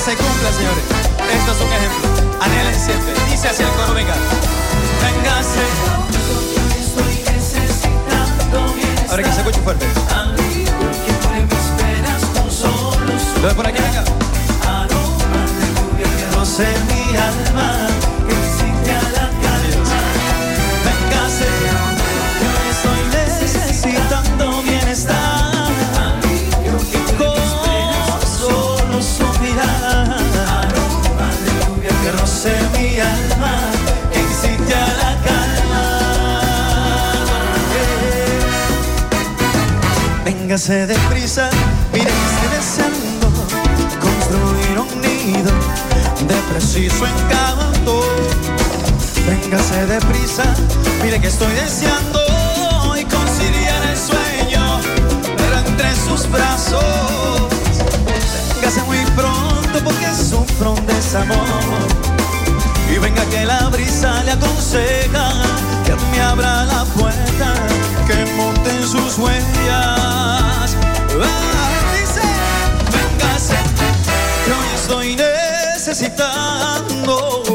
se cumpla, señores. Esto es un ejemplo. Anhelen siempre. Dice así el coro, venga. Véngase. Ahora que se escuche fuerte. Lo de por aquí, venga. No sé mi alma. Véngase deprisa, mire que estoy deseando construir un nido de preciso encanto. Véngase deprisa, mire que estoy deseando y conciliar el sueño, pero entre sus brazos. Véngase muy pronto porque sufro un desamor. Y venga que la brisa le aconseja que me abra la puerta, que monte en sus huellas. Ah, dice, véngase, hoy estoy necesitando.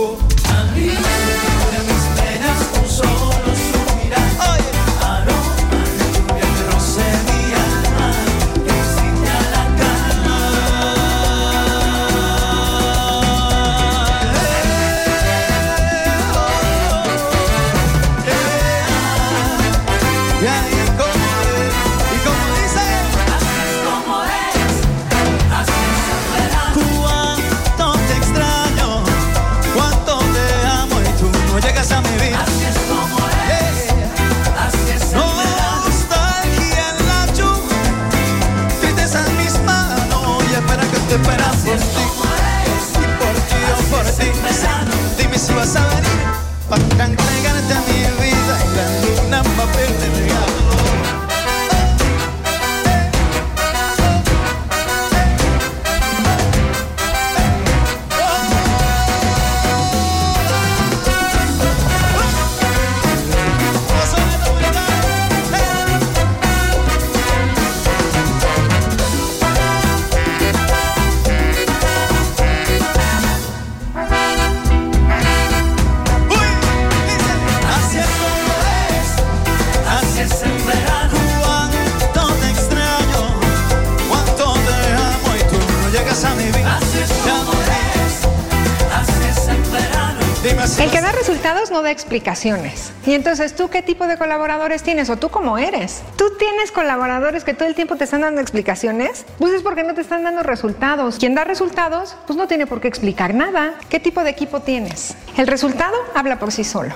No da explicaciones. Y entonces, ¿tú qué tipo de colaboradores tienes? ¿O tú cómo eres? ¿Tú tienes colaboradores que todo el tiempo te están dando explicaciones? Pues es porque no te están dando resultados. Quien da resultados, pues no tiene por qué explicar nada. ¿Qué tipo de equipo tienes? El resultado habla por sí solo.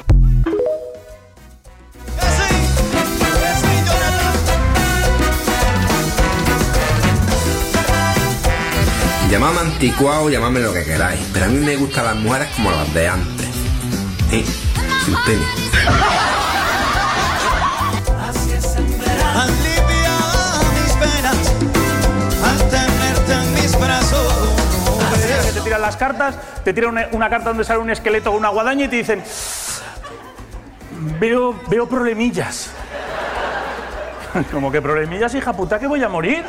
Llamadme anticuado, llamadme lo que queráis, pero a mí me gustan las mujeres como las de antes. Sí, sin tenis. Así es en verano. Alivia mis penas al tenerte en mis brazos. que te tiran las cartas, te tiran una, una carta donde sale un esqueleto con una guadaña y te dicen, veo, veo problemillas. Como que problemillas, hija puta, que voy a morir.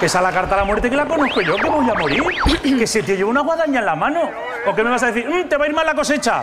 Que esa es la carta de la muerte que la conozco yo, que voy a morir. Que se te lleva una guadaña en la mano. ¿O qué me vas a decir? "Mm, te va a ir mal la cosecha.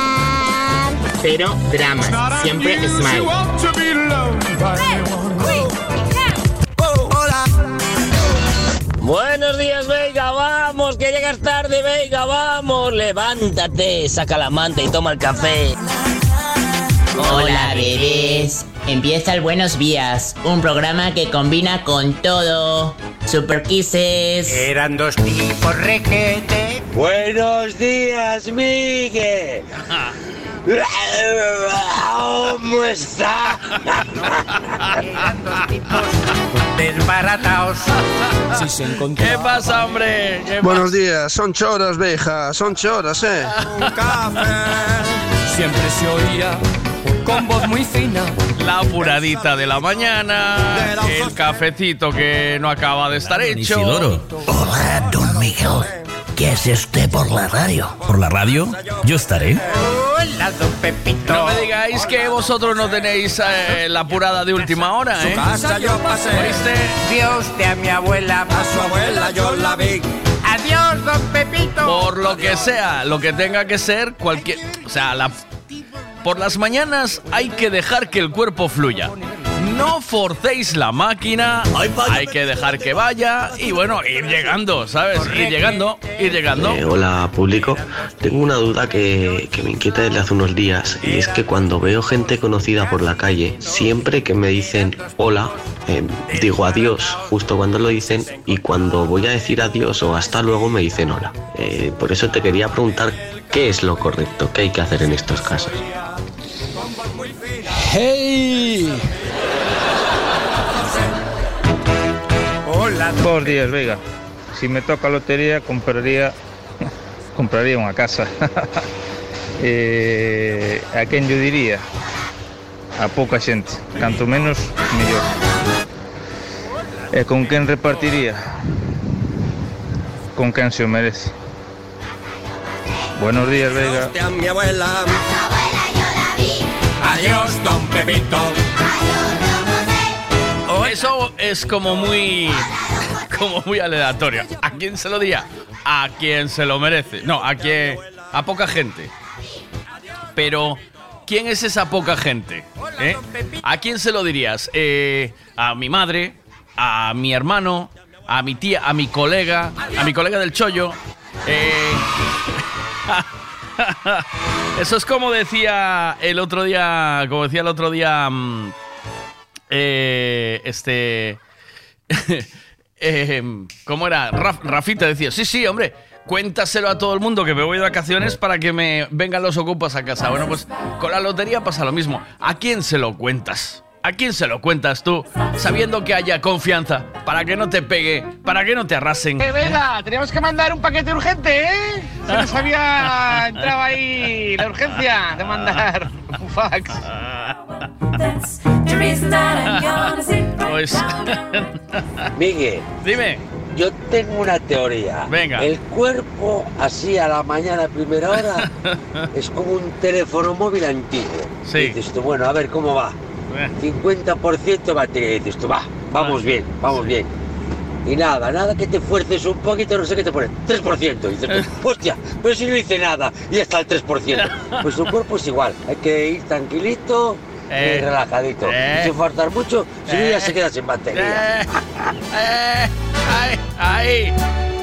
Pero drama, siempre smile. Buenos días, venga, vamos, que llegas tarde, venga, vamos, levántate, saca la manta y toma el café. Hola, bebés. Empieza el Buenos Días, un programa que combina con todo. Super Kisses. Eran dos tipos requete. Buenos días, Miguel. ¿Cómo está? Desbarataos. Si se encontró. ¿Qué pasa, hombre? ¿Qué Buenos días, son choras, veja, son choras, eh. Siempre se oía con voz muy fina. La apuradita de la mañana, el cafecito que no acaba de estar hecho. Hola, don Miguel. ¿Qué hace usted por la radio? ¿Por la radio? Yo estaré. Hola, don Pepito. No me digáis que vosotros no tenéis eh, la apurada de última hora, ¿eh? casa yo pasé. ¿Oíste? Dios de a mi abuela. A su abuela yo la vi. Adiós, don Pepito. Por lo que sea, lo que tenga que ser, cualquier. O sea, la, por las mañanas hay que dejar que el cuerpo fluya. No forcéis la máquina, hay que dejar que vaya y bueno, ir llegando, ¿sabes? Ir llegando, ir llegando. Eh, hola público, tengo una duda que, que me inquieta desde hace unos días y es que cuando veo gente conocida por la calle, siempre que me dicen hola, eh, digo adiós justo cuando lo dicen y cuando voy a decir adiós o hasta luego me dicen hola. Eh, por eso te quería preguntar qué es lo correcto, qué hay que hacer en estos casos. ¡Hey! Buenos días, Vega. Si me toca lotería, compraría compraría unha casa. eh, a quen yo diría? A pouca xente. Canto menos, mellor. E con quen repartiría? Con quen se merece. Buenos días, Vega. Adiós, don Pepito. Eso es como muy. como muy aleatorio. ¿A quién se lo diría? A quien se lo merece. No, a quien. a poca gente. Pero. ¿Quién es esa poca gente? ¿Eh? ¿A quién se lo dirías? Eh, a mi madre, a mi hermano, a mi tía, a mi colega, a mi colega del chollo. Eh, Eso es como decía el otro día, como decía el otro día, mm, eh, este, eh, ¿cómo era? Raf- Rafita decía, sí, sí, hombre, cuéntaselo a todo el mundo que me voy de vacaciones para que me vengan los ocupas a casa. Bueno, pues con la lotería pasa lo mismo. ¿A quién se lo cuentas? ¿A quién se lo cuentas tú? Sabiendo que haya confianza, para que no te pegue, para que no te arrasen. Eh, venga, teníamos que mandar un paquete urgente, ¿eh? Se nos había entrado ahí la urgencia de mandar un fax. Pues. Miguel. Dime. Yo tengo una teoría. Venga. El cuerpo, así a la mañana, a primera hora, es como un teléfono móvil antiguo. Sí. Y dices tú, bueno, a ver cómo va. 50% batería. Y dices tú, va, vamos bien, vamos bien. Y nada, nada que te fuerces un poquito, no sé qué te pone. 3%. Y dices, tú, hostia, pero si no hice nada. Y está el 3%. Pues tu cuerpo es igual. Hay que ir tranquilito Eh, y relajadito. eh. sin faltar mucho, si no Eh. ya se queda sin batería. Eh, eh, ahí, ahí,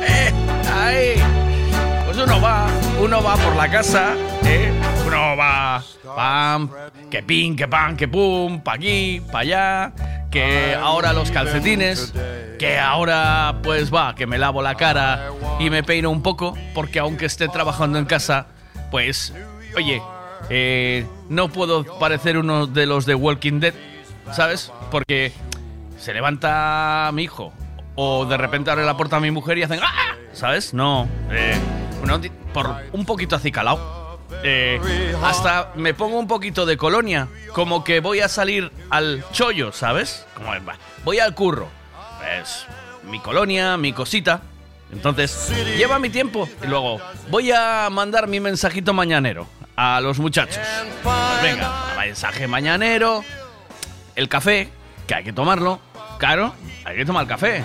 eh, ahí. Pues uno va, uno va por la casa, ¿eh? Uno va, pam, que pin, que pam, que pum, pa' aquí, pa' allá, que ahora los calcetines, que ahora pues va, que me lavo la cara y me peino un poco, porque aunque esté trabajando en casa, pues, oye, eh, no puedo parecer uno de los de Walking Dead, ¿sabes? Porque se levanta mi hijo o de repente abre la puerta a mi mujer y hacen ¡Ah! ¿Sabes? No. eh, uno por un poquito acicalado. Eh, hasta me pongo un poquito de colonia, como que voy a salir al chollo, ¿sabes? Voy al curro. Pues mi colonia, mi cosita. Entonces, lleva mi tiempo. Y luego, voy a mandar mi mensajito mañanero a los muchachos. Pues venga, mensaje mañanero, el café, que hay que tomarlo. Claro, hay que tomar café.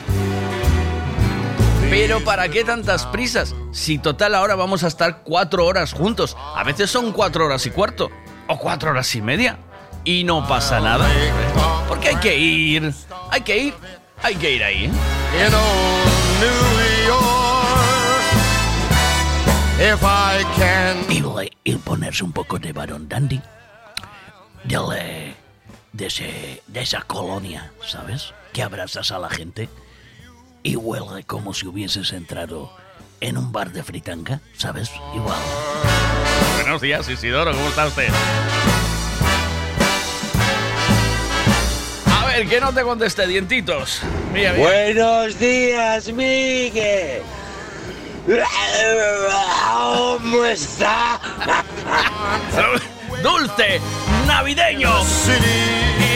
Pero ¿para qué tantas prisas? Si total ahora vamos a estar cuatro horas juntos. A veces son cuatro horas y cuarto. O cuatro horas y media. Y no pasa nada. Porque hay que ir. Hay que ir. Hay que ir ahí. Y, le- y ponerse un poco de varón dandy. Dele de, ese, de esa colonia, ¿sabes? Que abrazas a la gente y huele como si hubieses entrado en un bar de fritanga, ¿sabes? Igual. Buenos días, Isidoro, ¿cómo está usted? A ver, que no te conteste, dientitos. Mira, mira. Buenos días, Miguel. ¿Cómo está? Dulce, navideño.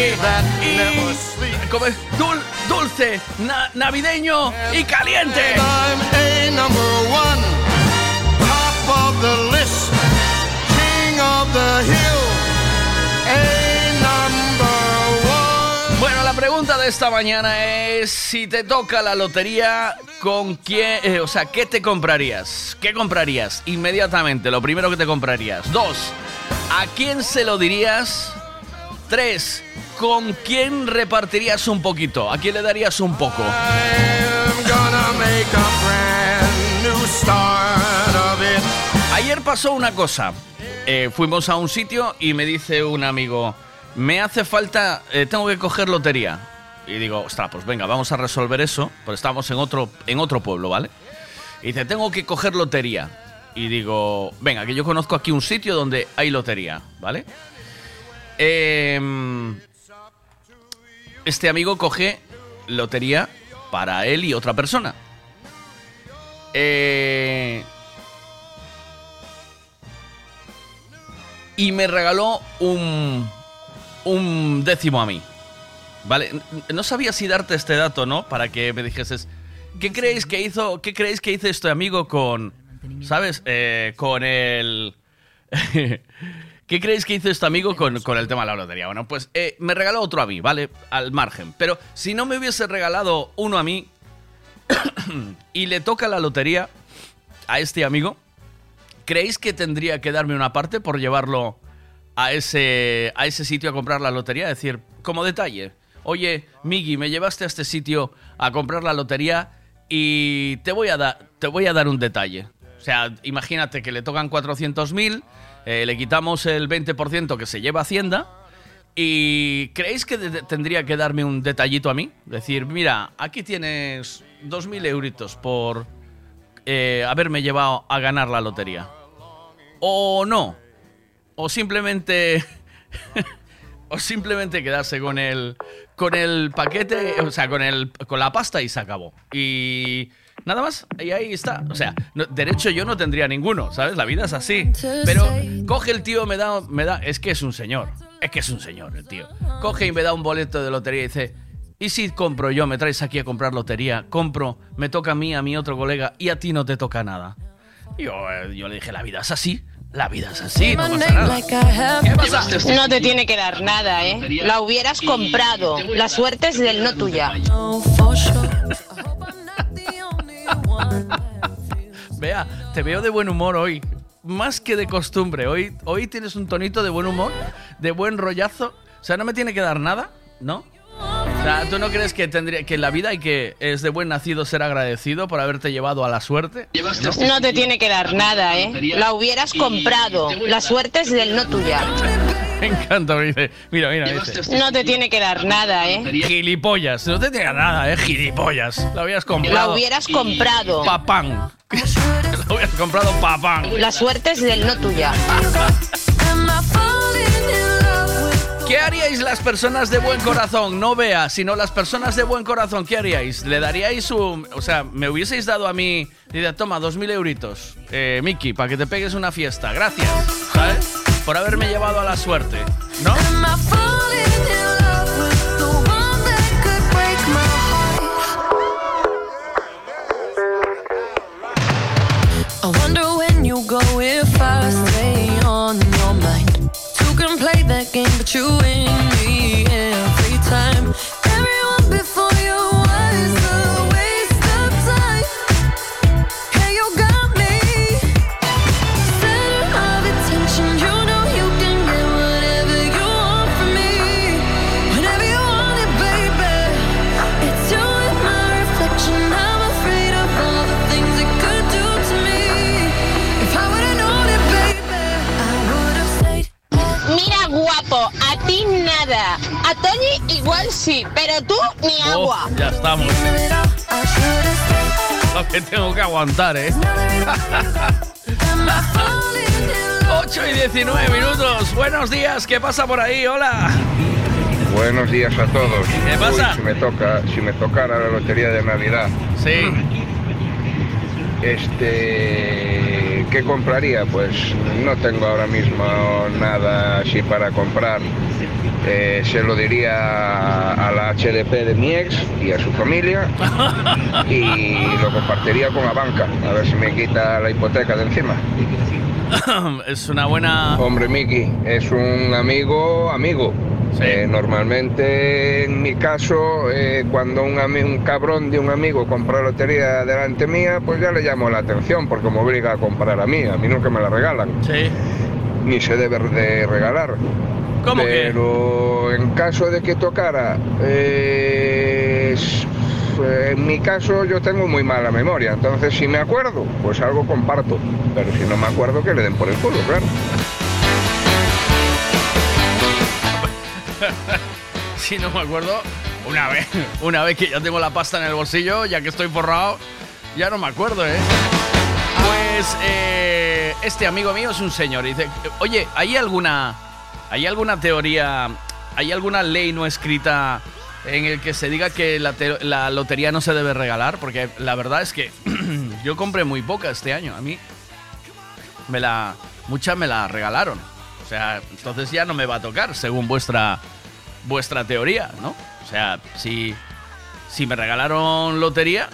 Y, ¿cómo es? Dul- dulce, na- navideño y caliente. Bueno, la pregunta de esta mañana es si te toca la lotería, ¿con quién, eh, o sea, qué te comprarías? ¿Qué comprarías inmediatamente? Lo primero que te comprarías. Dos, ¿a quién se lo dirías? Tres, ¿con quién repartirías un poquito? ¿A quién le darías un poco? Ayer pasó una cosa. Eh, fuimos a un sitio y me dice un amigo, me hace falta, eh, tengo que coger lotería. Y digo, ostras, pues venga, vamos a resolver eso, pero estamos en otro, en otro pueblo, ¿vale? Y dice, tengo que coger lotería. Y digo, venga, que yo conozco aquí un sitio donde hay lotería, ¿vale? Em, este amigo coge lotería para él y otra persona. Eh, y me regaló un, un décimo a mí. Vale, no sabía si darte este dato, ¿no? Para que me dijeses, ¿qué creéis que hizo, qué creéis que hizo este amigo con, sabes, Eh, con el, ¿qué creéis que hizo este amigo con, con el tema de la lotería? Bueno, pues eh, me regaló otro a mí, ¿vale? Al margen. Pero si no me hubiese regalado uno a mí y le toca la lotería a este amigo, ¿creéis que tendría que darme una parte por llevarlo a ese, a ese sitio a comprar la lotería? Es decir, como detalle, oye, Miggy, me llevaste a este sitio a comprar la lotería y te voy a, dar te voy a dar un detalle. O sea, imagínate que le tocan 400.000, eh, le quitamos el 20% que se lleva Hacienda. ¿Y creéis que tendría que darme un detallito a mí? Decir, mira, aquí tienes 2.000 euritos por eh, haberme llevado a ganar la lotería. O no. O simplemente. o simplemente quedarse con el. con el paquete. O sea, con el. con la pasta y se acabó. Y. Nada más, y ahí está. O sea, no- derecho yo no tendría ninguno, ¿sabes? La vida es así. Pero coge el tío, me da, me da. Es que es un señor. Es que es un señor el tío. Coge y me da un boleto de lotería y dice. ¿Y si compro yo? Me traes aquí a comprar lotería. Compro, me toca a mí, a mi otro colega, y a ti no te toca nada. Y Yo, eh, yo le dije, la vida es así. La vida es así, no pasa nada. ¿Qué pasa? No te tiene que dar nada, ¿eh? La hubieras comprado. La suerte es del no tuya. Vea, te veo de buen humor hoy. Más que de costumbre. Hoy, hoy tienes un tonito de buen humor, de buen rollazo. O sea, no me tiene que dar nada, ¿no? Sea, ¿tú no crees que tendría que en la vida hay que es de buen nacido ser agradecido por haberte llevado a la suerte? ¿No? No te tiene que dar nada, ¿eh? La hubieras comprado. La suerte es del no tuya. Me encanta, me dice. Mira, mira, dice. No te tiene que dar nada, ¿eh? Gilipollas, no te tiene nada, eh, gilipollas. Lo habías comprado. La hubieras comprado. Papán. Lo hubieras comprado papán. La suerte es del no tuya. ¿Qué haríais las personas de buen corazón? No vea, sino las personas de buen corazón, ¿qué haríais? ¿Le daríais un... O sea, me hubieseis dado a mí... Diría, toma, dos mil euritos, eh, Miki, para que te pegues una fiesta. Gracias, ¿sabes? Por haberme llevado a la suerte, ¿no? I you win nada. A Toñi igual sí, pero tú ni Oh, agua. ya estamos. Lo que tengo que aguantar, ¿eh? 8 y 19 minutos. Buenos días, ¿qué pasa por ahí? Hola. Buenos días a todos. ¿Qué pasa? Uy, si me toca, si me tocara la lotería de Navidad. Sí. Este, ¿qué compraría? Pues no tengo ahora mismo nada así para comprar. Eh, se lo diría a la HDP de mi ex y a su familia y lo compartiría con la banca, a ver si me quita la hipoteca de encima. es una buena. Hombre, Miki, es un amigo, amigo. Eh, normalmente, en mi caso, eh, cuando un, un cabrón de un amigo compra lotería delante mía, pues ya le llamo la atención porque me obliga a comprar a mí. A mí nunca me la regalan. Sí. Ni se debe de regalar. ¿Cómo que? Pero en caso de que tocara, eh, s- en mi caso yo tengo muy mala memoria, entonces si me acuerdo, pues algo comparto, pero si no me acuerdo que le den por el culo, claro. si no me acuerdo, una vez, una vez que ya tengo la pasta en el bolsillo, ya que estoy forrado, ya no me acuerdo, ¿eh? Pues eh, este amigo mío es un señor y dice, oye, ¿hay alguna, ¿hay alguna teoría, hay alguna ley no escrita en el que se diga que la, te- la lotería no se debe regalar? Porque la verdad es que yo compré muy poca este año, a mí me la, muchas me la regalaron. O sea, entonces ya no me va a tocar, según vuestra, vuestra teoría, ¿no? O sea, si, si me regalaron lotería,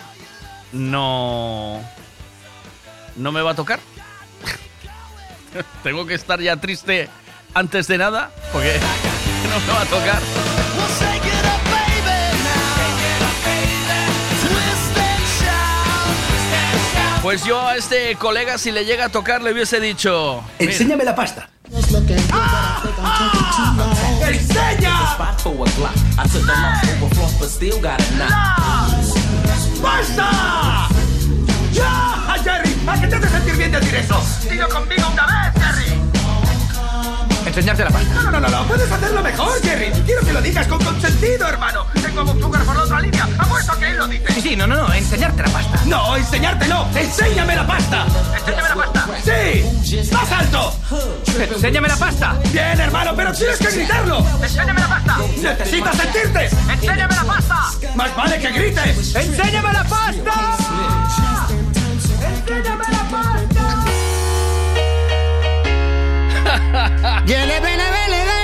no, no me va a tocar. Tengo que estar ya triste antes de nada, porque no me va a tocar. Pues yo a este colega, si le llega a tocar, le hubiese dicho... Enséñame la pasta. ¡Enseña! ¡Basta! ¡Ya! ¡Jerry! ¿A qué te hace sentir bien decir eso? ¡Dilo conmigo una vez, Jerry! Enseñarte la pasta. No, no, no, no, puedes hacerlo mejor, Jerry. Quiero que lo digas con consentido, hermano. Tengo a Bob Sugar por la otra línea. Apuesto que él lo dice. Sí, sí, no, no, no, enseñarte la pasta. No, enseñarte no. Enséñame la pasta. Enséñame la pasta. Sí. Más alto. Enséñame la pasta. Bien, hermano, pero tienes que gritarlo. Enséñame la pasta. Necesitas sentirte. Enséñame la pasta. Más vale que grites. ¡Enséñame la pasta!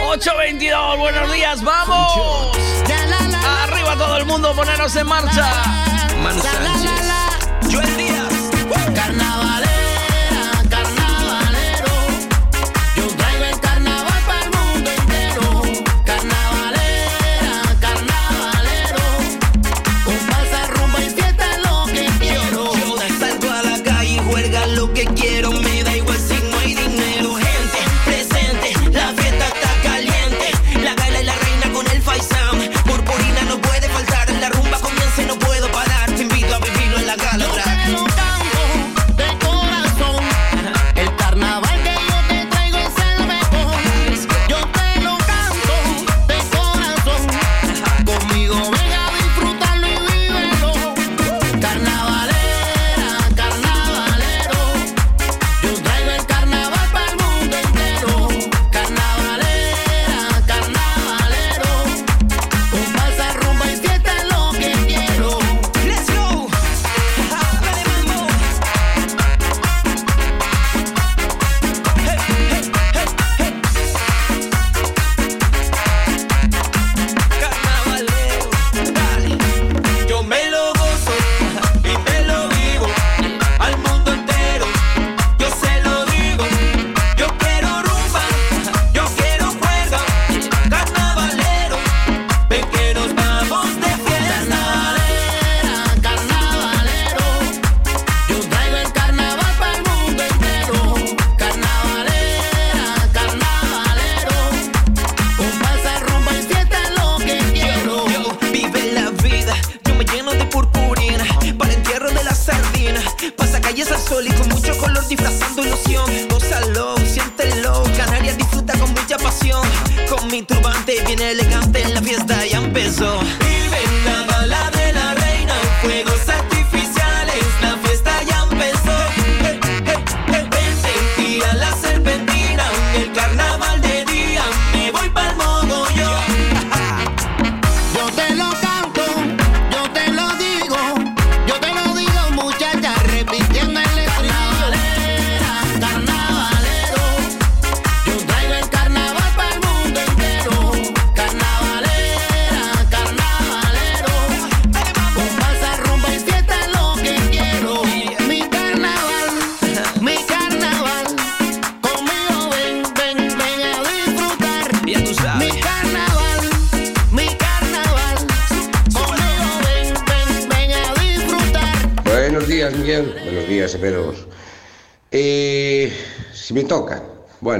822, buenos días, vamos. Arriba todo el mundo, poneros en marcha. Manu Sánchez. Joel Díaz. Carnavalera,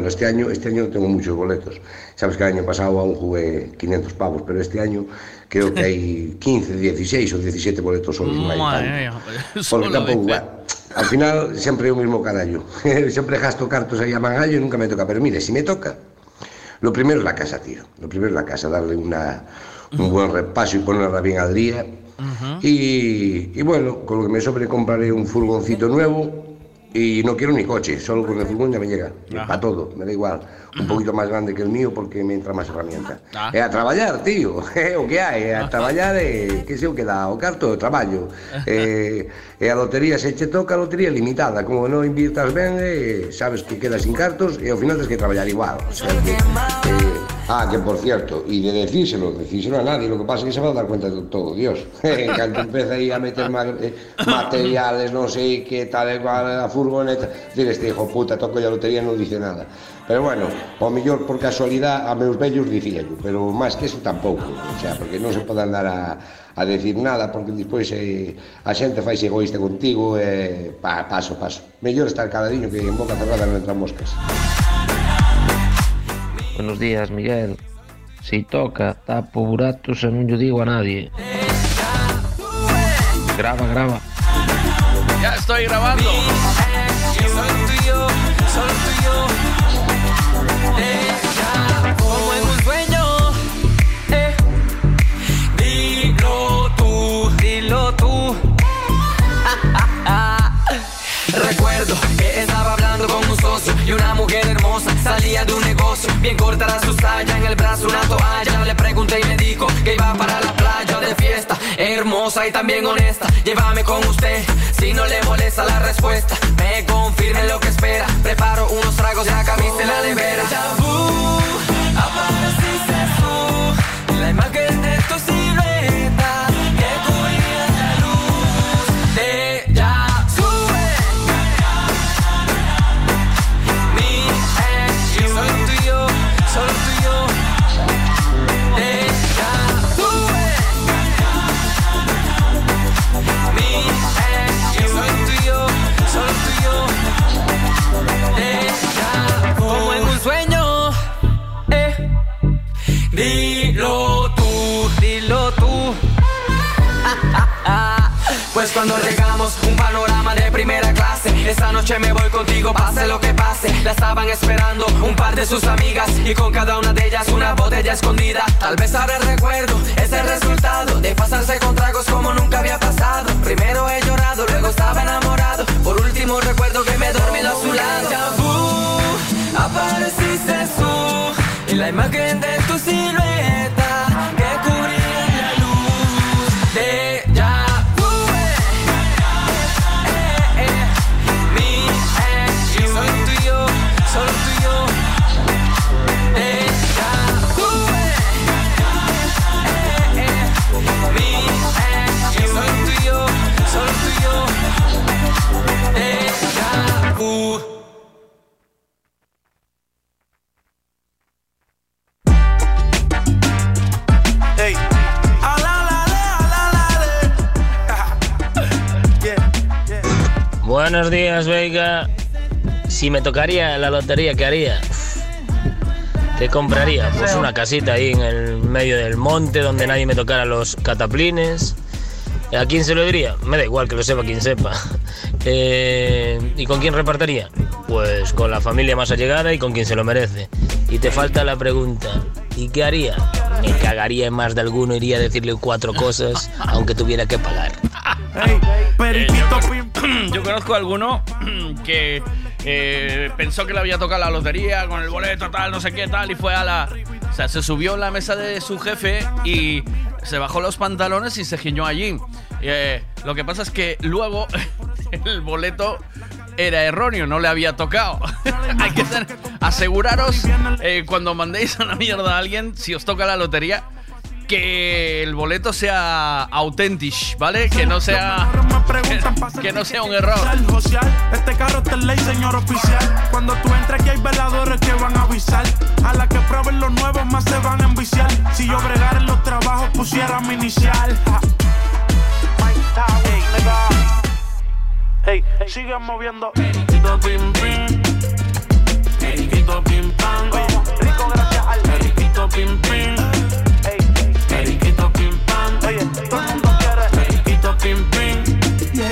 este año, este año tengo muchos boletos. Sabes que el año pasado aún jugué 500 pavos, pero este año creo que hay 15, 16 o 17 boletos solos. Madre mía, Porque dice. bueno, al final sempre é o mismo carallo. sempre gasto cartos aí a mangallo e nunca me toca. Pero mire, si me toca, lo primero es la casa, tío. Lo primero es la casa, darle una, un buen repaso y ponerla bien al día. Y, y bueno, con lo que me sobre compraré un furgoncito nuevo y no quiero ni coche, solo con el furgón ya me llega. Ajá. A todo, me da igual. Un poquito más grande que el mío porque me entra más herramienta. Ah. É a traballar, tío. É eh, o que hai, é a ah. traballar, eh, e que sei o que dá, o carto de traballo. Eh, e a lotería, se che toca a lotería limitada, como non invirtas ben, eh, sabes que quedas sin cartos e ao final tens que traballar igual. O sea, que, eh, Ah, que por cierto, y de decírselo, decírselo a nadie, lo que pasa es que se va a dar cuenta de todo, Dios. en canto empeza ahí a meter eh, materiales, no sé qué tal, eh, cual, a furgoneta, decir, este hijo puta, toco a lotería, non dice nada. Pero bueno, o mellor por casualidad a meus vellos dicía yo, pero máis que eso tampouco, o sea, porque non se pode andar a, a decir nada, porque despois eh, a xente faise egoísta contigo, eh, pa, paso, paso. Mellor estar caladiño que en boca cerrada non entran moscas. Buenos días, Miguel. Si toca, tapo buratos non lle digo a nadie. Graba, graba. Ya estoy grabando. Solo tú y yo, solo tú y yo. Ella, como en un sueño. Eh. Dilo tú, dilo tú. Recuerdo que estaba hablando con un socio y una mujer hermosa salía de un negocio. Bien corta era su saya, en el brazo una toalla. Le pregunté y me dijo que iba para la playa de fiesta. Hermosa y también honesta, llévame con usted. Si no le molesta la respuesta, me confirme lo que espera. Preparo unos tragos y la camisa en la nevera. Vu, apareciste tú, la imagen de tu Pues cuando llegamos, un panorama de primera clase. Esta noche me voy contigo, pase lo que pase. La estaban esperando un par de sus amigas. Y con cada una de ellas una botella escondida. Tal vez ahora recuerdo, es el resultado de pasarse con tragos como nunca había pasado. Primero he llorado, luego estaba enamorado. Por último recuerdo que me he dormido a su lado. Apareciste tú. Y la imagen de Veiga. Si me tocaría la lotería, ¿qué haría? ¿Qué compraría? Pues una casita ahí en el medio del monte donde nadie me tocara los cataplines. ¿A quién se lo diría? Me da igual que lo sepa quien sepa. Eh, ¿Y con quién repartiría? Pues con la familia más allegada y con quien se lo merece. Y te falta la pregunta, ¿y qué haría? Me cagaría en más de alguno, iría a decirle cuatro cosas, aunque tuviera que pagar. Eh, yo, con- yo conozco a alguno que eh, pensó que le había tocado la lotería con el boleto, tal, no sé qué, tal, y fue a la. O sea, se subió en la mesa de su jefe y se bajó los pantalones y se giñó allí. Eh, lo que pasa es que luego el boleto era erróneo, no le había tocado. Hay que tener- aseguraros eh, cuando mandéis a la mierda a alguien, si os toca la lotería, que el boleto sea auténtico, ¿vale? Que no sea que, que no sea un error. Este carro está en ley, señor oficial. Cuando tú entres aquí hay veladores que van a avisar. A la que prueben los nuevos más se van a enviciar. Si yo bregara en los trabajos pusiera mi inicial. Ja. Ey, Ey, sigue moviendo. Periquito pim pim. Periquito pim pam. Rico gracias al periquito pim pim. Ey, periquito pim pam. Oye, todo el mundo quiere periquito pim pim. Yeah,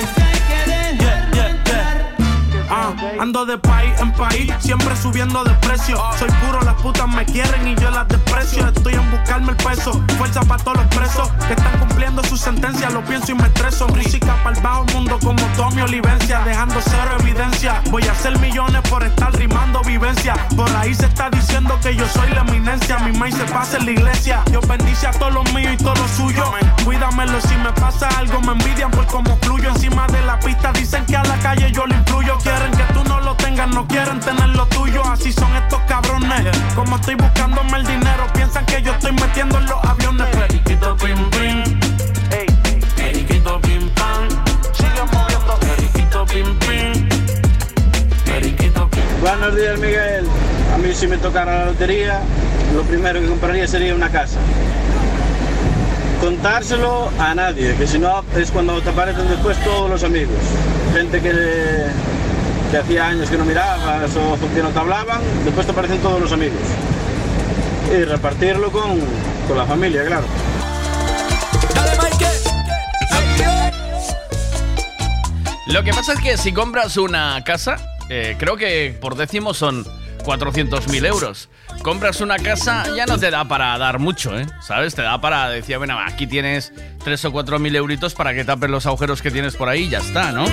yeah, yeah. Ah, ando de país en país, siempre subiendo de precio. Soy puro, las putas me quieren y yo las desprecio. Estoy en buscarme el peso, fuerza para todos los presos que están cumpliendo su sentencia. Lo pienso y me estreso. Música para el bajo mundo como Tommy Olivencia, dejando cero evidencia. Voy a hacer millones por estar rimando vivencia. Por ahí se está diciendo que yo soy la eminencia. Mi maíz se pasa en la iglesia. Dios bendice a todos los míos y todos los suyos. Cuídamelo si me pasa algo, me envidian por cómo fluyo encima de la pista. Dicen que a la calle yo lo influyo. Quieren que tú no lo tengas, no quieren tener lo tuyo. Así son estos cabrones. Como estoy buscándome el dinero, piensan que yo estoy metiendo en los aviones. Periquito pim pim. Ey, periquito pim pam. Sigue moviendo. Periquito pim pim. Periquito pim Buenos días, Miguel. A mí si me tocara la lotería, lo primero que compraría sería una casa. Contárselo a nadie, que si no es cuando te aparecen después todos los amigos. Gente que, que hacía años que no mirabas o que no te hablaban, después te aparecen todos los amigos. Y repartirlo con, con la familia, claro. Lo que pasa es que si compras una casa, eh, creo que por décimo son 400.000 euros. Compras una casa, ya no te da para dar mucho, ¿eh? ¿Sabes? Te da para decir, bueno, aquí tienes 3 o 4 mil euritos para que tapes los agujeros que tienes por ahí y ya está, ¿no?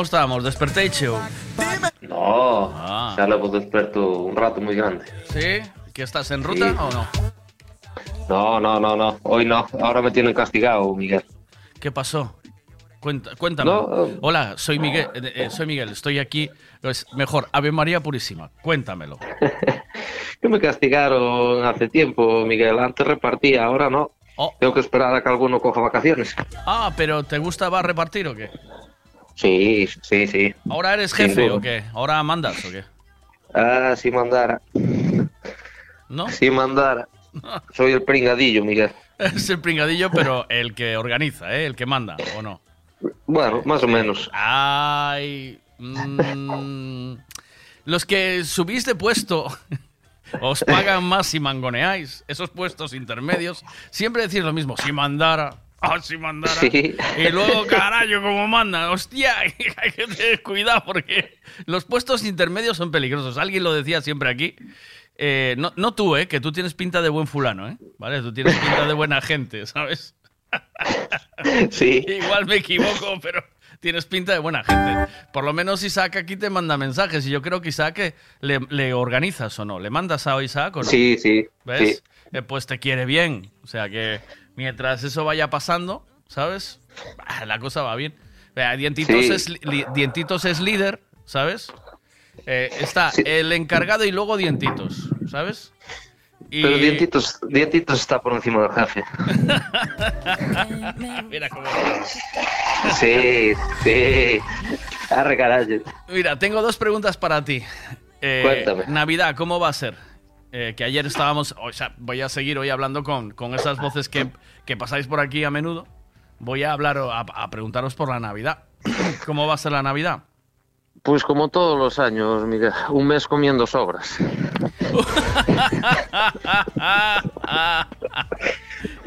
¿Cómo estamos? ¿Despertéis? No, Ah. ya lo desperto un rato muy grande. ¿Sí? ¿Que estás en ruta Sí. o no? No, no, no, no. Hoy no. Ahora me tienen castigado, Miguel. ¿Qué pasó? Cuenta, cuéntame. No, Hola, soy Miguel. eh, eh, soy Miguel. Estoy aquí. Es mejor, Ave María Purísima. Cuéntamelo. Que me castigaron hace tiempo, Miguel. Antes repartía, ahora no. Oh. Tengo que esperar a que alguno coja vacaciones. Ah, pero ¿te gustaba repartir o qué? Sí, sí, sí. ¿Ahora eres jefe o qué? ¿Ahora mandas o qué? Ah, si mandara. ¿No? Si mandara. Soy el pringadillo, Miguel. Es el pringadillo, pero el que organiza, ¿eh? El que manda, ¿o no? Bueno, más o menos. Ay. mm, los que subís de puesto os pagan más si mangoneáis. Esos puestos intermedios. Siempre decís lo mismo. Si mandara. Ah, si mandara. Sí. Y luego, carajo, como manda. Hostia, hay que tener cuidado porque los puestos intermedios son peligrosos. Alguien lo decía siempre aquí. Eh, no, no tú, ¿eh? Que tú tienes pinta de buen fulano, ¿eh? ¿Vale? Tú tienes pinta de buena gente, ¿sabes? Sí. Igual me equivoco, pero tienes pinta de buena gente. Por lo menos Isaac aquí te manda mensajes y yo creo que Isaac eh, le, le organizas o no. ¿Le mandas a Isaac o no? Sí, sí. ¿Ves? sí. Eh, pues te quiere bien. O sea que mientras eso vaya pasando, ¿sabes? Ah, La cosa va bien. Dientitos, Sí. es, li- Dientitos es líder, ¿sabes? Eh, está el encargado y luego Dientitos, ¿sabes? Y- Pero dientitos, dientitos está por encima del jefe. Mira cómo. Sí, sí. Arre carajo. Mira, tengo dos preguntas para ti. Eh, Cuéntame. Navidad, ¿cómo va a ser? Eh, que ayer estábamos, o sea, voy a seguir hoy hablando con, con esas voces que, que pasáis por aquí a menudo. Voy a hablar, a, a preguntaros por la Navidad. ¿Cómo va a ser la Navidad? Pues como todos los años, Miguel, un mes comiendo sobras.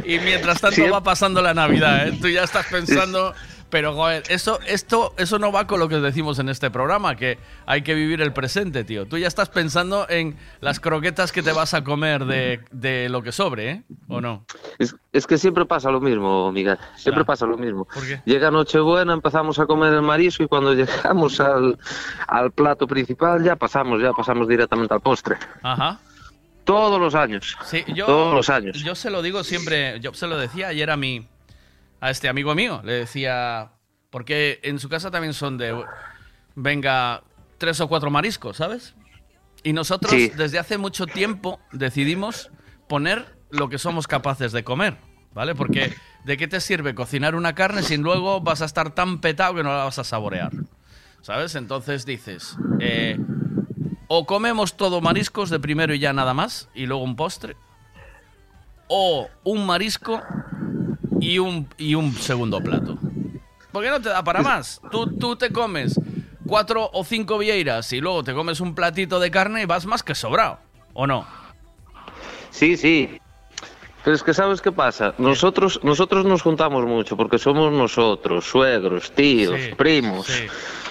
y mientras tanto Siempre- va pasando la Navidad, ¿eh? Tú ya estás pensando... Pero, joder, eso, esto, eso no va con lo que decimos en este programa, que hay que vivir el presente, tío. Tú ya estás pensando en las croquetas que te vas a comer de, de lo que sobre, ¿eh? ¿O no? Es, es que siempre pasa lo mismo, Miguel. Siempre pasa lo mismo. ¿Por qué? Llega Nochebuena, empezamos a comer el marisco y cuando llegamos al, al plato principal ya pasamos, ya pasamos directamente al postre. Ajá. Todos los años. Sí, yo, Todos los años. Yo se lo digo siempre, yo se lo decía ayer a mi, a este amigo mío, le decía, porque en su casa también son de, venga, tres o cuatro mariscos, ¿sabes? Y nosotros Sí. desde hace mucho tiempo decidimos poner lo que somos capaces de comer, ¿vale? Porque ¿de qué te sirve cocinar una carne si luego vas a estar tan petado que no la vas a saborear? ¿Sabes? Entonces dices, eh, o comemos todo mariscos de primero y ya nada más, y luego un postre, o un marisco y un, y un segundo plato. Porque no te da para más. Tú, tú te comes cuatro o cinco vieiras y luego te comes un platito de carne y vas más que sobrado, ¿o no? Sí, sí. Pero es que ¿sabes qué pasa? Nosotros, nosotros nos juntamos mucho porque somos nosotros, suegros, tíos, Sí, primos. sí.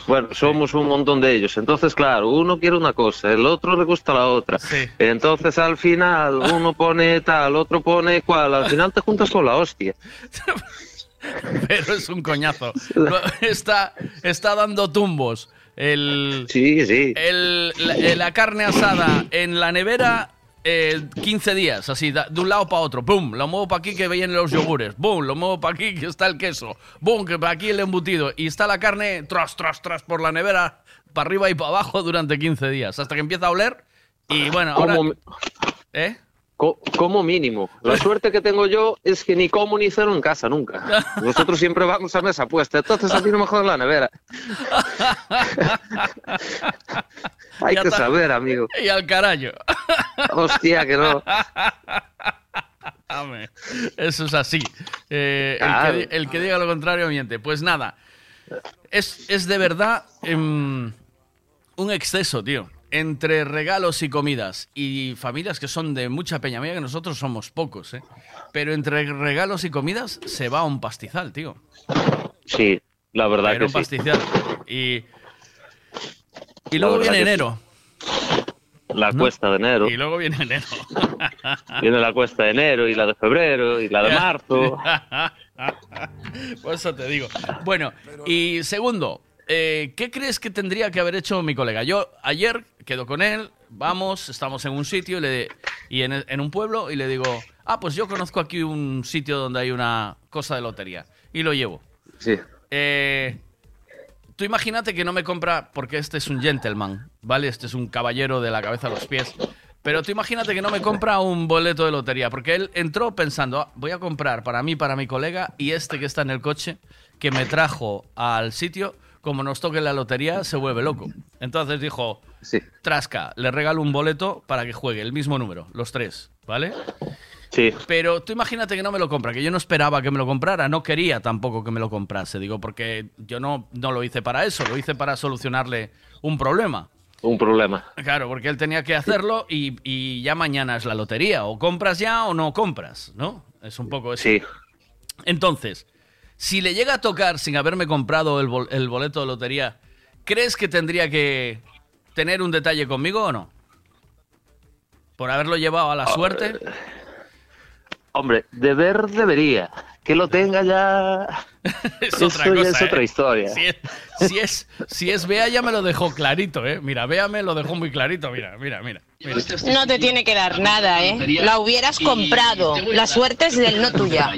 Bueno, somos un montón de ellos. Entonces, claro, uno quiere una cosa, el otro le gusta la otra. Entonces, al final, uno pone tal, otro pone cual. Al final te juntas con la hostia. Pero es un coñazo. Está, está dando tumbos. El, sí, sí. El, la, la carne asada en la nevera eh, 15 días, así, de un lado para otro. ¡Pum! Lo muevo para aquí que vienen los yogures. ¡Bum! Lo muevo para aquí que está el queso. ¡Bum! Que para aquí el embutido. Y está la carne tras, tras, tras por la nevera, para arriba y para abajo durante 15 días. Hasta que empieza a oler. Y bueno, ahora. ¿Eh? Co- como mínimo. La suerte que tengo yo es que ni como ni cero en casa, nunca. Nosotros siempre vamos a mesa puesta. Entonces, a mí no me jodan la nevera. Hay que saber, amigo. Y al carajo. Hostia, que no. Eso es así. Eh, que, el que diga lo contrario miente. Pues nada, es, es de verdad em, un exceso, tío. Entre regalos y comidas y familias que son de mucha peña. Mira que nosotros somos pocos, ¿eh? Pero entre regalos y comidas se va un pastizal, tío. Sí, la verdad Era que un sí. pastizal. Y, y luego viene sí. enero. La cuesta de enero. Y luego viene enero. Viene la cuesta de enero y la de febrero y la de marzo. Por eso te digo. Bueno, y segundo, eh, ¿qué crees que tendría que haber hecho mi colega? Yo ayer quedo con él, vamos, estamos en un sitio y, le, y en, en un pueblo y le digo, ah, pues yo conozco aquí un sitio donde hay una cosa de lotería. Y lo llevo. Sí. Eh, tú imagínate que no me compra, porque este es un gentleman, ¿vale? Este es un caballero de la cabeza a los pies. Pero tú imagínate que no me compra un boleto de lotería, porque él entró pensando, "Ah, voy a comprar para mí, para mi colega, y este que está en el coche, que me trajo al sitio, como nos toque la lotería, se vuelve loco. Entonces dijo, Trasca, le regalo un boleto para que juegue el mismo número, los tres, ¿vale? Sí. Pero tú imagínate que no me lo compra, que yo no esperaba que me lo comprara, no quería tampoco que me lo comprase, digo, porque yo no, no lo hice para eso, lo hice para solucionarle un problema. Un problema. Claro, porque él tenía que hacerlo y, y ya mañana es la lotería, o compras ya o no compras, ¿no? Es un poco eso. Sí. Entonces, si le llega a tocar sin haberme comprado el, bol- el boleto de lotería, ¿crees que tendría que tener un detalle conmigo o no? Por haberlo llevado a la suerte. Hombre, deber debería. Que lo tenga ya. es Eso otra cosa. es otra ¿eh? historia. Si es, si es, si es Bea ya me lo dejó clarito, ¿eh? Mira, Bea me lo dejó muy clarito, mira, mira, mira. Mira. No te tiene que dar nada, ¿eh? La hubieras comprado. La suerte es del no tuya.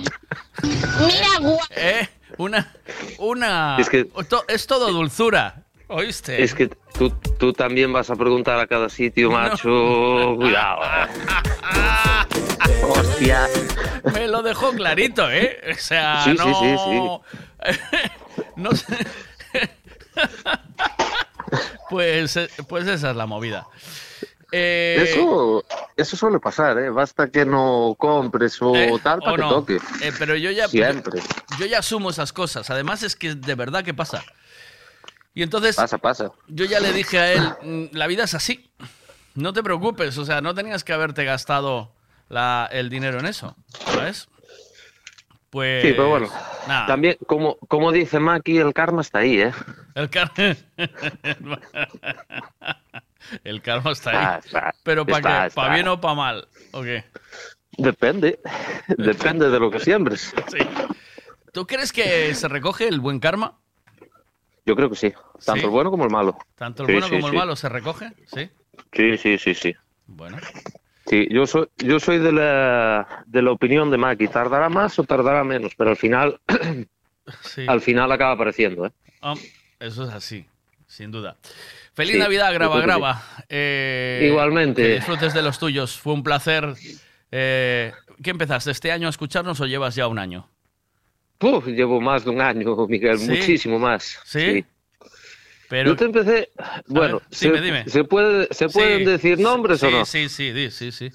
Mira, guau. ¿Eh? Una. Una. Es que- to- es todo dulzura. ¿Oíste? Es que Tú, tú también vas a preguntar a cada sitio, macho. Cuidado. eh. Hostia. Me lo dejó clarito, ¿eh? O sea, Sí, sí, no... no sé. pues, eh, pues esa es la movida. Eh, Eso, eso suele pasar, ¿eh? Basta que no compres o eh, tal o para que toque. Eh, pero yo ya, Siempre. yo ya asumo esas cosas. Además es que de verdad que pasa. Y entonces Pasa, pasa. yo ya le dije a él, "Mm, la vida es así. No te preocupes, o sea, no tenías que haberte gastado la- el dinero en eso, ¿sabes? Pues Sí, pero bueno. nada. También, como, como dice Maki, el karma está ahí, ¿eh? El karma. el karma está ahí. Está, Pero ¿para qué? ¿Para bien o para mal? ¿O qué? Depende. Depende de lo que siembres. Sí. ¿Tú crees que se recoge el buen karma? Yo creo que sí. Tanto ¿Sí? el bueno como el malo. ¿Tanto el Sí, bueno como el malo se recoge? Sí. Sí, sí, sí, sí. Bueno. Sí, yo soy, yo soy de la, de la opinión de Maki. Tardará más o tardará menos, pero al final, Sí. al final acaba apareciendo, ¿eh? Ah, eso es así, sin duda. Feliz Sí, Navidad, graba, graba. Eh, Igualmente. Que disfrutes de los tuyos. Fue un placer. Eh, ¿Qué empezaste este año a escucharnos o llevas ya un año? Uf, llevo más de un año, Miguel, ¿Sí? muchísimo más. ¿Sí? Pero, Yo te empecé, bueno, ver, dime, se, dime. se puede, se pueden decir nombres sí, o no? Sí, sí, sí, sí.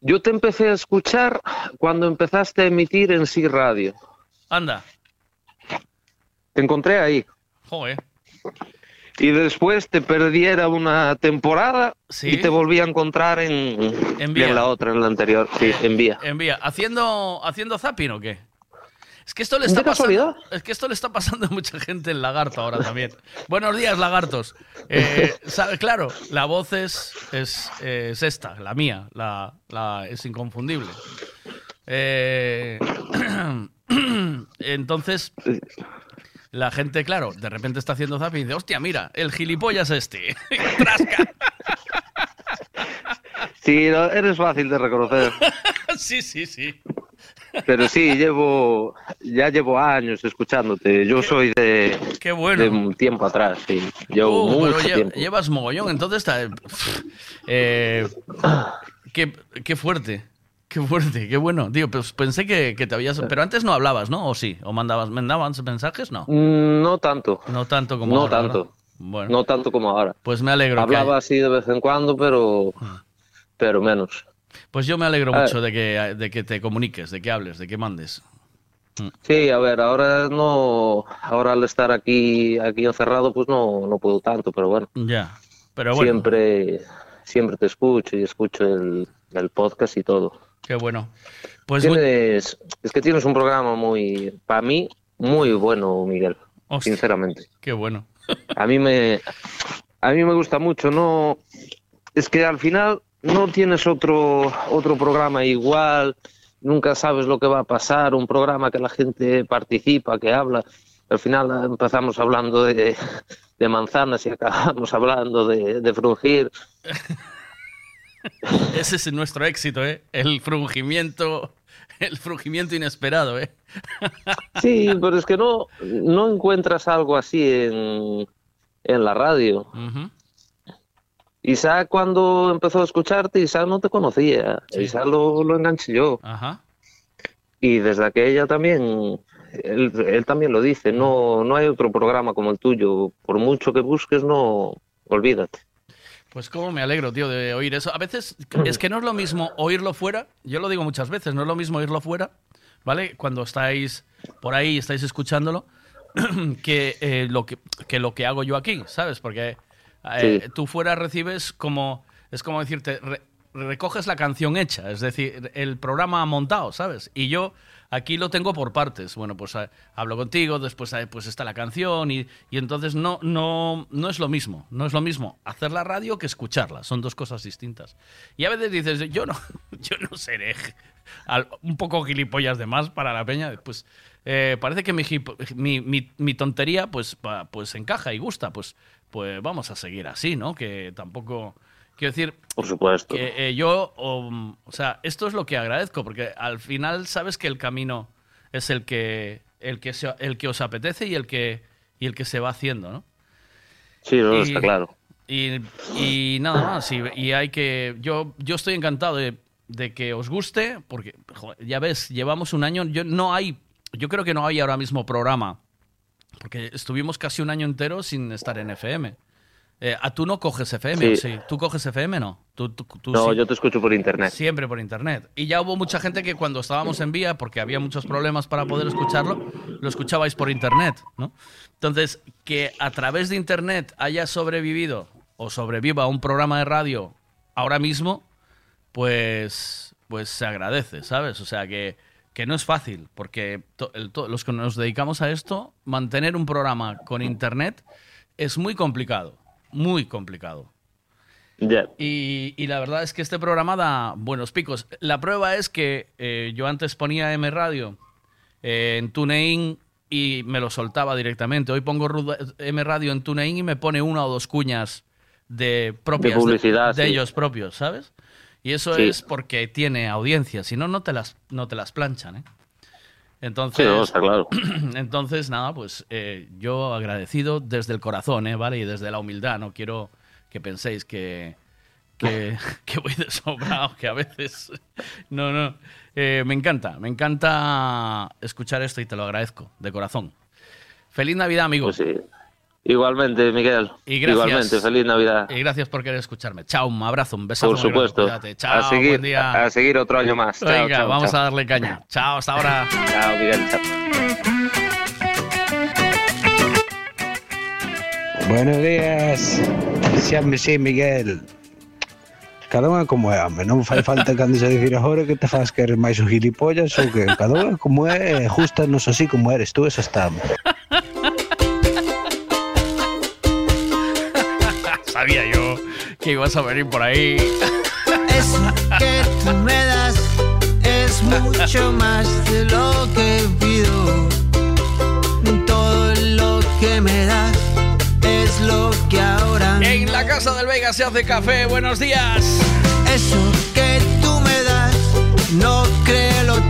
Yo te empecé a escuchar cuando empezaste a emitir en Sí Radio. Anda, Te encontré ahí. joder. Y después te perdiera una temporada Sí. y te volví a encontrar en, En Vía. en la otra, en la anterior. Sí, en Vía. Envía, ¿haciendo, haciendo zapping o qué? Es que esto le ¿De está pasando. Es que esto le está pasando a mucha gente en Lagarto ahora también. Buenos días, lagartos. Eh, claro, la voz es, es, es esta, la mía, la, la- es inconfundible. Eh, entonces, la gente, claro, de repente está haciendo zapping y dice, hostia, mira, el gilipollas este. Sí, no, eres fácil de reconocer. sí, sí, sí. Pero sí, llevo, ya llevo años escuchándote. Yo soy de, Qué bueno. de un tiempo atrás, sí. Llevo Uh, mucho lle- tiempo. llevas mogollón, entonces está. Eh, qué, qué fuerte. Qué fuerte, qué bueno. Tío, pues pensé que, que te habías. Pero antes no hablabas, ¿no? ¿O sí? ¿O mandabas, mandabas mensajes? No. Mm, No tanto. No tanto como No ahora, tanto. ¿verdad? Bueno. No tanto como ahora. Pues me alegro. que- Hablaba así de vez en cuando, pero, pero menos. pues yo me alegro A mucho de que, de que te comuniques, de que hables, de que mandes. Sí, a ver, ahora no, ahora al estar aquí, aquí encerrado, pues no, no puedo tanto, pero bueno. Ya. Pero bueno, Siempre, siempre te escucho y escucho el, el podcast y todo. Qué bueno. Pues muy- Tienes, es que tienes un programa muy, para mí, muy bueno, Miguel. Hostia. Sinceramente. qué bueno. A mí me, a mí me gusta mucho, no, es que al final no tienes otro, otro programa igual, nunca sabes lo que va a pasar, un programa que la gente participa, que habla. Al final empezamos hablando de, de manzanas y acabamos hablando de, de frungir. Ese es nuestro éxito, ¿eh? El frungimiento. El frungimiento inesperado, ¿eh? Sí, pero es que no, no encuentras algo así en, en la radio. Ujú. Isaac cuando empezó a escucharte, Isaac no te conocía. Sí. Isaac lo, lo enganché yo. Ajá. Y desde aquella también, él, él también lo dice, no, no hay otro programa como el tuyo. Por mucho que busques, no, olvídate. Pues cómo me alegro, tío, de oír eso. A veces es que no es lo mismo oírlo fuera, yo lo digo muchas veces, no es lo mismo oírlo fuera, ¿vale? Cuando estáis por ahí, estáis escuchándolo, que, eh, lo que, que lo que hago yo aquí, ¿sabes? Porque eh, Sí. tú fuera recibes como, es como decirte, re- recoges la canción hecha, es decir, el programa montado, ¿sabes? Y yo aquí lo tengo por partes. Bueno, pues eh, hablo contigo, después eh, pues está la canción y, entonces no, no, no es lo mismo, no es lo mismo hacer la radio que escucharla, son dos cosas distintas. Y a veces dices, yo no, yo no seré al- un poco gilipollas de más para la peña, pues eh, parece que mi, mi- mi tontería pues, pa- pues encaja y gusta, pues, pues vamos a seguir así, ¿no? Que tampoco... Quiero decir, Por supuesto. que eh, yo, um, o sea, esto es lo que agradezco, porque al final sabes que el camino es el que, el que, se- el que os apetece y el que, y el que se va haciendo, ¿no? Sí, no, Y- está claro. Y, y nada más, y, y hay que... Yo, yo estoy encantado de, de que os guste, porque joder, ya ves, llevamos un año, yo, no hay, yo creo que no hay ahora mismo programa, porque estuvimos casi un año entero sin estar en FM. Eh, ¿a ¿Tú no coges FM? Sí. ¿Tú coges FM no? ¿Tú, tú- tú No, sí? yo te escucho por internet. Siempre por internet. Y ya hubo mucha gente que cuando estábamos en vía, porque había muchos problemas para poder escucharlo, lo escuchabais por internet, ¿no? Entonces, que a través de internet haya sobrevivido o sobreviva un programa de radio ahora mismo, pues, pues se agradece, ¿sabes? O sea que, que no es fácil, porque to- el- to- los que nos dedicamos a esto, mantener un programa con internet es muy complicado, muy complicado. Y, y la verdad es que este programa da buenos picos. La prueba es que eh, yo antes ponía M Radio eh, en TuneIn y me lo soltaba directamente. Hoy pongo M Radio en TuneIn y me pone una o dos cuñas de propias De publicidad, de, sí. ellos propios, ¿sabes? Y eso Sí. es porque tiene audiencia, si no, no te las, no te las planchan, ¿eh? Entonces, Sí, no, está claro. entonces, nada, pues eh, yo agradecido desde el corazón, ¿eh? ¿vale? Y desde la humildad, no quiero que penséis que, que, que voy de sobrado, que a veces... No, no. Eh, me encanta, me encanta escuchar esto y te lo agradezco, de corazón. Feliz Navidad, amigo. Pues sí. Igualmente, Miguel. Y gracias. Igualmente, feliz Navidad. Y gracias por querer escucharme. Chao, un abrazo, un besazo. Por supuesto. Chao, a seguir, buen día. a seguir otro año más. Venga, chao, vamos chao. a darle caña. Chao, hasta ahora. Chao, Miguel. Chao. Buenos días, Xame sí, Miguel Cada unha como é, home, non fai falta que andes a dicir agora que te faz que eres máis o gilipollas ou que cada unha como é, justanos así como eres tú, eso está Sabía yo que ibas a venir por ahí. Eso que tú me das es mucho más de lo que pido. Todo lo que me das es lo que ahora En la casa del Vega se hace café. Buenos días. Eso que tú me das no creo lo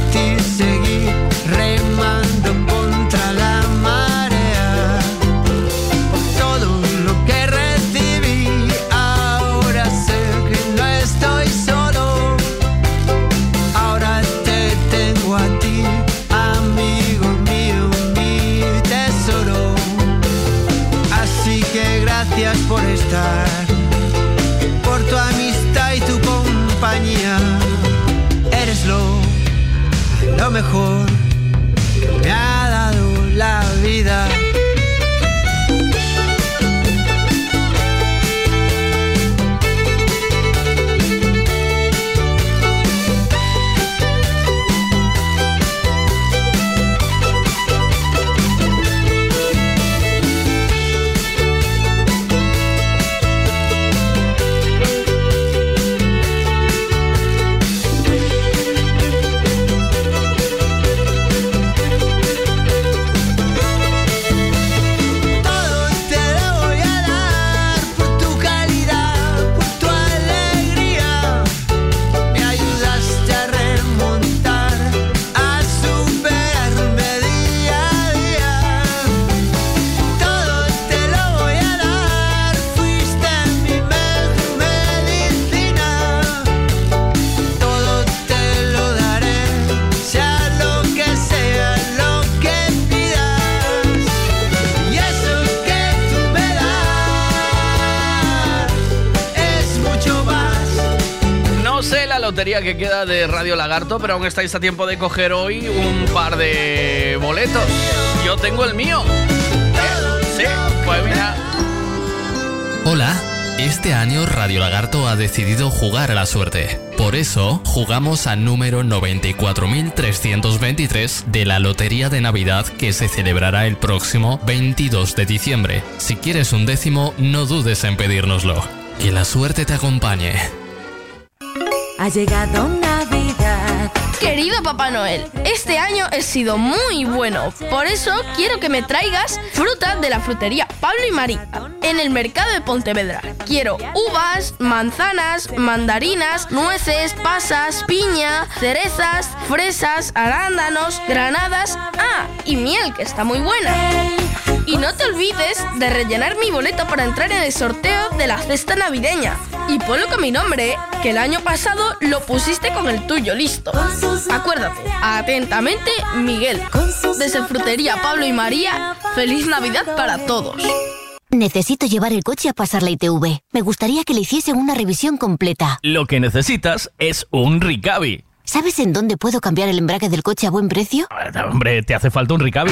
mejor que queda de Radio Lagarto, pero aún estáis a tiempo de coger hoy un par de boletos. Yo tengo el mío. Sí, pues. Hola, este año Radio Lagarto ha decidido jugar a la suerte. Por eso, jugamos al número 94.323 de la Lotería de Navidad que se celebrará el próximo 22 de diciembre. Si quieres un décimo, no dudes en pedírnoslo. Que la suerte te acompañe. Ha llegado Navidad. Querido Papá Noel, este año he sido muy bueno. Por eso quiero que me traigas fruta de la frutería Pablo y María en el mercado de Pontevedra. Quiero uvas, manzanas, mandarinas, nueces, pasas, piña, cerezas, fresas, arándanos, granadas. Ah, y miel, que está muy buena. Y no te olvides de rellenar mi boleto para entrar en el sorteo de la cesta navideña. Y ponlo con mi nombre, que el año pasado lo pusiste con el tuyo, listo. Acuérdate, atentamente, Miguel. Desde Frutería Pablo y María, feliz Navidad para todos. Necesito llevar el coche a pasar la ITV. Me gustaría que le hiciesen una revisión completa. Lo que necesitas es un Ricavi. ¿Sabes en dónde puedo cambiar el embrague del coche a buen precio? Hombre, ¿te hace falta un Ricavi?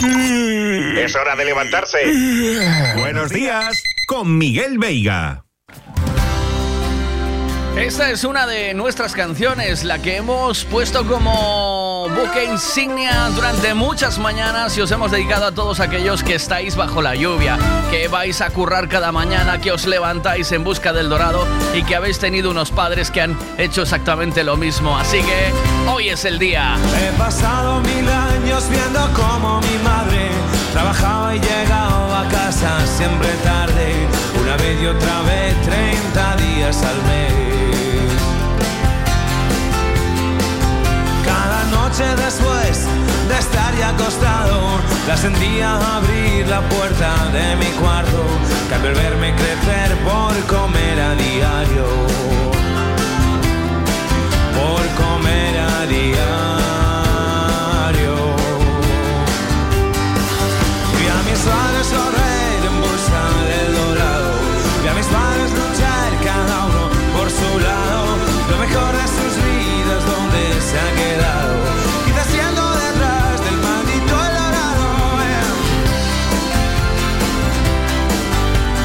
Es hora de levantarse. Buenos días con Miguel Veiga. Esta es una de nuestras canciones, la que hemos puesto como buque insignia durante muchas mañanas y os hemos dedicado a todos aquellos que estáis bajo la lluvia, que vais a currar cada mañana, que os levantáis en busca del dorado y que habéis tenido unos padres que han hecho exactamente lo mismo. Así que hoy es el día. He pasado mil años viendo siempre tarde, una vez y otra vez, 30 días al mes. Cada noche después de estar ya acostado, la sentía abrir la puerta de mi cuarto, que al verme crecer por comer a diario, por comer a diario. Por su lado. Lo mejor de sus vidas donde se ha quedado. Quizás siendo detrás del maldito el dorado.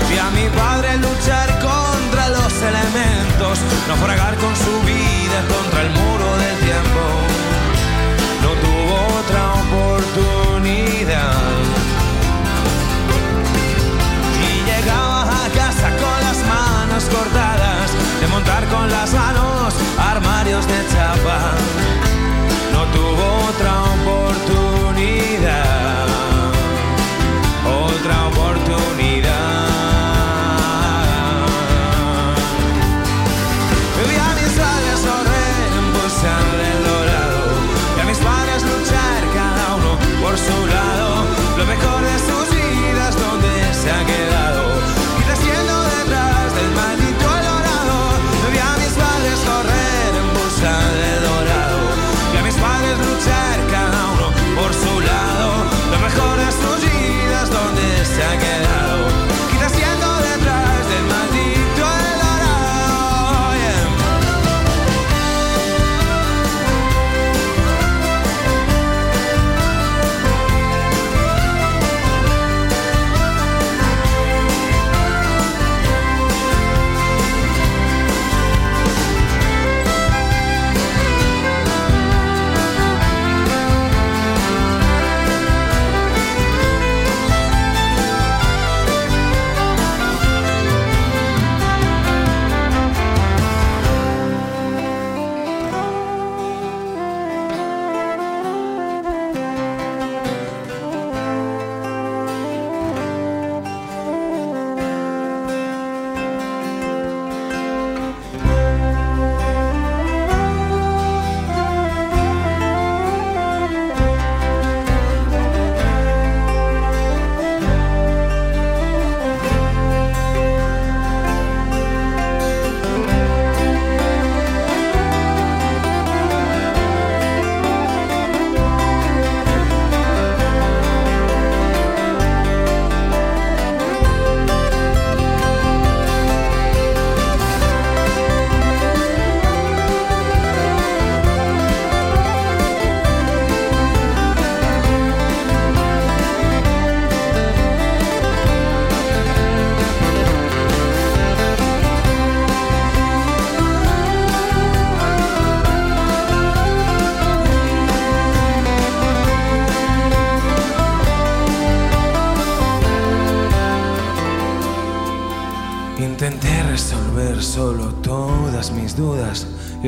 Vi a mi padre luchar contra los elementos. Naufragar con su vida contra el muro con las manos armarios de chapa. No tuvo otra oportunidad,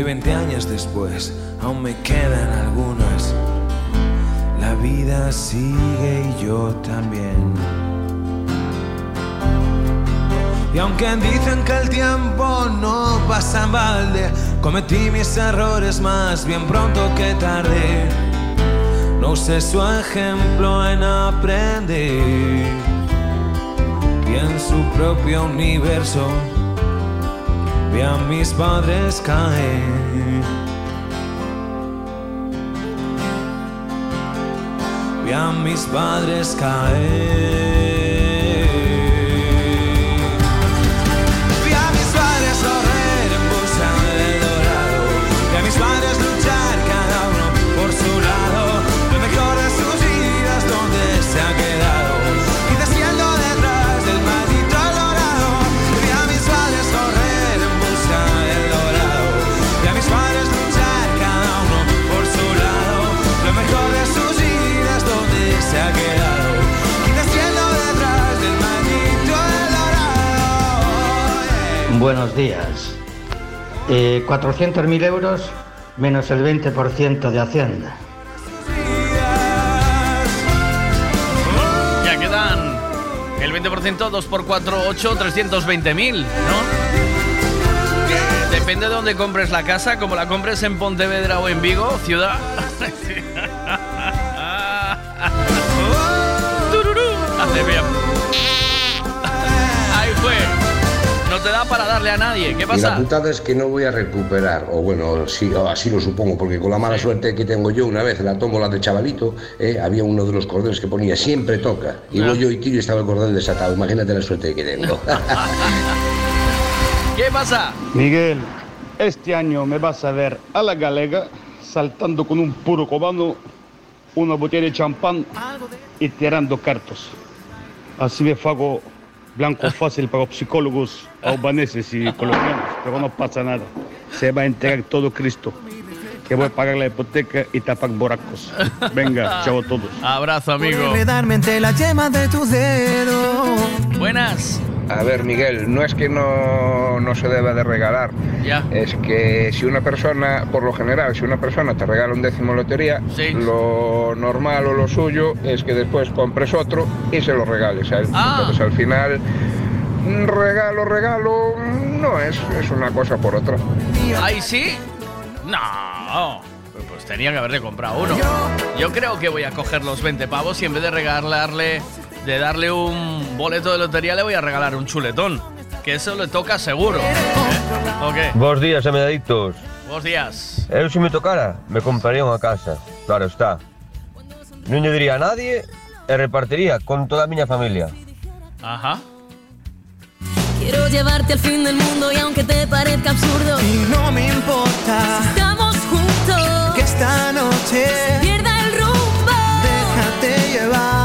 20 años después aún me quedan algunas. La vida sigue y yo también. Y aunque dicen que el tiempo no pasa en balde, cometí mis errores más bien pronto que tarde. No usé su ejemplo en aprender. Y en su propio universo vi a mis padres caer. Vi a mis padres caer. Buenos días. Eh, 400.000 euros menos el 20% de Hacienda. Ya quedan el 20%, 2 por 4, 8, 320.000, ¿no? Depende de dónde compres la casa, como la compres en Pontevedra o en Vigo, ciudad. Hace bien. Te da para darle a nadie. ¿Qué Y la pasa? putada es que no voy a recuperar, o bueno, sí, o así lo supongo, porque con la mala suerte que tengo yo, una vez en la tómbola de chavalito, eh, había uno de los cordones que ponía siempre toca. Y Ah. voy yo y tiro y estaba el cordón desatado. Imagínate la suerte que tengo. ¿Qué pasa? Miguel, este año me vas a ver a la galega saltando con un puro cobano, una botella de champán y tirando cartos. Así me fago blanco fácil para los psicólogos albaneses y colombianos, pero no pasa nada. Se va a enterar todo Cristo. Que voy a pagar la hipoteca y tapar borracos. Venga, chao a todos. Abrazo, amigo. Enredarme entre las yemas de tus dedos. Buenas. A ver, Miguel, no es que no, no se deba de regalar. Es que si una persona, por lo general, si una persona te regala un décimo lotería, lo normal o lo suyo es que después compres otro y se lo regales a él. Ah. Entonces al final, regalo, regalo, no es, es una cosa por otra. ¿Ahí sí? No. Pues tenía que haberle comprado uno. Yo creo que voy a coger los 20 pavos y en vez de regalarle, de darle un boleto de lotería, le voy a regalar un chuletón. Que eso le toca seguro. ¿eh? ¿O qué? Bos días, amedaditos. Buenos días. Eu se me tocara, me compraría unha casa, claro está. Non lle diría a nadie e repartiría con toda a miña familia. Ajá. Quiero llevarte al fin del mundo y aunque te parezca absurdo, Y no me importa estamos juntos. que esta noche Pierda el rumbo. déjate llevar.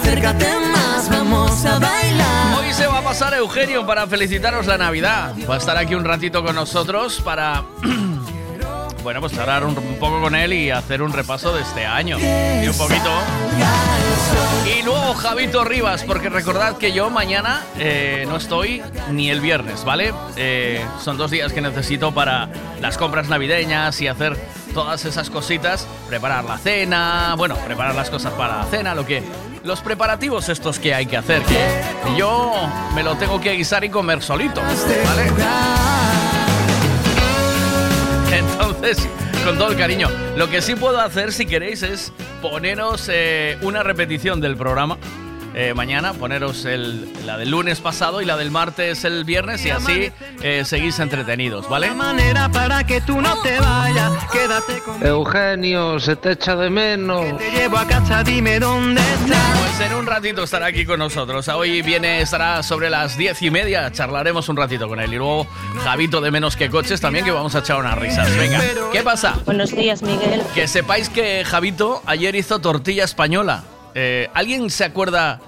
Acércate más, vamos a bailar. Hoy se va a pasar Eugenio para felicitaros la Navidad. Va a estar aquí un ratito con nosotros para. Bueno, pues hablar un, un poco con él y hacer un repaso de este año. Y un poquito. Y luego Javito Rivas, porque recordad que yo mañana eh, no estoy ni el viernes, ¿vale? Eh, son dos días que necesito para las compras navideñas y hacer todas esas cositas, preparar la cena, bueno, preparar las cosas para la cena, lo que los preparativos estos que hay que hacer, que yo me lo tengo que guisar y comer solito, ¿vale? Entonces, con todo el cariño, lo que sí puedo hacer si queréis es poneros eh, una repetición del programa. Eh, mañana, poneros el- la del lunes pasado y la del martes el viernes y así eh, seguís entretenidos, ¿vale? manera para que tú no te vayas. Quédate con Eugenio, se te echa de menos. te llevo a casa, dime dónde estás. Pues en un ratito estará aquí con nosotros. Hoy viene, estará sobre las diez y media. Charlaremos un ratito con él. Y luego Javito de Menos que Coches también, que vamos a echar unas risas. Venga, ¿qué pasa? Buenos días, Miguel. Que sepáis que Javito ayer hizo tortilla española. Eh, ¿Alguien se acuerda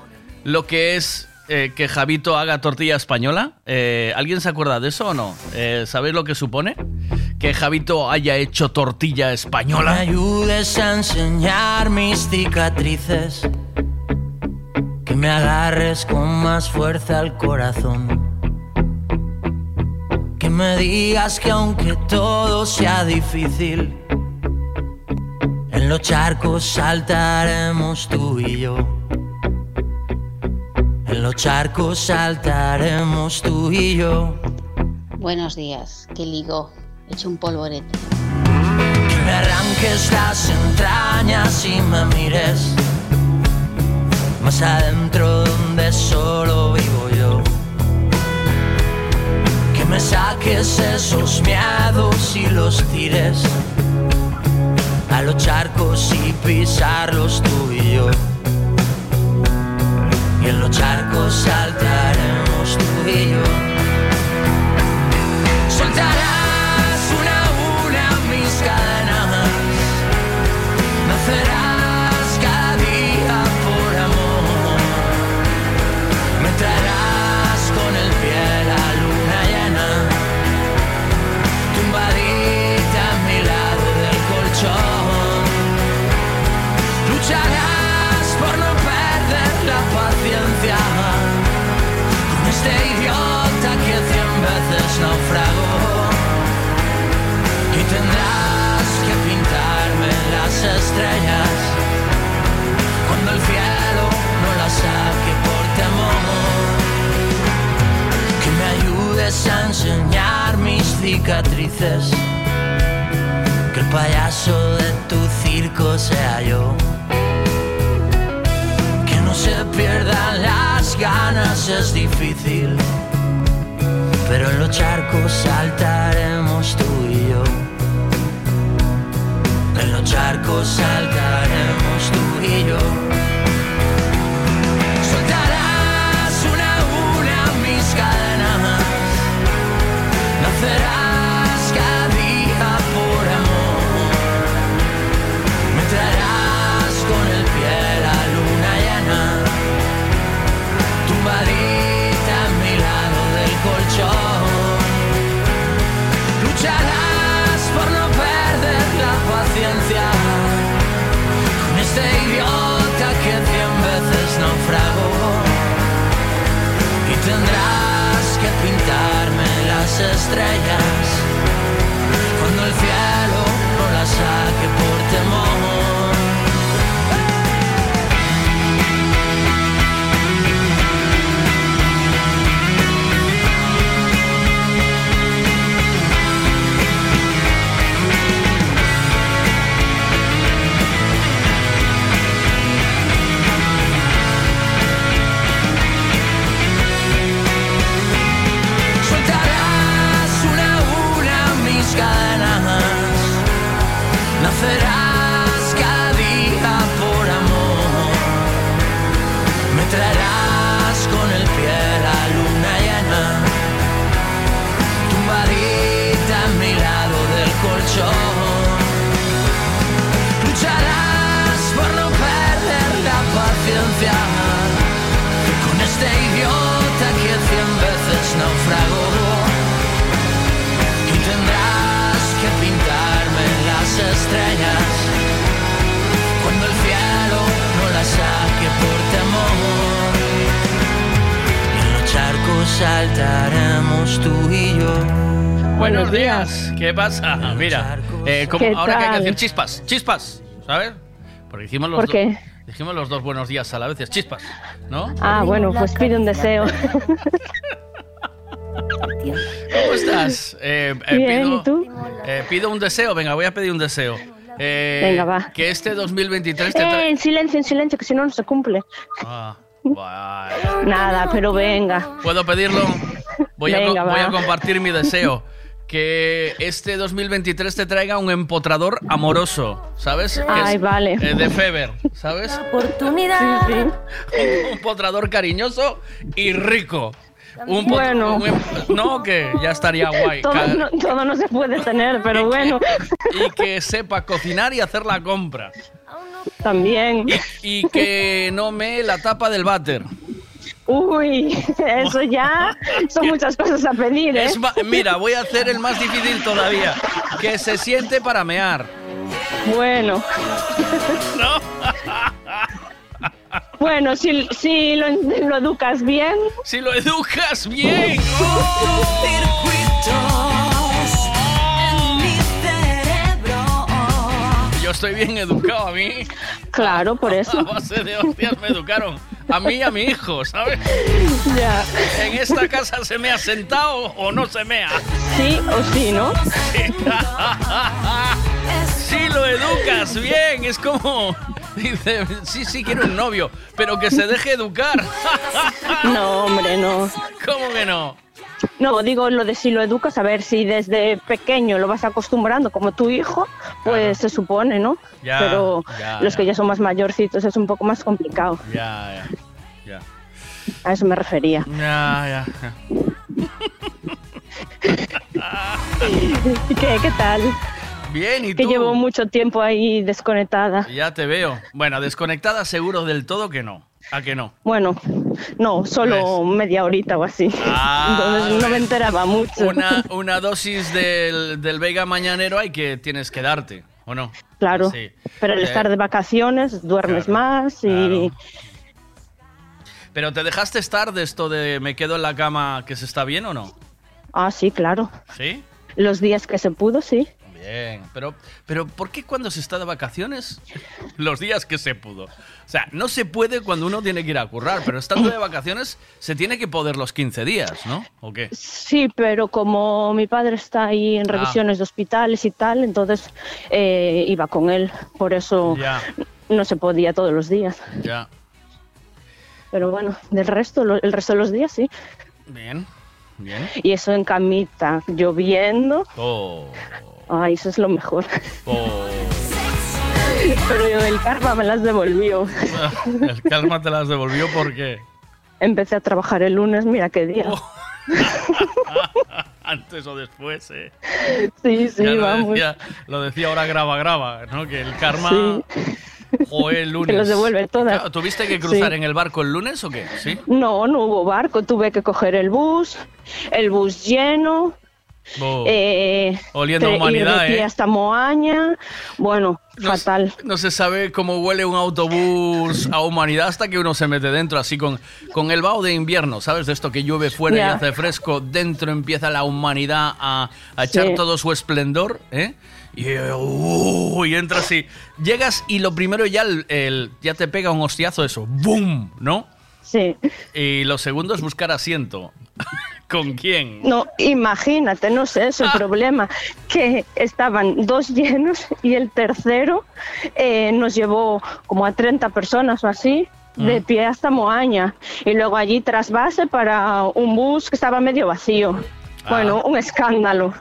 lo que es eh, que Javito haga tortilla española? Eh, ¿Alguien se acuerda de eso o no? ¿Sabéis lo que supone? Que Javito haya hecho tortilla Me española. ayudes a enseñar mis cicatrices. Que me agarres con más fuerza al corazón. Que me digas que aunque todo sea difícil, en los charcos saltaremos tú y yo. En los charcos saltaremos tú y yo. Buenos días, que ligo. He hecho un polvorete. Que me arranques las entrañas y me mires más adentro donde solo vivo yo. Que me saques esos miedos y los tires a los charcos y pisarlos tú y. Y en los charcos saltaremos tú y yo. Ayudes a enseñar mis cicatrices. Que el payaso de tu circo sea yo. Que no se pierdan las ganas, es difícil. Pero en los charcos saltaremos tú y yo. En los charcos saltaremos tú y yo. Tendrás que pintarme las estrellas saltaremos tú y yo. Buenos días. ¿Qué pasa? Mira, eh, como- ¿Qué ahora que hay que tal? decir chispas, chispas, ¿sabes? Porque dijimos los, ¿Por do- qué? dijimos los dos buenos días a la vez, es chispas, ¿no? Ah, bueno, pues pide un deseo. ¿Cómo estás? Eh, eh, Bien, pido, ¿y tú? eh, pido un deseo, venga, voy a pedir un deseo. Eh, Venga, va. Que este 2023 te Eh, en silencio, en silencio, que si no, no se cumple. Ah, Nada, pero venga. ¿Puedo pedirlo? Voy, a, Venga, voy a compartir mi deseo. Que este 2023 te traiga un empotrador amoroso, ¿sabes? Que Ay, es, vale. eh, de Feber, ¿sabes? Oportunidad. Sí, Un empotrador cariñoso y rico. Un Bueno. un em- no, que ya estaría guay. Todo no, todo no se puede tener, pero bueno. Y que sepa cocinar y hacer la compra. También. Y que no me la tapa del váter. Uy, eso ya son muchas cosas a pedir, ¿eh? Es mira, voy a hacer el más difícil todavía. Que se siente para mear. Bueno. Bueno, si, si lo, lo educas bien. Si lo educas bien. Yo estoy bien educado a mí. Claro, por eso. A base de hostias me educaron. A mí y a mi hijo, ¿sabes? Ya. En esta casa se me ha sentado o no se mea. Sí o sí, ¿no? Si lo educas bien, es como. Dice, sí, sí, quiero un novio, pero que se deje educar. No, hombre, no. ¿Cómo que no? No, digo lo de si lo educas, a ver si desde pequeño lo vas acostumbrando como tu hijo, pues se supone, ¿no? Ya, Pero ya, los ya. que ya son más mayorcitos es un poco más complicado. Ya, ya. Ya, A eso me refería. ya, ya. ¿Qué, qué tal? Bien, ¿y Que llevo mucho tiempo ahí desconectada. Ya te veo. Bueno, desconectada seguro del todo que no. ¿A que no? Bueno, no, solo media horita o así. Entonces no me enteraba mucho. Ah, Una, una dosis del, del Vega Mañanero hay que tienes que darte, ¿o no? Claro, Sí. pero al Eh, estar de vacaciones duermes más y Pero te dejaste estar de esto de me quedo en la cama que se está bien o no? ah sí, claro. ¿Sí? Los días que se pudo, sí. Bien, pero, pero ¿por qué cuando se está de vacaciones los días que se pudo? O sea, no se puede cuando uno tiene que ir a currar, pero estando de vacaciones se tiene que poder los 15 días, ¿no? ¿O qué? Sí, pero como mi padre está ahí en Ah. revisiones de hospitales y tal, entonces eh, iba con él. Por eso Ya, no se podía todos los días. ya. Pero bueno, del resto, lo- el resto de los días sí. Bien, bien. Y eso en camita, lloviendo. Oh, Ay, eso es lo mejor. oh. Pero el karma me las devolvió. El calma te las devolvió porque Empecé a trabajar el lunes, mira qué día. Oh. antes o después, ¿eh? Sí, sí, Ya lo vamos. decía, lo decía ahora graba, graba, ¿no? Que el karma... Sí. Joder, el lunes. Que los devuelve todas. ¿Tuviste que cruzar Sí. en el barco el lunes o qué? ¿Sí? No, no hubo barco, tuve que coger el bus, el bus lleno, Oh. eh, Oliendo humanidad, ¿eh? hasta Moaña, bueno, fatal. No se sabe cómo huele un autobús a humanidad hasta que uno se mete dentro, así con, con el vaho de invierno, ¿sabes? De esto que llueve fuera y hace fresco, dentro empieza la humanidad a, a echar Sí. todo su esplendor, ¿eh? Y, uh, y entras y llegas y lo primero ya, el, el- ya te pega un hostiazo eso, ¡boom! ¿No? Sí. Y lo segundo es buscar asiento. ¿Con quién? No, imagínate, no sé, es el Ah. problema, que estaban dos llenos y el tercero eh, nos llevó como a 30 personas o así, de Mm. pie hasta Moaña, y luego allí trasvase para un bus que estaba medio vacío. Ah. Bueno, un escándalo.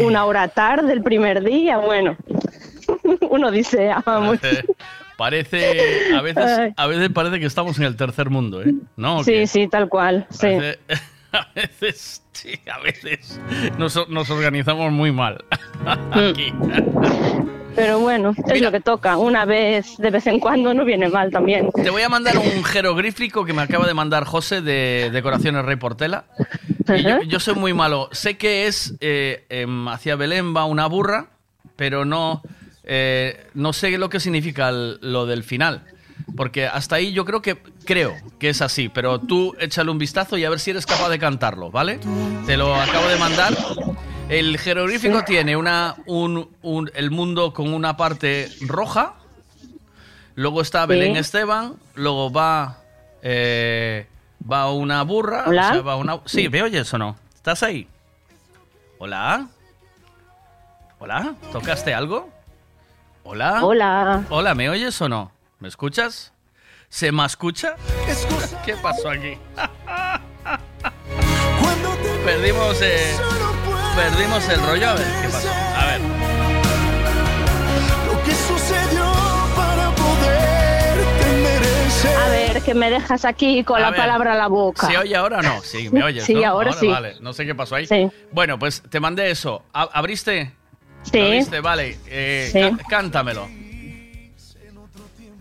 Una hora tarde el primer día, bueno, una odisea, vamos. Parece, a veces, a veces parece que estamos en el tercer mundo, ¿eh? ¿No? ¿O Sí, sí, tal cual, sí. Parece- a veces, sí, a veces nos, nos organizamos muy mal. Aquí. Pero bueno, es lo que toca. Una vez, de vez en cuando, no viene mal también. Te voy a mandar un jeroglífico que me acaba de mandar José de Decoraciones Rey Portela. Y yo, yo soy muy malo. Sé que es eh, em, hacia Belén va una burra, pero no, eh, no sé lo que significa el- lo del final. Porque hasta ahí yo creo que creo que es así, pero tú échale un vistazo y a ver si eres capaz de cantarlo, ¿vale? Te lo acabo de mandar. El jeroglífico tiene una, un, un- el mundo con una parte roja, luego está Belén. Esteban, luego va eh, va una burra, Hola. o sea, va una- sí, ¿me oyes o no? ¿Estás ahí? Hola. Hola, ¿tocaste algo? Hola. Hola. Hola, ¿me oyes o no? ¿Me escuchas? ¿Se me escucha? ¿Qué pasó aquí? Perdimos, eh, perdimos el rollo. A ver, ¿qué pasó? A ver. Lo que sucedió para poderte merecer. A ver, que me dejas aquí con A la ver, palabra a la boca. ¿Se oye ahora o no? Sí, me oyes. Sí, ¿no? ahora sí. Vale, no sé qué pasó ahí. Sí. Bueno, pues te mandé eso. ¿Abriste? Sí. Vale. eh, Sí. cá- cántamelo.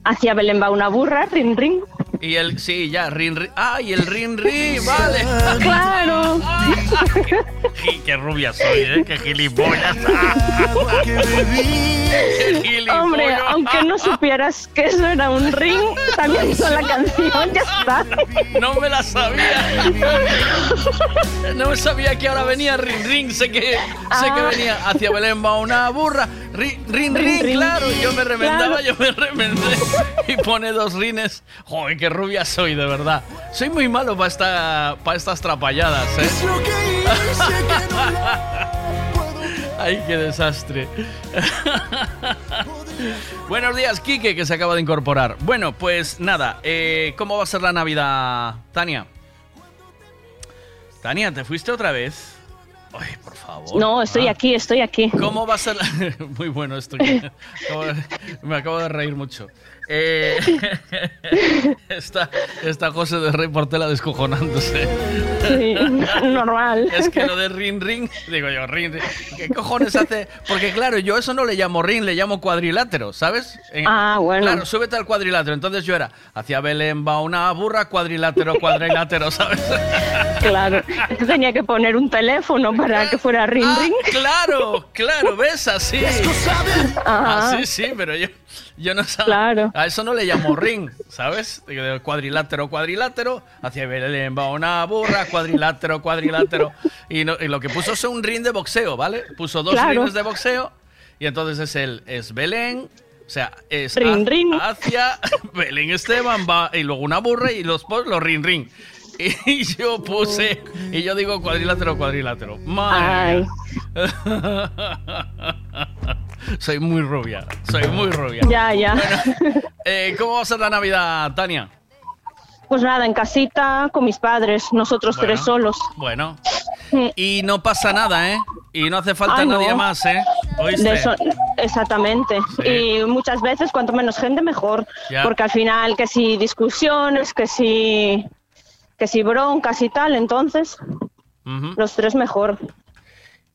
Hacia Belén va una burra, ring ring. Y el, sí, ya, rin, rin. ¡Ah, y el rin, rin! ¡Vale! Claro. Y qué rubia soy, ¿eh? ¡Qué gilipollas! ¡Qué gilipollas! Hombre, aunque no supieras que eso era un ring, también con la canción ya está. No me la sabía. No me sabía que ahora venía Rin Rin. Sé que, sé que Ah. venía hacia Belén va una burra. Rin Rin, Rin, rin, rin. claro. Yo me remendaba, Claro. yo me remendé. Y pone dos rines. Joder, qué rubia soy, de verdad. Soy muy malo para esta, para estas trapalladas, ¿eh? Ay, qué desastre. Buenos días, Quique, que se acaba de incorporar. Bueno, pues nada, eh, ¿cómo va a ser la Navidad, Tania? Tania, ¿te fuiste otra vez? Ay, por favor. No, estoy Ah. aquí, estoy aquí. ¿Cómo va a ser la... Muy bueno esto. Me acabo de reír mucho. Eh, está, está José de Rey Portela descojonándose. Sí, normal. Es que lo de ring ring, digo yo, ring ring. ¿Qué cojones hace? Porque claro, yo eso no le llamo ring, le llamo cuadrilátero, ¿sabes? En- Ah, bueno. Claro, súbete al cuadrilátero. Entonces yo era, hacia Belén va una burra, cuadrilátero, cuadrilátero, ¿sabes? Claro. Tenía que poner un teléfono para que fuera ring ring. Claro, claro, ¿ves? Así. Ajá. Así, sí, pero yo, yo no sabía. Claro. A eso no le llamo ring, ¿sabes? Cuadrilátero, cuadrilátero, hacia Belén va una burra, cuadrilátero, cuadrilátero. Y, no- y lo que puso es un ring de boxeo, ¿vale? Puso dos Claro. rines de boxeo y entonces es el es Belén. O sea, es Rin, ha- rin. hacia Belén Esteban va y luego una burra y los los rin rin. Y yo puse, y yo digo cuadrilátero, cuadrilátero. Madre. Soy muy rubia, soy muy rubia. Ya, ya. Eh, ¿Cómo va a ser la Navidad, Tania? Pues nada, en casita con mis padres, nosotros Bueno. tres solos. Bueno. Y no pasa nada, ¿eh? Y no hace falta no. nadie más, ¿eh? ¿Oíste? De eso- exactamente. Sí. Y muchas veces, cuanto menos gente, mejor. Ya. Porque al final, que si discusiones, que si, que si broncas y tal, entonces, Ujú. los tres mejor.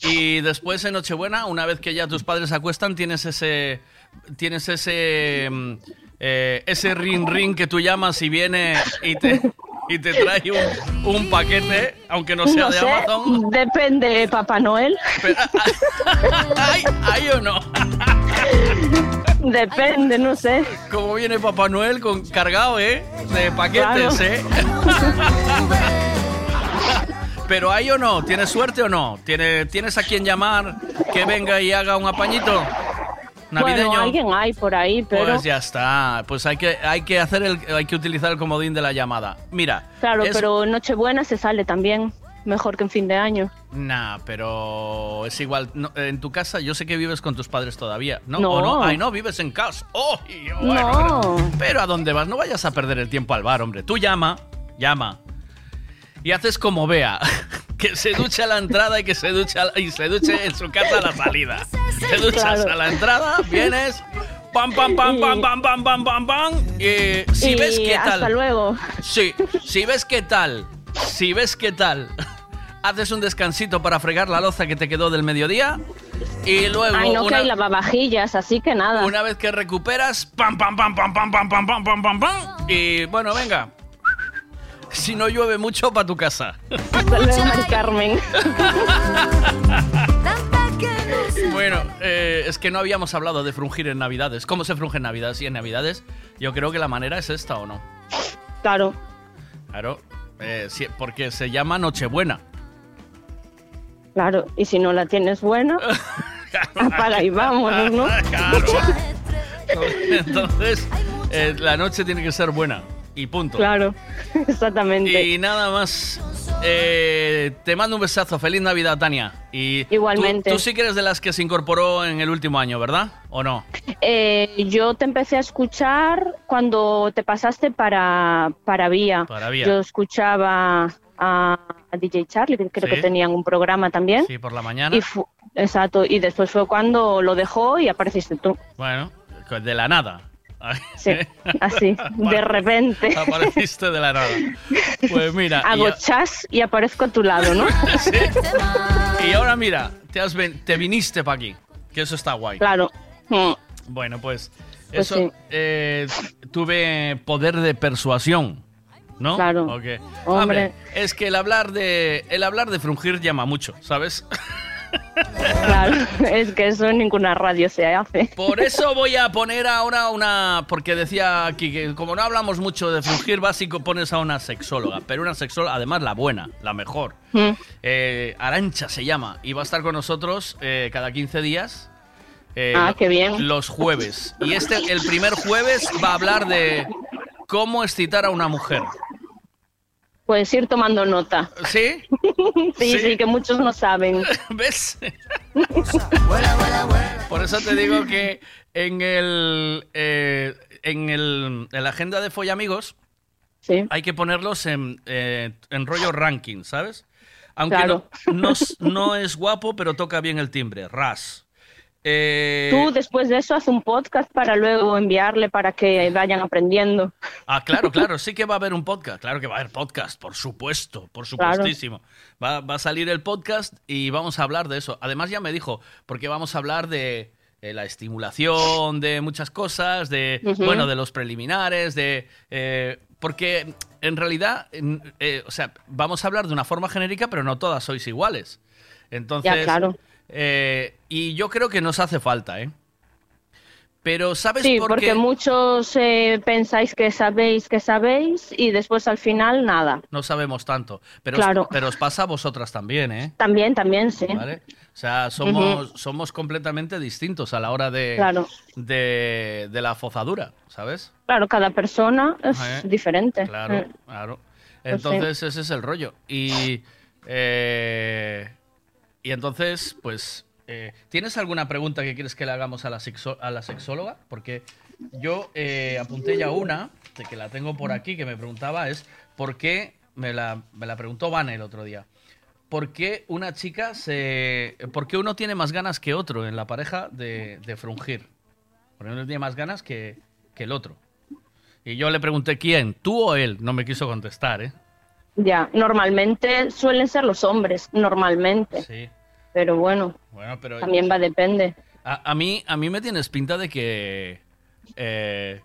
Y después en Nochebuena, una vez que ya tus padres se acuestan, tienes ese. Tienes ese. mm, eh, ese ring ring que tú llamas y viene y te, y te trae un, un paquete, aunque no sea No de sé, Amazon. depende, Papá Noel. ¿Hay, hay o no? Depende, no sé. Como viene Papá Noel con cargado, ¿eh? De paquetes, Claro. ¿eh? Pero hay o no, ¿tienes suerte o no? ¿Tiene- ¿Tienes a quien llamar que venga y haga un apañito navideño? Bueno, alguien hay por ahí, pero... Pues ya está, pues hay que, hay que hacer el, hay que utilizar el comodín de la llamada. Mira, Claro, es- pero en Nochebuena se sale también. Mejor que en fin de año. Nah, pero es igual. no, en tu casa, yo sé que vives con tus padres todavía, ¿no? No. ¿O no? Ay, no, vives en casa. Oh, bueno, No. Pero, pero ¿a dónde vas? No vayas a perder el tiempo al bar, hombre. Tú llama, llama. Y haces como vea. Que se duche a la entrada y que se duche, la- y se duche en su casa a la salida. Te duchas Claro. a la entrada, vienes, pam, pam, pam, pam, pam, pam, pam, pam, pam. Y si Y ves qué tal. hasta luego. Sí, si ves qué tal, si ves qué tal, haces un descansito para fregar la loza que te quedó del mediodía y luego Ay, no, que hay lavavajillas, así que nada. una vez que recuperas, pam, pam, pam, pam, pam, pam, pam, pam, pam, pam, pam, y bueno, venga. Si no llueve mucho, para tu casa. Hasta luego, Mari Carmen. Bueno, eh, es que no habíamos hablado de frungir en Navidades. ¿Cómo se frunge en Navidades? Y en Navidades, yo creo que la manera es esta o no. Claro. Claro, eh, sí, porque se llama Nochebuena. Claro, y si no la tienes buena, apaga y vámonos, ¿no? Claro. Entonces, eh, la noche tiene que ser buena. Y punto. Claro, exactamente. Y nada más. eh, te mando un besazo. Feliz Navidad, Tania. Y tú- Igualmente. Tú, sí que eres de las que se incorporó en el último año, ¿verdad? ¿O no? Eh, yo te empecé a escuchar cuando te pasaste para, para Vía. Para Vía. Yo escuchaba a, a DJ Charlie, que creo Sí. que tenían un programa también. Sí, por la mañana. Y exacto, y después fue cuando lo dejó y apareciste tú. Bueno, de la nada. Sí, así, de repente. Apareciste de la nada. Pues mira. y Hago a- chas y aparezco a tu lado, ¿no? Y ahora mira, te, has ven- te viniste para aquí. Que eso está guay. Claro. Mm. Bueno, pues Pues Eso, sí. eh, tuve poder de persuasión, ¿no? Claro. Ok. Hombre. es que el hablar de el hablar de frungir llama mucho, ¿sabes? Claro, es que eso en ninguna radio se hace. Por eso voy a poner ahora una. Porque decía aquí que como no hablamos mucho de frungir básico, pones a una sexóloga. Pero una sexóloga, además la buena, la mejor. Mm. Eh, Arancha se llama. Y va a estar con nosotros eh, cada 15 días. eh, Ah, qué bien. Los jueves. Y este, el primer jueves, va a hablar de cómo excitar a una mujer. Puedes ir tomando nota. ¿Sí? sí, sí, que muchos no saben. ¿Ves? Por eso te digo que en el eh, en el en la agenda de Follamigos hay que ponerlos en, eh, en rollo ranking, ¿sabes? Aunque Claro. no, no no es guapo, pero toca bien el timbre. Ras. Eh, Tú después de eso haz un podcast para luego enviarle para que vayan aprendiendo. Ah, claro, claro, sí que va a haber un podcast. Claro que va a haber podcast, por supuesto, por Claro. supuestísimo. Va, va a salir el podcast y vamos a hablar de eso. Además, ya me dijo, porque vamos a hablar de eh, la estimulación, de muchas cosas, de, bueno, de los preliminares, de... eh, porque en realidad, eh, o sea, vamos a hablar de una forma genérica, pero no todas sois iguales. Entonces, Ya, claro. Eh, y yo creo que nos hace falta, ¿eh? Pero ¿sabes Sí, por porque qué? muchos eh, pensáis que sabéis que sabéis y después al final nada. No sabemos tanto. Pero, Claro. os, pero os pasa a vosotras también, ¿eh? También, también, sí. ¿Vale? O sea, somos, somos completamente distintos a la hora de, Claro. de, de la fozadura, ¿sabes? Claro, cada persona es Eh, diferente. Claro, Eh, claro. Pues sí. Entonces, ese es el rollo. Y, eh, y entonces, pues, eh, ¿tienes alguna pregunta que quieres que le hagamos a la, sexo- a la sexóloga? Porque yo eh, apunté ya una, de que la tengo por aquí, que me preguntaba, es ¿por qué, me la, me la preguntó Vane el otro día, ¿por qué una chica se... ¿Por qué uno tiene más ganas que otro en la pareja de, de frungir? Porque uno tiene más ganas que, que el otro. Y yo le pregunté quién, tú o él, no me quiso contestar, ¿eh? Ya, normalmente suelen ser los hombres, normalmente. Sí. Pero bueno, Bueno, pero también va, depende. a, a mí a mí me tienes pinta de que eh,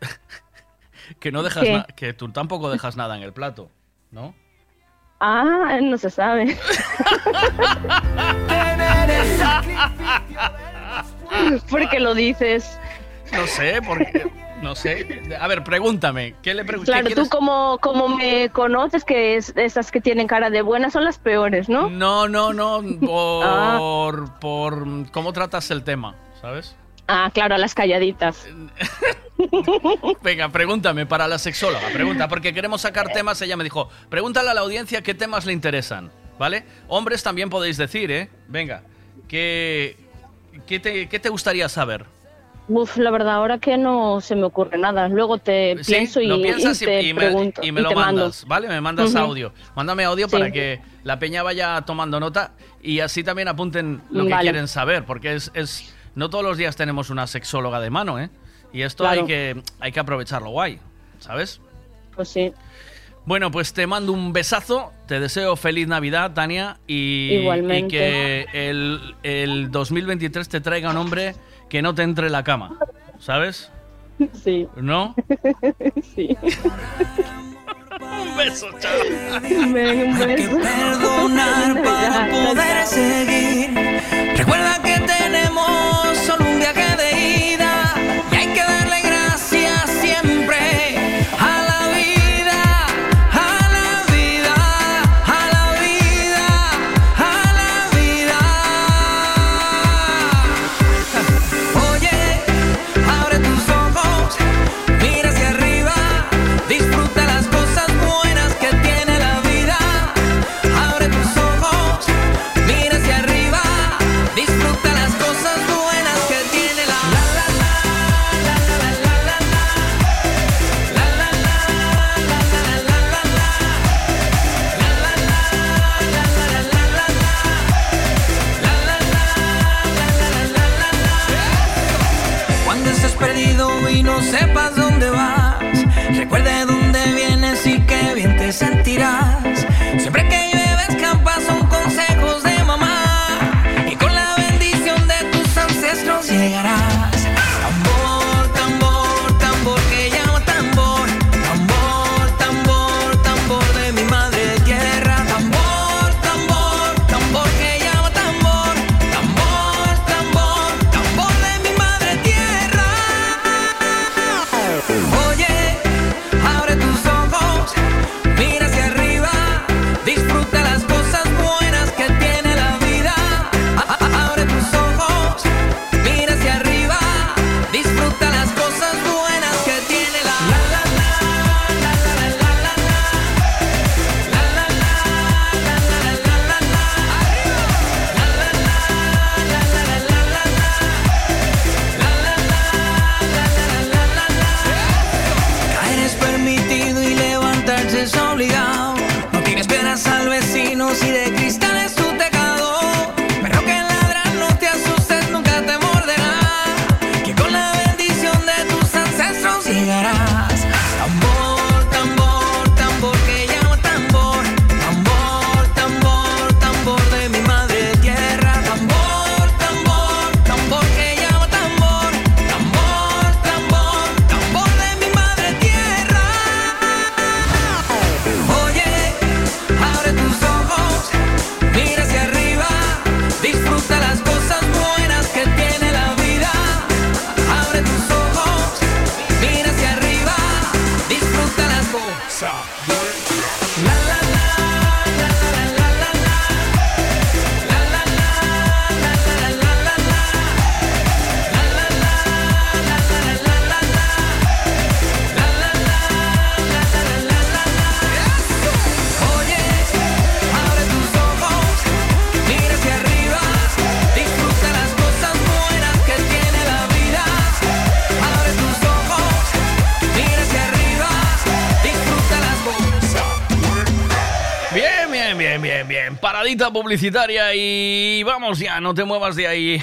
que no dejas que tú tampoco dejas nada en el plato, ¿no? Ah, no se sabe. ¿Por qué lo dices? No sé, porque no sé. A ver, pregúntame, ¿qué le preguntas? Claro, tú como, como me conoces, que es, esas que tienen cara de buenas son las peores, ¿no? No, no, no, por Ah. por cómo tratas el tema, ¿sabes? Ah, claro, a las calladitas. Venga, pregúntame para la sexóloga, pregunta, porque queremos sacar temas. Ella me dijo, pregúntale a la audiencia qué temas le interesan, ¿vale? Hombres también podéis decir, ¿eh? Venga, ¿qué, qué, te, qué te gustaría saber? Uf, la verdad, ahora que no se me ocurre nada. Luego te Sí, pienso y, piensas y y, te y me, pregunto. y me lo te mando. mandas, ¿vale? Me mandas Ujú. audio. Mándame audio Sí. para que la peña vaya tomando nota y así también apunten lo que quieren saber, porque es, es no todos los días tenemos una sexóloga de mano, ¿eh? Y esto Claro. hay que hay que aprovecharlo guay, ¿sabes? Pues sí. Bueno, pues te mando un besazo, te deseo feliz Navidad, Tania, y, Igualmente. y que el, el 2023 te traiga un hombre que no te entre en la cama, ¿sabes? Sí. ¿No? sí. un beso, chao. un beso. perdonar para poder seguir. Recuerda que tenemos solo un viaje de ida publicitaria y vamos ya, no te muevas de ahí.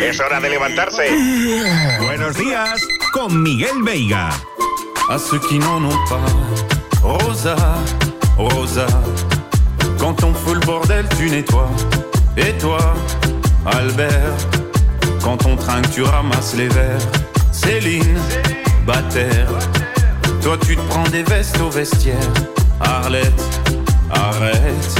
Es hora de levantarse. Buenos días con Miguel Veiga. À ceux qui n'en ont pas, Rosa, Rosa, quand on fout le bordel, tu nettoies. Et toi, Albert, quand on trinque, tu ramasses les verres. Céline, Bataire, toi tu te prends des vestes au vestiaire. Arlette, arrête.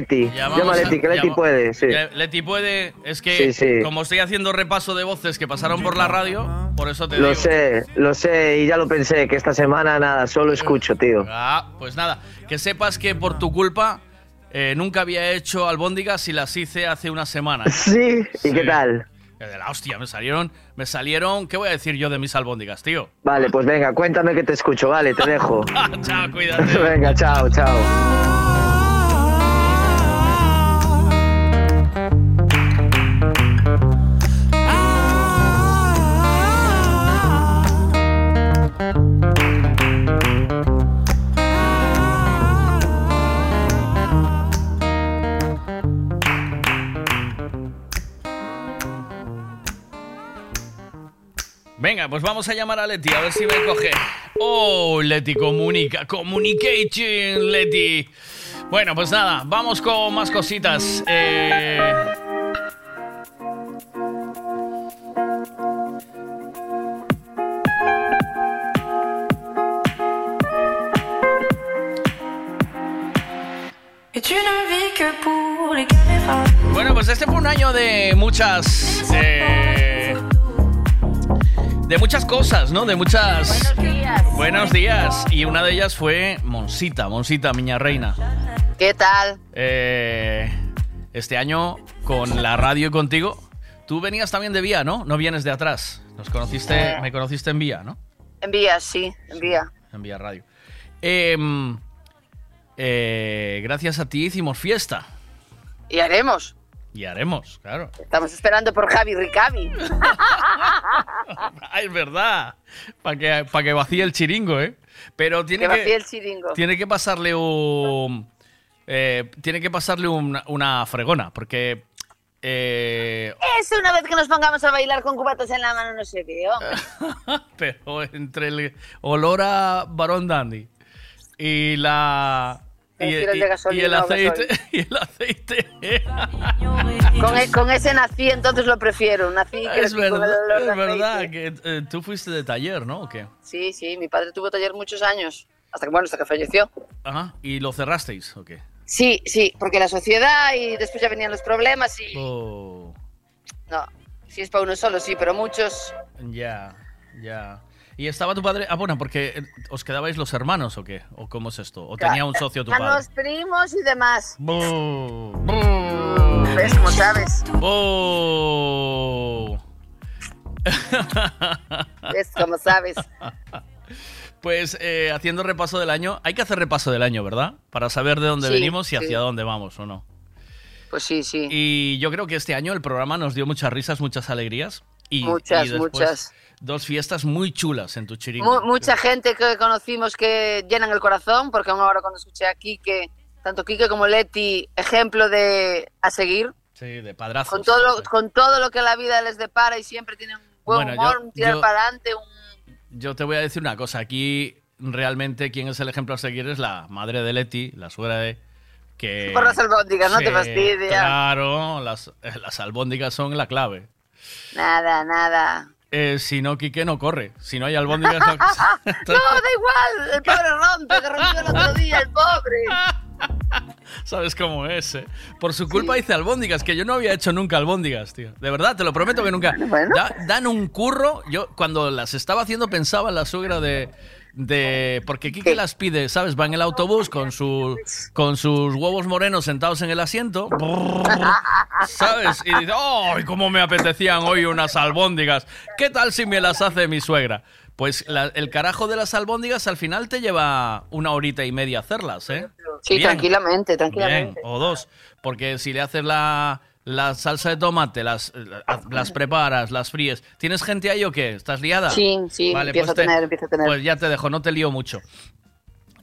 Leti. Llamamos Llama a Leti, que Leti puede, sí. Leti puede. Es que, Sí, sí. como estoy haciendo repaso de voces que pasaron por la radio, por eso te Lo digo. sé, lo sé, y ya lo pensé, que esta semana nada, solo escucho, tío. Ah, pues nada, que sepas que por tu culpa eh, nunca había hecho albóndigas y las hice hace una semana. Sí, ¿y qué tal? Eh, De la hostia, me salieron, me salieron, ¿qué voy a decir yo de mis albóndigas, tío? Vale, pues venga, cuéntame que te escucho, vale, te dejo. chao, cuídate. venga, chao, chao. Venga, pues vamos a llamar a Leti, a ver si me coge. Oh, Leti comunica, communication, Leti. Bueno, pues nada, vamos con más cositas. Eh. Bueno, pues este fue un año de muchas. eh, de muchas cosas, ¿no? De muchas. Buenos días. Buenos días. Y una de ellas fue Monsita, Monsita, miña reina. ¿Qué tal? Eh, este año con la radio y contigo. Tú venías también de Vía, ¿no? No vienes de atrás. Nos conociste, Eh. me conociste en Vía, ¿no? Envía, sí, envía. En Vía Radio. Em, eh, gracias a ti hicimos fiesta. Y haremos. Y haremos, claro. Estamos esperando por Javi Ricavi. Es verdad. Para que, pa' que vacíe el chiringo, ¿eh? Pero tiene que que, vacíe el chiringo. tiene que pasarle un. eh, tiene que pasarle un- una fregona, porque. eh, Es una vez que nos pongamos a bailar con cubatas en la mano, no se hombre. pero entre el olor a Barón Dandy y la. Y, Prefiero el y- gasolina y el aceite. Y el aceite. Con, e- con ese nací, entonces lo prefiero. Nací es con el verdad, olor de es verdad que eh, tú fuiste de taller, ¿no? ¿O qué? Sí, sí, mi padre tuvo taller muchos años. Hasta que, bueno, hasta que falleció. Ajá. ¿Y lo cerrasteis o qué? Sí, sí, porque la sociedad y después ya venían los problemas y... Oh. No, si es para uno solo, sí, pero muchos... Ya, ya. ¿Y estaba tu padre? Ah, bueno, porque eh, os quedabais los hermanos o qué? ¿O cómo es esto? ¿O tenía un socio tu padre? Hermanos, primos y demás. ¿Ves cómo sabes? ¿Ves cómo sabes? Pues eh, haciendo repaso del año, hay que hacer repaso del año, ¿verdad? Para saber de dónde Sí, venimos y sí. hacia dónde vamos o no. Pues sí, sí. Y yo creo que este año el programa nos dio muchas risas, muchas alegrías. Y, Muchas, y después muchas. Dos fiestas muy chulas en tu chiringo. Mu- mucha gente que conocimos que llenan el corazón, porque aún ahora cuando escuché a Quique, tanto Quique como Leti, ejemplo de a seguir, Sí, de padrazos. con todo, lo, con todo lo que la vida les depara y siempre tienen un buen Bueno, humor, yo- un tirar yo- para adelante, un... Yo te voy a decir una cosa. Aquí realmente quien es el ejemplo a seguir es la madre de Leti, la suegra de... Que, Por las albóndigas, no te Sí, fastidia. Claro, las, eh, las albóndigas son la clave. Nada, nada. Eh, si no, Quique no corre. Si no hay albóndigas, no... no, da igual, el pobre rompe, que rompió el otro día, el pobre. ¿Sabes cómo es? eh? Por su culpa hice albóndigas, que yo no había hecho nunca albóndigas, tío. De verdad, te lo prometo que nunca. Da- dan un curro. Yo cuando las estaba haciendo pensaba en la suegra de... de porque Quique las pide, ¿sabes? Va en el autobús con, su, con sus huevos morenos sentados en el asiento. ¿Sabes? Y dice, ¡ay, cómo me apetecían hoy unas albóndigas! ¿Qué tal si me las hace mi suegra? Pues la- el carajo de las albóndigas al final te lleva una horita y media hacerlas, ¿eh? Sí, Bien. tranquilamente, tranquilamente. Bien, o dos. Porque si le haces la, la salsa de tomate, las, las preparas, las fríes. ¿Tienes gente ahí o qué? ¿Estás liada? Sí, sí, empiezo a te- tener, empiezo a tener. Pues ya te dejo, no te lío mucho.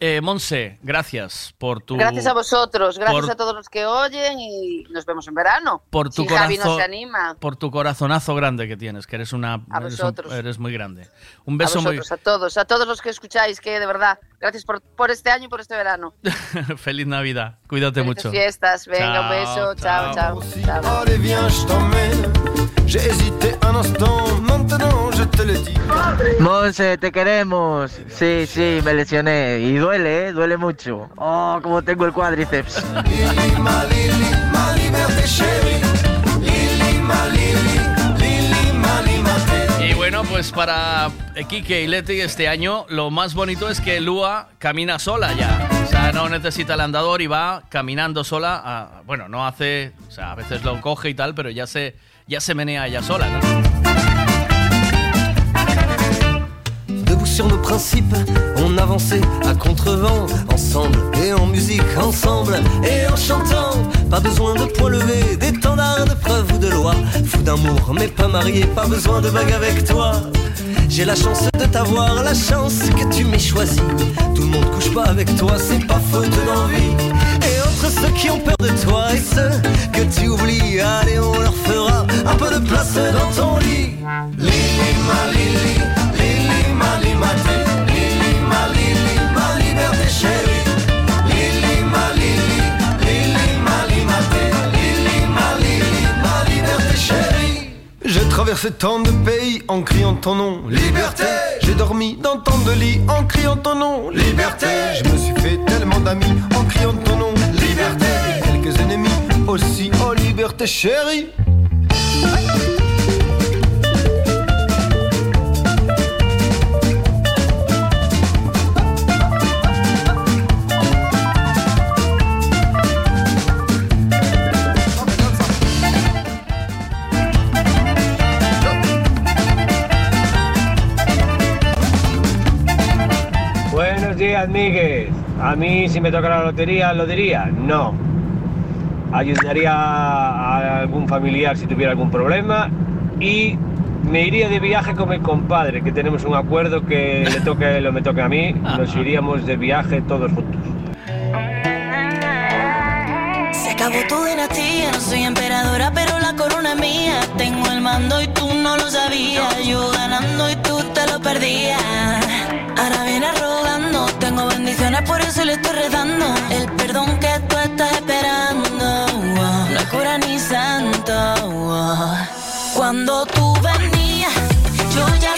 Eh, Monse, gracias por tu... Gracias a vosotros, gracias por- a todos los que oyen y nos vemos en verano. Por tu si Javi no corazón- se anima. Por tu corazonazo grande que tienes, que eres una... A eres, un- vosotros. eres muy grande. Un A beso muy... vosotros, a todos, a todos los que escucháis, que de verdad, gracias por, por este año y por este verano. Feliz Navidad. Cuídate Felices mucho. fiestas, venga, un Chao, beso, chao, chao. chao. J'ai hésité un instant, maintenant je te le dis. Monse, te queremos. Sí, sí, me lesioné. Y duele, ¿eh? Duele mucho. Oh, como tengo el cuádriceps. Y bueno, pues para Kike y Leti este año lo más bonito es que Lua camina sola ya. O sea, no necesita el andador y va caminando sola. a- bueno, no hace... O sea, a veces lo coge y tal, pero ya se, Debout sur nos principes, on avançait à contre-vent, ensemble et en musique, ensemble et en chantant. Pas besoin de points levés, d'étendards, de preuves ou de lois. Fou d'amour, mais pas marié, pas besoin de bague avec toi. J'ai la chance de t'avoir, la chance que tu m'aies choisi. Tout le monde couche pas avec toi, c'est pas faute d'envie. Ceux qui ont peur de toi et ceux que tu oublies, allez, on leur fera un peu de place dans ton lit. Lili, ma Lili, Lili, ma Lili, ma Lili, ma liberté chérie. Lili, ma Lili, Lili, ma Lili, ma Lili, ma liberté chérie. J'ai traversé tant de pays en criant ton nom, liberté. J'ai dormi dans tant de lits en criant ton nom, liberté. Je me suis fait tellement d'amis en criant ton nom. Quelques ennemis aussi, oh liberté chérie. Buenos días, Miguel. A mí, si me toca la lotería, ¿lo diría? No. Ayudaría a algún familiar si tuviera algún problema y me iría de viaje con mi compadre, que tenemos un acuerdo que le toque a él o me toque a mí. Nos iríamos de viaje todos juntos. Acabó tu dinastía, no soy emperadora, pero la corona es mía. Tengo el mando y tú no lo sabías. Yo ganando y tú te lo perdías. Ahora viene rogando, tengo bendiciones, por eso le estoy rezando. El perdón que tú estás esperando, no es cura ni santo. Cuando tú venías, yo ya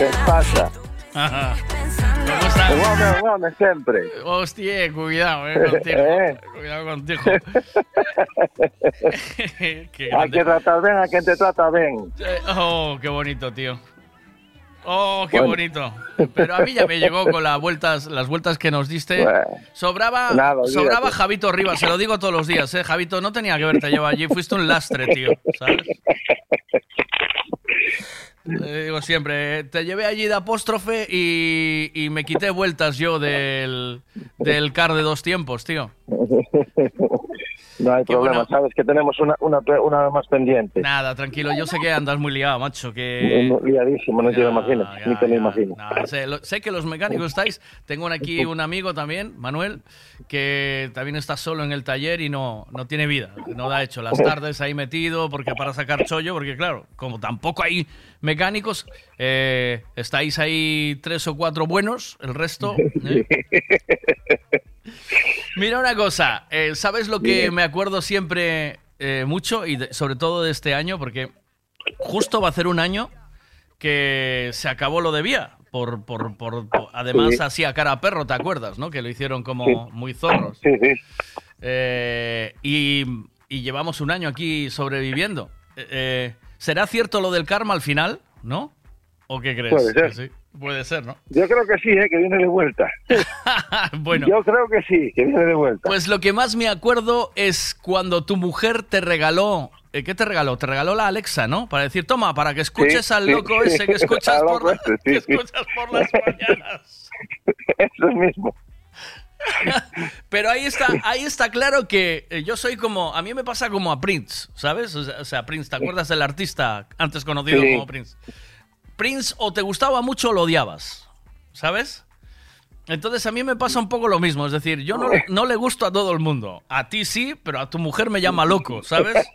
¿Qué pasa? Ajá. ¿Cómo estás? Home, home, sempre. Hostia, cuidado, eh, contigo. Eh. Cuidado contigo. Grande. que tratas ben, a quen te trata ben. Eh, Oh, qué bonito, tío. Oh, qué Bueno. bonito. Pero a mí ya me llegó con las vueltas, las vueltas que nos diste. Bueno. Sobraba, Nada, sobraba Javito Rivas, se lo digo todos los días, eh. Javito, no tenía que haberte llevado allí, fuiste un lastre, tío. ¿Sabes? Le digo siempre, te llevé allí de apóstrofe y, y me quité vueltas yo del, del car de dos tiempos, tío. No hay Qué problema, bueno. sabes que tenemos una, una, una más pendiente. Nada, tranquilo, yo sé que andas muy liado, macho, que... Liadísimo, no te lo imaginas, ni te lo imaginas. No, sé, lo- sé que los mecánicos estáis. Tengo aquí un amigo también, Manuel, que también está solo en el taller y no, no tiene vida. No da hecho las tardes ahí metido porque para sacar chollo, porque claro, como tampoco hay mecánicos, eh, estáis ahí tres o cuatro buenos, el resto. ¿eh? Mira una cosa, eh, ¿sabes lo que me acuerdo siempre eh, mucho y de- sobre todo de este año? Porque justo va a ser un año que se acabó lo de Vía. Por, por, por, por- además, Sí. hacía cara a perro, ¿te acuerdas? ¿no? Que lo hicieron como Sí. muy zorros. Sí, sí. Eh, y, y llevamos un año aquí sobreviviendo. Eh, eh, ¿Será cierto lo del karma al final? ¿No? ¿O qué crees? Puede ser. Puede ser, ¿no? Yo creo que sí, ¿eh? que viene de vuelta. bueno. Yo creo que sí, que viene de vuelta. Pues lo que más me acuerdo es cuando tu mujer te regaló. eh, ¿Qué te regaló? Te regaló la Alexa, ¿no? Para decir, toma, para que escuches Sí, al loco sí. ese que escuchas, por, la- ese, sí, que sí. escuchas por las mañanas. Eso mismo. Pero ahí está, ahí está claro que eh, yo soy como, a mí me pasa como a Prince, ¿sabes? O sea, o sea, Prince, ¿te acuerdas del artista antes conocido como Prince? Prince o te gustaba mucho o lo odiabas, ¿sabes? Entonces a mí me pasa un poco lo mismo, es decir, yo no, no le gusto a todo el mundo, a ti sí, pero a tu mujer me llama loco, ¿sabes?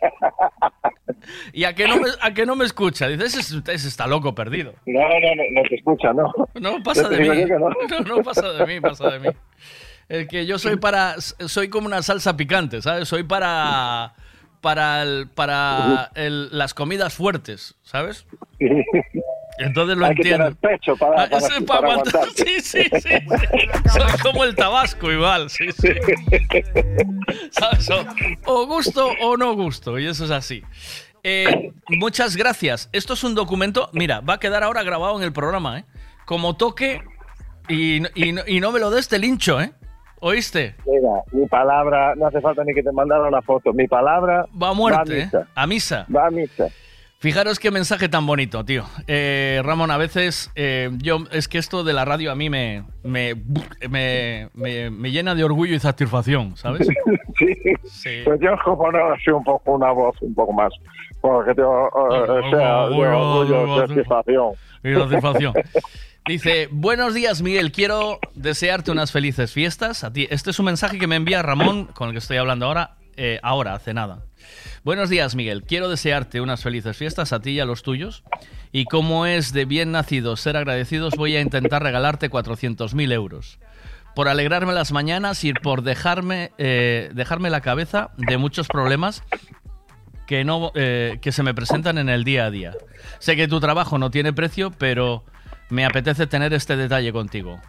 Y a que no me, a que no me escucha, dices, ese, ese está loco perdido. No, no, no, no te escucha, no. No pasa de mí. no. No, no pasa de mí, pasa de mí. El que yo soy para. Soy como una salsa picante, ¿sabes? Soy para. Para, el- para el- las comidas fuertes, ¿sabes? Entonces lo Hay que entiendo. tener pecho para, Ah, para, ese para para aguantar. Sí, sí, sí, sí. Soy como el tabasco igual, sí, sí. ¿Sabes? O, gusto o no gusto, y eso es así. Eh, muchas gracias. Esto es un documento, mira, va a quedar ahora grabado en el programa, ¿eh? Como toque y, y no- y no me lo des te lincho, ¿eh? ¿Oíste? Mira, mi palabra, no hace falta ni que te mandara una foto. Mi palabra Va a muerte, ¿eh? misa. A misa. Va a misa. Fijaros qué mensaje tan bonito, tío. Eh, Ramón, a veces eh, yo es que esto de la radio a mí me, me, me, me- me llena de orgullo y satisfacción, ¿sabes? sí. Pues yo como no así un poco una voz un poco más, porque te, o- o- sea, de orgullo, de satisfacción. Y satisfacción. Dice, buenos días Miguel, quiero desearte unas felices fiestas. A ti. Este es un mensaje que me envía Ramón, con el que estoy hablando ahora, eh, ahora, hace nada. Buenos días Miguel, quiero desearte unas felices fiestas a ti y a los tuyos. Y como es de bien nacidos ser agradecidos, voy a intentar regalarte 400.000 euros. Por alegrarme las mañanas y por dejarme, eh, dejarme la cabeza de muchos problemas que, no, eh, que se me presentan en el día a día. Sé que tu trabajo no tiene precio, pero me apetece tener este detalle contigo.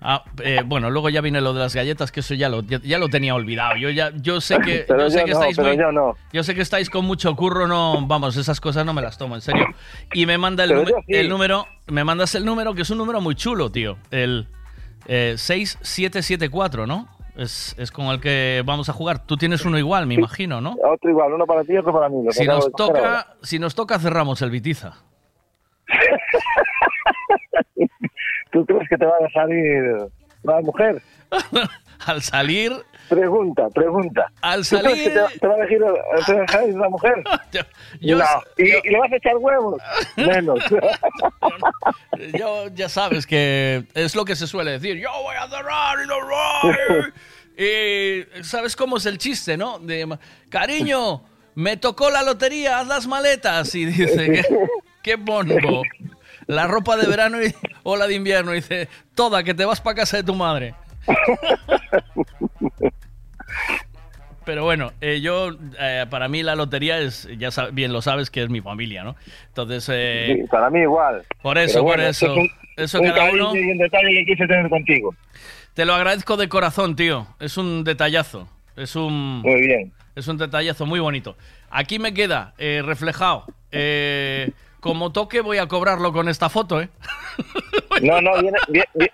Ah, eh, bueno, luego ya viene lo de las galletas, que eso ya lo, ya, ya lo tenía olvidado. Yo ya, yo sé que, Pero yo sé yo que no, estáis muy- yo no. yo sé que estáis con mucho curro, no, vamos, esas cosas no me las tomo en serio. Y me manda el, sí. número, me mandas el número, que es un número muy chulo, tío. El eh, 6774, ¿no? Es, es con el que vamos a jugar. Tú tienes uno igual, me imagino, ¿no? Otro igual, uno para ti y otro para mí. Si nos toca, si nos toca cerramos el Vitiza. ¿Tú crees que te va a salir la mujer? Al salir. Pregunta, pregunta. Al ¿Tú crees que te, va- te va a elegir te va a dejar la mujer? yo- no. ¿Y, y le vas a echar huevos? Menos. Yo ya sabes que es lo que se suele decir. Yo voy a cerrar y no Y sabes cómo es el chiste, ¿no? De cariño, me tocó la lotería, haz las maletas. Y dice, ¿qué, qué pongo? La ropa de verano y- o la de invierno. Y dice, toda, que te vas para casa de tu madre. Pero bueno, eh, yo, eh, para mí la lotería es, ya bien lo sabes, que es mi familia, ¿no? Entonces, eh, Sí, para mí igual. por eso, bueno, por eso. es un- eso un cada uno. y un detalle que quise tener contigo. Te lo agradezco de corazón, tío. Es un detallazo. Es un. Muy bien. Es un detallazo muy bonito. Aquí me queda reflejado. Como toque, voy a cobrarlo con esta foto, ¿eh? No, no, viene, viene-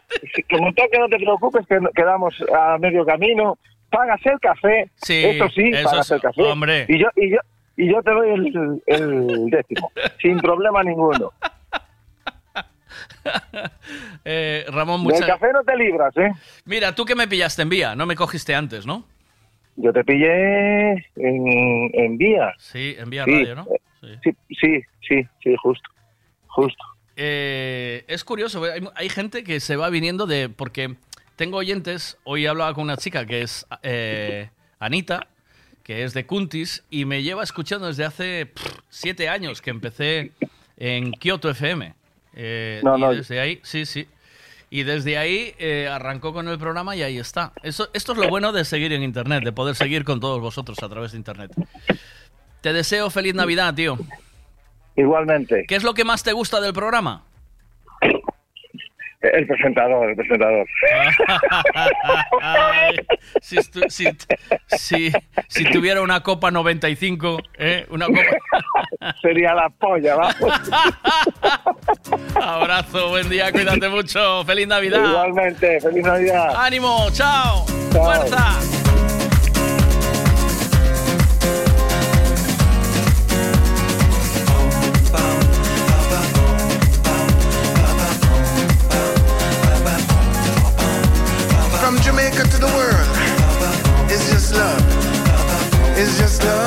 como toque no te preocupes que quedamos a medio camino. Pagas el café, Sí, eso sí, eso pagas es- el café. hombre. Y yo, y yo, y yo te doy el, el décimo, sin problema ninguno. Eh, Ramón, Del muchas café no te libras, ¿eh? Mira, tú que me pillaste en vía, no me cogiste antes, ¿no? Yo te pillé en, en vía. Sí, en vía Sí, radio, ¿no? Eh, Sí, sí, sí, sí, justo, justo. Eh, es curioso, hay, hay gente que se va viniendo de. Porque tengo oyentes. Hoy hablaba con una chica que es eh, Anita, que es de Cuntis, y me lleva escuchando desde hace pff, siete años que empecé en Kyoto FM. Eh, No, y no. desde ahí, sí, sí. Y desde ahí eh, arrancó con el programa y ahí está. Eso, esto es lo bueno de seguir en Internet, de poder seguir con todos vosotros a través de Internet. Te deseo feliz Navidad, tío. Igualmente. ¿Qué es lo que más te gusta del programa? El presentador, el presentador. Ay, si, estu- si, si- si tuviera una copa 95, ¿eh? Una copa... Sería la polla, vamos. Abrazo, buen día, cuídate mucho. Feliz Navidad. Igualmente, feliz Navidad. Ánimo, chao. Chao. Fuerza. Just love.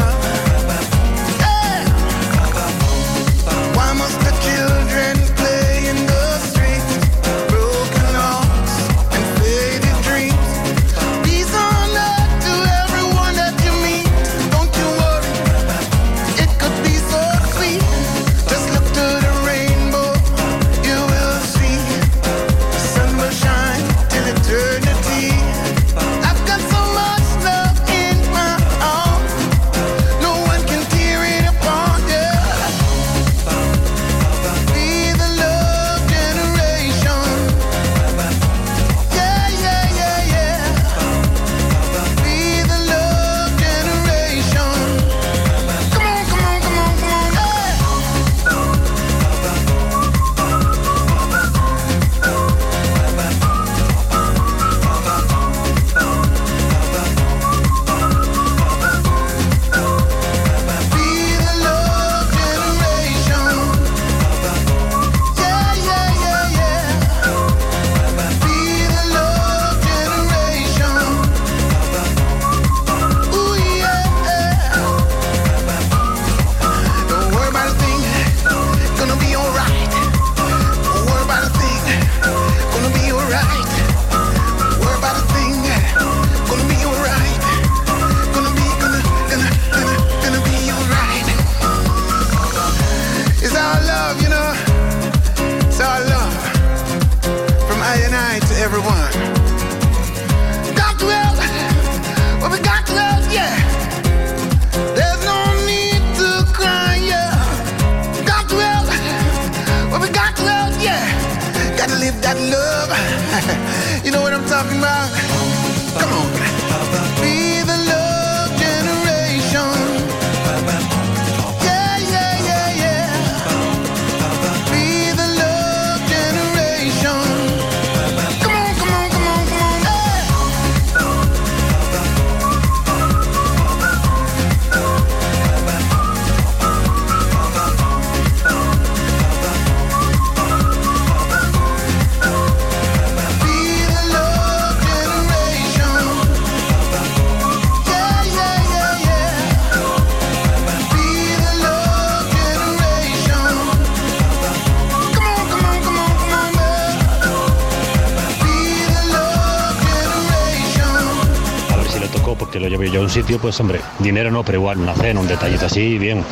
Sitio, pues hombre, dinero no, pero igual una cena, un detallito así, bien.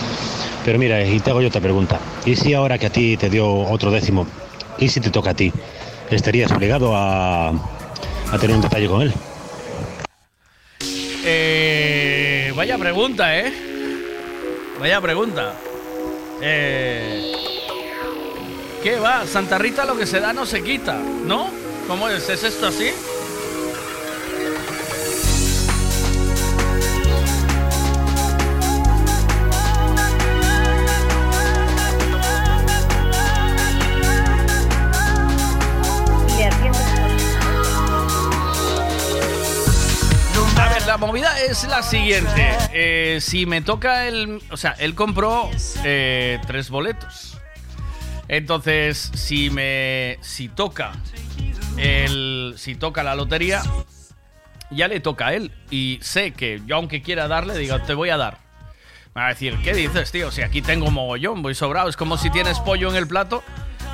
Pero mira, y te hago yo otra pregunta. ¿Y si ahora que a ti te dio otro décimo, y si te toca a ti, estarías obligado a, a tener un detalle con él? Eh, vaya pregunta, ¿eh? Vaya pregunta. Eh, ¿Qué va? Santa Rita lo que se da no se quita, ¿no? ¿Cómo es? ¿Es esto así? La movida es la siguiente. Eh, si me toca el. O sea, él compró eh, tres boletos. Entonces, si me. Si toca. El, si toca la lotería, ya le toca a él. Y sé que yo, aunque quiera darle, digo, te voy a dar. Me va a decir, ¿qué dices, tío? Si aquí tengo mogollón, voy sobrado. Es como si tienes pollo en el plato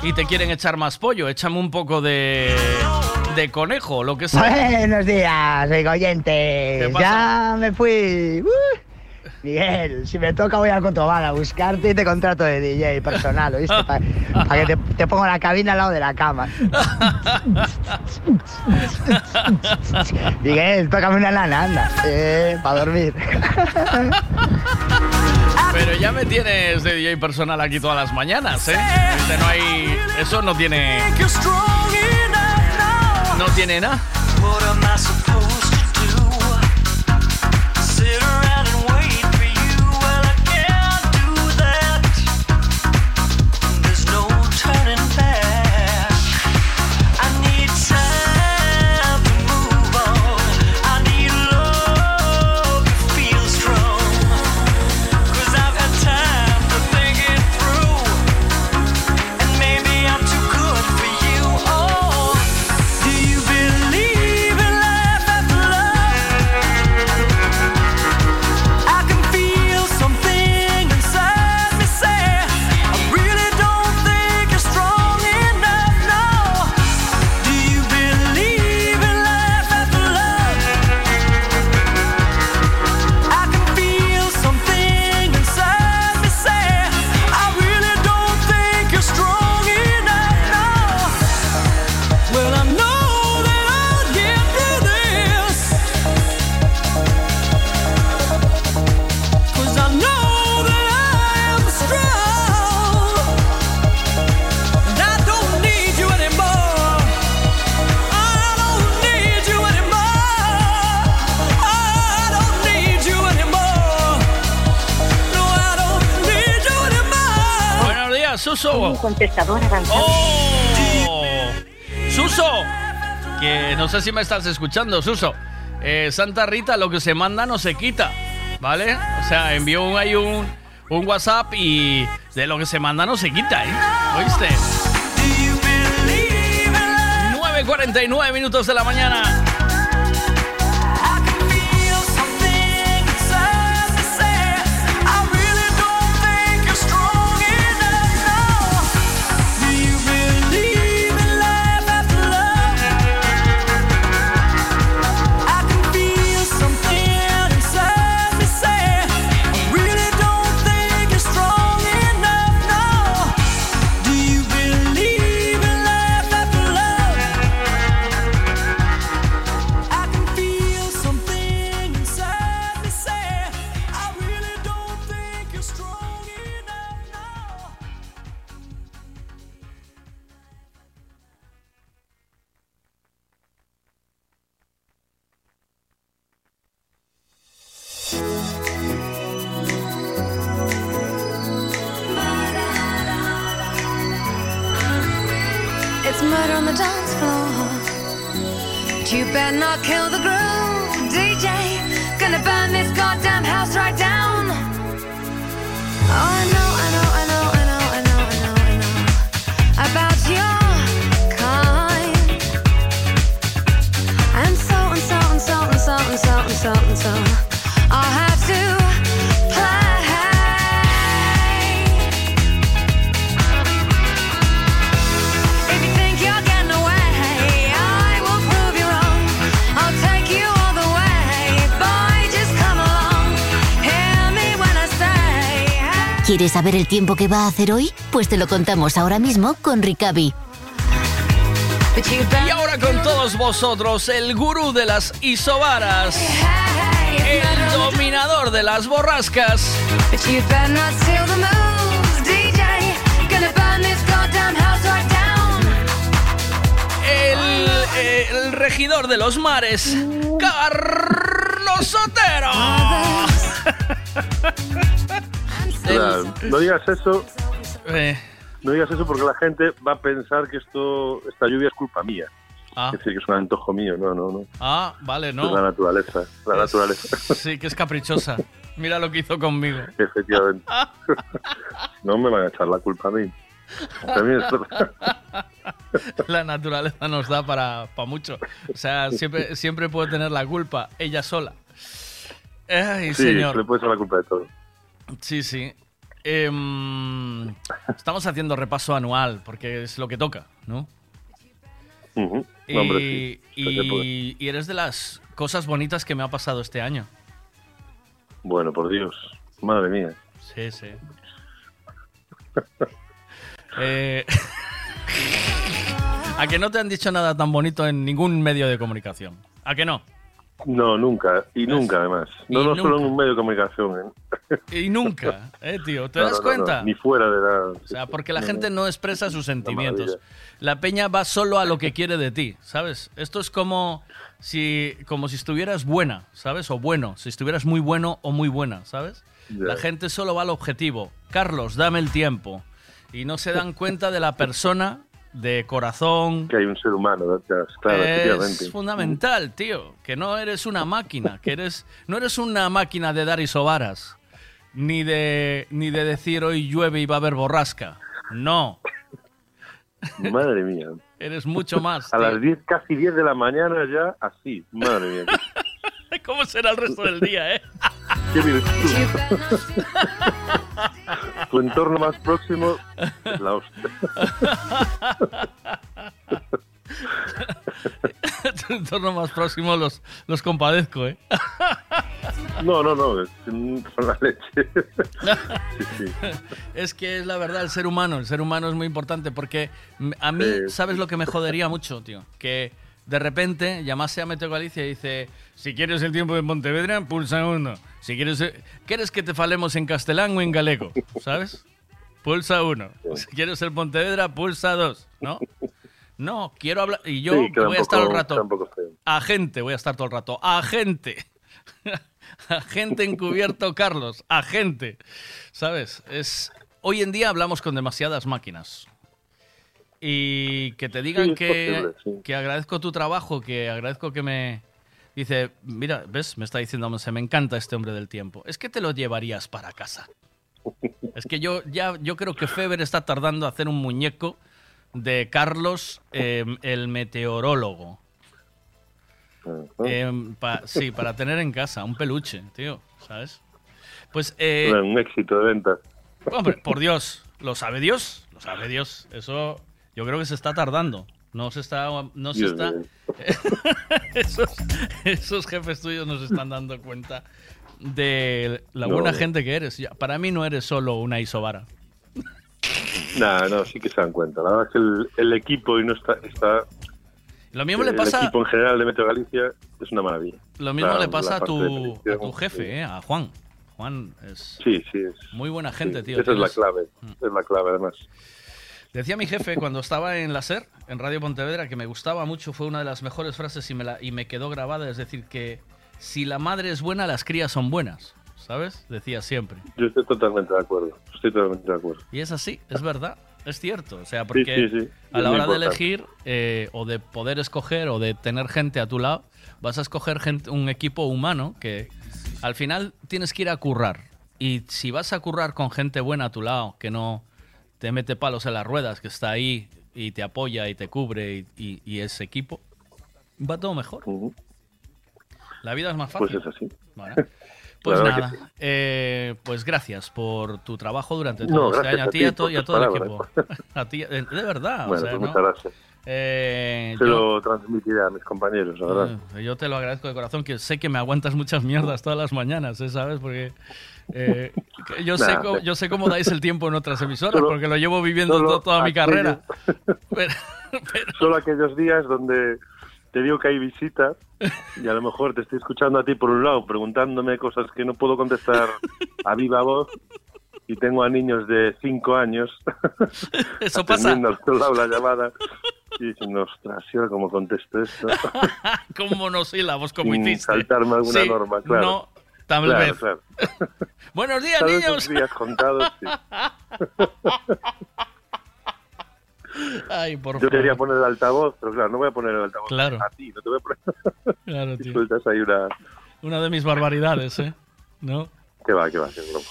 y te quieren echar más pollo. Échame un poco de. De conejo, lo que sea. Buenos días, oiga, oyente. ¿Qué pasa? Ya me fui. Uh, Miguel, si me toca voy a Cotobal a buscarte y te contrato de DJ personal, ¿oíste? Para que te, te pongo la cabina al lado de la cama. Miguel, tócame una lana, anda. Eh, para dormir. Pero ya me tienes de DJ personal aquí todas las mañanas, ¿eh? Este no hay. Eso no tiene. No tiene nada. Un contestador avanzado. ¡Oh! ¡Suso! Que no sé si me estás escuchando, Suso. Eh, Santa Rita, lo que se manda no se quita, ¿vale? O sea, envió un, ahí un, un WhatsApp y de lo que se manda no se quita, ¿eh? ¿Oíste? 9.49 minutos de la mañana. Saber el tiempo que va a hacer hoy? Pues te lo contamos ahora mismo con Ricavi. Y ahora con todos vosotros, el gurú de las isobaras. El dominador de las borrascas. El, eh, el regidor de los mares. Carlos Sotero. Claro, no digas eso. Eh. No digas eso porque la gente va a pensar que esto, esta lluvia es culpa mía. Ah. Es decir, que es un antojo mío. No, no, no. Ah, vale, Es la no. naturaleza. La naturaleza. Sí, que es caprichosa. Mira lo que hizo conmigo. Efectivamente. no me van a echar la culpa a mí. También es verdad. La naturaleza nos da para, para mucho. O sea, siempre, siempre puede tener la culpa ella sola. Ay, Sí, señor. le puede echar la culpa de todo. Sí, sí. Em, estamos haciendo repaso anual porque es lo que toca, ¿no? Ujú. Y, Hombre, sí. y- Se puede. y eres de las cosas bonitas que me ha pasado este año. Bueno, por Dios. Madre mía. Sí, sí. Eh, ¿A que no te han dicho nada tan bonito en ningún medio de comunicación? ¿A que no? No, nunca. Y nunca, además. No, no solo en un medio de comunicación. ¿eh? Y nunca, ¿eh, tío? ¿Te No, das no, cuenta? no, Ni fuera de la... O sea, porque la gente no. expresa sus sentimientos. La peña va solo a lo que quiere de ti, ¿sabes? Esto es como si, como si estuvieras buena, ¿sabes? O bueno, si estuvieras muy bueno o muy buena, ¿sabes? La gente solo va al objetivo. Carlos, dame el tiempo. Y no se dan cuenta de la persona de corazón. Que hay un ser humano detrás. Claro, efectivamente. Es fundamental, tío. Que no eres una máquina, que eres. No eres una máquina de dar isobaras. Ni de. ni de decir hoy llueve y va a haber borrasca. No. Madre mía. Eres mucho más. A tío. las 10, casi 10 de la mañana ya, así. Madre mía. ¿Cómo será el resto del día, eh? Qué virtud. tu entorno más próximo es la hostia. tu entorno más próximo los, los compadezco, eh. No, no, no, son la leche. sí, sí. Es que es la verdad, el ser humano, el ser humano es muy importante porque a mí, Sí. ¿sabes lo que me jodería mucho, tío? Que de repente llamase a Meteo Galicia y dice, si quieres el tiempo de Pontevedra, pulsa uno. Si quieres, eh, ¿quieres que te falemos en castellán o en galego? ¿Sabes? Pulsa uno. Si quieres el Pontevedra, pulsa dos, ¿no? No, quiero hablar. Y yo Sí, voy a estar poco- el rato. Agente, voy a estar todo el rato. Agente. Agente encubierto, Carlos. Agente. ¿Sabes? Es. Hoy en día hablamos con demasiadas máquinas. Y que te digan Sí, que, posible, sí. que agradezco tu trabajo, que agradezco que me. Dice, mira, ¿ves? Me está diciendo, se me encanta este hombre del tiempo. Es que te lo llevarías para casa. Es que yo ya yo creo que Feber está tardando a hacer un muñeco de Carlos, eh, el meteorólogo. Eh, pa- sí, para tener en casa, un peluche, tío, ¿sabes? Pues, eh, un éxito de venta. hombre, por Dios, ¿lo sabe Dios? Lo sabe Dios. Eso yo creo que se está tardando. No se está... No se está... esos, esos jefes tuyos nos están dando cuenta de la No. buena gente que eres. Para mí no eres solo una isobara. Nah, no, sí que se dan cuenta. La verdad es que el, el equipo y no está, está Lo mismo le el pasa... equipo en general de Meteo Galicia es una maravilla. Lo mismo La- le pasa a tu, a tu jefe, eh, a Juan. Juan es Sí, sí, es. muy buena gente, sí, tío. Esa es la clave. Mm. Es la clave, además. Decía mi jefe cuando estaba en la SER, en Radio Pontevedra, que me gustaba mucho, fue una de las mejores frases y me, la, y me quedó grabada, es decir, que si la madre es buena, las crías son buenas, ¿sabes? Decía siempre. Yo estoy totalmente de acuerdo. Estoy totalmente de acuerdo. Y es así, es verdad, es cierto. O sea, porque sí, sí. a la hora de elegir eh, o de poder escoger o de tener gente a tu lado, vas a escoger gente, un equipo humano que al final tienes que ir a currar. Y si vas a currar con gente buena a tu lado, que no te mete palos en las ruedas, que está ahí y te apoya y te cubre y, y- y es equipo, va todo mejor. La vida es más Pues fácil. es así. Bueno, pues nada, sí. eh, pues gracias por tu trabajo durante todo No, este año. A ti ti y a, por y a todo el equipo. A ti, de, de verdad. o bueno, sea, pues ¿no? muchas gracias. Eh, Se yo, lo transmitiré a mis compañeros, la verdad. eh, yo te lo agradezco de corazón, que sé que me aguantas muchas mierdas todas las mañanas, ¿eh? ¿sabes? Porque eh, yo, sé Nah, cómo, yo sé cómo dais el tiempo en otras emisoras, Solo- porque lo llevo viviendo solo to- toda mi carrera. Solo aquellos días donde te digo que hay visita y a lo mejor te estoy escuchando a ti por un lado, preguntándome cosas que no puedo contestar a viva voz y tengo a niños de 5 años Eso pasa. atendiendo al otro lado la llamada y diciendo, ostras, ¿y ahora cómo contesto esto? Con monosílabos, como Sin hiciste. saltarme alguna Sí, norma, claro. No, tal Claro, vez. claro. Buenos días, vez niños. días contados, sí. Ay, por Yo favor. quería poner el altavoz, pero claro, no voy a poner el altavoz Claro. a ti, no te voy a poner... Claro, tío. sueltas ahí una... Una de mis barbaridades, ¿eh? ¿No? Que va, que va, que broma.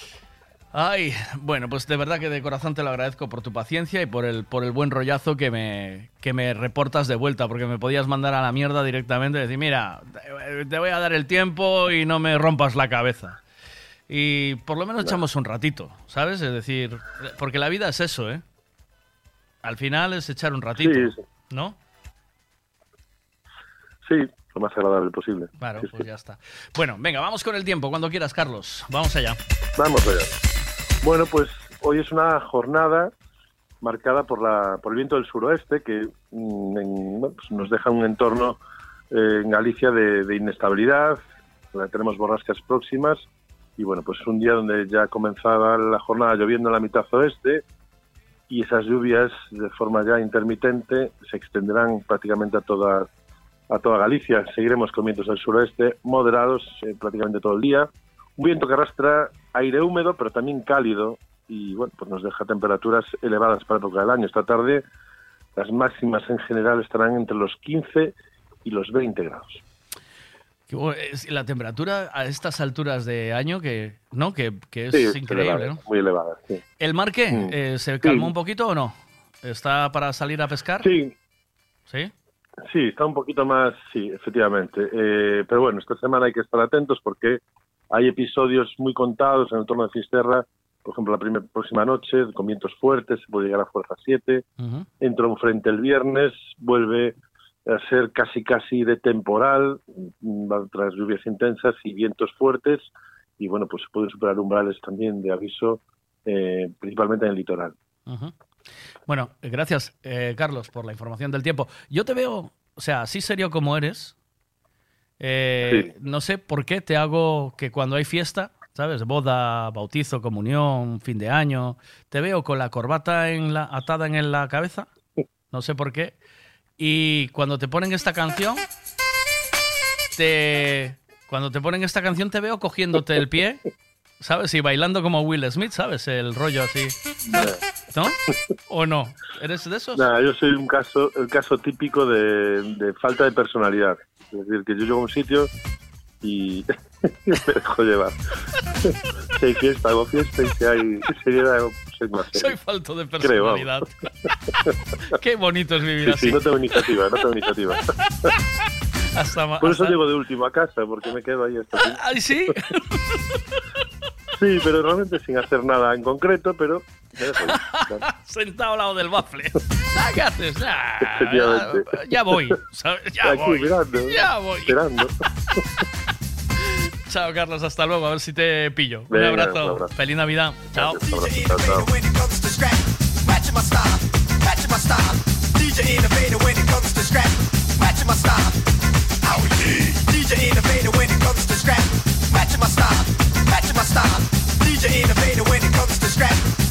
Ay, bueno, pues de verdad que de corazón te lo agradezco por tu paciencia y por el, por el buen rollazo que me, que me reportas de vuelta, porque me podías mandar a la mierda directamente y decir, mira, te- voy a dar el tiempo y no me rompas la cabeza. Y por lo menos echamos un ratito, ¿sabes? Es decir, porque la vida es eso, ¿eh? Al final es echar un ratito, Sí, sí. ¿no? Sí, lo más agradable posible. Claro, Sí, pues ya está. Bueno, venga, vamos con el tiempo, cuando quieras, Carlos. Vamos allá. Vamos allá. Bueno, pues hoy es una jornada marcada por, la, por el viento del suroeste que mm, pues nos deja un entorno eh, en Galicia de, de inestabilidad. Tenemos borrascas próximas y bueno, pues es un día donde ya comenzaba la jornada lloviendo en la mitad oeste y esas lluvias de forma ya intermitente se extenderán prácticamente a toda a toda Galicia. Seguiremos con vientos del suroeste moderados eh, prácticamente todo el día. Un viento que arrastra aire húmedo, pero también cálido, y bueno, pues nos deja temperaturas elevadas para la época del año. Esta tarde las máximas en general estarán entre los 15 y los 20 grados. La temperatura a estas alturas de año que, ¿no? que, que es Sí, increíble, elevada, ¿no? Muy elevada, sí. ¿El mar qué? Mm. Eh, ¿Se calmó Sí. un poquito o no? ¿Está para salir a pescar? Sí. ¿Sí? Sí, está un poquito más, sí, efectivamente. Eh, pero bueno, esta semana hay que estar atentos porque hay episodios muy contados en el entorno de Fisterra. Por ejemplo, la próxima noche, con vientos fuertes, se puede llegar a fuerza 7. Ujú. entra un frente el viernes, vuelve a ser casi casi de temporal, tras lluvias intensas y vientos fuertes, y bueno, pues se pueden superar umbrales también de aviso, eh, principalmente en el litoral. Bueno, gracias, eh, Carlos, por la información del tiempo. Yo te veo, o sea, así serio como eres. Eh, No sé por qué te hago que cuando hay fiesta, ¿sabes? Boda, bautizo, comunión, fin de año, te veo con la corbata en la, atada en la cabeza. No sé por qué. Y cuando te ponen esta canción, te, cuando te ponen esta canción te veo cogiéndote el pie, ¿sabes? Y bailando como Will Smith, ¿sabes? El rollo así. ¿No? ¿O no? ¿Eres de esos? Nada, yo soy un caso, el caso típico de, de falta de personalidad. Es decir, que yo llego a un sitio y me dejo llevar. si hay fiesta, hago fiesta y si hay seriedad, soy más serio. Soy falto de personalidad. Qué bonito es vivir Sí, así. sí, no tengo iniciativa, no tengo iniciativa. Hasta, Por eso hasta- llego de último a casa, porque me quedo ahí hasta aquí. Ay, sí. Sí, pero realmente sin hacer nada en concreto, pero. Sentado al lado del bafle. Ah, ¿Qué haces? Ah, Efectivamente. ya, ya voy. ¿sabes? Ya Aquí voy. mirando, Ya voy. esperando. Chao, Carlos. Hasta luego. A ver si te pillo. Venga, un abrazo. un abrazo. Feliz Navidad. Chao. Un abrazo, chao, chao. Matching my style, matching my style. DJ innovator when it comes to scrap.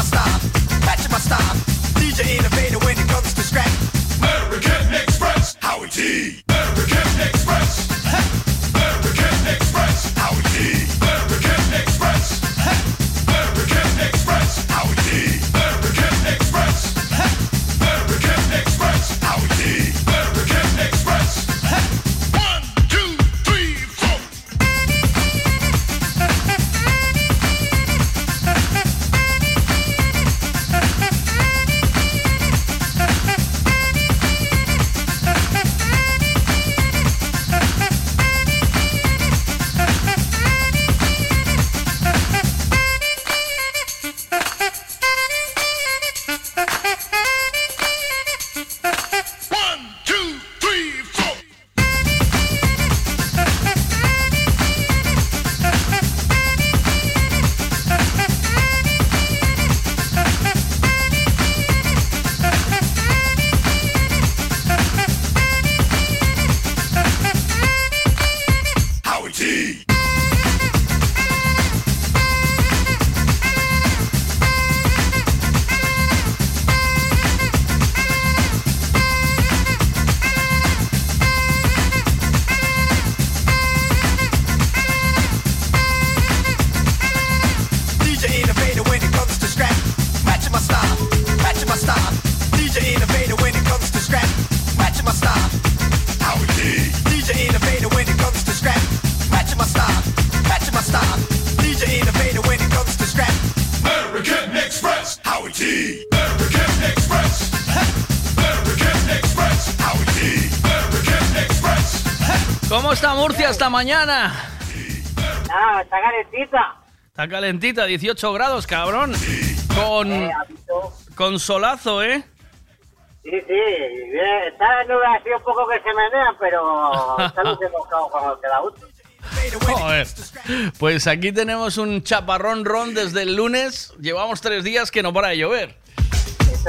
my style, matching my style. DJ innovator when it comes to scrap. American Express, Howie T. American Express. Esta mañana? Ah, está calentita. Está calentita, 18 grados, cabrón. Con, Eh, con solazo, ¿eh? Sí, sí, está la nube así un poco que se menean, pero está luciendo cuando te gusto. Joder. Pues aquí tenemos un chaparrón ron desde el lunes. Llevamos tres días que no para de llover.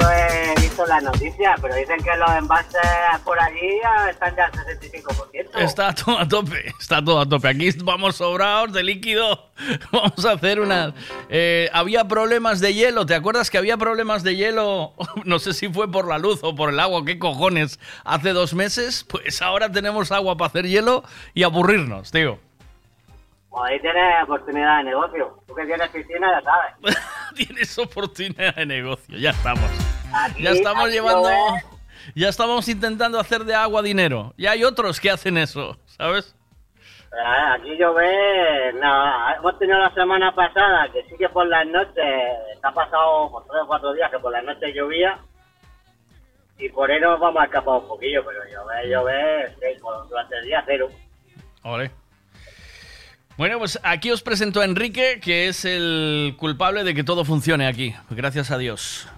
He visto las noticias, pero dicen que los envases por allí están ya al 65%. Está todo a tope, está todo a tope. Aquí vamos sobrados de líquido. Vamos a hacer una... eh, había problemas de hielo, ¿te acuerdas que había problemas de hielo? No sé si fue por la luz o por el agua, qué cojones, hace dos meses. Pues ahora tenemos agua para hacer hielo y aburrirnos, tío. Ahí tienes oportunidad de negocio. Tú que tienes piscina ya sabes. Tienes oportunidad de negocio, ya estamos. Aquí- Ya estamos llevando... Ya estamos intentando hacer de agua dinero. Y hay otros que hacen eso, ¿sabes? Aquí llover, nada, hemos tenido la semana pasada que sí que por las noches, está pasado por tres o cuatro días que por las noches llovía y por ahí nos vamos a escapar un poquillo, pero llover, llover, durante el día cero. Ole. Bueno, pues aquí os presento a Enrique, que es el culpable de que todo funcione aquí. Gracias a Dios.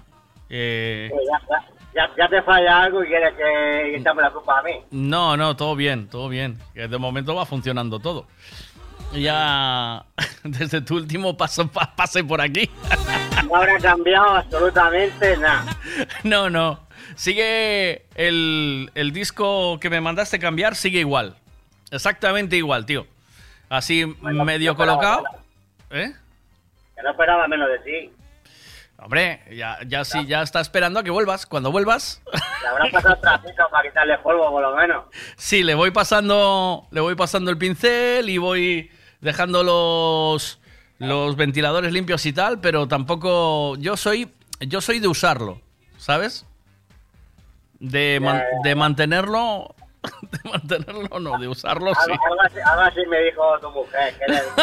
Eh, Sí, ya, te falla algo y quieres que, la culpa a mí. no, no, todo bien, todo bien. De momento va funcionando todo. Ya desde tu último paso pa- pase por aquí. No habrá cambiado absolutamente nada. No, no. Sigue el, el disco que me mandaste cambiar, sigue igual. Exactamente igual, tío. Así medio no colocado. ¿Eh? Que no esperaba menos de ti. Hombre, ya, ya sí, ya está esperando a que vuelvas. Cuando vuelvas, Le habrá pasado trapito para quitarle polvo, por lo menos. sí, le voy pasando, le voy pasando el pincel y voy dejando los, los ventiladores limpios y tal, pero tampoco, yo soy, yo soy de usarlo, ¿sabes? De, man- de mantenerlo, de mantenerlo no, de usarlo sí. Algo, así, algo así me dijo tu mujer. Que eres-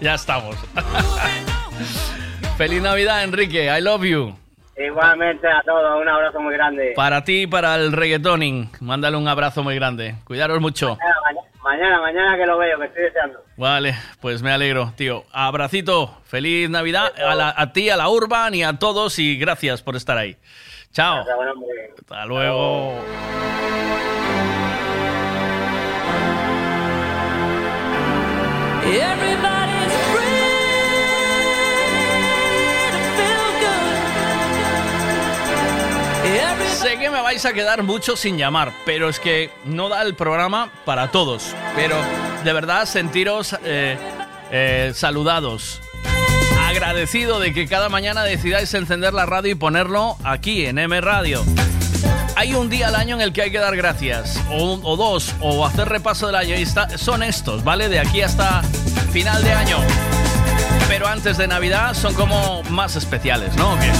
Ya estamos. Feliz Navidad, Enrique. I love you. Igualmente a todos, un abrazo muy grande. Para ti y para el reggaetoning. Mándale un abrazo muy grande. Cuidaros mucho. Mañana, mañana, mañana, mañana que lo veo, que estoy deseando. Vale, pues me alegro, tío. Abracito. Feliz Navidad a, la- a ti, a la Urban y a todos y gracias por estar ahí. Chao. Hasta luego. Everybody's free to feel good. Sé que me vais a quedar mucho sin llamar, pero es que no da el programa para todos. Pero de verdad sentiros eh, eh, saludados. Agradecido de que cada mañana decidáis encender la radio y ponerlo aquí en M Radio. Hay un día al año en el que hay que dar gracias, o, o dos, o hacer repaso del año. Y son estos, ¿vale? De aquí hasta final de año. Pero antes de Navidad son como más especiales, ¿no? ¿O qué?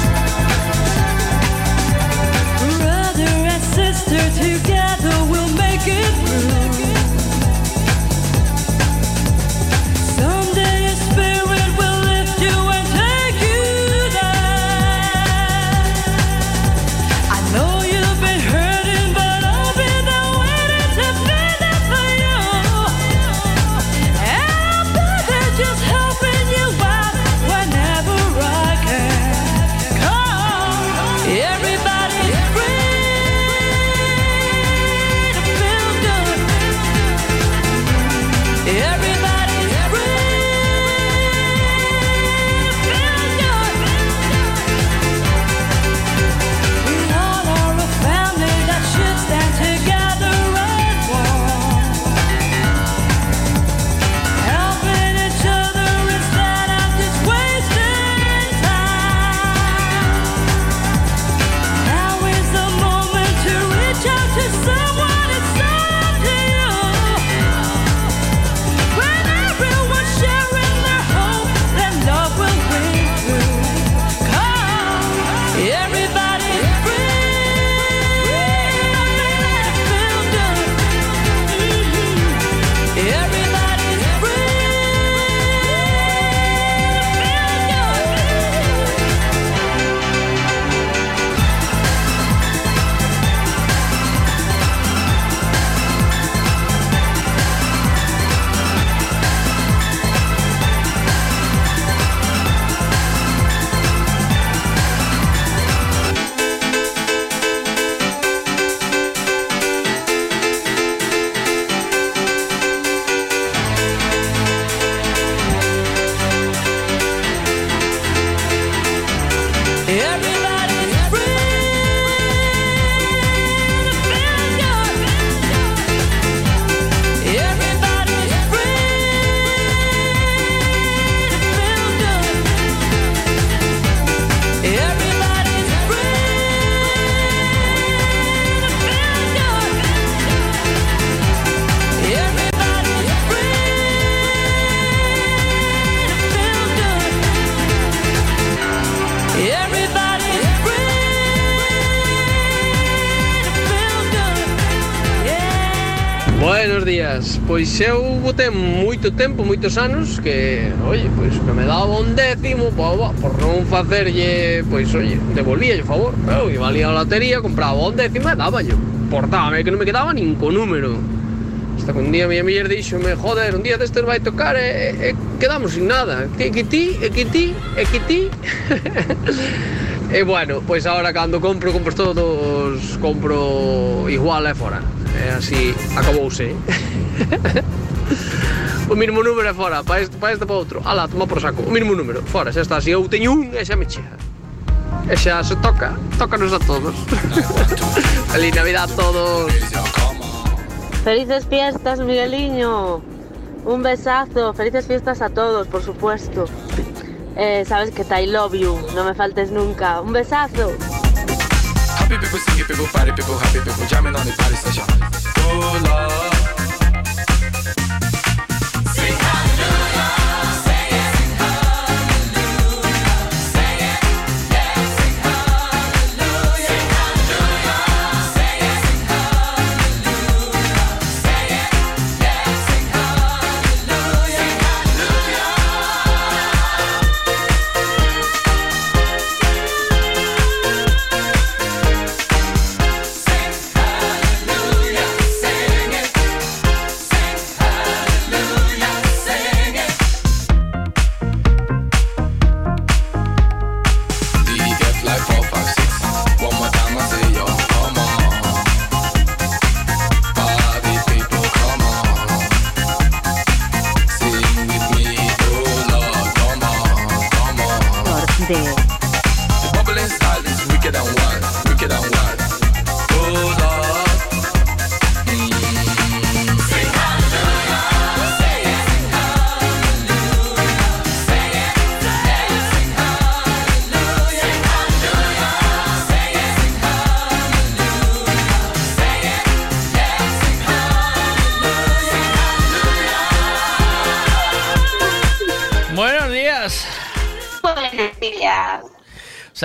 Brother and sister together we'll make it through. días, pois eu botei moito tempo, moitos anos que, oye, pois que me daba un décimo po, por non facerlle, pois, oye, devolvía o favor, eu iba ali a lotería, compraba un décimo e daba yo, portábame que non me quedaba nin co número. Hasta que un día a miña miller dixome, joder, un día destes vai tocar e, e, quedamos sin nada, que, que ti, e que ti, e que ti... e bueno, pois agora cando compro, compro todos, compro igual e fora. É así, acabouse. Eh. o mínimo número é fora, para este, para este para outro. Ala, toma por saco. O mínimo número, fora, xa está. Se eu teño un, e xa me chega. E xa se toca, tócanos a todos. Feliz Navidad a todos. Felices fiestas, Migueliño. Un besazo. Felices fiestas a todos, por supuesto. Eh, sabes que te I love you, no me faltes nunca. Un besazo. Happy people, singing people, party people, happy people, jamming on the party station. Oh Lord.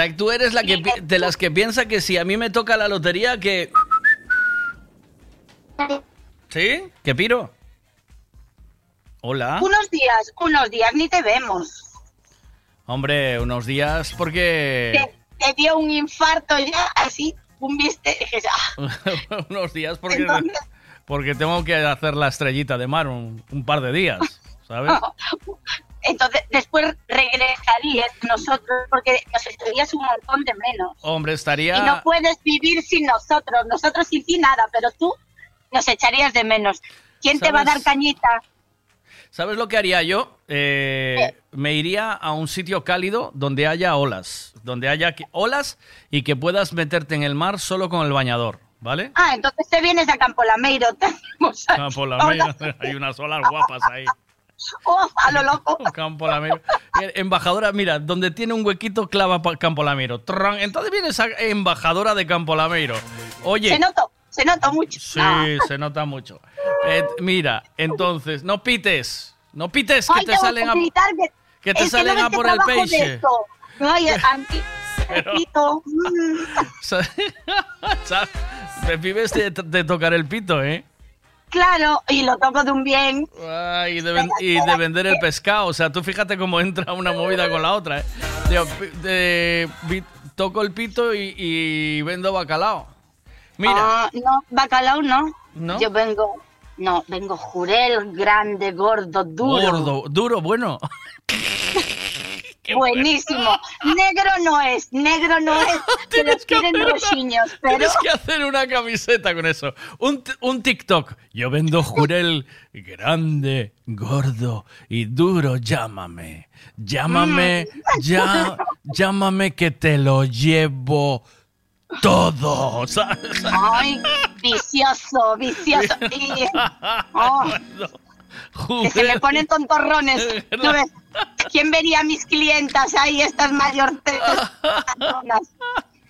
Sea, tú eres la que pi- de las que piensa que si a mí me toca la lotería que ¿Sí? ¿Qué piro? Hola. Unos días, unos días ni te vemos. Hombre, unos días porque Te, te dio un infarto ya, así, un viste, ah, unos días porque Entonces- porque tengo que hacer la estrellita de mar un, un par de días, ¿sabes? Entonces, después regresarías nosotros, porque nos estudias un montón de menos. Hombre, Y no estaría puedes vivir sin nosotros. Nosotros sin ti nada, pero tú nos echarías de menos. ¿Quién te va a dar cañita? ¿Sabes lo que haría yo? Eh, me iría a un sitio cálido donde haya olas, donde haya olas y que puedas meterte en el mar solo con el bañador, ¿vale? Ah, entonces te vienes a Campo Lameiro. Campo. Lameiro, hay unas olas guapas ahí. Oh, a lo loco. Campo Lameiro. Eh, Embajadora, mira, donde tiene un huequito clava Campo Lameiro. Tran, Entonces viene esa embajadora de Campo Lameiro. Oye, Se nota, se nota mucho. sí, Ah. se nota mucho. Eh, mira, entonces, no pites, no pites que Ay, te salen a, que- que te salen no a que por el peixe. Ay, a mí, repito, mm, Sa- sa- Te de, de tocar el pito, ¿eh? Claro, y lo toco de un bien. Y, de, ven- y de vender el pescado. O sea, tú fíjate cómo entra una movida con la otra. ¿eh? Digo, de- toco el pito y, y vendo bacalao. Mira, Ah, no, bacalao no. ¿No? Yo vengo, no, vengo jurel, grande, gordo, duro. gordo, duro, bueno. Buenísimo. Negro no es, negro no es. que los quieren rojiños, pero Tienes que hacer una camiseta con eso. Un, un TikTok. Yo vendo jurel grande, gordo y duro. Llámame. Llámame. Ya, llámame que te lo llevo todo. ¿sabes? Ay, vicioso, vicioso. Y- oh, que se me ponen tontorrones. ¿No ves? ¿Quién vería a mis clientas ahí, estas mayores?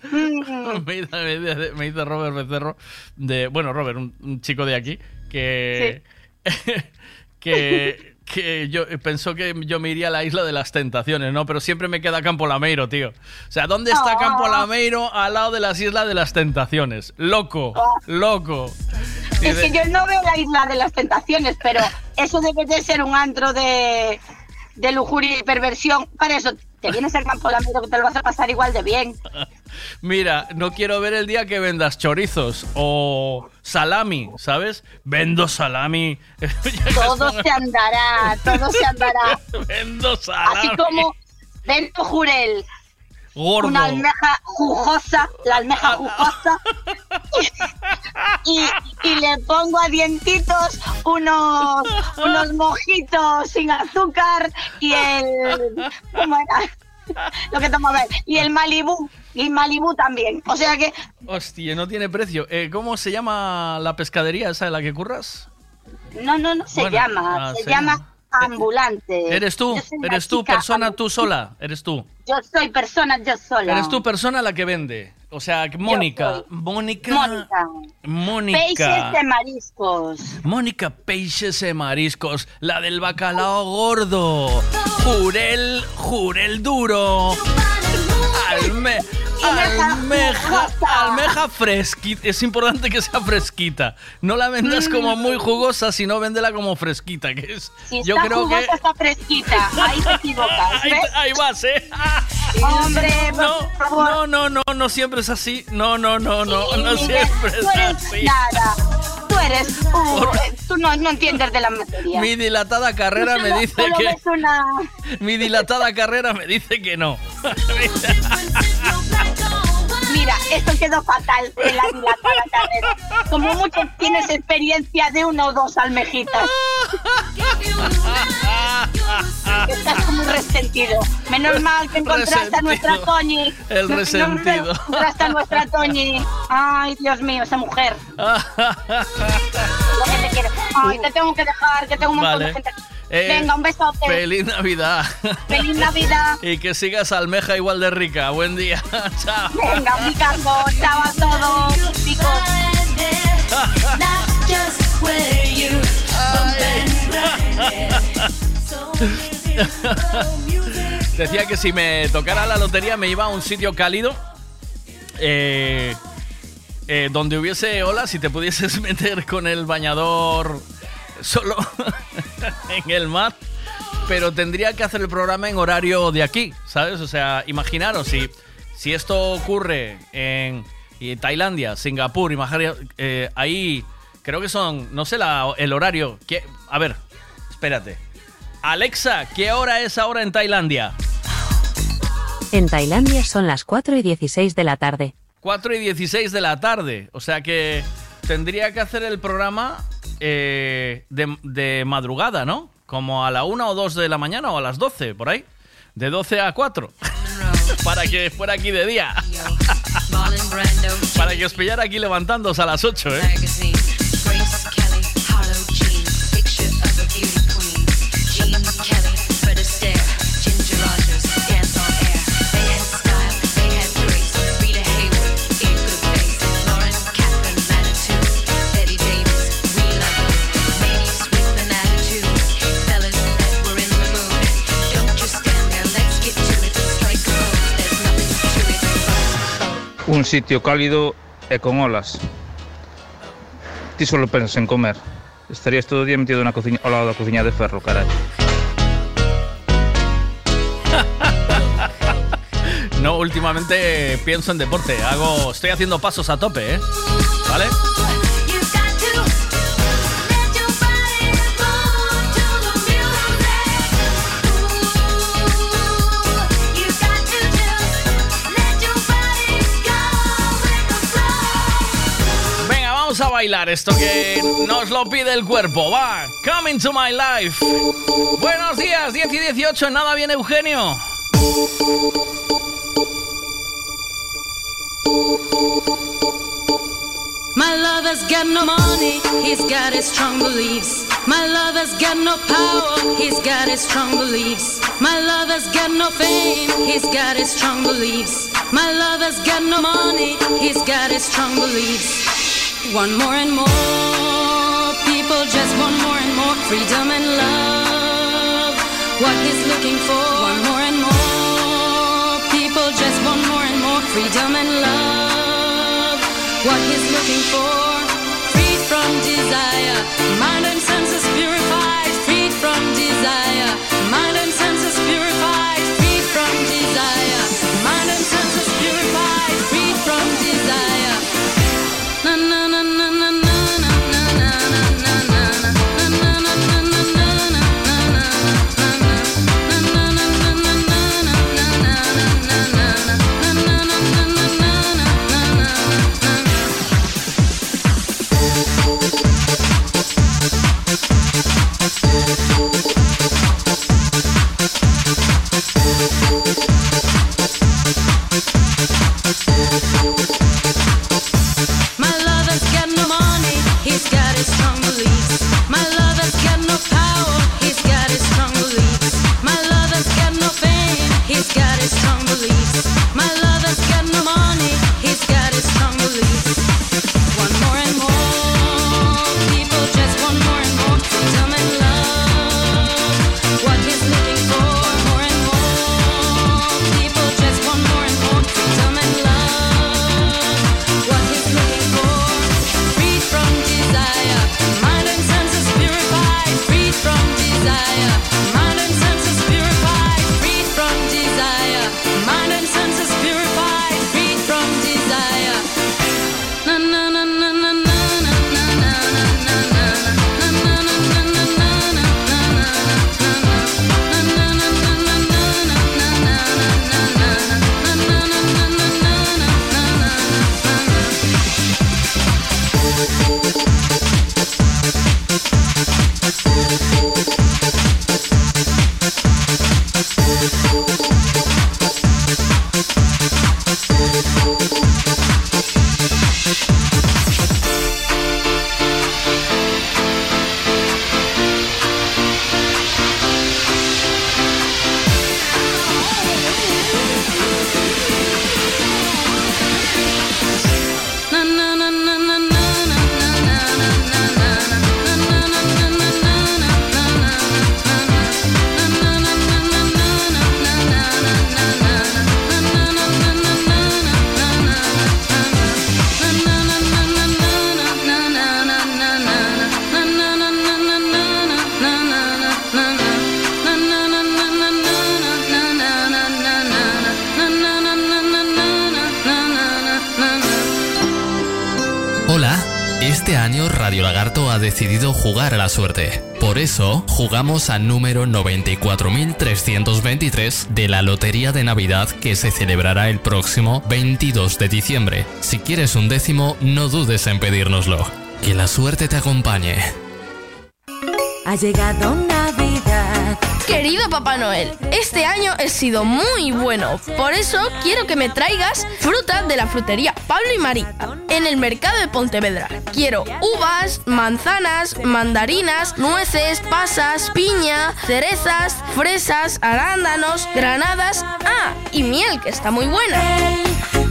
Mm, me, dice Robert Becerro, de, bueno, Robert, un, un chico de aquí, que, que, que yo pensó que yo me iría a la isla de las tentaciones, ¿no? Pero siempre me queda Campo Lameiro, tío. O sea, ¿dónde está Oh. Campo Lameiro al lado de las islas de las tentaciones? Loco, loco. Es que yo no veo la isla de las tentaciones, pero eso debe de ser un antro de, de lujuria y perversión. Para eso te vienes al campo Lamero que te lo vas a pasar igual de bien. Mira, no quiero ver el día que vendas chorizos o salami, ¿sabes? Vendo salami. Todo se andará, todo se andará. Vendo salami. Así como Bento Jurel, Gordo. una almeja jugosa, la almeja jugosa, y, y le pongo a dientitos unos, unos mojitos sin azúcar y el... ¿Cómo era? Lo que tomo a ver. Y el Malibú, y Malibú también. O sea que Hostia, no tiene precio. Eh, ¿Cómo se llama la pescadería esa en la que curras? no, no, no se Bueno, llama, ah, se se llama ambulante. ¿Eres tú? ¿Eres tú, persona tú sola? ¿Eres tú? Yo soy persona yo sola. ¿Eres tú persona la que vende? O sea, Mónica. Mónica. Mónica. Mónica. Peixes de mariscos. Mónica Peixes de Mariscos, la del bacalao gordo. Jurel, Jurel duro. Alme, almeja, almeja fresquita. Es importante que sea fresquita. No la vendas como muy jugosa, sino véndela como fresquita, que es. Mm. Si yo está creo jugosa, que. está fresquita. Ahí te equivocas. Ahí, ¿ves? ahí vas, ¿eh? Hombre, por favor. No, no, no, no siempre es así. No, no, no, no, no siempre es así. nada. Tú eres. uh, eh, tú no, no entiendes de la materia. Mi dilatada carrera me dice solo que. ves una. Mi dilatada carrera me dice que no. Mira, esto quedó fatal en la dilatada carrera. Como mucho tienes experiencia de uno o dos almejitas. Estás como un resentido. Menos mal que encontraste a nuestra. Toñi. El Menos mal resentido. que Encontraste a nuestra Toñi. Ay, Dios mío, esa mujer. Lo que te quiero. Ay, te tengo que dejar, que tengo un montón Vale. de gente. Eh, Venga, un besote. Feliz Navidad. Feliz Navidad. Y que sigas almeja igual de rica. Buen día. Chao. Venga, un picazo. Chao a todos. Chicos. Decía que si me tocara la lotería me iba a un sitio cálido. eh, eh, donde hubiese olas y te pudieses meter con el bañador solo en el mar. Pero tendría que hacer el programa en horario de aquí, ¿sabes? O sea, imaginaros, si, si esto ocurre en, Tailandia, Singapur, imaginaros, eh, ahí creo que son, no sé la- el horario. ¿Qué- A ver, espérate. Alexa, ¿qué hora es ahora en Tailandia? En Tailandia son las 4 y 16 de la tarde. 4 y 16 de la tarde. O sea que tendría que hacer el programa eh, de, de madrugada, ¿no? Como a la 1 o 2 de la mañana o a las 12, por ahí. De 12 a 4. Para que fuera aquí de día. Para que os pillara aquí levantándose a las 8, ¿eh? Un sitio cálido e con olas. Ti solo pensas en comer. Estarías todo o día metido na cociña, ao lado da cociña de ferro, carai. No, últimamente pienso en deporte. Hago, estoy haciendo pasos a tope, ¿eh? ¿Vale? Bailar esto que nos lo pide el cuerpo. Va, coming to my life. Buenos días, 10 y 18. Nada bien, Eugenio. My lover's got no money, he's got his strong beliefs. My lover's got no power, he's got his strong beliefs. My lover's got no fame, he's got his strong beliefs. My lover's got no money, he's got his strong beliefs. Want more and more, people just want more and more freedom and love. what he's looking for. Want more and more. People just want more and more freedom and love. What he's looking for. Freed from desire. Mind and senses purified. Jugamos al número 94.323 de la Lotería de Navidad que se celebrará el próximo 22 de diciembre. Si quieres un décimo, no dudes en pedírnoslo. Que la suerte te acompañe. Ha llegado Navidad. Querido Papá Noel, este año he sido muy bueno. Por eso quiero que me traigas fruta de la frutería Pablo y María en el mercado de Pontevedra. Quiero uvas, manzanas, mandarinas, nueces, pasas, piña, cerezas, fresas, arándanos, granadas. Ah, y miel, que está muy buena.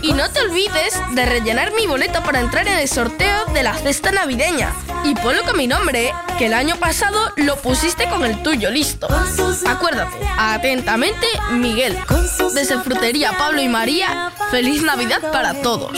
Y no te olvides de rellenar mi boleto para entrar en el sorteo de la cesta navideña. Y ponlo con mi nombre, que el año pasado lo pusiste con el tuyo listo. Acuérdate, atentamente, Miguel. Desde Frutería Pablo y María, feliz Navidad para todos.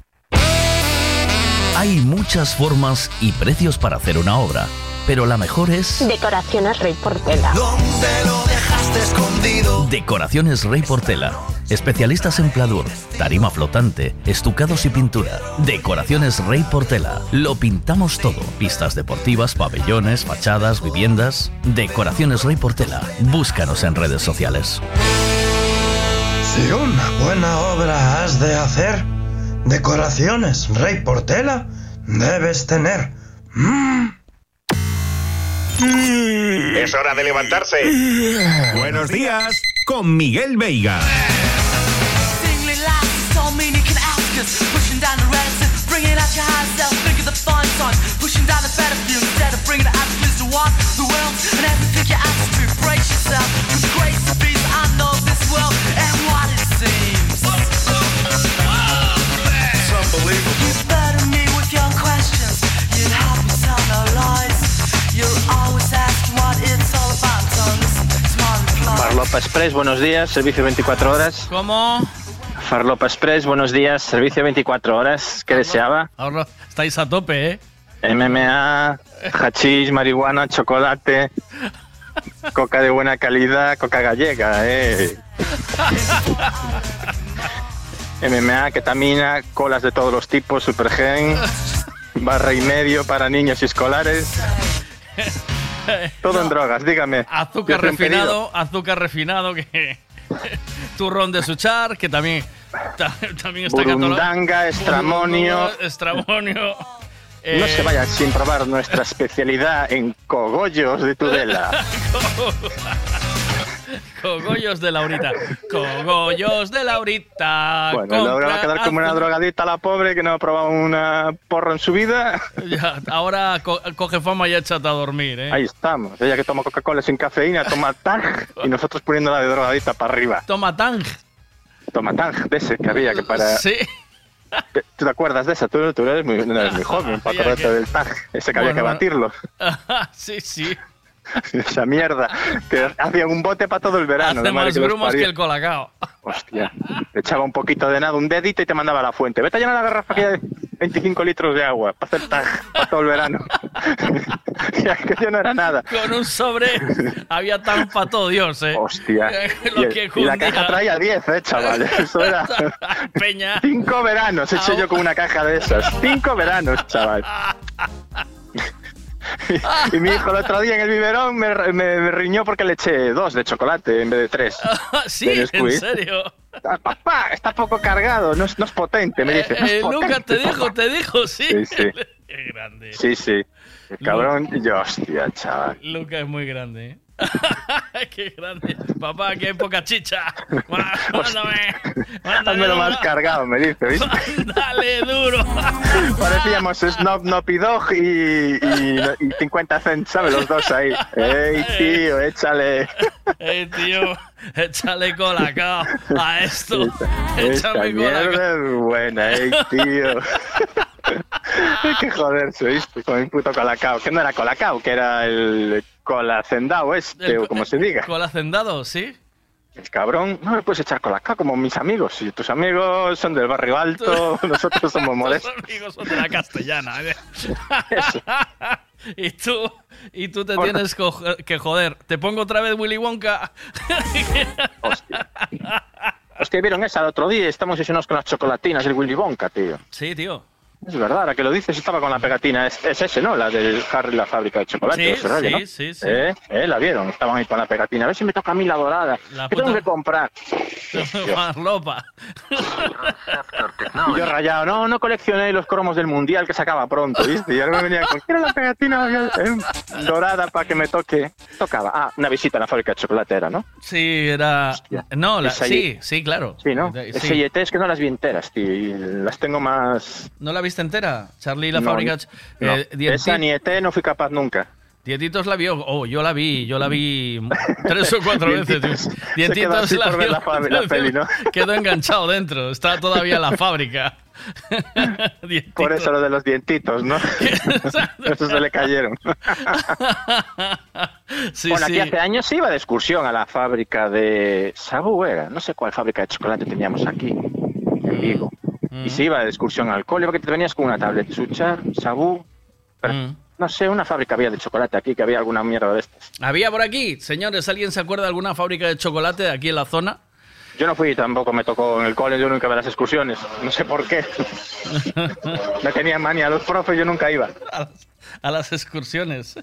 Hay muchas formas y precios para hacer una obra, pero la mejor es Decoraciones Rey Portela. ¿Dónde lo dejaste escondido? Decoraciones Rey Portela. Especialistas en pladur, tarima flotante, estucados y pintura. Decoraciones Rey Portela. Lo pintamos todo. Pistas deportivas, pabellones, fachadas, viviendas. Decoraciones Rey Portela. Búscanos en redes sociales. Si una buena obra has de hacer, decoraciones Rey Portela debes tener. Mm. Es hora de levantarse. Buenos días con Miguel Veiga. Ask Farlopa Express, buenos días, servicio 24 horas. ¿Cómo? Farlopa Express, buenos días, servicio 24 horas. ¿Qué deseaba? Ahora estáis a tope, ¿eh? MMA, hachís, marihuana, chocolate, coca de buena calidad, coca gallega, eh. MMA, ketamina, colas de todos los tipos, supergen, barra y medio para niños y escolares. Todo en drogas, dígame. Azúcar refinado, azúcar refinado que turrón de suchar, que también ta- también está Burundanga, estramonio. Estramonio. No eh, se vaya sin probar nuestra especialidad en cogollos de Tudela. Cogollos de Laurita. Cogollos de Laurita. Bueno, le va a quedar como una drogadita la pobre que no ha probado una porro en su vida. Ya, ahora co- coge fama y échate a dormir, ¿eh? Ahí estamos. Ella que toma Coca-Cola sin cafeína, toma Tang y nosotros poniéndola de drogadita para arriba. Toma Tang. Toma Tang, de ese que había que para... Sí. ¿Tú te acuerdas de esa? Tú, tú eres, muy, no eres muy joven para acordarte del Tang. Ese que había que batirlo. sí, sí. Esa mierda. Que hacía un bote para todo el verano. Hace de más que grumos que el colacao. Hostia. Le echaba un poquito de nada, un dedito y te mandaba a la fuente. Vete a llenar la garrafa que hay 25 litros de agua para hacer tag para todo el verano. y aquello no era nada. Con un sobre había tan para todo Dios, ¿eh? Hostia. Lo Y, que y la caja traía 10, eh, chaval. Eso era. Peña. Cinco veranos he hecho yo con una caja de esas. Cinco veranos, chaval. Y, mi hijo el otro día en el biberón me, me- me riñó porque le eché dos de chocolate en vez de tres. sí, de en serio. Ah, Papá, está poco cargado, no es, no es potente, me dice. "No Eh, Luca te dijo, papá". te dijo, sí. Sí, sí. Qué grande. Sí, sí. El cabrón, y yo, hostia, chaval. Luca es muy grande, ¿eh? Qué grande. Papá, qué poca chicha. Má- Mándame. Hazme lo más cargado, me dice, ¿viste? Dale duro. Parecíamos Snob, Noppy Dog y, y, y 50 Cent, ¿sabes? Los dos ahí. ¡Ey, tío, échale! Eh, tío, échale colacao a esto. Esta Échame colacao. es buena, ey, tío. Hay que joderse, ¿viste? Con el puto colacao. Que no era colacao, que era el colacendao este, o como se diga. Col hacendado, ¿sí? El cabrón, no le puedes echar colacao como mis amigos. Si tus amigos son del barrio alto, nosotros somos modestos. Tus amigos son de la castellana. ¿eh? y tú, y tú te tienes que joder. Te pongo otra vez Willy Wonka. Hostia, ¿vieron esa el otro día? Estamos obsesionados con las chocolatinas del Willy Wonka, tío. Sí, tío. Es verdad, ahora que lo dices, estaba con la pegatina. Es, es ese, ¿no? La del Harry, la fábrica de chocolate. Sí, rollo, sí, ¿no? sí, sí. ¿Eh? ¿Eh? La vieron, estaban ahí con la pegatina. A ver si me toca a mí la dorada. La ¿Qué tengo puta- que comprar? Farlopa. Y yo rayado, no, no coleccioné los cromos del mundial que sacaba pronto, ¿viste? Y ahora me venía con, quiero la pegatina eh, dorada para que me toque. Tocaba. Ah, una visita a la fábrica de chocolate era, ¿no? Sí, era. No, la- sí, sí, claro. Sí, ¿no? Sí. Es que no las vi enteras, tío. Y las tengo más. ¿No la viste entera? Charlie y la No, fábrica. no. eh, Esa ni ET no fui capaz nunca. Dietitos la vio. Oh, yo la vi, yo la vi tres o cuatro veces. Dientitos. Se Dientitos la vio. la peli, ¿no? Quedó enganchado dentro. Está todavía en la fábrica. Por eso lo de los dientitos, ¿no? Eso se le cayeron. Sí, bueno, sí. aquí hace años se iba de excursión a la fábrica de Sabu, era. No sé cuál fábrica de chocolate teníamos aquí, en Vigo. Y se iba de excursión al cole, porque te venías con una tablet, Suchar, Sabú, pero, Mm. no sé, una fábrica había de chocolate aquí, que había alguna mierda de estas. Había por aquí, señores, ¿alguien se acuerda de alguna fábrica de chocolate aquí en la zona? Yo no fui, tampoco me tocó en el cole, yo nunca iba a las excursiones, no sé por qué. me tenían manía los profes, yo nunca iba. A las excursiones.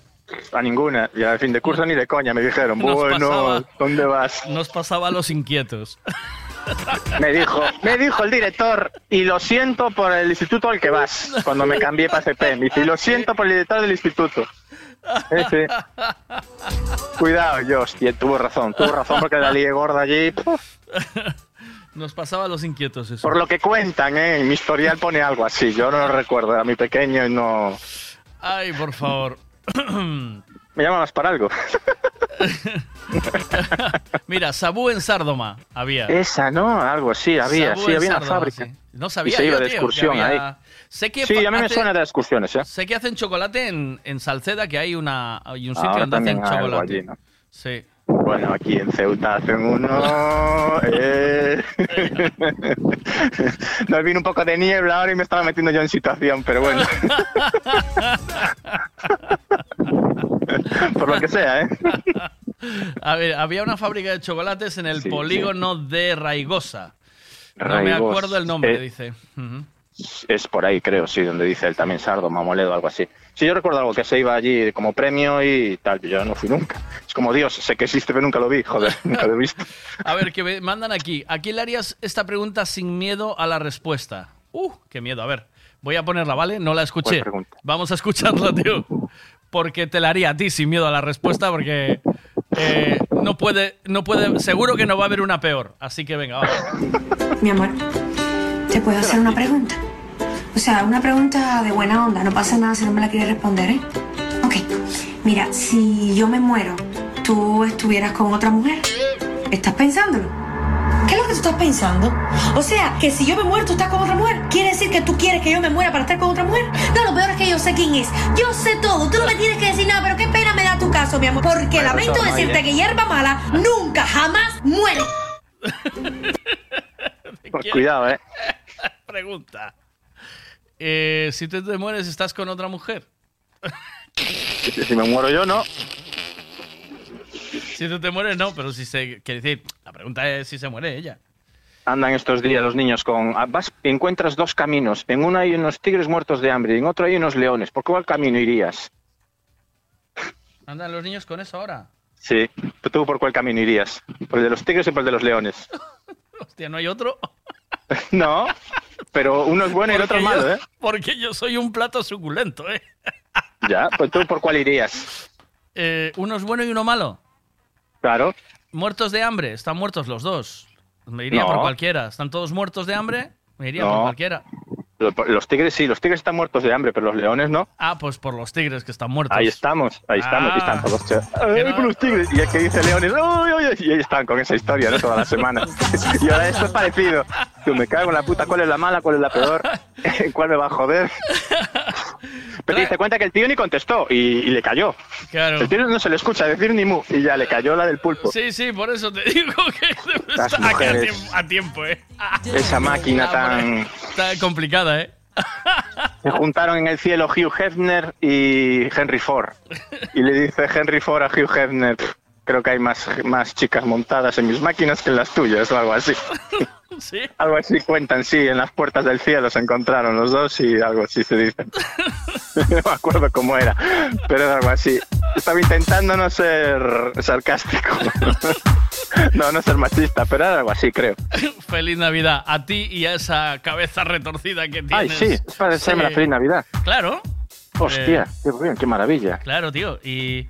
A ninguna, y al fin de curso ni de coña me dijeron, Nos bueno, pasaba. ¿dónde vas? Nos pasaba a los inquietos. Me dijo, me dijo el director, y lo siento por el instituto al que vas, cuando me cambié para CP. Me dice, y lo siento por el director del instituto. Cuidado, yo, hostia, tuvo razón, tuvo razón porque la lié gorda allí. puf. Nos pasaba a los inquietos eso. Por lo que cuentan, ¿eh? En mi historial pone algo así, yo no lo recuerdo, era muy pequeño y no... Ay, por favor. Me llamabas para algo. Mira, Sabú en Sárdoma había. Esa, ¿no? Algo así, había, Sabú sí, había una fábrica. sí. No sabía Y se iba yo, de tío, que excursión había- ahí. Sé que Sí, a mí me hace- suena de excursiones, ¿eh? Sé que hacen chocolate en, en Salceda, que hay, una, hay un sitio Ahora donde hacen chocolate. allí, ¿no? Sí. Bueno, aquí en Ceuta hacen uno. eh. Nos vino un poco de niebla ahora y me estaba metiendo yo en situación, pero bueno. Por lo que sea, ¿eh? A ver, había una fábrica de chocolates en el Sí, polígono de Raigosa. No me Raigos. acuerdo el nombre, Eh, dice. Ujú. Es por ahí, creo, sí, donde dice él también Sardo, Mamoledo, algo así. Sí, yo recuerdo algo que se iba allí como premio y tal. Yo no fui nunca. Es como Dios, sé que existe, pero nunca lo vi. Joder, nunca lo he visto. A ver, que me mandan aquí. ¿A quién le harías esta pregunta sin miedo a la respuesta? Uh, qué miedo. A ver, voy a ponerla, ¿vale? No la escuché. Vamos a escucharla, tío. Porque te la haría a ti sin miedo a la respuesta, porque eh, no puede, no puede, seguro que no va a haber una peor. Así que venga, va. Mi amor, ¿te puedo hacer una pregunta? O sea, una pregunta de buena onda, no pasa nada si no me la quieres responder, ¿eh? Ok, mira, si yo me muero, tú estuvieras con otra mujer, ¿estás pensándolo? ¿Qué es lo que tú estás pensando? O sea, que si yo me muero, tú estás con otra mujer. ¿Quiere decir que tú quieres que yo me muera para estar con otra mujer? No, lo peor es que yo sé quién es. Yo sé todo. Tú no me tienes que decir nada, pero qué pena me da tu caso, mi amor. Porque Bueno, lamento toma, decirte oye. que hierba mala nunca, jamás muere. Pues cuidado, ¿eh? Pregunta. Eh, si tú te mueres, ¿estás con otra mujer? Si me muero yo, no. Si tú te mueres, no, pero si se. Quiere decir, la pregunta es si se muere ella. Andan estos días los niños con... ah, Vas, encuentras dos caminos. En uno hay unos tigres muertos de hambre y en otro hay unos leones. ¿Por cuál camino irías? ¿Andan los niños con eso ahora? Sí. ¿Tú por cuál camino irías? ¿Por el de los tigres o por el de los leones? Hostia, ¿no hay otro? No, pero uno es bueno y el otro es Porque malo, ¿eh? Porque yo soy un plato suculento, ¿eh? Ya, pues tú por cuál irías. Eh, Uno es bueno y uno malo. Claro. Muertos de hambre, están muertos los dos. Me iría No. por cualquiera. ¿Están todos muertos de hambre? Me iría por cualquiera. Los, tigres sí, los tigres están muertos de hambre, pero los leones no. Ah, pues por los tigres que están muertos. Ahí estamos, ahí estamos, Ah. y están todos. ¡Ay, por los tigres! Y el que dice leones, ¡ay, ay, ay! Y ahí están con esa historia, ¿no? Toda la semana. y ahora esto es parecido. Tú me cago en la puta, ¿cuál es la mala, cuál es la peor? ¿En cuál me va a joder? Pero te cuenta que el tío ni contestó y, y le cayó. Claro. El tío no se le escucha decir ni mu y ya le cayó la del pulpo. Sí, sí, por eso te digo que Las está aquí a mujeres. tiempo, a tiempo, ¿eh? Esa máquina tan... Está complicada, ¿eh? Se juntaron en el cielo Hugh Hefner y Henry Ford. Y le dice Henry Ford a Hugh Hefner, "Pff, creo que hay más, más chicas montadas en mis máquinas que en las tuyas o algo así. Sí. Algo así cuentan, sí, en las puertas del cielo se encontraron los dos y algo así se dice. no me acuerdo cómo era, pero era algo así. Estaba intentando no ser sarcástico. no, no ser machista, pero era algo así, creo. Feliz Navidad a ti y a esa cabeza retorcida que tienes. Ay, sí, es para desearme la Sí. feliz Navidad. Claro. Hostia, Eh, qué bien, qué maravilla. Claro, tío. Y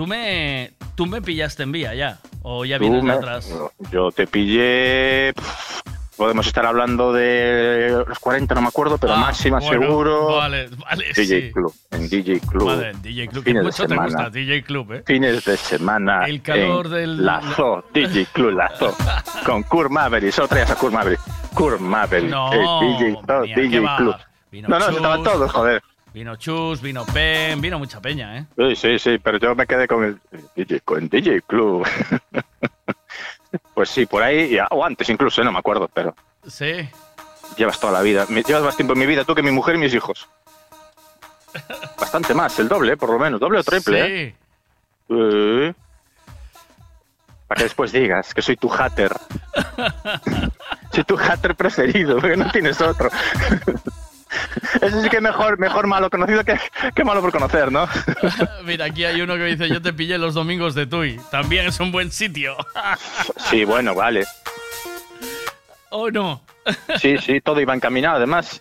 tú me, tú me pillaste en vía ya. O ya vienes de me- atrás. Yo te pillé. pff, Podemos estar hablando de los 40, no me acuerdo, pero Ah, máxima bueno, seguro. Vale, vale, DJ sí. Club, en DJ Club. Vale, DJ Club, que Fines de mucho te semana. gusta, DJ Club, ¿eh? Fines de semana. El calor en del- Lazo, DJ Club Lazo. con Kurt Maverick. Solo traías a Kurt Maverick. Kurt Maverick. No, el DJ, todo, venía, ¿qué DJ? Club. Vino No, no, estaban todos, joder. Vino Chus, vino Pen, vino mucha peña, ¿eh? Sí, sí, sí, pero yo me quedé con el DJ, con DJ Club. pues sí, por ahí, y- o antes incluso, no me acuerdo, pero Sí. llevas toda la vida, llevas más tiempo en mi vida tú que mi mujer y mis hijos. Bastante más, el doble, ¿eh? por lo menos, doble o triple, ¿eh? Eh. Para que después digas que soy tu hater. soy tu hater preferido, porque no tienes otro. Eso sí que mejor, mejor malo conocido que, que malo por conocer, ¿no? Mira, aquí hay uno que dice, yo te pillé los domingos de Tui. También es un buen sitio. Sí, bueno, vale. ¿O no? Sí, sí, todo iba encaminado, además.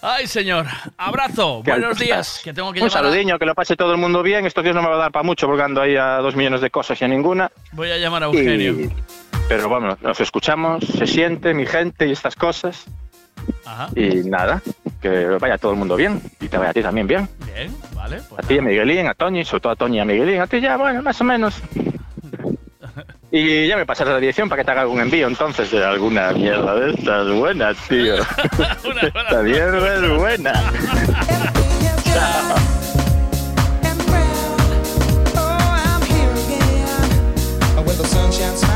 Ay, señor. Abrazo. ¿Qué Buenos días. Que tengo que Un llamar a- saludiño, que lo pase todo el mundo bien. Estos días no me va a dar para mucho porque ando ahí a dos millones de cosas y a ninguna. Voy a llamar a Eugenio. Y- Pero bueno, nos escuchamos, se siente mi gente y estas cosas. Ajá. Y nada, que vaya todo el mundo bien y te vaya a ti también bien. Bien, vale. Pues A ti, a Miguelín, a Toñi, sobre todo a Toñi y a Miguelín. A ti ya, bueno, más o menos. Y ya me pasaré la dirección para que te haga algún envío entonces de alguna mierda de estas buenas, tío. Esta mierda es buena. Sunshine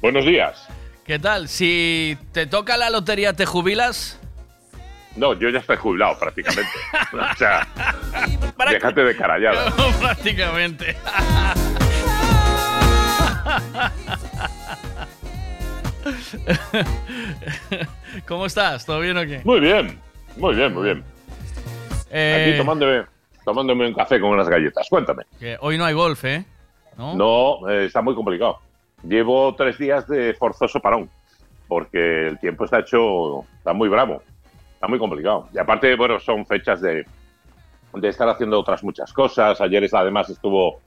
Buenos días. ¿Qué tal? Si te toca la lotería, ¿te jubilas? No, yo ya estoy jubilado prácticamente. o sea, déjate de carallada. Prácticamente. ¿Cómo estás? ¿Todo bien o qué? Muy bien, muy bien, muy bien. Eh, Aquí tomándome, tomándome un café con unas galletas. Cuéntame. que hoy no hay golf, ¿eh? ¿No? No, eh, está muy complicado. Llevo tres días de forzoso parón, porque el tiempo está hecho, está muy bravo, está muy complicado. Y aparte, bueno, son fechas de, de estar haciendo otras muchas cosas. Ayer además estuvo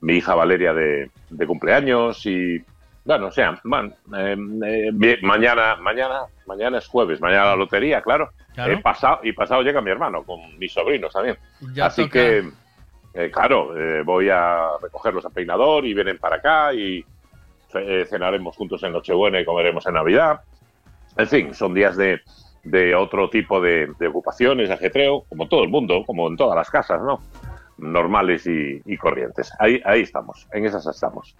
mi hija Valeria de, de cumpleaños y, bueno, o sea, man, eh, eh, mañana, mañana, mañana es jueves, mañana la lotería, claro. Claro. Eh, pasado, y pasado llega mi hermano con mis sobrinos también. Ya Así toca. que, eh, claro, eh, voy a recogerlos a peinador y vienen para acá y cenaremos juntos en Nochebuena y comeremos en Navidad. En fin, son días de, de otro tipo de, de ocupaciones, ajetreo, como todo el mundo, como en todas las casas, ¿no? Normales y, y corrientes. Ahí, ahí estamos, en esas estamos.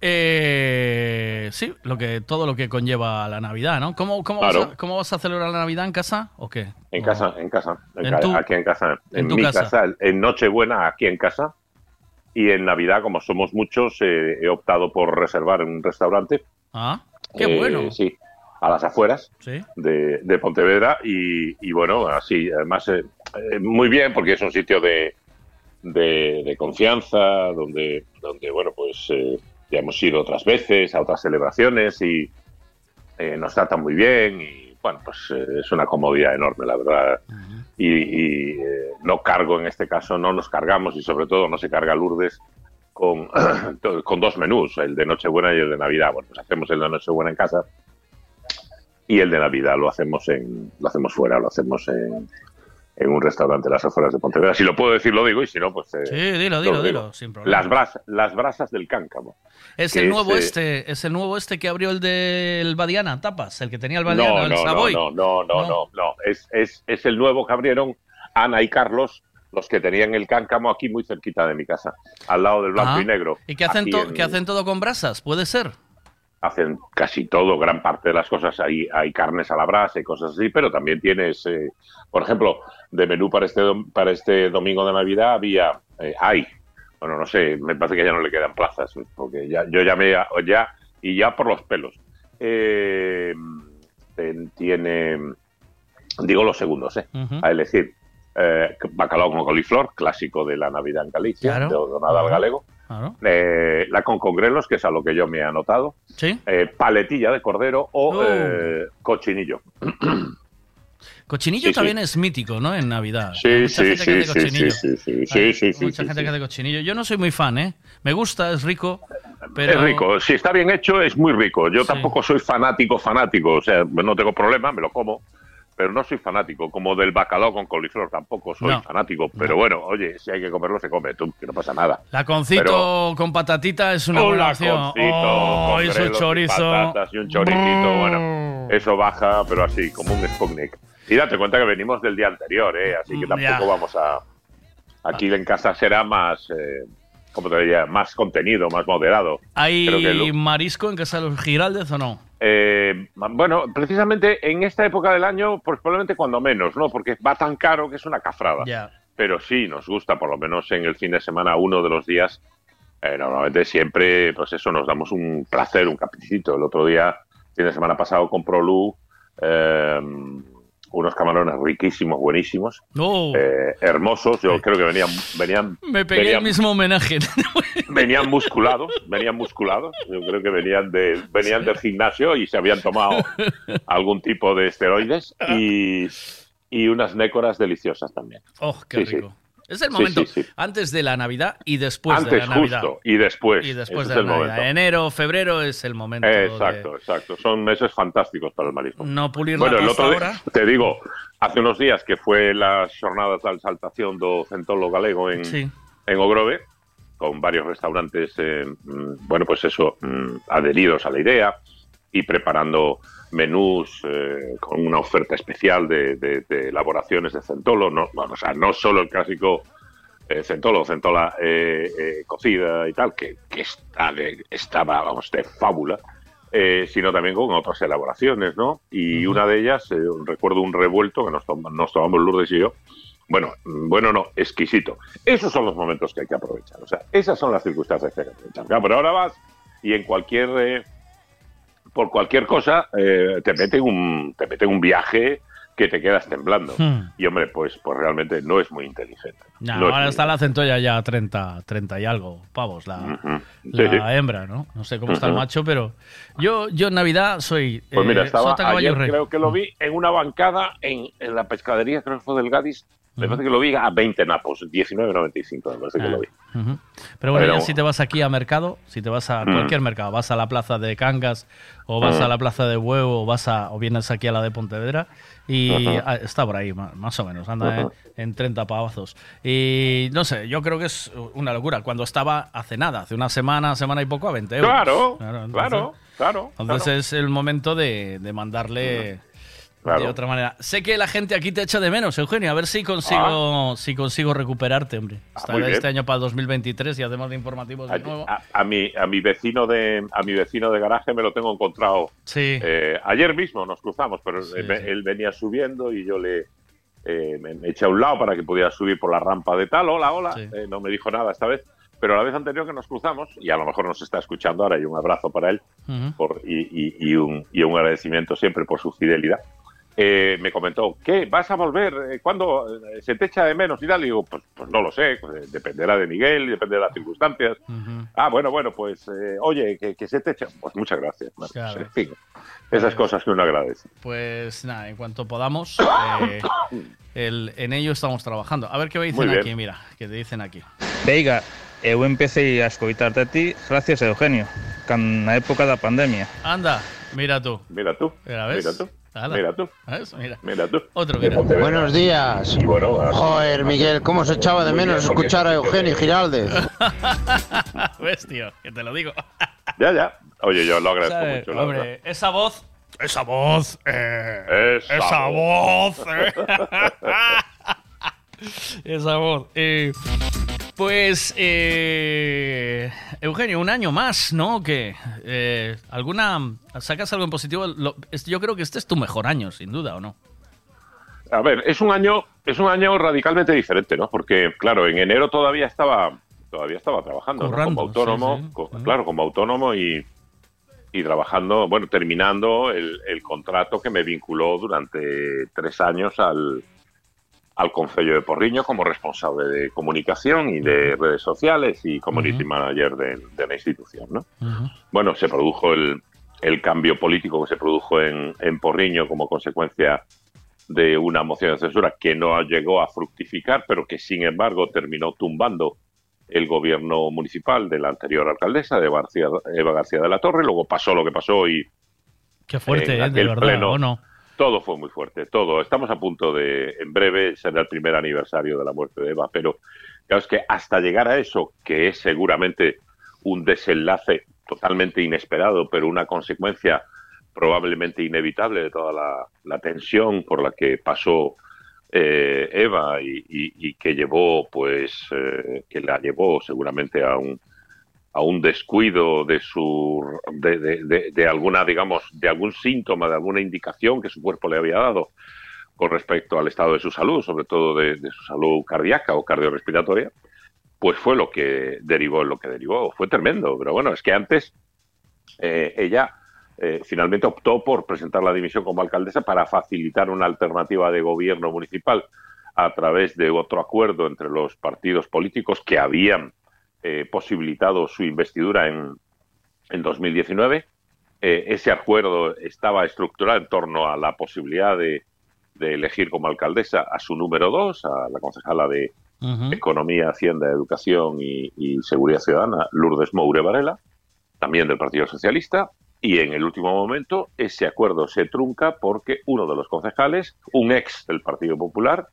Eh, sí, lo que, todo lo que conlleva la Navidad, ¿no? ¿Cómo, cómo, vas, a, cómo vas a celebrar la Navidad en casa o qué? En casa, en casa, en ¿En ca- tu- aquí en casa, en, en mi casa? casa. en Nochebuena aquí en casa y en Navidad, como somos muchos, eh, he optado por reservar en un restaurante. Ah, qué Eh, bueno. Sí, a las afueras Sí. de, de Pontevedra y, y bueno, así, además, eh, eh, muy bien porque es un sitio de, de, de confianza, donde, donde bueno, pues eh, ya hemos ido otras veces a otras celebraciones y eh, nos tratan muy bien y bueno, pues es una comodidad enorme, la verdad. Y, y, eh, no cargo en este caso, no nos cargamos y sobre todo no se carga Lourdes con, con dos menús, el de Nochebuena y el de Navidad. Bueno, pues hacemos el de Nochebuena en casa y el de Navidad lo hacemos en lo hacemos fuera, lo hacemos en, en un restaurante de las afueras de Pontevedra. Si lo puedo decir, lo digo, y si no, pues... eh, Sí, dilo, lo dilo, dilo, sin problema. Las, bras- las brasas del cáncamo. Es el nuevo eh, este, es el nuevo este que abrió el del Badiana, tapas, el que tenía el Badiana, No, el no, Savoy. no, no, no, No. no, no. Es, es, es el nuevo que abrieron Ana y Carlos, los que tenían el cáncamo aquí muy cerquita de mi casa, al lado del blanco y negro. ¿Y que hacen, to- en- que hacen todo con brasas? ¿Puede ser? Hacen casi todo, gran parte de las cosas. Hay, hay carnes a la brasa y cosas así, pero también tienes, eh, por ejemplo, de menú para este, dom- para este domingo de Navidad había, eh, hay, bueno, no sé, me parece que ya no le quedan plazas, porque ya, yo llamé a- ya y ya por los pelos. Eh, tiene, digo los segundos, ¿eh? Ujú. a elegir. Eh, bacalao con coliflor, clásico de la Navidad en Galicia, Claro. de Donada al Ajá. Claro. Eh, la con congrelos, que es a lo que yo me he anotado. Sí. Eh, paletilla de cordero o Oh. eh, cochinillo. Cochinillo Sí, sí. también es mítico, ¿no? En Navidad. Sí, sí, sí, sí, sí, sí, Mucha gente que hace cochinillo. Yo no soy muy fan, ¿eh? Me gusta, es rico, pero... Es rico, si está bien hecho es muy rico. Yo tampoco soy fanático, fanático, o sea, no tengo problema, me lo como, pero no soy fanático, como del bacalao con coliflor tampoco soy No. fanático, pero bueno, oye, si hay que comerlo se come, tú, que no pasa nada. Laconcito Pero- con patatita es una Un buena opción. Oh, con y y chorizo. patatas y un choricito, bueno, eso baja, pero así, como un Sputnik. Y date cuenta que venimos del día anterior, ¿eh? así que Mm, tampoco ya. vamos a... Aquí en casa será más, eh, ¿cómo te diría? Más contenido, más moderado. ¿Hay Creo que lo- marisco en casa de los Giraldez o no? Eh, bueno, precisamente en esta época del año, pues probablemente cuando menos, ¿no? Porque va tan caro que es una cafrada. Pero sí, nos gusta, por lo menos en el fin de semana, uno de los días. eh, normalmente siempre, pues eso, nos damos un placer, un caprichito. El otro día, fin de semana pasado, compró Lu eh, unos camarones riquísimos, buenísimos, Oh, eh, hermosos. Yo creo que venían, venían, me pegué venían, el mismo homenaje. venían musculados, venían musculados. Yo creo que venían de, venían del gimnasio y se habían tomado algún tipo de esteroides y, y unas nécoras deliciosas también. Oh, qué Sí, sí. Es el momento sí, sí. antes de la Navidad y después de Antes, la Navidad. justo, y después. Y después de la Navidad. momento. Enero, febrero es el momento. de Exacto, exacto. Son meses fantásticos para el marisco. No pulir Bueno, la el otro día, ahora. te digo, hace unos días que fue las jornadas de exaltación do Centolo Galego en, en Ogrove, con varios restaurantes, eh, mm, bueno, pues eso, mm, adheridos a la idea y preparando menús eh, con una oferta especial de, de- de elaboraciones de centolo, no, bueno, o sea, no solo el clásico eh, centolo, centola eh, eh, cocida y tal, que, que está de, estaba, vamos, de fábula, eh, sino también con otras elaboraciones, ¿no? Y una de ellas, recuerdo un revuelto que nos, tom- nos tomamos Lourdes y yo, bueno, mm, bueno, no, exquisito. Esos son los momentos que hay que aprovechar, o sea, esas son las circunstancias que hay que aprovechar. Claro, pero ahora vas y en cualquier, por cualquier cosa, eh, te meten un, te meten un viaje que te quedas temblando. Hmm. Y hombre, pues, pues realmente no es muy inteligente. No, ahora está la centolla ya a 30, 30 y algo pavos, la, Sí, sí. hembra, ¿no? No sé cómo está el macho, pero yo, yo en Navidad soy Pues mira, eh, estaba ayer rey. creo que lo vi en una bancada en, en la pescadería, creo que fue del Gadis. Me parece que lo vi a 20 napos, 19.95 me parece que Ah. lo vi. Ujú. Pero bueno, Pero- ya si te vas aquí a mercado, si te vas a Mm. cualquier mercado, vas a la plaza de Cangas o vas Mm. a la plaza de Huevo o vas a o vienes aquí a la de Pontevedra y ah, está por ahí más o menos, anda Ujú. en, en 30 pavazos. Y no sé, yo creo que es una locura. Cuando estaba hace nada, hace una semana, semana y poco a 20 euros. Claro, entonces- claro, claro. Entonces claro. es el momento de, de mandarle Claro. de otra manera. Sé que la gente aquí te echa de menos, Eugenio. A ver si consigo, si consigo recuperarte, hombre. Hasta Ah. este año para el 2023 y además de informativos de nuevo. a- a mi, a mi vecino de a mi vecino de garaje me lo tengo encontrado Sí. eh, ayer mismo nos cruzamos pero Sí, él, sí. él venía subiendo y yo le eh, me, me eché a un lado para que pudiera subir por la rampa de tal hola hola Sí. Eh, no me dijo nada esta vez pero la vez anterior que nos cruzamos y a lo mejor nos está escuchando ahora y un abrazo para él Ujú. por, y, y- y un, y un agradecimiento siempre por su fidelidad. Eh, me comentó, ¿qué? ¿Vas a volver? Eh, ¿Cuándo eh, se te echa de menos y tal? Y digo, pues, pues no lo sé, pues, eh, dependerá de Miguel, y depende de las circunstancias. Ah, bueno, bueno, pues eh, oye, que, que se te echa. Pues muchas gracias. Bueno, Claro. pues, en fin, esas cosas que uno agradece. Pues nada, en cuanto podamos, eh, el- en ello estamos trabajando. A ver qué me Muy dicen bien. aquí, mira, que te dicen aquí. Veiga, eu empecé a escoitarte a ti gracias a Eugenio, can na época da pandemia. Anda, mira tú. Mira tú, Mira, ¿ves? mira tú, Hala. mira tú, ¿Ves? Mira. mira tú. Otro, mira. Buenos días. Y bueno, así- Joder, Miguel, cómo se echaba de menos escuchar a Eugenio Giraldez. ¿Ves, tío? Que te lo digo. ya, ya. Oye, yo lo agradezco ¿Sabes? mucho, la. Hombre, esa voz. Esa voz. eh, Esa esa voz. voz. eh. esa voz. eh. Pues, eh, Eugenio, un año más, ¿no? Que eh, alguna sacas algo en positivo. Lo- yo creo que este es tu mejor año, sin duda, ¿o no? A ver, es un año, es un año radicalmente diferente, ¿no? Porque, claro, en enero todavía estaba, todavía estaba trabajando, ¿no? Como autónomo, sí, sí. co- claro, como autónomo y, y trabajando, bueno, terminando el, el contrato que me vinculó durante tres años al, al Concello de Porriño como responsable de comunicación y de redes sociales y community manager de, de la institución, ¿no? bueno, se produjo el, el cambio político que se produjo en, en Porriño como consecuencia de una moción de censura que no llegó a fructificar, pero que sin embargo terminó tumbando el gobierno municipal de la anterior alcaldesa, de Eva García de la Torre. Luego pasó lo que pasó y Qué fuerte, en ¿eh? De verdad, pleno, ¿o no? Todo fue muy fuerte, todo. Estamos a punto de, en breve, será el primer aniversario de la muerte de Eva, pero claro, es que hasta llegar a eso, que es seguramente un desenlace totalmente inesperado, pero una consecuencia probablemente inevitable de toda la, tensión por la que pasó eh, Eva y que llevó, pues, eh, que la llevó seguramente a un a un descuido de su de, de- alguna digamos de algún síntoma de alguna indicación que su cuerpo le había dado con respecto al estado de su salud sobre todo de, de su salud cardíaca o cardiorrespiratoria pues fue lo que derivó en lo que derivó. Fue tremendo pero bueno es que antes eh, ella eh, finalmente optó por presentar la dimisión como alcaldesa para facilitar una alternativa de gobierno municipal a través de otro acuerdo entre los partidos políticos que habían eh, posibilitado su investidura en, en 2019. Eh, ese acuerdo estaba estructurado en torno a la posibilidad de, de elegir como alcaldesa a su número dos, a la concejala de Economía, Hacienda, Educación y, y Seguridad Ciudadana, Lourdes Moure Varela, también del Partido Socialista. Y en el último momento ese acuerdo se trunca porque uno de los concejales, un ex del Partido Popular,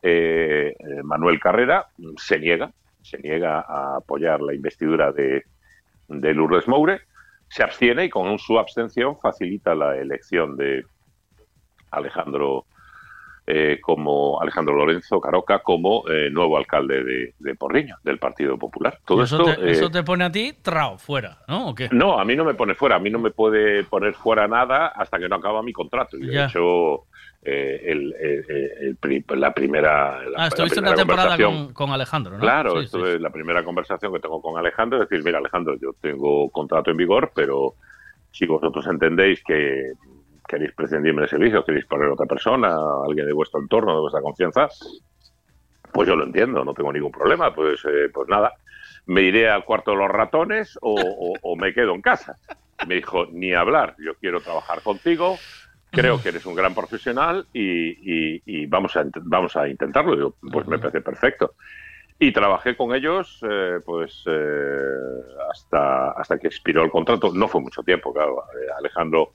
eh, eh, Manuel Carrera, se niega, se niega a apoyar la investidura de, de Lourdes Moure, se abstiene y con su abstención facilita la elección de Alejandro eh, como Alejandro Lorenzo Caroca como eh, nuevo alcalde de, de Porriño, del Partido Popular. Todo eso, esto te, eh, eso te pone a ti, trao, fuera, ¿no? ¿O qué? no, a mí no me pone fuera, a mí no me puede poner fuera nada hasta que no acaba mi contrato. Y de Ya. hecho, eh, el- el- el pri- la primera. la- Ah, la primera una temporada con, con Alejandro, ¿no? Claro, Sí, esto es la primera conversación que tengo con Alejandro, es decir, mira Alejandro, yo tengo contrato en vigor, pero si vosotros entendéis que queréis prescindirme de servicio, queréis poner a otra persona, a alguien de vuestro entorno, de vuestra confianza, pues yo lo entiendo, no tengo ningún problema, pues, eh, pues nada, me iré al cuarto de los ratones o, o- o me quedo en casa. Me dijo, ni hablar, yo quiero trabajar contigo, creo que eres un gran profesional y, y- y vamos, a, vamos a intentarlo. Pues me parece perfecto. Y trabajé con ellos eh, pues eh, hasta, hasta que expiró el contrato. No fue mucho tiempo, claro. Eh, Alejandro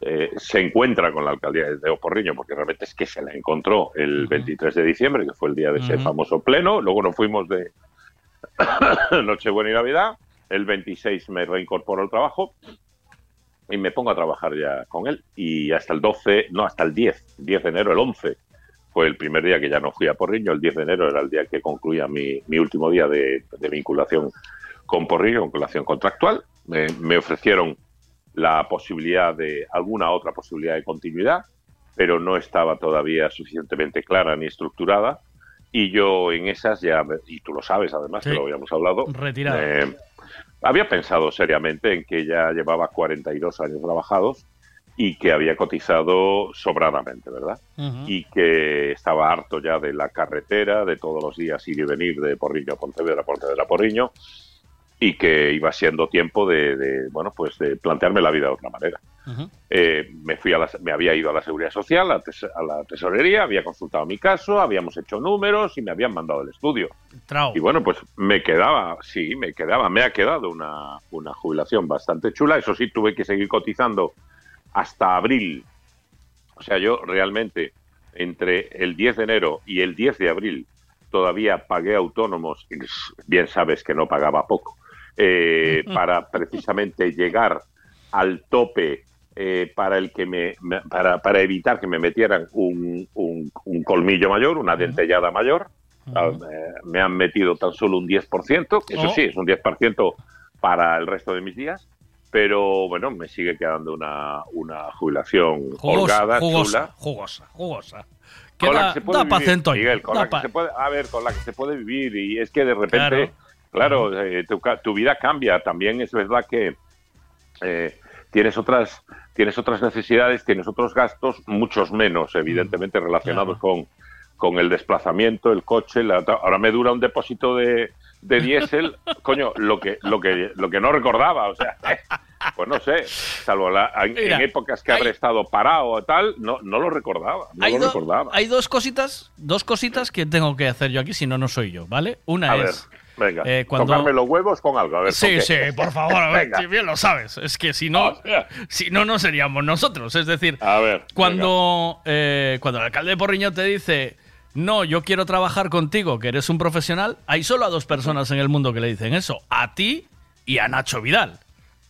eh, se encuentra con la alcaldía de Oporriño porque realmente es que se la encontró el 23 de diciembre, que fue el día de ese famoso pleno. Luego nos fuimos de Nochebuena y Navidad. El 26 me reincorporo al trabajo y me pongo a trabajar ya con él. Y hasta el 12, no, hasta el 10, 10 de enero, el 11, fue el primer día que ya no fui a Porriño. El 10 de enero era el día que concluía mi, mi último día de, de vinculación con Porriño, vinculación contractual. Me ofrecieron la posibilidad de alguna otra posibilidad de continuidad, pero no estaba todavía suficientemente clara ni estructurada. Y yo en esas ya, y tú lo sabes además, Sí. que lo habíamos hablado, eh, había pensado seriamente en que ya llevaba 42 años trabajados y que había cotizado sobradamente, ¿verdad? Y que estaba harto ya de la carretera, de todos los días ir y venir de Porriño a Pontevedra, Pontevedra a Porriño, y que iba siendo tiempo de, de, bueno, pues de plantearme la vida de otra manera. Eh, me fui a la- me había ido a la seguridad social, a, tes- a la tesorería, había consultado mi caso, habíamos hecho números y me habían mandado el estudio. Y bueno, pues me quedaba, sí, me quedaba, me ha quedado una, una jubilación bastante chula. Eso sí, tuve que seguir cotizando hasta abril. O sea, yo realmente entre el 10 de enero y el 10 de abril todavía pagué autónomos, bien sabes que no pagaba poco, eh, para precisamente llegar al tope eh, para el que me, me- para, para evitar que me metieran un, un- un colmillo mayor, una dentellada mayor, eh, me han metido tan solo un 10%, que eso Oh. sí, es un 10% para el resto de mis días, pero bueno, me sigue quedando una, una jubilación Jugosa, holgada, jugosa, chula. jugosa, jugosa. Que Con la que se puede da vivir, centoña, Miguel, con da la que pa- se puede, a ver, con la que se puede vivir y es que de repente, claro, eh, tu, tu vida cambia. También es verdad que eh, tienes otras tienes otras necesidades, tienes otros gastos, muchos menos, Mm. evidentemente relacionados con, con el desplazamiento, el coche. la- ahora me dura un depósito de, de diésel, coño, lo que lo que lo que no recordaba, o sea, pues no sé, salvo la- en, Mira, en épocas que habré estado parado o tal, no no lo recordaba, no Hay, lo do- recordaba. hay dos cositas, dos cositas que tengo que hacer yo aquí, si no, no soy yo, ¿vale? Una A ver, es. Venga, eh, cuando- tocarme los huevos con algo, a ver. Sí, ¿con sí, por favor, a ver, si bien lo sabes. Es que si no, si no, no seríamos nosotros. Es decir, A ver, cuando, eh, cuando el alcalde de Porriño te dice, no, yo quiero trabajar contigo, que eres un profesional, hay solo a dos personas en el mundo que le dicen eso, a ti y a Nacho Vidal.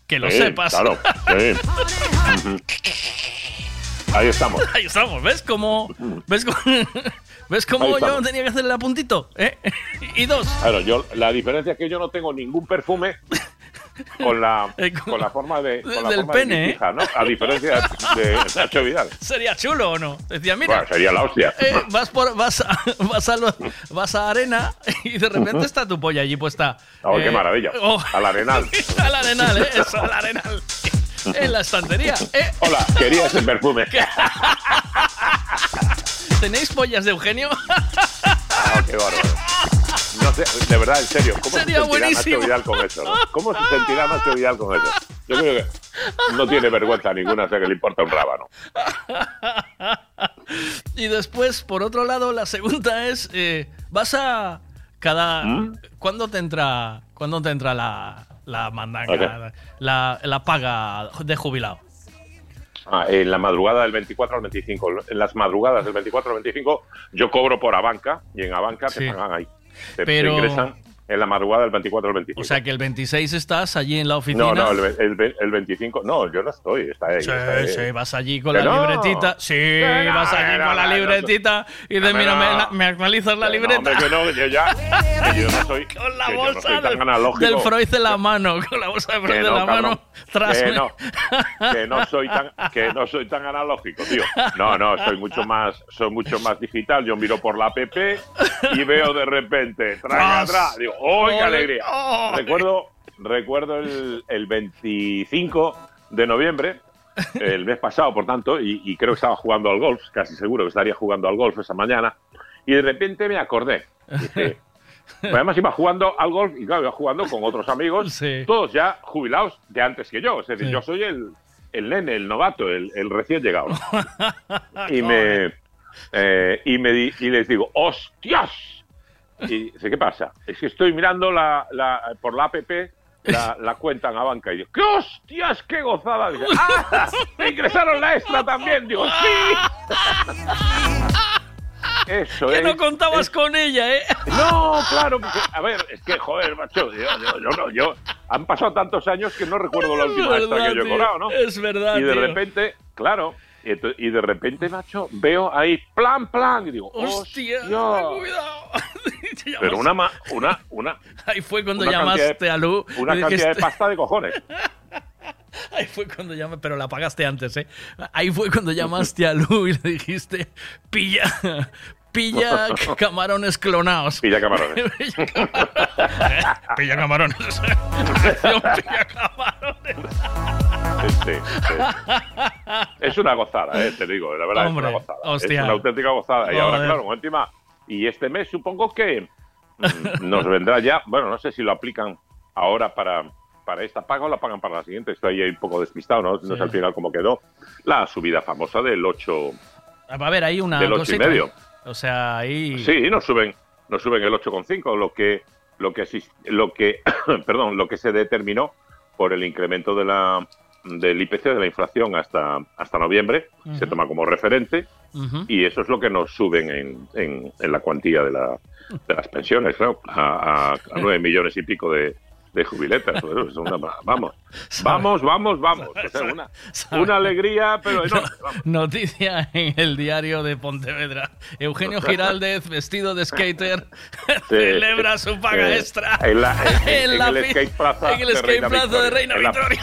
Que lo Sí, sepas. Claro, sí. Ahí estamos. Ahí estamos, ¿ves cómo, ves cómo, ves cómo yo tenía que hacerle el apuntito? ¿eh? Y dos, Claro, yo, la diferencia es que yo no tengo ningún perfume con la, con la forma de, con la del forma de pene, mi ¿eh? hija, ¿no? A diferencia de Nacho Vidal. ¿sería chulo o no? Decía, mira, Bueno, sería la hostia. Eh, vas por vas a, vas a vas a arena y de repente está tu polla allí puesta. Oh, eh, qué maravilla. oh, Al arenal. al arenal, ¿eh? Eso, al arenal. En la estantería. ¿eh? Hola, quería ese perfume. ¿Tenéis pollas de Eugenio? Ah, qué bárbaro. No sé, de verdad, en serio, ¿cómo Sería se sentirá. Nacho Vidal con eso? no? ¿Cómo se sentirá Nacho Vidal con eso? Yo creo que no tiene vergüenza ninguna, o sea que le importa un rábano. Y después, por otro lado, la segunda es, eh, vas a cada... ¿Mm? ¿Cuándo te entra, ¿cuándo te entra la, la mandanga, Ok. la, la paga de jubilado? Ah, en la madrugada del 24 al 25. En las madrugadas del 24 al 25 yo cobro por Abanca y en Abanca te Sí. pagan ahí. Te, te Pero- ingresan en la madrugada del 24 al 25. O sea que el 26 estás allí en la oficina. no, no, el, el- el 25. No, yo no estoy. Está ahí. Sí, está ahí. sí, vas allí con Que la no. libretita. Sí, no, vas allí no, con la libretita y dices, mira, me, me actualizas la Que no, libreta. hombre, que no, yo ya. que yo no soy. con la bolsa soy tan del, del Freud en la mano, con la bolsa de Freud en la cabrón. mano. Tras que no, que no soy tan que no soy tan analógico, tío. No, no, soy mucho más soy mucho más digital. Yo miro por la app y veo de repente, traga, tra, digo, ¡oh, qué alegría! Recuerdo recuerdo el, el 25 de noviembre el mes pasado, por tanto, y, y creo que estaba jugando al golf, casi seguro que estaría jugando al golf esa mañana, y de repente me acordé. Dije, pues además iba jugando al golf y claro, iba jugando con otros amigos, todos ya jubilados de antes que yo. Es decir, Sí. yo soy el, el nene, el novato, el, el recién llegado. y me eh, y me di- y les digo, ¡hostias! Y dice, ¿qué pasa? Es que estoy mirando la, la- por la app la, la cuenta en la banca y digo, ¡qué hostias, qué gozada! Dice, ¡ah! ¡Me ingresaron la extra también! Digo, ¡sí! Eso Que es. no contabas con ella, ¿eh? No, claro, porque, a ver, es que, joder, macho, yo, yo, yo no, yo, han pasado tantos años que no recuerdo la última extra verdad, que yo he cobrado, ¿no? es verdad, Y de tío. repente, claro, y, de repente, macho, veo ahí, plan, plan, y digo, ¡Hostia! Cuidado. Pero una, una, una, Ahí fue cuando llamaste de- a Lu. una cantidad de pasta de cojones. Ahí fue cuando llamé, pero la pagaste antes, ¿eh? Ahí fue cuando llamaste a Lu y le dijiste, pilla, pilla camarones clonados. Pilla camarones. pilla camarones. Pilla camarones. Sí, sí. Es una gozada, eh, te digo, la verdad Hombre, es una gozada. hostia. Es una auténtica gozada. Y ahora, claro, encima, y este mes supongo que mm, nos vendrá ya, bueno, no sé si lo aplican ahora para, para esta paga o la pagan para la siguiente. Estoy ahí un poco despistado, ¿no? No Sí. sé al final cómo quedó. La subida famosa del 8, A ver, ahí una del ocho y cosita. medio. O sea, ahí... Sí, nos suben, nos suben el 8,5, lo que, lo que, lo que, perdón, lo que se determinó por el incremento de la del IPC de la inflación hasta hasta noviembre se toma como referente y eso es lo que nos suben en, en, en la cuantía de, la, de las pensiones, claro, a, a, a 9 millones y pico de, de jubiletas. Bueno, es una- vamos, vamos, vamos, vamos. O sea, una, una alegría, pero enorme. vamos. Noticia en el diario de Pontevedra. Eugenio Giraldez, vestido de skater, celebra su paga eh, extra. En, la- en- En en la el fi- skate plaza, en el de skate Reina plaza de. Reina En la- Victoria.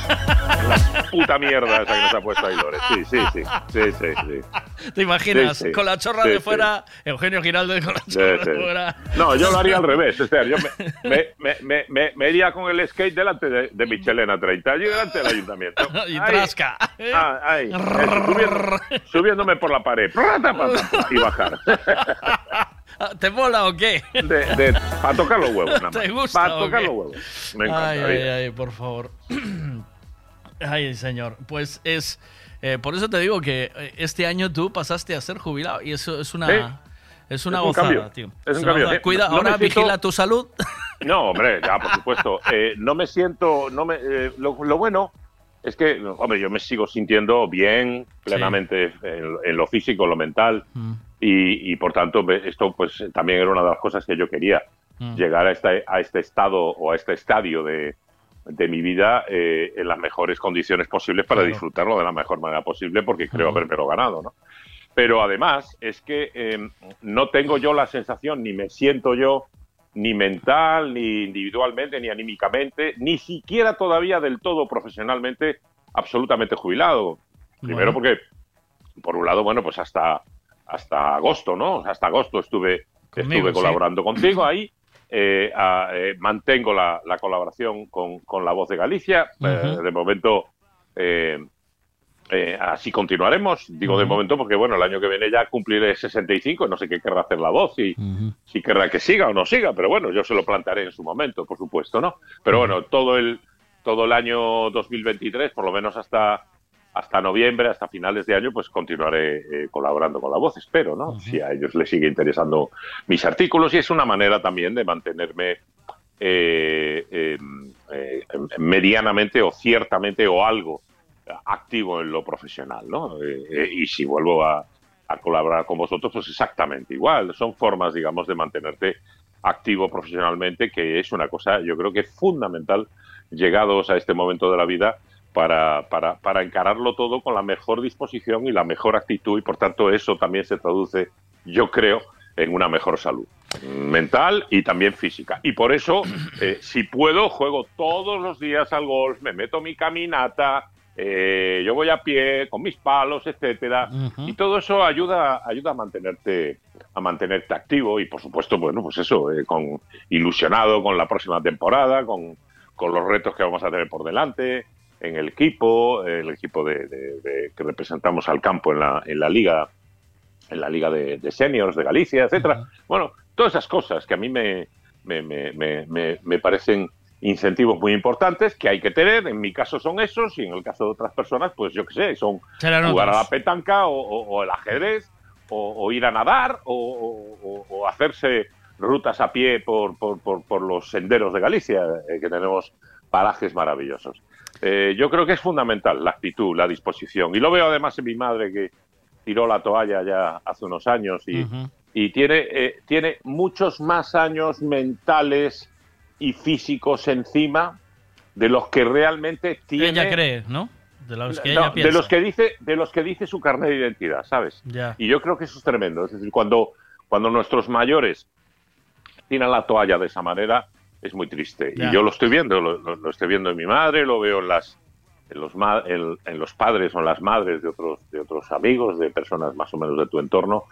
en la puta mierda esa que nos ha puesto ahí Lores. Sí, sí, sí. Sí, sí, sí. ¿Te imaginas? Sí, sí. Con la chorra de fuera, Eugenio Giraldez con la chorra de fuera. No, yo lo haría al revés. O sea, yo me, me, me, me, me- me iría con el skate delante de, de Michelena 30, allí delante del ayuntamiento. Y Ahí. trasca. Ah, ahí. Subiendo- subiéndome por la pared. Y bajar. ¿Te mola o qué? De, para tocar los huevos, nada más. ¿Te gusta Para tocar los huevos. Me encanta. ay, ay, por favor. Ay, señor. Pues es. eh, por eso te digo que eh, este año tú pasaste a ser jubilado y eso es una. Es una Es un gozada, cambio. tío. Es un cambio. Eh, Cuida, no ahora siento- vigila tu salud. No, hombre, ya, por supuesto. Eh, no me siento. No me, eh, lo, lo bueno es que, hombre, yo me sigo sintiendo bien, plenamente en, en lo físico, en lo mental. Y, y, por tanto, esto pues también era una de las cosas que yo quería. Mm. Llegar a este, a este estado o a este estadio de, de mi vida eh, en las mejores condiciones posibles para Claro. disfrutarlo de la mejor manera posible, porque creo haberme lo ganado, ¿no? Pero además es que eh, no tengo yo la sensación, ni me siento yo, ni mental, ni individualmente, ni anímicamente, ni siquiera todavía del todo profesionalmente, absolutamente jubilado. Primero Bueno. porque, por un lado, bueno, pues hasta, hasta agosto, ¿no? Hasta agosto estuve, Conmigo, estuve sí. colaborando contigo ahí. Eh, a- eh, mantengo la, la colaboración con, con La Voz de Galicia. Eh, de momento, eh, eh, así continuaremos. Digo de momento porque, bueno, el año que viene ya cumpliré 65. No sé qué querrá hacer La Voz y si querrá que siga o no siga. Pero bueno, yo se lo plantearé en su momento, por supuesto, ¿no? Pero bueno, todo el, todo el año 2023, por lo menos hasta hasta noviembre, hasta finales de año, pues continuaré eh, colaborando con la voz, espero, ¿no? Si a ellos les sigue interesando mis artículos y es una manera también de mantenerme eh, eh, eh, medianamente o ciertamente o algo activo en lo profesional, ¿no? Eh, eh, y si vuelvo a, colaborar con vosotros, pues exactamente igual. Son formas, digamos, de mantenerte activo profesionalmente, que es una cosa, yo creo que fundamental, llegados a este momento de la vida, para, para, para encararlo todo con la mejor disposición y la mejor actitud, y por tanto eso también se traduce, yo creo, en una mejor salud mental y también física. Y por eso, eh, si puedo, juego todos los días al golf, me meto mi caminata, eh, yo voy a pie con mis palos, etcétera, y todo eso ayuda, ayuda a mantenerte, a mantenerte activo y por supuesto, bueno, pues eso, eh, con ilusionado con la próxima temporada, con, con los retos que vamos a tener por delante en el equipo, el equipo de, de- de- que representamos al campo en la, en la liga, en la liga de, de seniors de Galicia, etcétera. Bueno, todas esas cosas que a mí me, me, me, me, me- me parecen incentivos muy importantes que hay que tener. En mi caso son esos y en el caso de otras personas, pues yo qué sé, son jugar a la petanca o, o- o el ajedrez o, o ir a nadar o, hacerse rutas a pie por, por, por- por los senderos de Galicia, eh, que tenemos parajes maravillosos. Eh, yo creo que es fundamental la actitud, la disposición. Y lo veo además en mi madre que tiró la toalla ya hace unos años y, y tiene, eh, tiene muchos más años mentales y físicos encima de los que realmente tiene Ella cree, ¿no? De los que no, ella de piensa. los que dice de los que dice su carnet de identidad sabes Ya. y yo creo que eso es tremendo es decir cuando cuando nuestros mayores tiran la toalla de esa manera es muy triste Ya. y yo lo estoy viendo lo, lo- lo estoy viendo en mi madre lo veo en las en los en, en los padres o en las madres de otros de otros amigos de personas más o menos de tu entorno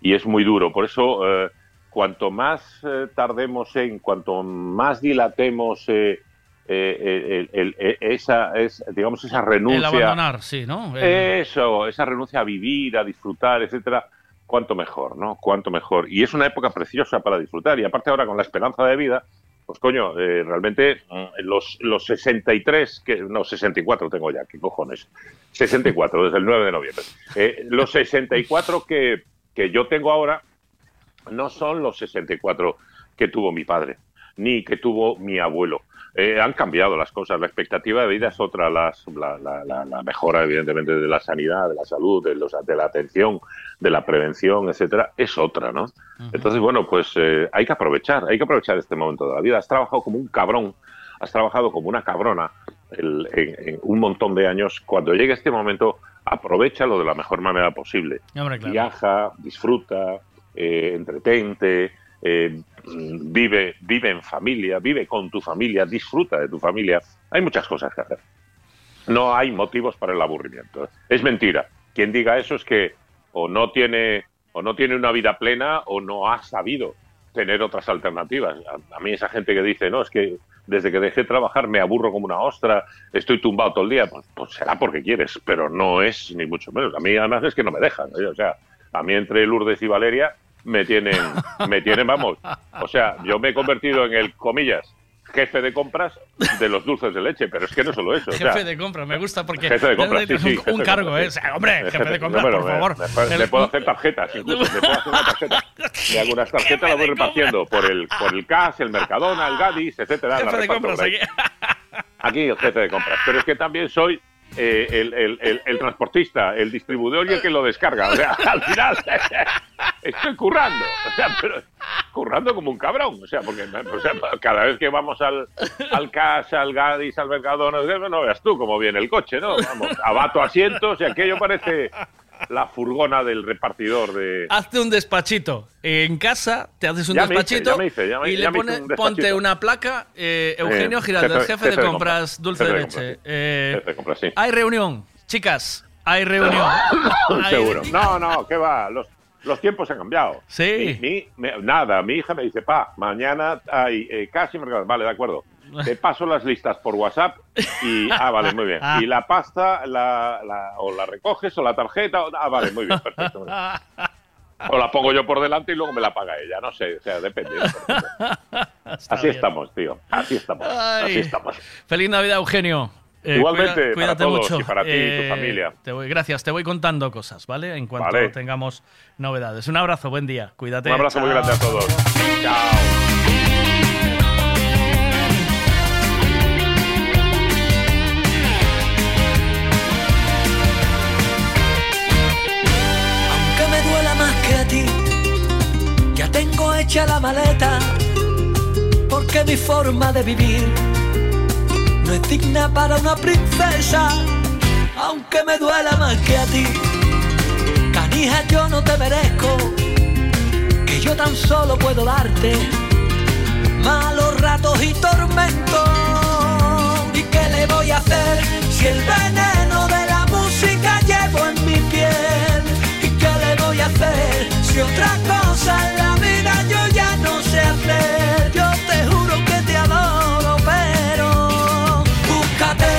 y es muy duro. Por eso, eh, cuanto más eh, tardemos en, cuanto más dilatemos eh, eh, el- el- esa, es, digamos, esa renuncia. El abandonar, sí, ¿no? El- Eso, esa renuncia a vivir, a disfrutar, etcétera, cuanto mejor, ¿no? Cuanto mejor. Y es una época preciosa para disfrutar. Y aparte ahora con la esperanza de vida, pues coño, eh, realmente mm, los, los 63, que, no, 64 tengo ya, ¿qué cojones? 64, desde el 9 de noviembre. Eh, los 64 que, que yo tengo ahora no son los 64 que tuvo mi padre, ni que tuvo mi abuelo. Eh, han cambiado las cosas, la expectativa de vida es otra, las, la, la- la- la mejora evidentemente de la sanidad, de la salud, de, los, de la atención, de la prevención, etcétera, es otra, ¿no? Entonces, bueno, pues eh, hay que aprovechar, hay que aprovechar este momento de la vida. Has trabajado como un cabrón has trabajado como una cabrona el- en, en un montón de años, cuando llegue este momento, aprovechalo de la mejor manera posible. Hombre, claro. Viaja, disfruta, eh, entretente, eh, vive, vive en familia, vive con tu familia, disfruta de tu familia. Hay muchas cosas que hacer. No hay motivos para el aburrimiento. Es mentira. Quien diga eso es que o no tiene o no tiene una vida plena o no ha sabido tener otras alternativas. A, mí esa gente que dice, no, es que desde que dejé de trabajar me aburro como una ostra, estoy tumbado todo el día, pues, pues será porque quieres, pero no es ni mucho menos. A mí además es que no me dejan. ¿eh? O sea, a mí entre Lourdes y Valeria me tienen, me tienen, vamos. O sea, yo me he convertido en el, comillas, jefe de compras de los dulces de leche, pero es que no solo eso. o sea, Jefe de compra, me gusta porque Jefe de compras, sí, sí, un, jefe un cargo, compras, ¿eh? O sea, hombre, jefe de compras, Bueno, por me- favor. me- Le puedo hacer tarjetas, incluso. Le puedo hacer una tarjeta. De algunas tarjetas las voy repartiendo por el, por el CAS, el Mercadona, el Gadis, etcétera. Jefe de compras aquí. Aquí el jefe de compras. Pero es que también soy eh, el, el- el- el transportista, el distribuidor y el que lo descarga. O sea, al final estoy currando. O sea, pero currando como un cabrón. O sea, porque cada vez que vamos al, al CAS, al Gadis, al Mercadona, no veas tú cómo viene el coche, ¿no? Vamos, abato asientos y aquello parece la furgona del repartidor de... Hazte un despachito. En casa te haces un Ya me hice, despachito ya me hice, ya me- y le pone- un ponte una placa, eh, Eugenio Eh, Giraldo, jefe- el jefe, de compras, dulce de leche. Eh, Jefe de compras, sí. Hay reunión, chicas, hay reunión. Hay- Seguro. No, no, ¿qué va? Los, los tiempos han cambiado. Sí. Mi- nada, mi hija me dice, pa, mañana hay eh, casi mercado. Vale, de acuerdo. Te paso las listas por WhatsApp y... Ah, vale, muy bien. Y la pasta la, la- o la recoges o la tarjeta... o- ah, vale, muy bien, perfecto. muy bien. O la pongo yo por delante y luego me la paga ella, no sé, o sea, depende. Así bien. estamos, tío. Así estamos. Así Ay. estamos. Feliz Navidad, Eugenio. Eh, Igualmente, cuida- para cuídate todos mucho. y para ti y tu familia. Te voy, gracias, te voy contando cosas, ¿vale? En cuanto Vale. tengamos novedades. Un abrazo, buen día. Cuídate. Un abrazo muy Chao. grande a todos. Chao. Hecha la maleta, porque mi forma de vivir no es digna para una princesa, aunque me duela más que a ti. Canija, yo no te merezco, que yo tan solo puedo darte malos ratos y tormentos. ¿Y qué le voy a hacer si el veneno de la música llevo en mi piel? ¿Y qué le voy a hacer si otra cosa en la vida yo ya no sé hacer? Yo te juro que te adoro, pero búscate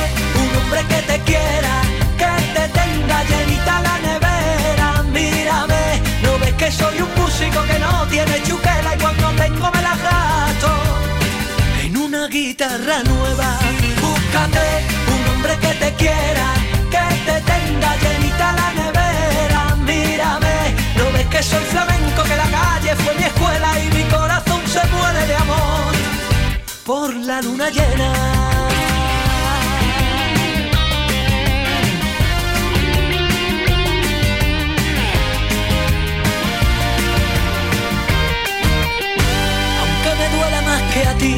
un hombre que te quiera, que te tenga llenita la nevera. Mírame, no ves que soy un músico que no tiene chuquela y cuando tengo me la gasto en una guitarra nueva. Búscate un hombre que te quiera, que te que soy flamenco, que la calle fue mi escuela y mi corazón se muere de amor por la luna llena. Aunque me duela más que a ti,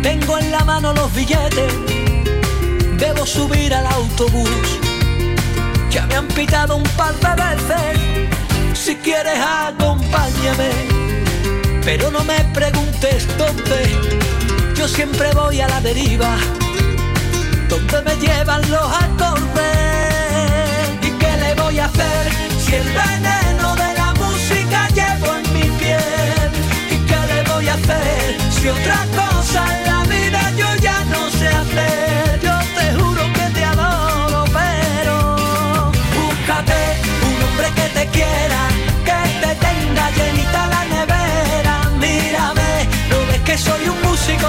tengo en la mano los billetes, debo subir al autobús. Ya me han pitado un par de veces, si quieres acompáñame, pero no me preguntes dónde, yo siempre voy a la deriva, donde me llevan los acordes. ¿Y qué le voy a hacer si el veneno de la música llevo en mi piel? ¿Y qué le voy a hacer si otra cosa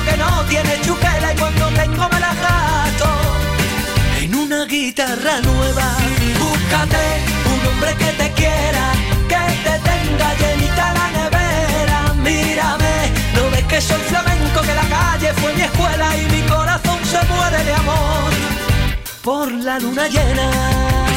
que no tiene chuquela y cuando tengo me la gasto en una guitarra nueva. Búscate un hombre que te quiera, que te tenga llenita la nevera. Mírame, no ves que soy flamenco, que la calle fue mi escuela y mi corazón se muere de amor por la luna llena.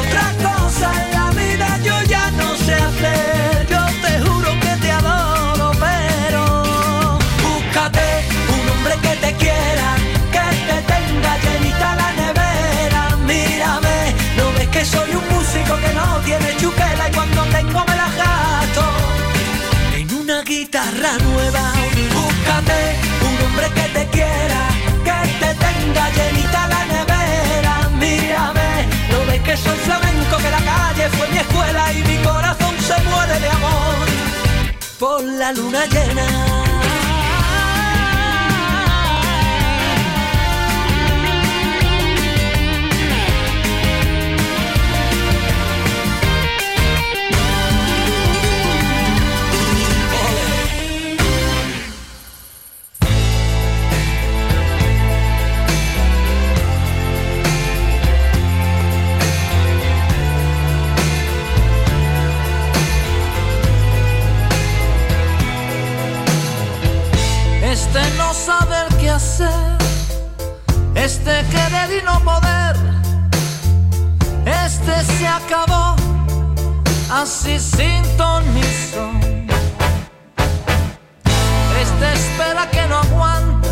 otra cosa en la vida yo ya no sé hacer. Yo te juro que te adoro, pero búscate un hombre que te quiera, que te tenga llenita la nevera. Mírame, no ves que soy un músico que no tiene chuquela y cuando tengo me la gasto en una guitarra nueva. Búscate un hombre que te quiera, que te tenga llenita que soy flamenco, que la calle fue mi escuela y mi corazón se muere de amor por la luna llena. Este no saber qué hacer, este querer y no poder, este se acabó. Así sin ton. Este espera que no aguanta,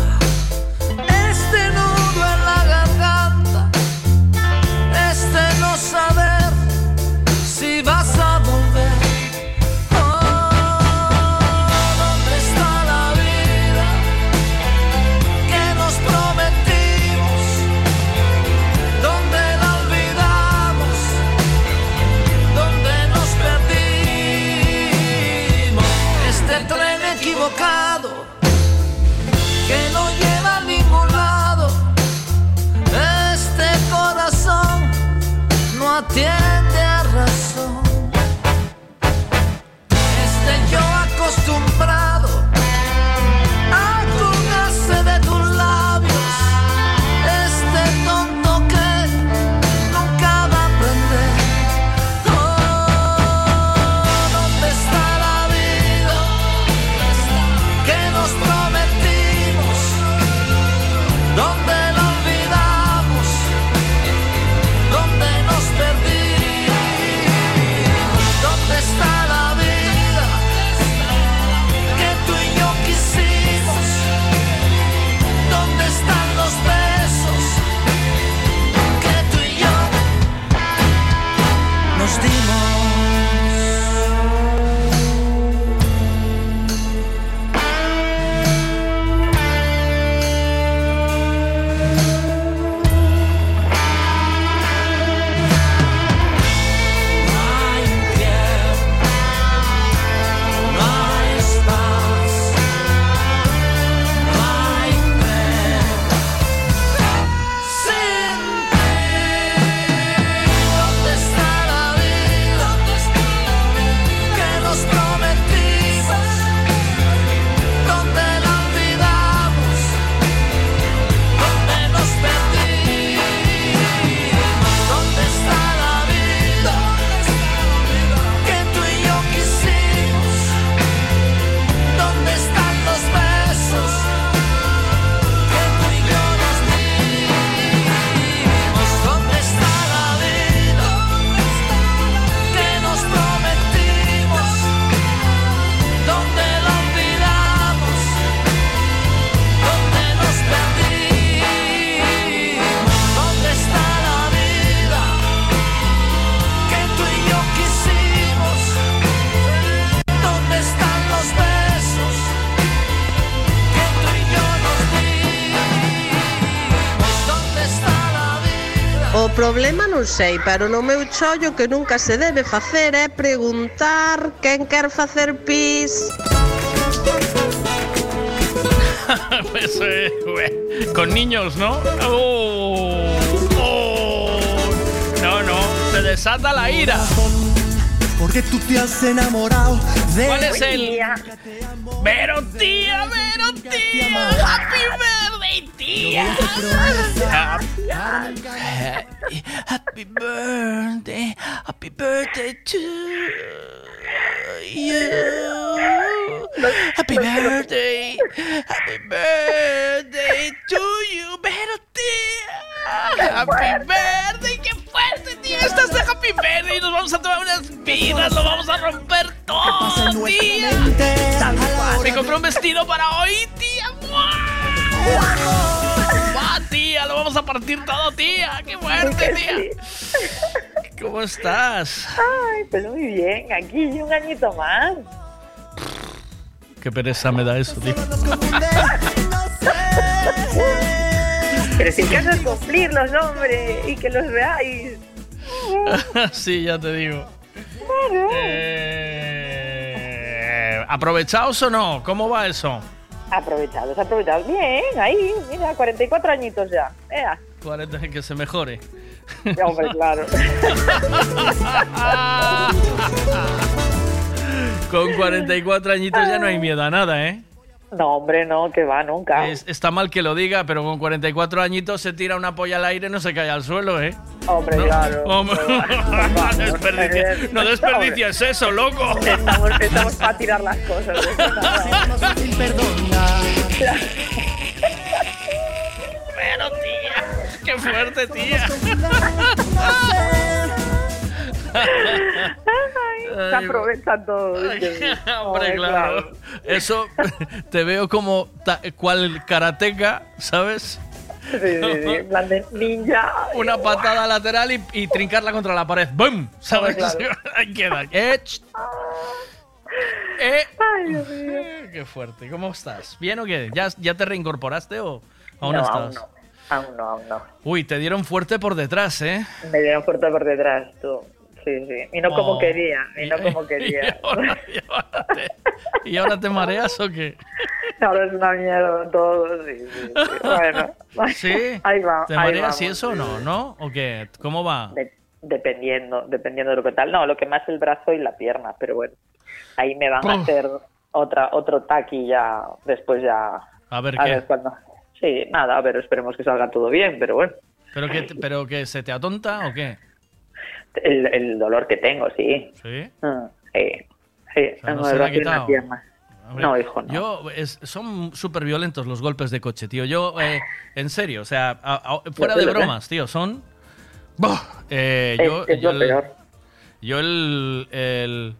problema non sei, pero no meu chollo que nunca se debe facer é preguntar quen quer facer pis. Pues, eh, con niños, ¿no? Oh, oh. no, no, se desata la ira. Porque tú te has enamorado de ¿Cuál es el? Pero tía, pero tía, happy birthday, Happy, happy birthday, happy birthday to you. Happy birthday, happy birthday to you, pero tía. Happy birthday, qué fuerte, tía. Estás de happy birthday. Nos vamos a tomar unas birras, lo vamos a romper todo, tía. Me compré un vestido para hoy, tía. ¡Guau, tía! Lo vamos a partir todo, tía. ¡Qué fuerte, tía! ¿Cómo estás? Ay, pues muy bien, aquí un añito más. Qué pereza me da eso, tío. Pero si caso es cumplirlos, hombre, y que los veáis. sí, ya te digo. Claro. Eh, ¿Aprovechaos o no? ¿Cómo va eso? Aprovechados, aprovechados. Bien, ahí, mira, 44 añitos ya. Ea. 40 que se mejore. Ya, hombre, claro. Con 44 añitos ya no hay miedo a nada, ¿eh? No, hombre, no, que va nunca. Es- está mal que lo diga, pero con 44 añitos se tira una polla al aire y no se cae al suelo, ¿eh? Hombre, claro. Hombre, no desperdicies- no desperdicies eso, loco. Estamos, estamos para tirar las cosas. Pero, tía, qué fuerte, tía. Se aprovechan todos. Hombre, claro. Eso te veo como ta- cual karateca, ¿sabes? Sí, sí, sí. En plan de ninja. Una patada lateral y, y trincarla contra la pared. ¡Bum! ¿Sabes? Claro. Ahí queda. Eh, ch- eh. Ay, Dios mío. Qué fuerte. ¿Cómo estás? ¿Bien o qué? ¿Ya, ya te reincorporaste o aún no, estás? aún no. Aún no, aún no. Uy, te dieron fuerte por detrás, ¿eh? Me dieron fuerte por detrás, tú. Sí, sí. Y no como Oh. quería, y no como quería. ¿Y ahora te mareas o qué? Ahora es una mierda todo, sí, sí. sí. Bueno. ¿Sí? Ahí va, ¿Te ahí mareas y vamos, eso o sí, no? ¿No? ¿O qué? ¿Cómo va? De- dependiendo, dependiendo de lo que tal. No, lo que más el brazo y la pierna, pero bueno. Ahí me van a hacer otra, otro taqui ya, después ya. A ver A qué. ver cuándo. Sí, nada, a ver, esperemos que salga todo bien, pero bueno. ¿Pero que, ¿Pero que se te atonta o qué? El, el dolor que tengo, sí. ¿Sí? Mm, sí, sí. sea, tengo no se quitado. Hombre, No, hijo, no. Yo, es- son súper violentos los golpes de coche, tío. Yo, eh, en serio, o sea, a- a- fuera de bromas, tío, son... Eh, yo, es yo lo el- peor. Yo el... El,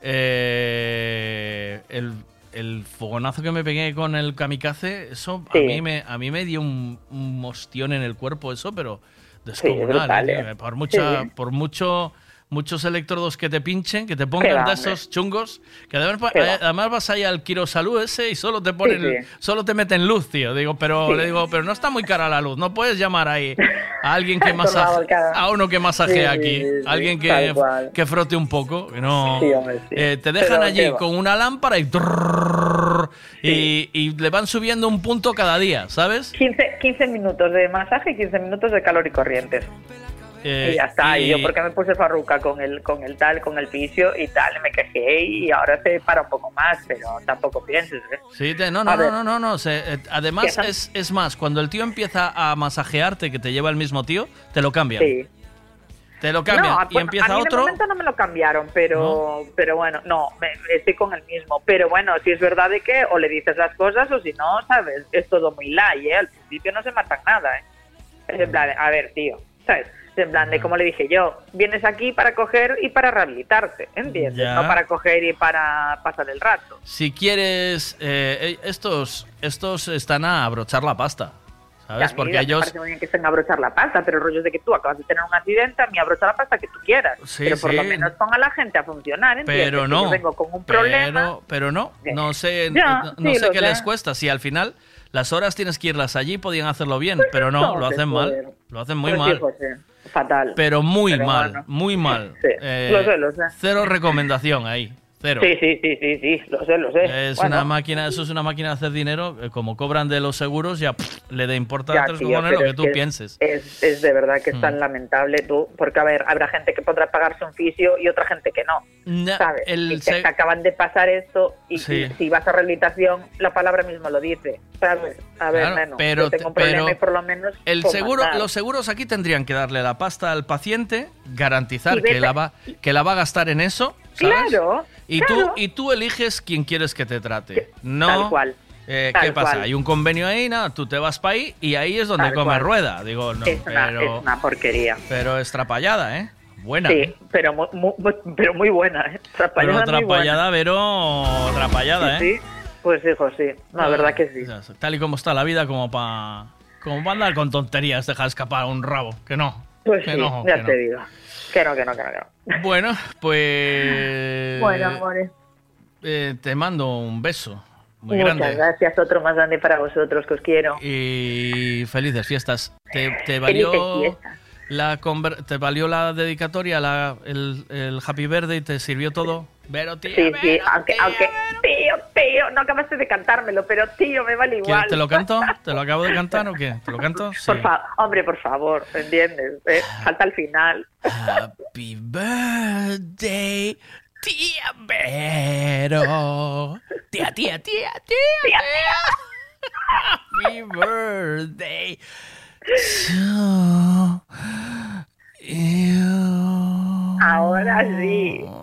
eh, el, el fogonazo que me pegué con el kamikaze, eso a, mí me, a mí me dio un, un mostión en el cuerpo, eso, pero es descomunal. brutal, eh, ¿eh? Por, mucha, Sí. por mucho... Muchos electrodos que te pinchen, que te pongan de esos chungos, que además, eh, además vas ahí al Quirosalud ese y solo te ponen, Sí, sí. solo te meten luz, tío. Digo, pero Sí. le digo, pero no está muy cara la luz, no puedes llamar ahí a alguien que masaje, a uno que masajee aquí, alguien que, que frote un poco, no. Hombre. Eh, te dejan Pero allí con una lámpara y, y y le van subiendo un punto cada día, ¿sabes? 15, 15 minutos de masaje y 15 minutos de calor y corrientes. Eh, y ya está. Y... yo y- porque me puse farruca con el, con el tal, con el fisio y tal, me quejé y ahora se para un poco más, pero tampoco pienses, ¿eh? Sí, te- no, no, no, no, no, no. se- eh, además, es, es más, cuando el tío empieza a masajearte, que te lleva el mismo tío, te lo cambian. Sí. Te lo cambian No, y bueno, empieza a mí otro. De momento no me lo cambiaron, pero, pero bueno, no, me, estoy con el mismo. Pero bueno, si es verdad de que o le dices las cosas o si no, ¿sabes? Es todo muy light, ¿eh? Al principio no se matan nada, ¿eh? Es en plan, a ver, tío, ¿sabes? Es en plan de, como le dije yo, vienes aquí para coger y para rehabilitarte, ¿entiendes? Ya. No para coger y para pasar el rato. Si quieres, eh, eh, estos, estos están a abrochar la pasta, ¿sabes? Ya, Porque mira, Me ellos, parece muy bien que estén a abrochar la pasta, pero el rollo es de que tú acabas de tener un accidente, a mí abrocha la pasta que tú quieras. Sí, pero por lo sí. menos ponga a la gente a funcionar, ¿entiendes? pero Que no, Yo vengo con un problema. pero, pero no, no sé, Ya, no, no sí, sé lo qué sé. les cuesta. Si al final las horas tienes que irlas allí, podían hacerlo bien, pero no, lo hacen mal, lo hacen muy Pues sí, mal. Fatal. Pero muy Pero mal, bueno. muy mal. Sí, Eh, lo sé, lo sé. Cero recomendación ahí, cero. Sí, sí, sí, sí, sí, lo sé, lo sé. Es Bueno, una máquina, eso es una máquina de hacer dinero. eh, Como cobran de los seguros, ya pff, le da importa ya, tres tío, cojones lo que tú pienses. Es, es de verdad que es Mm. tan lamentable tú, porque a ver, habrá gente que podrá pagarse un fisio y otra gente que no, ¿sabes? el y te acaban de pasar esto y, Sí. y si vas a rehabilitación, la palabra mismo lo dice, ¿sabes? A ver, Claro, neno, pero yo tengo te- un problema pero y por lo menos... El seguro, los seguros aquí tendrían que darle la pasta al paciente, garantizar que la va, que la va a gastar en eso, ¿sabes? Claro, Y claro. tú y tú eliges quién quieres que te trate. No. Tal cual. eh, ¿Qué pasa? cual. Hay un convenio ahí, nada, tú te vas para ahí y ahí es donde Tal come cual. rueda. Digo, no, es, una, pero, es una porquería. pero estrapallada, ¿eh? Buena. Sí, pero muy, muy- pero muy buena, ¿eh? pero Trapallada pero atrapallada, Sí, ¿eh? sí. Pues hijo, sí. La verdad que sí. Tal y como está la vida, como para como pa andar con tonterías, dejar escapar un rabo. Que no. Pues que sí, no, ya que te no. digo. Que no, que no, que no, que no. Bueno, pues. Bueno, amores. eh, te mando un beso muy Muchas grande. gracias. Otro más grande para vosotros, que os quiero. Y felices fiestas. ¿Te, te valió fiestas. la conver- te valió la dedicatoria, la, el, el Happy Birthday? ¿Te sirvió todo? Pero tía, Sí, sí, aunque, aunque, tío, tío, no acabaste de cantármelo, pero tío, me vale ¿Quieres- igual. ¿Te lo canto? ¿Te lo acabo de cantar o qué? ¿Te lo canto? Sí. Por fa- hombre, por favor, ¿entiendes? Eh, falta el final. Happy birthday, tía Vero. Tía, tía, tía, tía, tía. Happy birthday to you. Ahora sí.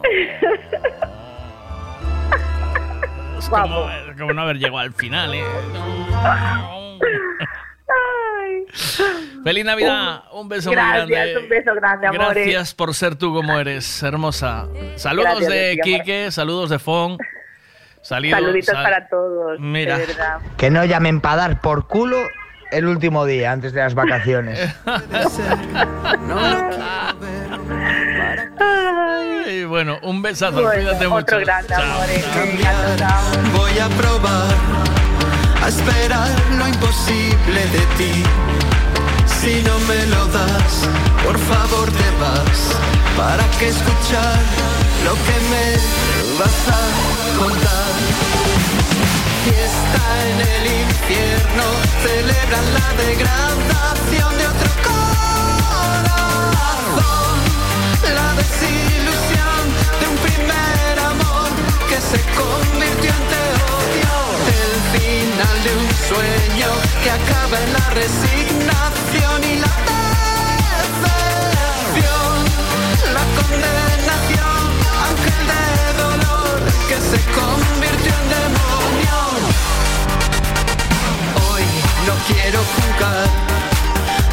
Es como, como no haber llegado al final, ¿eh? Feliz Navidad, un beso muy Gracias, grande. un beso grande, amores. Gracias por ser tú como eres, hermosa. Saludos Gracias, de. Quique, saludos de Fon. Salido- Saluditos sal- para todos. Mira. De verdad. Que no llamen para dar por culo el último día antes de las vacaciones. Y bueno, un besazo, Bueno, cuídate mucho. otro grande, Chao, amores. chao. Voy a probar a esperar lo imposible de ti. Si no me lo das, por favor te vas. ¿Para qué escuchar lo que me vas a contar? Fiesta en el infierno, celebran la degradación de otro corazón. La desilusión de un primer amor que se convirtió en odio. El final de un sueño que acaba en la resignación y la decepción. La condenación, ángel de dolor que se convirtió en demonio. Hoy no quiero jugar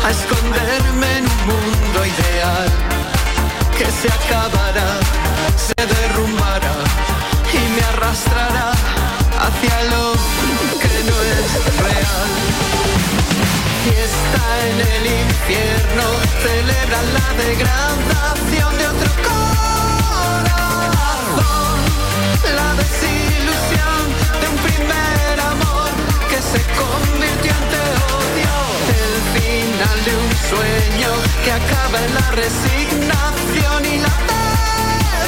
a esconderme en un mundo ideal que se acabará, se derrumbará y me arrastrará hacia lo que no es real. Fiesta en el infierno, celebran la degradación de otro corazón. La desilusión se convirtió en te odio. El final de un sueño que acaba en la resignación y la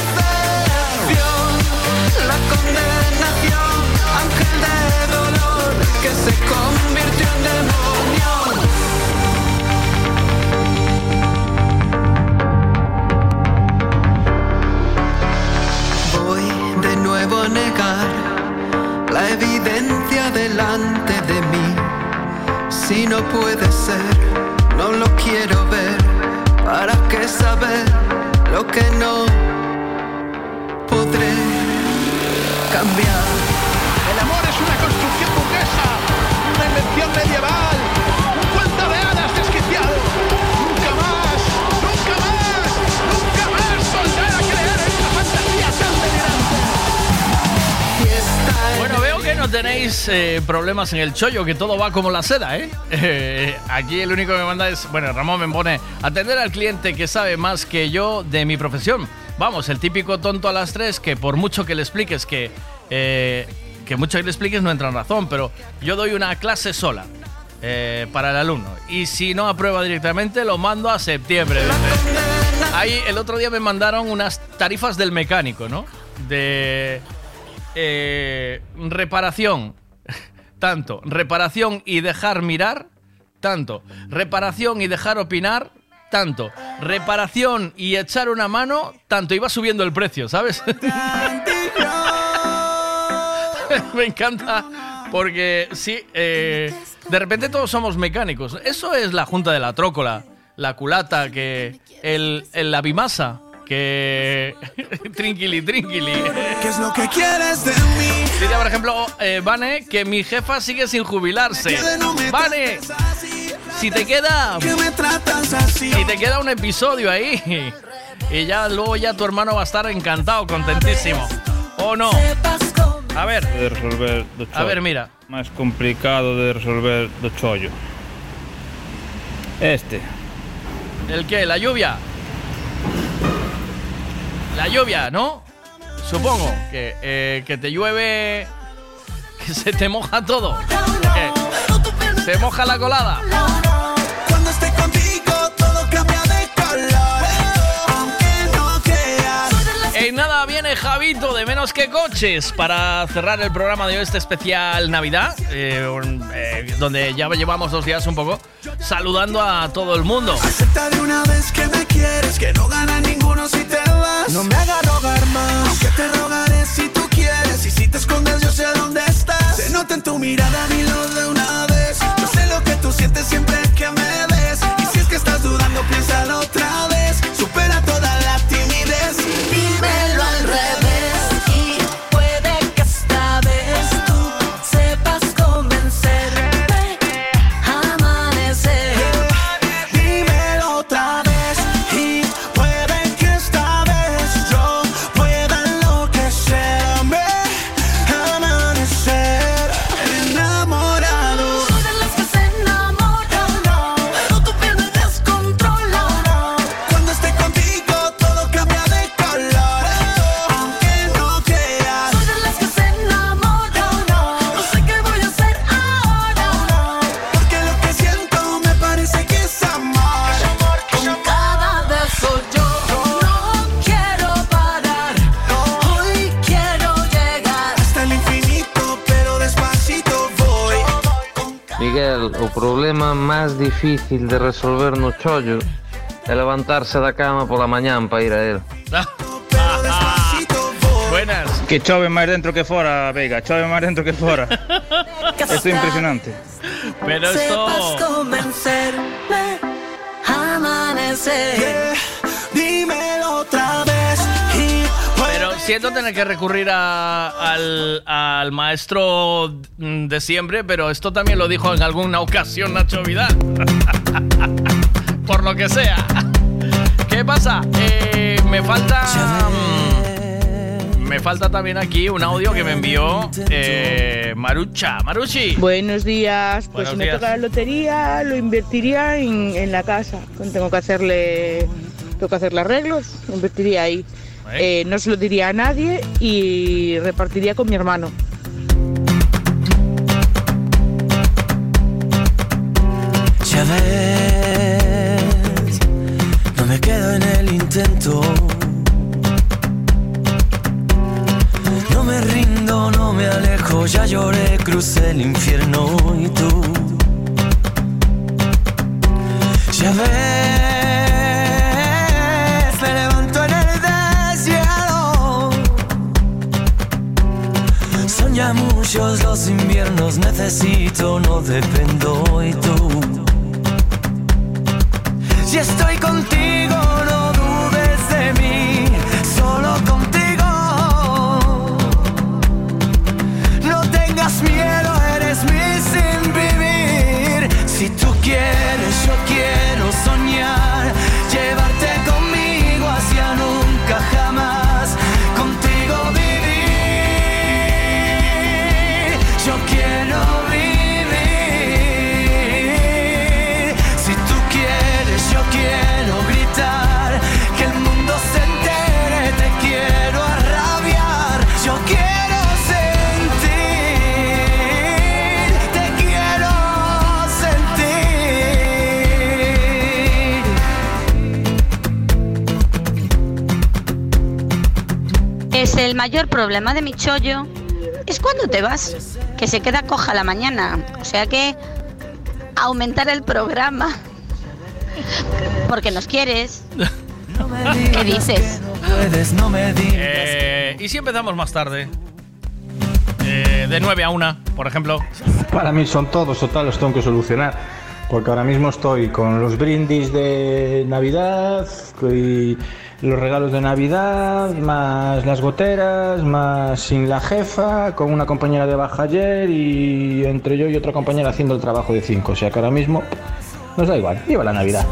decepción. La condenación, ángel de dolor que se convirtió en demonio. Voy de nuevo a negar la evidencia delante. Si no puede ser, no lo quiero ver. ¿Para qué saber lo que no podré cambiar? El amor es una construcción burguesa, una invención medieval, tenéis eh, problemas en el chollo, que todo va como la seda, ¿eh? Eh, Aquí el único que me manda es, bueno, Ramón me pone, atender al cliente que sabe más que yo de mi profesión. Vamos, el típico tonto a las tres que por mucho que le expliques que, eh, que mucho que le expliques no entra en razón, pero yo doy una clase sola. eh, para el alumno y si no aprueba directamente lo mando a septiembre ahí el otro día me mandaron unas tarifas del mecánico no de eh, reparación, tanto. Reparación y dejar mirar, tanto. Reparación y dejar opinar, tanto. Reparación y echar una mano, tanto. Iba subiendo el precio, ¿sabes? Me encanta porque sí, eh, de repente todos somos mecánicos. Eso es la junta de la trócola, la culata, que el, el- la bimasa, que trinquili, trinquili. ¿Qué es lo que quieres de mí? Dice, por ejemplo, eh, Vane, que mi jefa sigue sin jubilarse. Vane, si te queda. Si te queda un episodio ahí. Y ya luego ya tu hermano va a estar encantado, contentísimo. ¿O no? A ver. De resolver do A ver, mira. Más complicado de resolver do chollo. Este. ¿El qué? ¿La lluvia? La lluvia, ¿no? Supongo que, eh, que te llueve. Que se te moja todo. ¿Se moja la colada? Javito de menos que coches para cerrar el programa de hoy, este especial Navidad, eh, un- eh, donde ya llevamos dos días un poco saludando a todo el mundo. Acepta de una vez que me quieres, que no gana ninguno si te vas. No me haga rogar más, aunque te rogaré si tú quieres. Y si te escondes, yo sé dónde estás. Se nota en tu mirada, dilo de una vez. Yo sé lo que tú sientes siempre que me ves. Y si es que estás dudando, piénsalo otra vez. Problema máis difícil de resolver no chollo é levantarse da cama pola mañán para ir a él. Buenas. Que chove máis dentro que fora, Veiga, chove máis dentro que fora. Esto é impresionante. Pero sepas esto... convencerme a amanecer. Dímelo Siento tener que recurrir a- al, al maestro de siempre, pero esto también lo dijo en alguna ocasión Nacho Vidal. Por lo que sea. ¿Qué pasa? Eh, me falta... mm, Me falta también aquí un audio que me envió eh, Marucha. Maruchi. Buenos días, pues Buenos si me toca la lotería lo invertiría en, en la casa. Tengo que hacerle, tengo que hacerle arreglos, lo invertiría ahí. Eh, no se lo diría a nadie y repartiría con mi hermano. Ya ves, no me quedo en el intento. No me rindo, no me alejo, ya lloré, crucé el infierno y tú. Ya ves, ya muchos los inviernos, necesito, no dependo y tú. Si estoy contigo, no dudes de mí, Es el mayor problema de mi chollo. Es cuando te vas, que se queda coja la mañana. O sea que aumentar el programa. Porque nos quieres. ¿Qué dices? Eh, ¿Y si empezamos más tarde? Eh, de 9 a 1, por ejemplo. Para mí son todos, total, los tengo que solucionar. Porque ahora mismo estoy con los brindis de Navidad y los regalos de Navidad, más las goteras, más sin la jefa, con una compañera de baja ayer y entre yo y otra compañera haciendo el trabajo de cinco. O sea que ahora mismo nos da igual, viva la Navidad.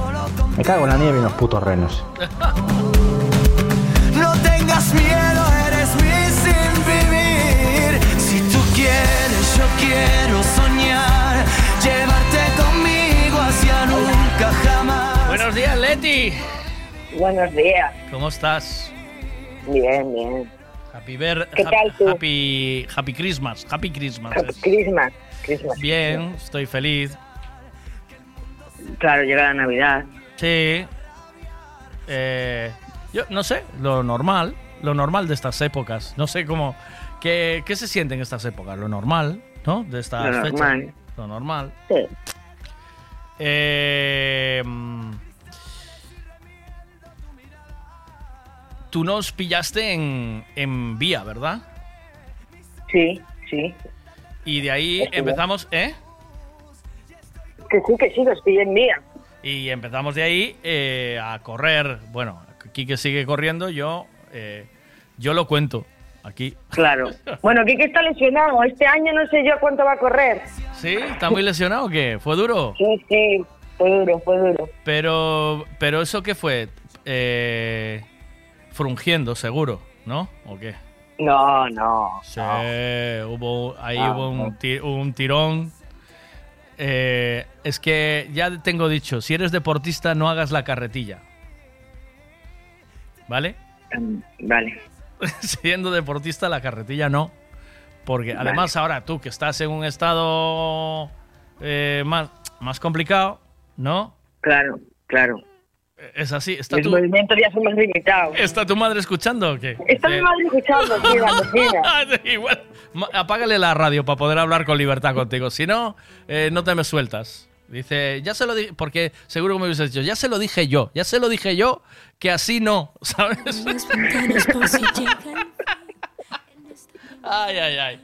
Me cago en la nieve y en los putos renos. No tengas miedo, eres mi sin vivir. Si tú quieres, yo quiero soñar, llevarte conmigo hacia nunca jamás. Buenos días, Leti. Buenos días. ¿Cómo estás? Bien, bien. Happy ver, ¿Qué tal tú? Happy, happy Christmas. Happy Christmas. Happy Christmas. Christmas. Bien, estoy feliz. Claro, llega la Navidad. Sí. Eh, yo no sé, lo normal. lo normal de estas épocas. No sé cómo. ¿Qué, qué se siente en estas épocas? Lo normal, ¿no? De estas Lo fechas. normal. Lo normal. Sí. Eh, tú nos pillaste en, en vía, ¿verdad? Sí, sí. Y de ahí empezamos, ¿eh? Que sí, que sí, los pillé en mía. Y empezamos de ahí eh, a correr. Bueno, Quique sigue corriendo, yo, eh, yo lo cuento aquí. Claro. Bueno, Kike está lesionado. Este año no sé yo cuánto va a correr. ¿Sí? ¿Está muy lesionado o qué? ¿Fue duro? Sí, sí. Fue duro, fue duro. Pero, pero ¿eso qué fue? Eh, frungiendo, seguro, ¿no? ¿O qué? No, no. Sí, hubo, ahí No, hubo un, no. ti- un tirón. Eh, es que ya tengo dicho, si eres deportista no hagas la carretilla. ¿Vale? Vale. Siendo deportista la carretilla no. Porque Vale. además ahora tú que estás en un estado eh, más, más complicado, ¿no? Claro, claro. Es así. ¿Está Los tu, movimientos ya son más limitados. ¿Está tu madre escuchando o qué? Está mi Eh, madre escuchando en la cocina. Ma- apágale la radio para poder hablar con libertad contigo. Si no, eh, no te me sueltas. Dice, ya se lo dije, porque seguro que me hubieses dicho, ya se lo dije yo, ya se lo dije yo, que así no, ¿sabes? ay, ay, ay.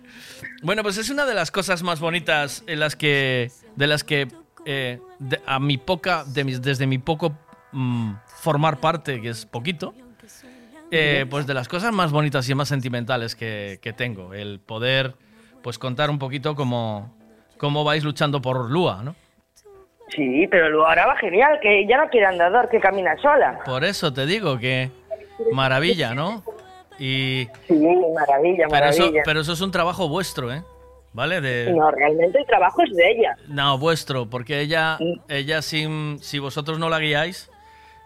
Bueno, pues es una de las cosas más bonitas en las que, de las que, eh, de- a mi poca, de mis- desde mi poco mm, formar parte, que es poquito, eh, pues de las cosas más bonitas y más sentimentales que, que tengo, el poder pues contar un poquito cómo, cómo vais luchando por Lua, ¿no? Sí, pero luego ahora va genial, que ya no quiere andador, que camina sola. Por eso te digo que maravilla, ¿no? Y Sí, maravilla, pero eso, maravilla. pero eso es un trabajo vuestro, ¿eh? ¿Vale? De, No, realmente el trabajo es de ella. No, vuestro, porque ella, ella sin, si vosotros no la guiáis,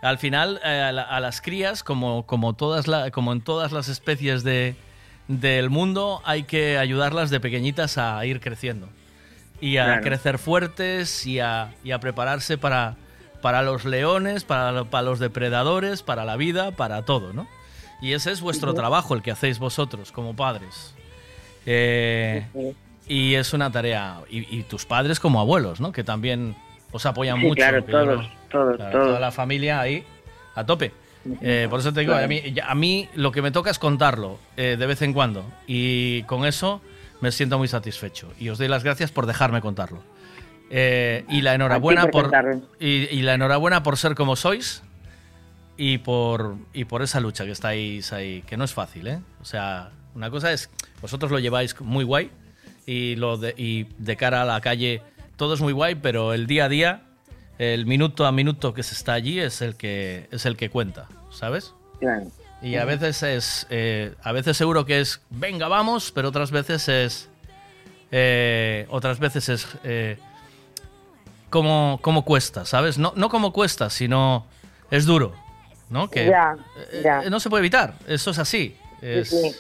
al final eh, a, la- a las crías, como, como, todas la- como en todas las especies de, del mundo, hay que ayudarlas de pequeñitas a ir creciendo. Y a Claro. crecer fuertes y a, y a prepararse para, para los leones, para, para los depredadores, para la vida, para todo, ¿no? Y ese es vuestro trabajo, el que hacéis vosotros como padres. Eh, y es una tarea. Y, y tus padres como abuelos, ¿no? Que también os apoyan Sí, mucho. claro, todos, todos, claro, todos. Toda la familia ahí a tope. Eh, por eso te digo, Claro. a, mí, a mí lo que me toca es contarlo eh, de vez en cuando. Y con eso me siento muy satisfecho. Y os doy las gracias por dejarme contarlo. Eh, y la enhorabuena por por, contarlo. y, y la enhorabuena por ser como sois y por, y por esa lucha que estáis ahí, que no es fácil, ¿eh? O sea, una cosa es, vosotros lo lleváis muy guay y, lo de, y de cara a la calle todo es muy guay, pero el día a día, el minuto a minuto que se está allí es el que, es el que cuenta, ¿sabes? Claro. Y a veces es, eh, a veces seguro que es, venga, vamos, pero otras veces es, eh, otras veces es, eh, cómo, cómo cuesta, ¿sabes? No, no cómo cuesta, sino es duro, ¿no? Que Ya, eh, ya. eh, no se puede evitar, eso es así. Es- Sí, sí.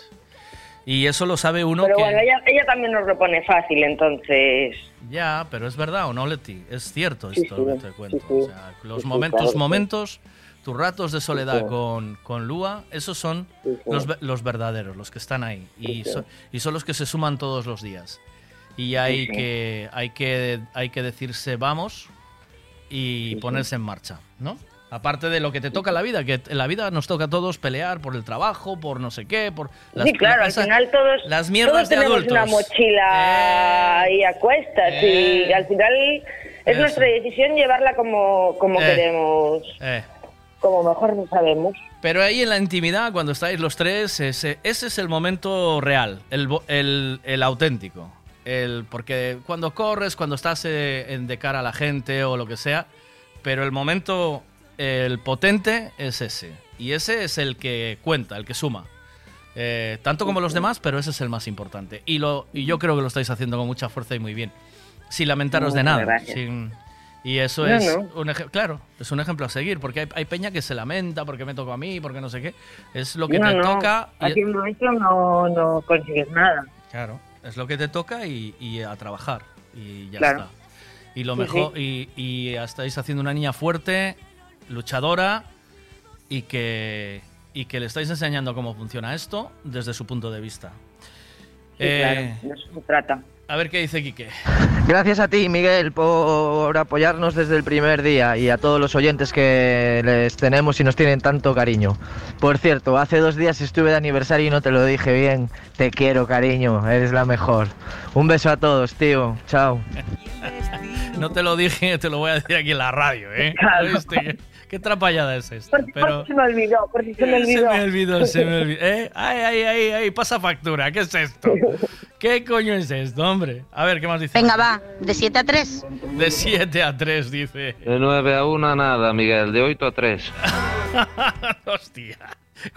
Y eso lo sabe uno Pero que... bueno, ella, ella también nos lo pone fácil, entonces... Ya, pero es verdad o no, Leti. Es cierto esto sí, que te cuento. sí. O sea, los momentos, claro, momentos, tus ratos de soledad con, con Lua, esos son los, los verdaderos, los que están ahí. Y, so- y son los que se suman todos los días. Y hay. Que, hay, que, hay que decirse vamos y ponerse en marcha, ¿no? Aparte de lo que te toca en la vida, que en la vida nos toca a todos pelear por el trabajo, por no sé qué, por las, sí, claro, al final todos, las mierdas todos de tenemos adultos. una mochila ahí a cuestas Eh. y al final es Eso. nuestra decisión llevarla como, como Eh. queremos, Eh. como mejor sabemos. Pero ahí en la intimidad, cuando estáis los tres, ese, ese es el momento real, el, el, el auténtico. El, porque cuando corres, cuando estás eh, en- de cara a la gente o lo que sea, pero el momento, el potente es ese. Y ese es el que cuenta, el que suma. Eh, tanto como los demás, pero ese es el más importante. Y, lo, y yo creo que lo estáis haciendo con mucha fuerza y muy bien. Sin lamentaros de nada. sin- y eso No, es no. un ejemplo, claro, es un ejemplo a seguir, porque hay, hay peña que se lamenta porque me tocó a mí, porque no sé qué. Es lo que te toca. y- Haciendo eso no, no consigues nada. Claro, es lo que te toca y, y a trabajar. Y ya Claro. está. Y lo Sí, mejor, y, y estáis haciendo una niña fuerte, luchadora y que, y que le estáis enseñando cómo funciona esto desde su punto de vista. Sí, Eh, claro, de eso se trata. A ver qué dice Quique. Gracias a ti, Miguel, por apoyarnos desde el primer día y a todos los oyentes que les tenemos y nos tienen tanto cariño. Por cierto, hace dos días estuve de aniversario y no te lo dije bien. Te quiero, cariño, eres la mejor. Un beso a todos, tío. Chao. No te lo dije, te lo voy a decir aquí en la radio, ¿eh? Claro. ¿Qué, trapallada es esta? Por, Pero por si se me olvidó, por si se me olvidó. se me olvidó, se me olvidó. ¿Eh? Ay, ay, ay, ay, pasa factura. ¿Qué es esto? ¿Qué coño es esto, hombre? A ver, ¿qué más dice? Venga, va, de 7 a 3. De 7 a 3, dice. De 9 a 1 nada, Miguel. De 8 a 3. Hostia.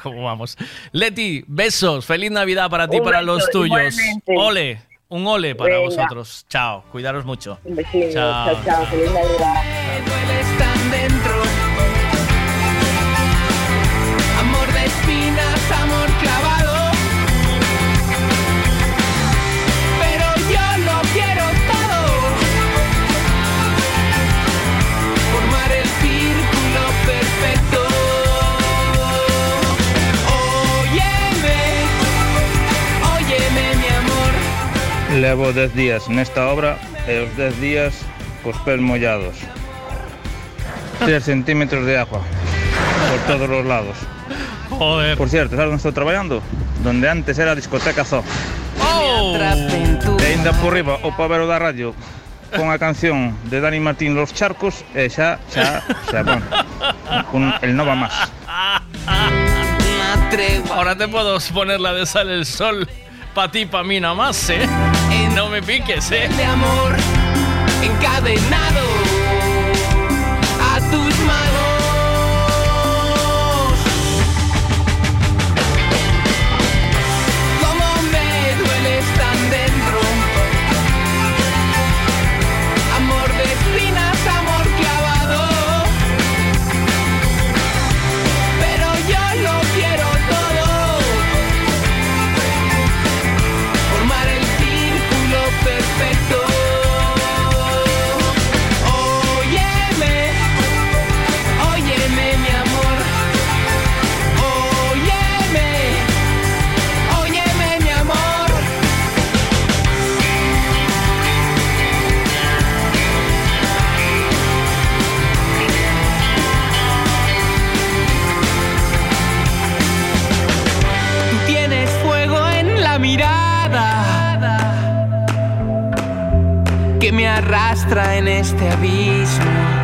¿Cómo vamos? Leti, besos. Feliz Navidad para ti y para los tuyos. igualmente. Ole. Un ole para Venga. vosotros. Chao. Cuidaros mucho. Un besito, chao, chao, feliz Navidad. Levo 10 días nesta obra e os 10 días cos pés mollados. 3 centímetros de agua por todos los lados. Joder. Por cierto, ¿sabes dónde estoy trabajando? Donde antes era discoteca Zoo. Oh. E ainda por riba o pavero da radio con a canción de Dani Martín Los Charcos e xa, xa, xa, bueno, un, el no va más. Ahora te puedo poner la de Sale el Sol pa' ti, pa' mí nada más, ¿eh? No me piques, ¿eh? de amor encadenado que me arrastra en este abismo.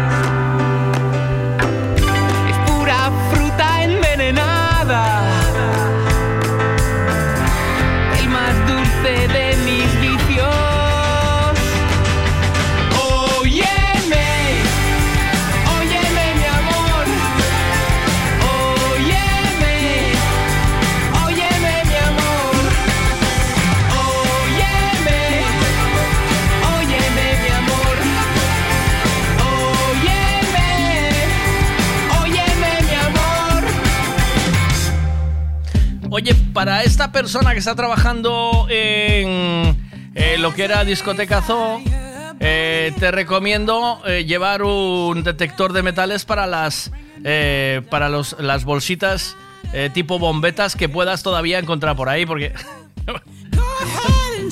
Para esta persona que está trabajando en eh, lo que era discoteca Zoo, eh, te recomiendo eh, llevar un detector de metales para las para las bolsitas tipo bombetas que puedas todavía encontrar por ahí, porque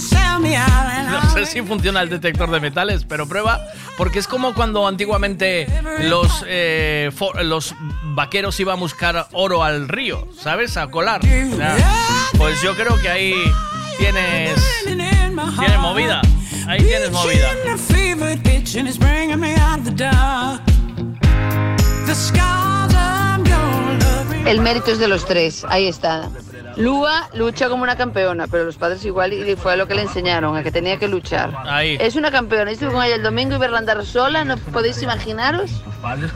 no sé si funciona el detector de metales, pero prueba, porque es como cuando antiguamente los, eh, los vaqueros iban a buscar oro al río, ¿sabes? A colar. O sea, pues yo creo que ahí tienes, tienes movida. Ahí tienes movida. El mérito es de los tres, ahí está. Lua lucha como una campeona, pero los padres igual y fue lo que le enseñaron, a que tenía que luchar. Ahí. Es una campeona, estuve con ella el domingo y verla andar sola, no podéis imaginaros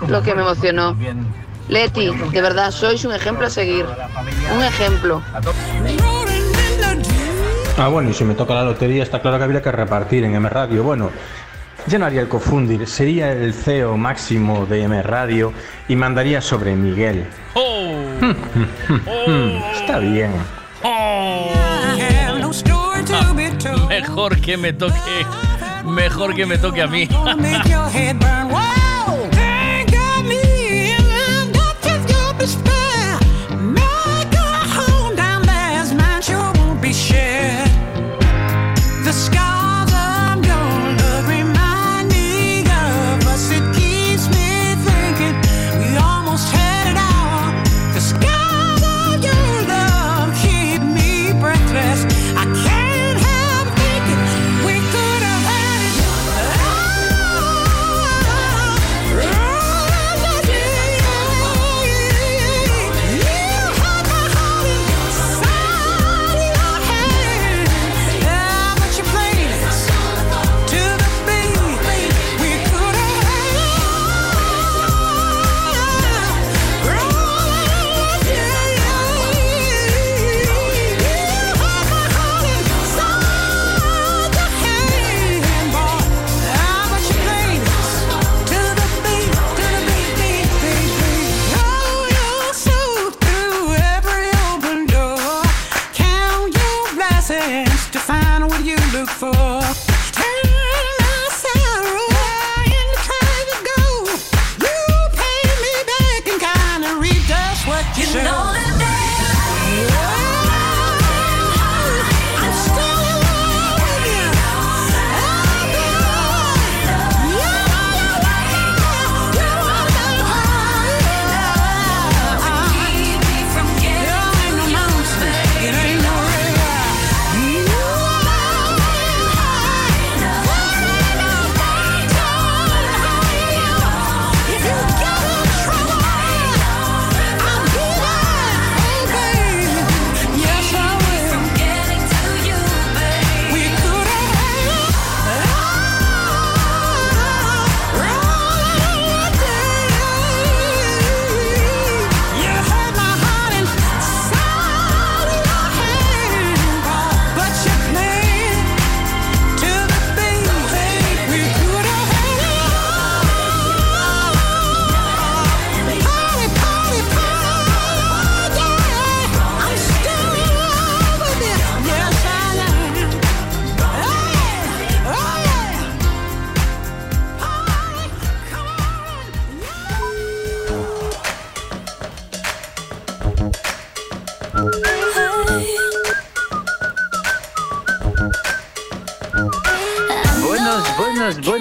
lo que me emocionó. Leti, de verdad, sois un ejemplo a seguir. Un ejemplo. Ah, bueno, y si me toca la lotería, está claro que habría que repartir en M Radio. Bueno, ya no haría el cofundir, sería el CEO máximo de M Radio y mandaría sobre Miguel. Oh. Está bien. Oh. Mejor que me toque, mejor que me toque a mí. The sky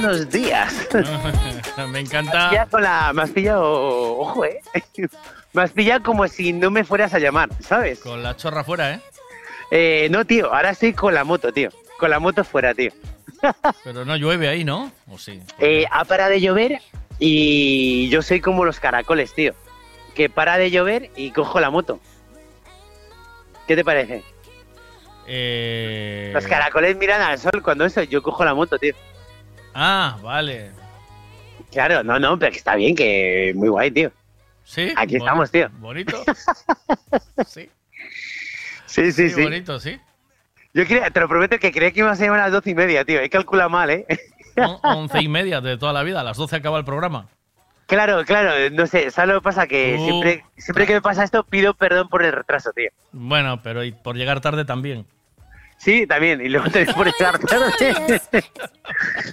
buenos días. Me encanta. Ya con la. Me has pillado. Ojo, eh. Me has pillado como si no me fueras a llamar, ¿sabes? Con la chorra fuera, ¿eh? Eh, no, tío, ahora estoy con la moto, tío. Con la moto fuera, tío. Pero no llueve ahí, ¿no? ¿O sí? Eh, ha parado de llover y yo soy como los caracoles, tío. Que para de llover y cojo la moto. ¿Qué te parece? Eh... Los caracoles miran al sol cuando eso, yo cojo la moto, tío. Ah, vale. Claro, no, no, pero que está bien, que muy guay, tío. Sí. Aquí estamos, tío. Bonito. sí. Sí, sí, sí. bonito, sí. Yo creía, te lo prometo que creía que ibas a a las doce y media, tío. He calculado mal, ¿eh? On- once y media de toda la vida, a las 12 acaba el programa. Claro, claro, no sé, ¿sabes lo que pasa? Que Uh. siempre, siempre que me pasa esto pido perdón por el retraso, tío. Bueno, pero y por llegar tarde también. Sí, también, y luego te por llegar tarde.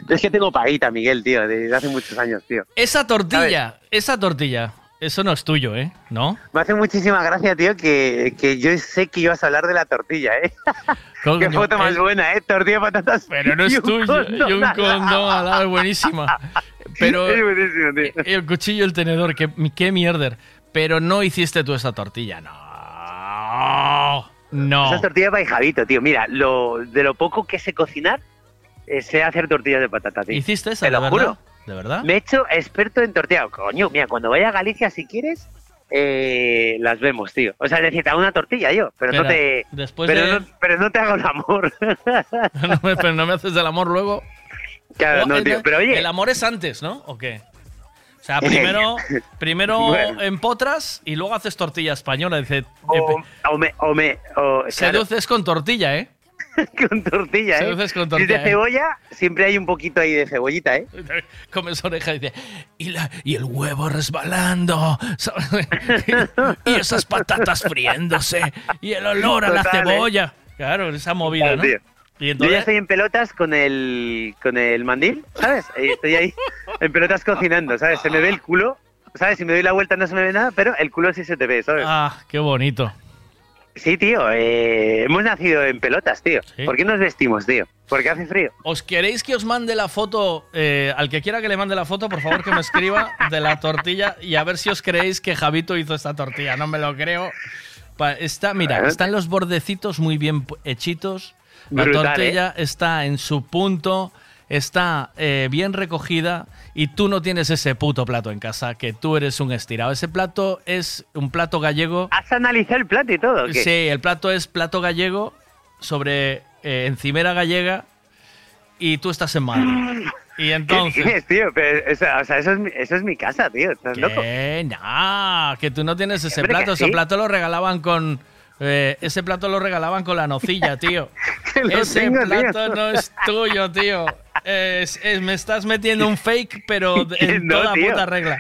es que tengo paguita, Miguel, tío, desde hace muchos años, tío. Esa tortilla, esa tortilla, eso no es tuyo, ¿eh? ¿No? Me hace muchísima gracia, tío, que, que yo sé que ibas a hablar de la tortilla, ¿eh? Coño, Qué foto más es- buena, ¿eh? Tortilla de patatas. Pero no es tuyo. Y un condón al lado, buenísima. Pero Es buenísimo, tío. el cuchillo y el tenedor, qué, qué mierder. Pero no hiciste tú esa tortilla, no. No. Esa tortilla para Javito, tío. Mira, lo, de lo poco que sé cocinar, eh, sé hacer tortillas de patata, tío. ¿Hiciste esa, Te lo juro. ¿De verdad? Me he hecho experto en tortilla. Coño, mira, cuando vaya a Galicia, si quieres, eh, las vemos, tío. O sea, necesitaba una tortilla yo, pero no te... después pero, de- no, pero no te hago el amor. No pero no me haces el amor luego. Claro, O no, tío. Pero oye, El amor es antes, ¿no? ¿O qué? Sea, primero, primero Bueno. empotras y luego haces tortilla española. Dice, o, o me... O me o, claro, seduces con tortilla, ¿eh? con tortilla, ¿eh? Seduces con Si es tortilla, de ¿eh? cebolla, siempre hay un poquito ahí de cebollita, ¿eh? Comes oreja y dice, y, la- y el huevo resbalando, y esas patatas friéndose, y el olor a la ¿eh? cebolla. Claro, esa movida, ¿no? tío. Y Yo ya estoy en pelotas con el, con el mandil, ¿sabes? Estoy ahí en pelotas cocinando, ¿sabes? Se me ve el culo, ¿sabes? Si me doy la vuelta no se me ve nada, pero el culo sí se te ve, ¿sabes? ah, qué bonito. Sí, tío, eh, hemos nacido en pelotas, tío. ¿Por qué nos vestimos, tío? Porque hace frío. ¿Os queréis que os mande la foto? eh, al que quiera que le mande la foto, por favor que me escriba de la tortilla y a ver si os creéis que Javito hizo esta tortilla. No me lo creo. Está, mira, están los bordecitos muy bien hechitos. La Brutal, tortilla está en su punto, está eh, bien recogida y tú no tienes ese puto plato en casa, que tú eres un estirado. Ese plato es un plato gallego. ¿Has analizado el plato y todo? o qué? Sí, el plato es plato gallego sobre eh, encimera gallega y tú estás en Madrid. Y ¿Qué entonces... dices, tío? Pero, eso, o sea, eso es, mi, eso es mi casa, tío. ¿Estás loco? ¿Qué? Nah, que tú no tienes ese Hombre, plato. Ese sí. plato lo regalaban con... eh, ese plato lo regalaban con la nocilla, tío. Ese tengo, tío. plato no es tuyo, tío. Es- es- me estás metiendo un fake, pero en No, toda tío. puta regla.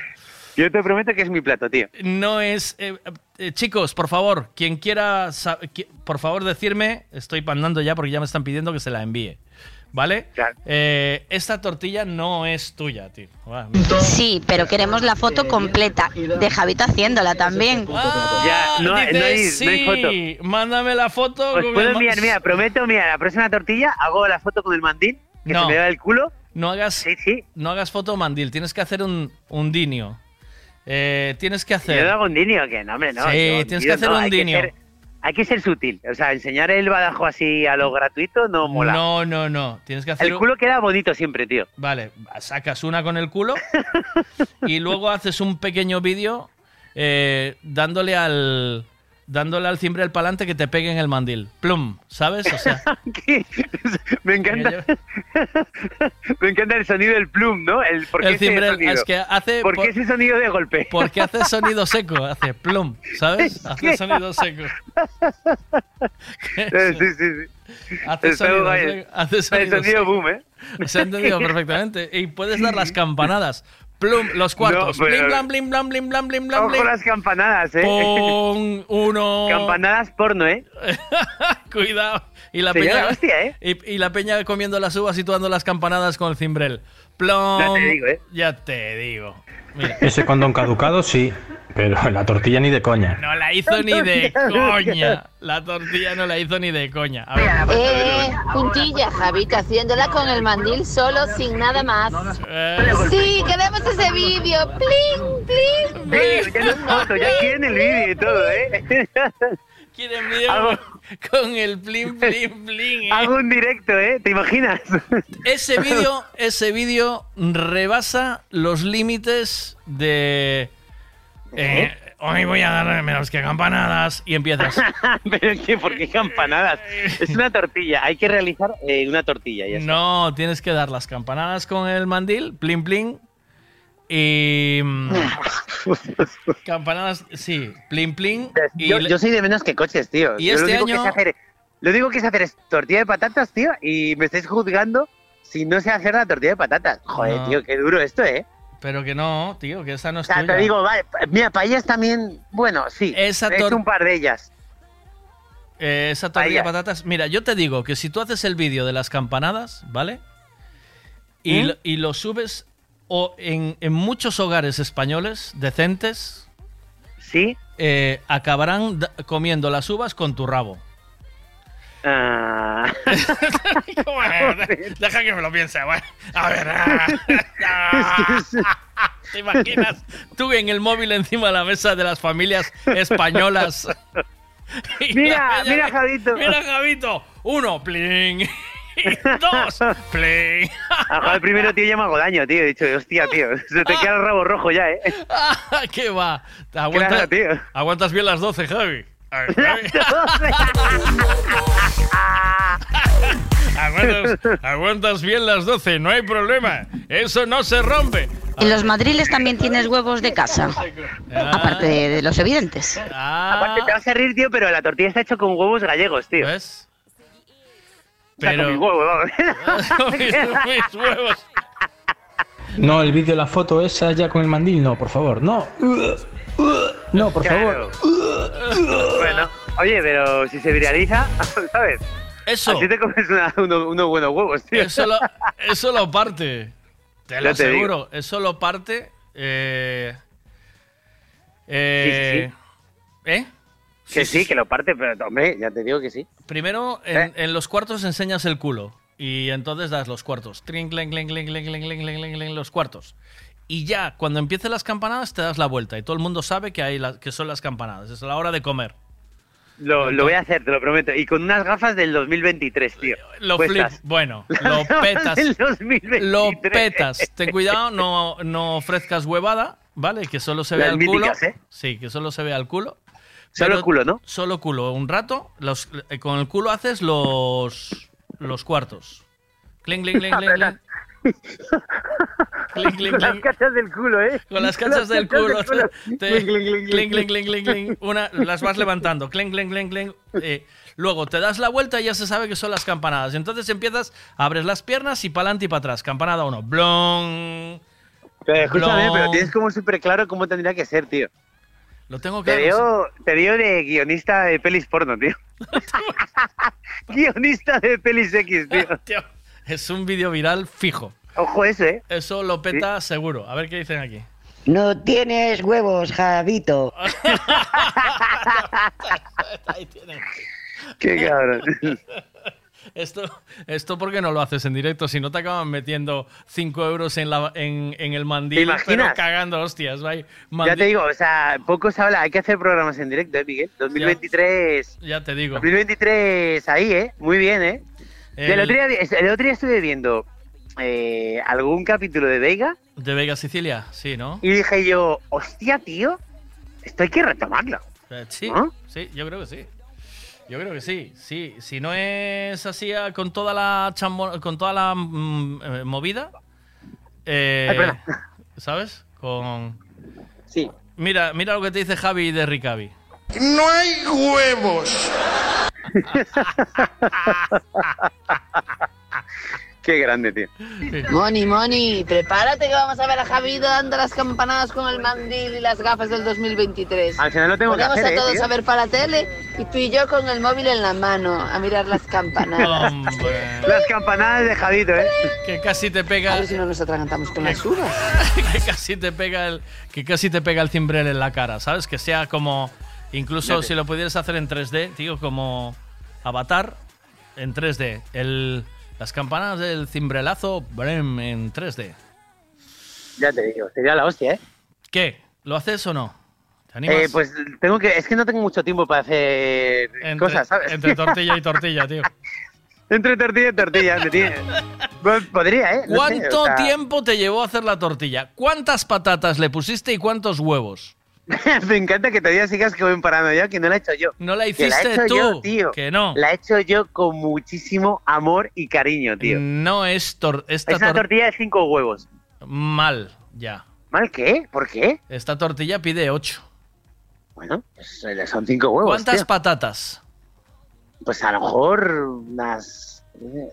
Yo te prometo que es mi plato, tío. No es. eh, eh, chicos, por favor, quien quiera. Por favor, decirme. Estoy pandando ya porque ya me están pidiendo que se la envíe. ¿Vale? Eh, esta tortilla no es tuya, tío. Sí, pero queremos la foto completa de Javito haciéndola también. Ya, no, no hay, no hay sí, foto. Mándame la foto. Os con puedo el enviar, mira, prometo, mira, la próxima tortilla hago la foto con el mandil, que No. se me da el culo. No hagas, no hagas foto mandil, tienes que hacer un, un dinio. Eh, tienes que hacer. Yo hago un dinio, que no, hombre, no. Sí, tienes que hacer no, un dinio. Hay que ser sutil. O sea, enseñar el badajo así a lo gratuito no mola. No, no, no. Tienes que hacer. el culo queda bonito siempre, tío. Vale, sacas una con el culo y luego haces un pequeño vídeo eh, dándole al dándole al cimbrel pa'lante que te pegue en el mandil. Plum, ¿sabes? O sea, Me encanta. me encanta el sonido del plum, ¿no? El, ¿por qué el ese cimbrel sonido? es que hace ¿Por por- qué ese sonido de golpe? porque hace sonido seco, hace plum, ¿sabes? Hace sonido seco. Sí, sí, sí. Hace sonido, hace El sonido sonido seco. boom, ¿eh? Se ha entendido perfectamente. Y puedes dar las campanadas. Plum, los cuartos. No, pero- Blim, blam, blim, blam, blim, blam, blim, blam, Ojo blim. las campanadas, ¿eh? Pon uno. Campanadas porno, ¿eh? Cuidado. Y la peña. hostia, ¿eh? Y, y la peña comiendo las uvas y tú dando las campanadas con el cimbrel. Plom. Ya te digo, ¿eh? Ya te digo. Ese condón caducado sí, pero la tortilla ni de coña. No la hizo ni de coña. La tortilla no la hizo ni de coña. A ver. Eh, puntilla, Javito, haciéndola con el mandil solo, sin nada más. Eh. Sí, queremos ese vídeo. Pling, pling, Sí, ya no ya quieren el vídeo y todo, ¿eh? Quieren con el plin, plin, plin. eh. Hago un directo, ¿eh? ¿Te imaginas? Ese vídeo, ese vídeo rebasa los límites de. eh, hoy voy a dar menos que campanadas y empiezas. ¿Pero qué? ¿Por qué campanadas? Es una tortilla, hay que realizar eh, una tortilla. Ya. No, tienes que dar las campanadas con el mandil, plin plin. Y. mm, campanadas, sí, plin plin. Y Yo, soy de menos que coches, tío. Y Yo este lo único año- Que sé hacer, lo único que sé hacer es tortilla de patatas, tío, y me estáis juzgando si no sé hacer la tortilla de patatas. Joder, No. tío, qué duro esto, ¿eh? Pero que no, tío, que esa no O es sea, tuya. te digo, vale, mira, paellas también, bueno, sí. Esa he hecho un par de ellas. Eh, esa tortilla de patatas. Mira, yo te digo que si tú haces el vídeo de las campanadas, ¿vale? Y, ¿Mm? lo, y lo subes o en, en muchos hogares españoles decentes, ¿Sí? eh, acabarán comiendo las uvas con tu rabo. Ah. Bueno, deja que me lo piense. bueno. a ver. ah, ah, ¿Te imaginas tú en el móvil encima de la mesa de las familias españolas? Mira, mira, Javito. Mira, Javito. Uno, pling. Dos, pling. Ah, joder, primero, tío, ya me hago daño, tío. He dicho, hostia, tío, se te queda el rabo rojo ya, ¿eh? Ah, ¿Qué va? ¿Te aguantas, Claro, tío. aguantas bien las 12, Javi. A ver, Javi. aguantas, aguantas bien las 12, no hay problema. Eso no se rompe. En los madriles también tienes huevos de casa. Ah. Aparte de, de los evidentes. Aparte, te vas a reír, tío, pero la tortilla está hecha con huevos gallegos, tío. ¿Ves? Pero- con mis huevos, vamos. mis, mis huevos. No, el vídeo, la foto esa ya con el mandil, no, por favor, no. No, por Claro. favor. bueno, oye, pero si se viraliza, ¿sabes? Eso. Así te comes una- uno- unos buenos huevos, tío. Eso lo, eso lo parte. Te lo te aseguro. Eso lo parte. Eh, eh, ¿Eh? Que sí, que lo parte, pero hombre, ya te digo que sí. Primero, en, ¿Eh? los cuartos enseñas el culo. Y entonces das los cuartos. Tring, cling, cling, cling, los cuartos. Y ya, cuando empiecen las campanadas, te das la vuelta. Y todo el mundo sabe que, hay la, que son las campanadas. Es la hora de comer. Lo, lo, voy a hacer, te lo prometo. Y con unas gafas del 2023, tío. Lo flip, bueno, lo petas. Lo petas. Ten cuidado, no, no ofrezcas huevada, ¿vale? Que solo se vea el culo. ¿eh? Sí, que solo se vea el culo. Solo Pero culo, ¿no? Solo culo. Un rato, los, eh, con el culo haces los, los cuartos. Cling, cling, cling, cling, cling. Cling, cling, Con las cling. cachas del culo, ¿eh? Con las cachas del culo. te- Cling, cling, cling, cling, cling, cling, cling, cling. Una, las vas levantando. Cling, cling, cling, cling. Eh, luego te das la vuelta y ya se sabe que son las campanadas. Entonces empiezas, abres las piernas y para adelante y para atrás. Campanada uno. Blon. Pero escúchame, Blon. pero tienes como súper claro cómo tendría que ser, tío. Lo tengo Te veo, te veo de guionista de pelis porno, tío. guionista de pelis X, tío. Tío, es un vídeo viral fijo. Ojo eso, ¿eh? Eso lo peta seguro. A ver qué dicen aquí. No tienes huevos, Javito. Ahí tienen. Qué cabrón. Esto, esto porque no lo haces en directo, si no te acaban metiendo 5 euros en, la, en, en el ¿Te mandil, pero cagando hostias. ¿vale? Ya te digo, o sea, poco se habla, hay que hacer programas en directo, ¿eh, Miguel? 2023. Ya te digo. 2023 ahí, ¿eh? Muy bien, ¿eh? El- El, otro día, el otro día estuve viendo eh, algún capítulo de Veiga De Vega Sicilia, sí, ¿no? y dije yo, hostia, tío, esto hay que retomarlo. Eh, Sí, ¿No? sí, yo creo que sí. Yo creo que sí, sí. Si no es así ah, con toda la chambo- con toda la mm, eh, movida, eh, Ay. ¿sabes? Con Sí. Mira, mira lo que te dice Javi de Ricavi. No hay huevos. Qué grande, tío. Moni, Moni, prepárate que vamos a ver a Javi dando las campanadas con el mandil y las gafas del 2023. Al final lo tengo que hacer, a ¿eh, todos a ver para la tele Y tú y yo con el móvil en la mano a mirar las campanadas. Hombre. Las campanadas de Javito, ¿eh? Que casi te pega. A ver si no nos atragantamos con las uvas. que casi te pega el que casi te pega el cimbrel en la cara, ¿sabes? Que sea como incluso si lo pudieras hacer en 3D, tío, como Avatar en 3D, el las campanas del cimbrelazo brem, en 3D. Ya te digo, sería la hostia, ¿eh? ¿Qué? ¿Lo haces o no? ¿Te animas? Eh, pues tengo que. Es que no tengo mucho tiempo para hacer entre, cosas, ¿sabes? entre tortilla y tortilla, tío. Entre tortilla y tortilla, tiene- Pues podría, ¿eh? No sé, ¿Cuánto o sea, tiempo te llevó a hacer la tortilla? ¿Cuántas patatas le pusiste y cuántos huevos? me encanta que todavía sigas que voy parando yo, que no la he hecho yo. No la Que hiciste he hecho tú, yo, tío. que no. La he hecho yo con muchísimo amor y cariño, tío. No es tor esta es una tor- tortilla de cinco huevos. Mal, ya. ¿Mal qué? ¿Por qué? Esta tortilla pide 8. Bueno, pues eh, son cinco huevos. ¿Cuántas tío. patatas? Pues a lo mejor unas.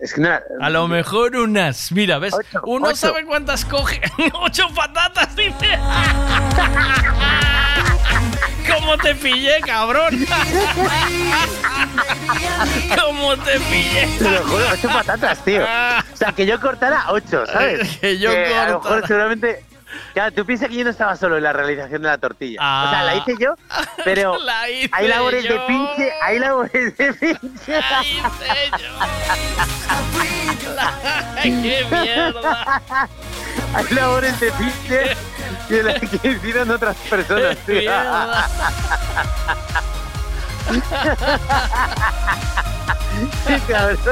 Es que no. A lo mejor unas. Mira, ¿ves? Uno ocho. sabe cuántas coge. ¡Ocho patatas, dice! ¿Cómo te pillé, cabrón? ¿Cómo te pillé? Te lo juro, ocho patatas, tío. O sea, que yo cortara ocho, ¿sabes? Que yo A lo mejor cortara. seguramente. Claro, tú piensas que yo no estaba solo en la realización de la tortilla. O sea, la hice yo, pero La hice hay labores de yo. pinche, hay labores de pinche. ¡Ay, qué mierda! Hay labores de pinche que las que hicieron otras personas. Sí, cabrón.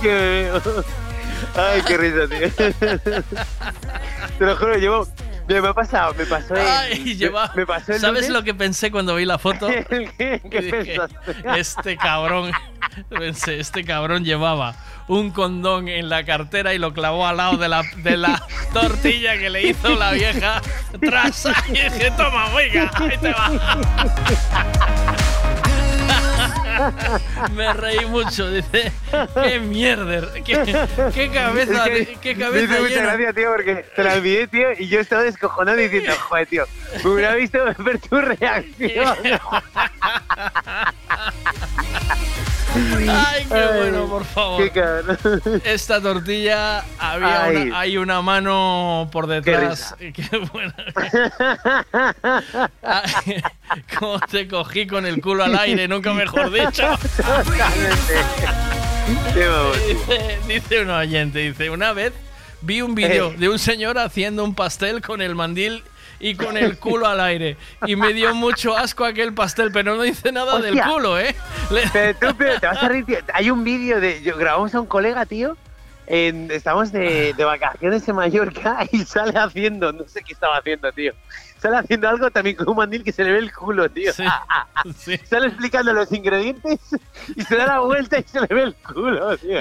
Qué. Ay, qué risa, tío. Te lo juro, llevo. Me ha pasado, me pasó el. Ay, lleva- me pasó el ¿Sabes lunes. lo que pensé cuando vi la foto? ¿Qué, qué Dije? Este cabrón, pensé, este cabrón llevaba un condón en la cartera y lo clavó al lado de la, de la tortilla que le hizo la vieja tras. Y dije, toma, oiga, ahí te va. Me reí mucho, dice, qué mierder, qué, qué cabeza, Es que qué cabeza hizo mucha llena. gracia, tío, porque te la envié, tío, y yo estaba descojonado diciendo, joder, tío, me hubiera visto ver tu reacción. Ay, qué bueno, por favor. Qué. Esta tortilla había una, hay una mano por detrás. Qué, buena. Ay, Cómo te cogí con el culo al aire, nunca mejor dicho. Qué. Dice, dice un oyente, dice, una vez vi un vídeo Eh. de un señor haciendo un pastel con el mandil y con el culo al aire. Y me dio mucho asco aquel pastel, pero no dice nada del culo, ¿eh? Pero tú, pero te vas a reír, tío. Hay un vídeo de. Yo, grabamos a un colega, tío. En, estamos de, de vacaciones en Mallorca y sale haciendo. No sé qué estaba haciendo, tío. Sale haciendo algo también con un mandil que se le ve el culo, tío. sí. Sale explicando los ingredientes y se da la vuelta y se le ve el culo, tío.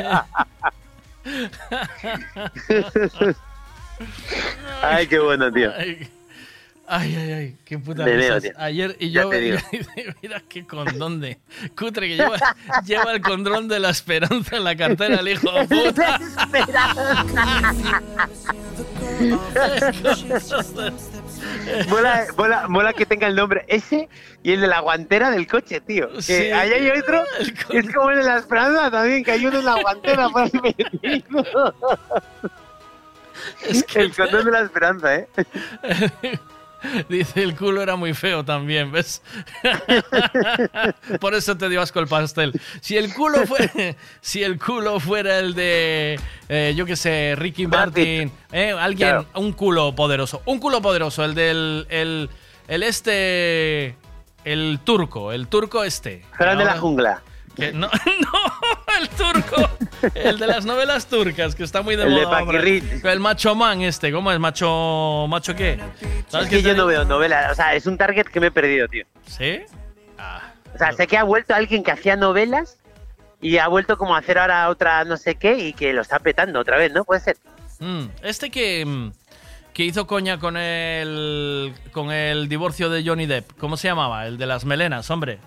Ay, qué bueno, tío. Ay, ay, ay, qué puta veo, risas. Ayer y yo, mira qué condón de cutre que lleva, lleva el condón de la esperanza en la cartera el hijo de puta. Mola, mola, mola que tenga el nombre ese y el de la guantera del coche, tío. Que Sí. ahí hay otro, que es como el de la esperanza también, que hay uno en la guantera por ahí metido. el condón de la esperanza, ¿eh? Dice el culo era muy feo también, ¿ves? Por eso te dio asco el pastel. Si el culo fue, si el culo fuera el de, eh, yo qué sé, Ricky Martin, eh, alguien, Claro. un culo poderoso, un culo poderoso, el del, el, el este, el turco, el turco este. Fran de la jungla. Que no, no, el turco, el de las novelas turcas, que está muy de El moda. El macho man este, ¿cómo es? Macho, macho qué? Es que yo no veo novelas, o sea, es un target que me he perdido, tío. ¿Sí? O sea, sé que ha vuelto alguien que hacía novelas y ha vuelto como a hacer ahora otra no sé qué y que lo está petando otra vez, ¿no? Puede ser. Mm, este que, mm, que hizo coña con el con el divorcio de Johnny Depp, ¿cómo se llamaba? El de las melenas, hombre.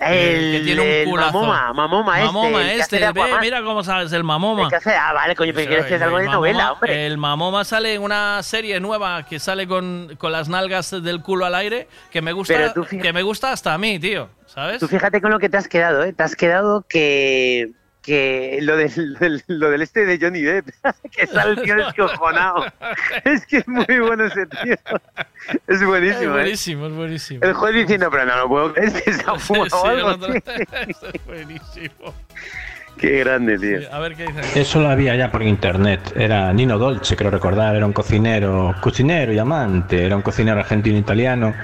El, que tiene un culazo. mamoma, mamoma este. Mamoma este, de ve, mira cómo sabes el mamoma. El que hace- ah, vale, coño, pero quieres que es algo de El novela, hombre. El mamoma sale en una serie nueva que sale con, con las nalgas del culo al aire, que me gusta, que me gusta hasta a mí, tío, ¿sabes? Tú fíjate con lo que te has quedado, ¿eh? Te has quedado que, que lo, del, del- lo del este de Johnny Depp, que sale el tío descojonado. es que es muy bueno ese tío. Es es buenísimo, ¿eh? buenísimo, es buenísimo. El juez diciendo, pero no lo puedo creer, es que se ha fumado Sí, el algo, otro- tío. es buenísimo. Qué grande, tío. A ver qué dice. Eso lo había ya por internet. Era Nino Dolce, creo recordar. Era un cocinero, cocinero y amante. Era un cocinero argentino-italiano.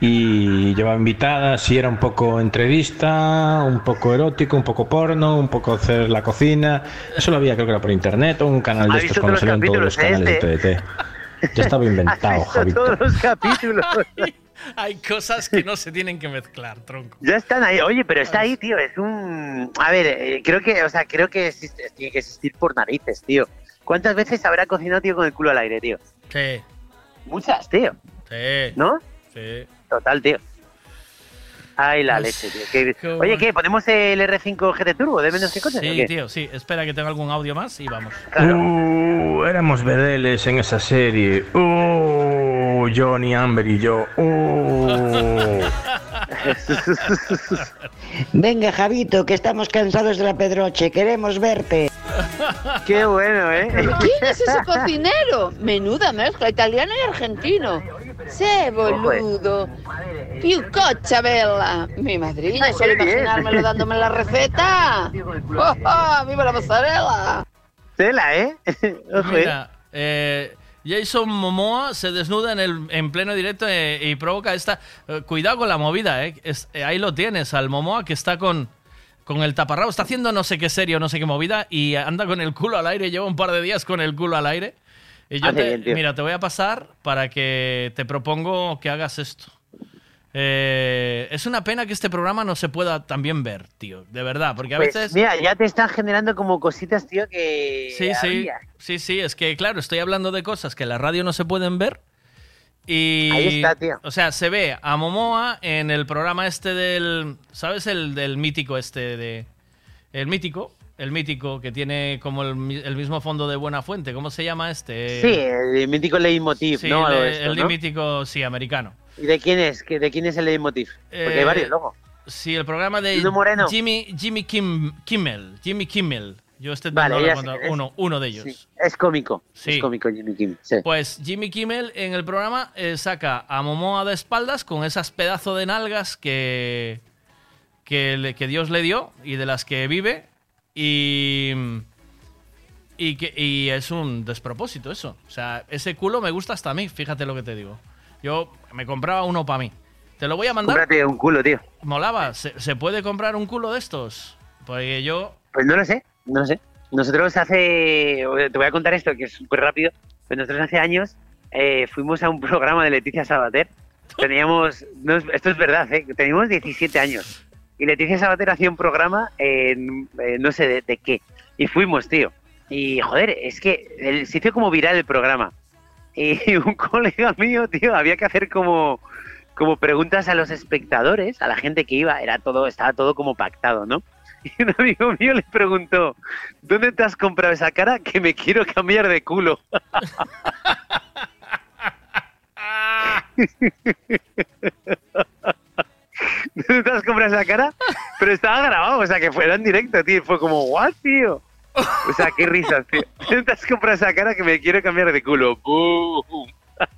Y llevaba invitadas y era un poco entrevista, un poco erótico, un poco porno, un poco hacer la cocina. Eso lo había creo que era por internet o un canal ¿Ha de estos cuando salían todos los canales de TDT. Ya estaba inventado, Javito. todos los capítulos. Hay cosas que no se tienen que mezclar, tronco. Ya están ahí. Oye, pero está ahí, tío. Es un. A ver, eh, creo que, o sea, creo que existe- tiene que existir por narices, tío. ¿Cuántas veces habrá cocinado, tío, con el culo al aire, tío? Sí, Muchas, tío. sí. ¿No? Sí. Total, tío. Ay, la Pues, leche, tío. Qué- qué Oye, bueno. ¿qué? ¿Ponemos el R5 GT Turbo de menos que cosas? o Sí, qué? tío, sí. Espera que tenga algún audio más y vamos. Uh, éramos bedeles en esa serie. Uh, Johnny, Amber y yo. Uh. Venga, Javito, que estamos cansados de la pedroche. Queremos verte. Qué bueno, ¿eh? ¿Quién es ese cocinero? Menuda mezcla, italiano y argentino. Sé, boludo. Più coccia bella. Mi madrina, solo imaginármelo dándome la receta. ¡Oh, oh, ¡Viva la mozzarella! Tela, ¿eh? Ojo, ¿eh? Mira, eh, Jason Momoa se desnuda en, el, en pleno directo eh, y provoca esta... eh, cuidado con la movida, eh. Es- eh, ahí lo tienes, al Momoa que está con, con el taparrabo. Está haciendo no sé qué serio, no sé qué movida y anda con el culo al aire. Lleva un par de días con el culo al aire. Y yo Hace te, bien, mira, te voy a pasar para que te propongo que hagas esto. Eh, es una pena que este programa no se pueda también ver, tío. De verdad, porque a Pues, veces... Mira, ya te están generando como cositas, tío, que. Sí, sí, sí, sí, es que claro, estoy hablando de cosas que en la radio no se pueden ver. Y, Ahí está, tío. O sea, se ve a Momoa en el programa este del, ¿sabes? El del mítico este de, el mítico, el mítico que tiene como el, mi- el mismo fondo de Buena Fuente, ¿cómo se llama este? Sí, el mítico leitmotiv, Sí, ¿no? El, de esto, el ¿no? mítico, sí, americano. ¿Y de quién es? ¿Que- ¿De quién es el leitmotiv? Porque Eh, hay varios, luego. Sí, el programa de. Jimmy, Jimmy Kim, Kimmel, Jimmy Kimmel. Yo este Vale, no es. uno, uno de ellos. Sí, es cómico. Sí. Es cómico Jimmy Kim. Sí. Pues Jimmy Kimmel en el programa eh, saca a Momoa de espaldas con esas pedazos de nalgas que, que, le- que Dios le dio y de las que vive. Y, y, que, y es un despropósito eso. O sea, ese culo me gusta hasta a mí, fíjate lo que te digo. Yo me compraba uno para mí. Te lo voy a mandar. Cómprate un culo, tío. Molaba, ¿Se, se puede comprar un culo de estos? Porque yo... Pues no lo sé, no lo sé. Nosotros hace. Te voy a contar esto que es súper rápido. Pues nosotros hace años eh, fuimos a un programa de Leticia Sabater. Teníamos. no esto es verdad, ¿eh? Teníamos 17 años. Y Leticia Sabater hacía un programa en. no sé de, de qué. Y fuimos, tío. Y joder, es que el, se hizo como viral el programa. Y un colega mío, tío, había que hacer como. Como preguntas a los espectadores, a la gente que iba, era todo, estaba todo como pactado, ¿no? Y un amigo mío le preguntó, ¿dónde te has comprado esa cara? Que me quiero cambiar de culo. ¿Dónde te has comprado esa cara? Pero estaba grabado, o sea, que fuera en directo, tío. Fue como, ¿what, tío? O sea, qué risas, tío. ¿Dónde te has comprado esa cara? Que me quiero cambiar de culo. ¡Bum!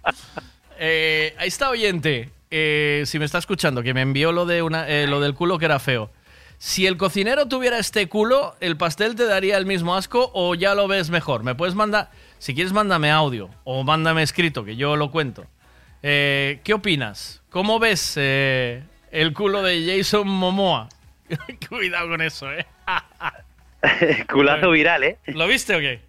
Eh, ahí está oyente, eh, si me está escuchando, que me envió lo, de una, eh, lo del culo que era feo. Si el cocinero tuviera este culo, ¿el pastel te daría el mismo asco o ya lo ves mejor? Me puedes mandar, si quieres mándame audio o mándame escrito, que yo lo cuento. Eh, ¿Qué opinas? ¿Cómo ves el culo de Jason Momoa? Cuidado con eso, ¿eh? Culazo viral, ¿eh? ¿Lo viste o qué?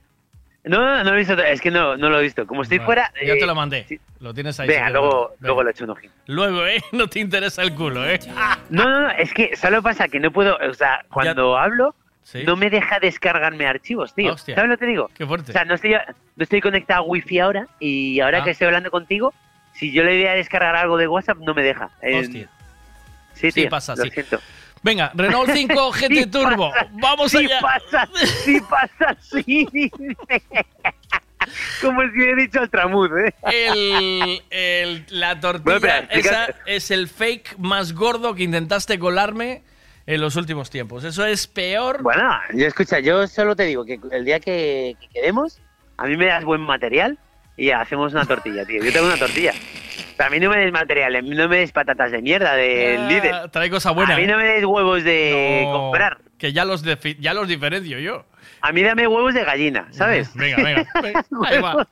No, no, no lo he visto. Es que no, no lo he visto. Como estoy Vale, fuera. Ya eh, te lo mandé. Lo tienes ahí. Venga, luego, verlo. luego le echo un ojito. Luego, ¿eh? No te interesa el culo, ¿eh? No, no, no, es que solo pasa que no puedo, o sea, cuando hablo, Sí. no me deja descargarme archivos, tío. Hostia. ¿Sabes lo que te digo? Qué fuerte. O sea, no estoy, no estoy conectado a wifi ahora y ahora Ah. que estoy hablando contigo, si yo le voy a descargar algo de WhatsApp, no me deja. Eh, Hostia. Sí, Sí tío, pasa. Venga, Renault 5 GT Sí Turbo. pasa, Vamos sí allá. pasa, sí pasa, sí. Como si hubiera dicho Altramud, ¿eh? El, el- la tortilla Bueno, espera, explica- esa es el fake más gordo que intentaste colarme en los últimos tiempos. Eso es peor. Bueno, yo escucha, yo solo te digo que el día que, que quedemos, a mí me das buen material y hacemos una tortilla, tío. Yo tengo una tortilla. A mí no me des material, no me des patatas de mierda del Ah, líder. Trae cosa buena. A mí no me des huevos de No, comprar. Que ya los, ya los diferencio yo. A mí dame huevos de gallina, ¿sabes? Venga, venga. venga, Ahí va.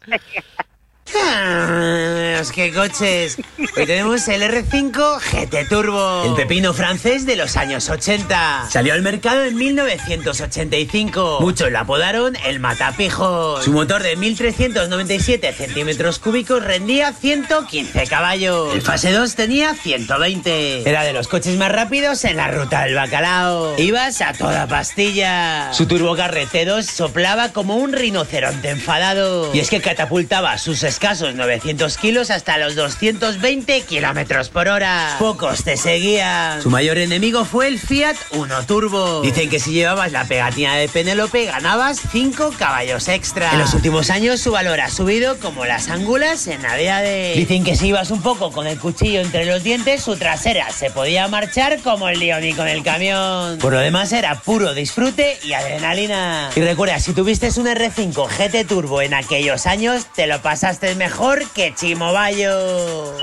Los que coches. Hoy tenemos el R5 GT Turbo, el pepino francés de los años 80. Salió al mercado en 1985. Muchos lo apodaron el Matapijos. Su motor de 1397 centímetros cúbicos rendía 115 caballos. El fase 2 tenía 120. Era de los coches más rápidos en la ruta del bacalao. Ibas a toda pastilla. Su turbocarre T2 soplaba como un rinoceronte enfadado. Y es que catapultaba sus escasos 900 kilos hasta los 220 kilómetros por hora. Pocos te seguían. Su mayor enemigo fue el Fiat Uno Turbo. Dicen que si llevabas la pegatina de Penélope ganabas 5 caballos extra. En los últimos años su valor ha subido como las ángulas en Navidades. Dicen que si ibas un poco con el cuchillo entre los dientes, su trasera se podía marchar como el Leoni con el camión. Por lo demás era puro disfrute y adrenalina. Y recuerda, si tuviste un R5 GT Turbo en aquellos años, te lo pasaste mejor que Chimobayo.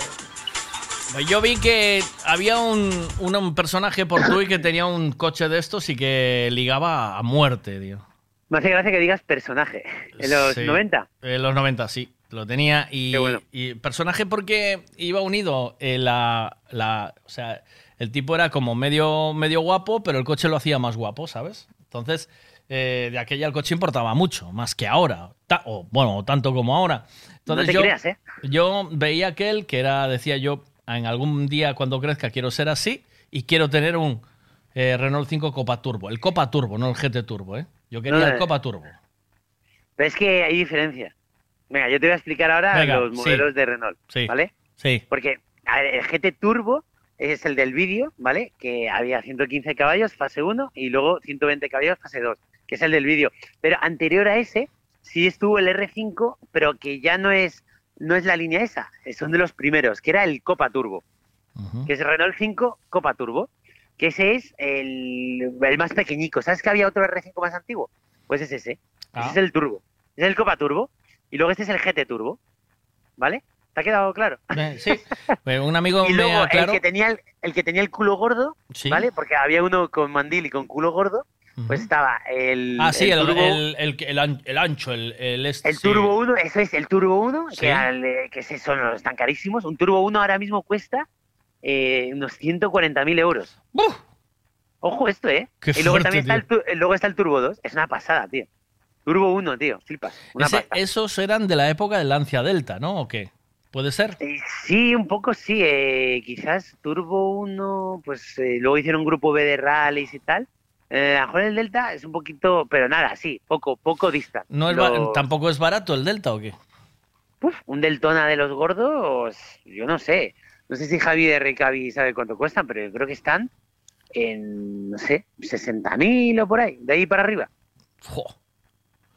Yo vi que había un, un- un personaje por Tui que tenía un coche de estos y que ligaba a muerte, tío. Me hace gracia que digas personaje. En los Sí. 90. En los 90, sí. Lo tenía y, y personaje porque iba unido eh, la, la- O sea, el tipo era como medio, medio guapo, pero el coche lo hacía más guapo, ¿sabes? Entonces, eh, de aquella el coche importaba mucho, más que ahora. Ta- o, bueno, tanto como ahora. Entonces No te yo, creas, ¿eh? yo veía aquel que era, decía yo, en algún día cuando crezca quiero ser así y quiero tener un eh, Renault 5 Copa Turbo. El Copa Turbo, no el GT Turbo, ¿eh? Yo quería No, el eh. Copa Turbo. Pero es que hay diferencia. Venga, yo te voy a explicar ahora Venga, los sí. modelos de Renault, Sí. ¿vale? Sí. Porque a ver, el GT Turbo es el del vídeo, ¿vale? Que había 115 caballos, fase 1, y luego 120 caballos, fase 2, que es el del vídeo. Pero anterior a ese, sí estuvo el R5, pero que ya no es, no es la línea esa, son de los primeros, que era el Copa Turbo, que es Renault 5 Copa Turbo, que ese es el, el más pequeñico. ¿Sabes que había otro R5 más antiguo? Pues es ese. Ah. Ese es el Turbo. Es el Copa Turbo. Y luego este es el GT Turbo. ¿Vale? ¿Te ha quedado claro? Eh, sí. Eh, un amigo y me luego aclaró. el que tenía el, el que tenía el culo gordo, Sí. ¿vale? Porque había uno con mandil y con culo gordo, pues estaba el Ah, sí, el, Turbo, el, el, el el ancho, el, el este. el. Turbo 1, eso es el Turbo 1, Sí. que, al- que se- son los tan carísimos. Un Turbo 1 ahora mismo cuesta eh, unos 140.000 euros. Ojo esto, ¿eh? Qué y luego fuerte, también está el, luego está el Turbo 2, es una pasada, tío. Turbo 1, tío, flipas. Una Ese- esos eran de la época del Lancia Delta, ¿no? ¿O qué? ¿Puede ser? Eh, Sí, un poco sí. eh, quizás Turbo 1, pues eh, luego hicieron un grupo B de rallies y tal. Eh, a lo mejor el Delta es un poquito, pero nada, sí, poco, poco dista. ¿No es ¿Tampoco es barato el Delta o qué? Un Deltona de los gordos, yo no sé. No sé si Javi de Recavi sabe cuánto cuestan, pero yo creo que están en, no sé, 60.000 o por ahí, de ahí para arriba.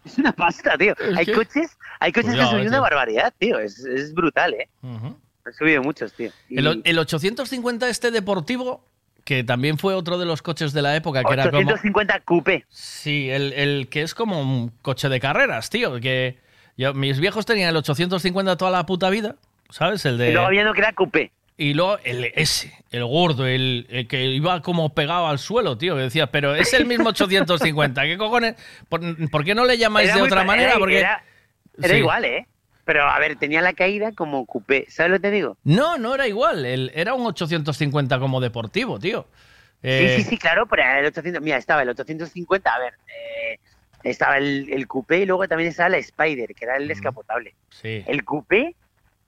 Es una pasta, tío. Hay coches, hay coches Cuidado, que subido eh, una barbaridad, tío. Es, es brutal, ¿eh? Han subido muchos, tío. Y- El, el 850 este deportivo, que también fue otro de los coches de la época, que era como... 850 coupé. Sí, el, el que es como un coche de carreras, tío. Que yo- mis viejos tenían el 850 toda la puta vida, ¿sabes? El de... Y luego había uno que era coupé. Y luego el ese, el gordo, el, el que iba como pegado al suelo, tío. Que decía, pero es el mismo 850. ¿Qué cojones? ¿Por, por qué no le llamáis Era de otra manera? era- Porque... Era, era Sí. igual, ¿eh? Pero a ver, tenía la caída como coupé. ¿Sabes lo que te digo? No, no era igual. el- era un 850 como deportivo, tío. Eh, Sí, sí, sí, claro, pero el 800. Mira, estaba el 850, a ver. eh, estaba el, el coupé y luego también estaba la Spider, que era el descapotable. Sí. El coupé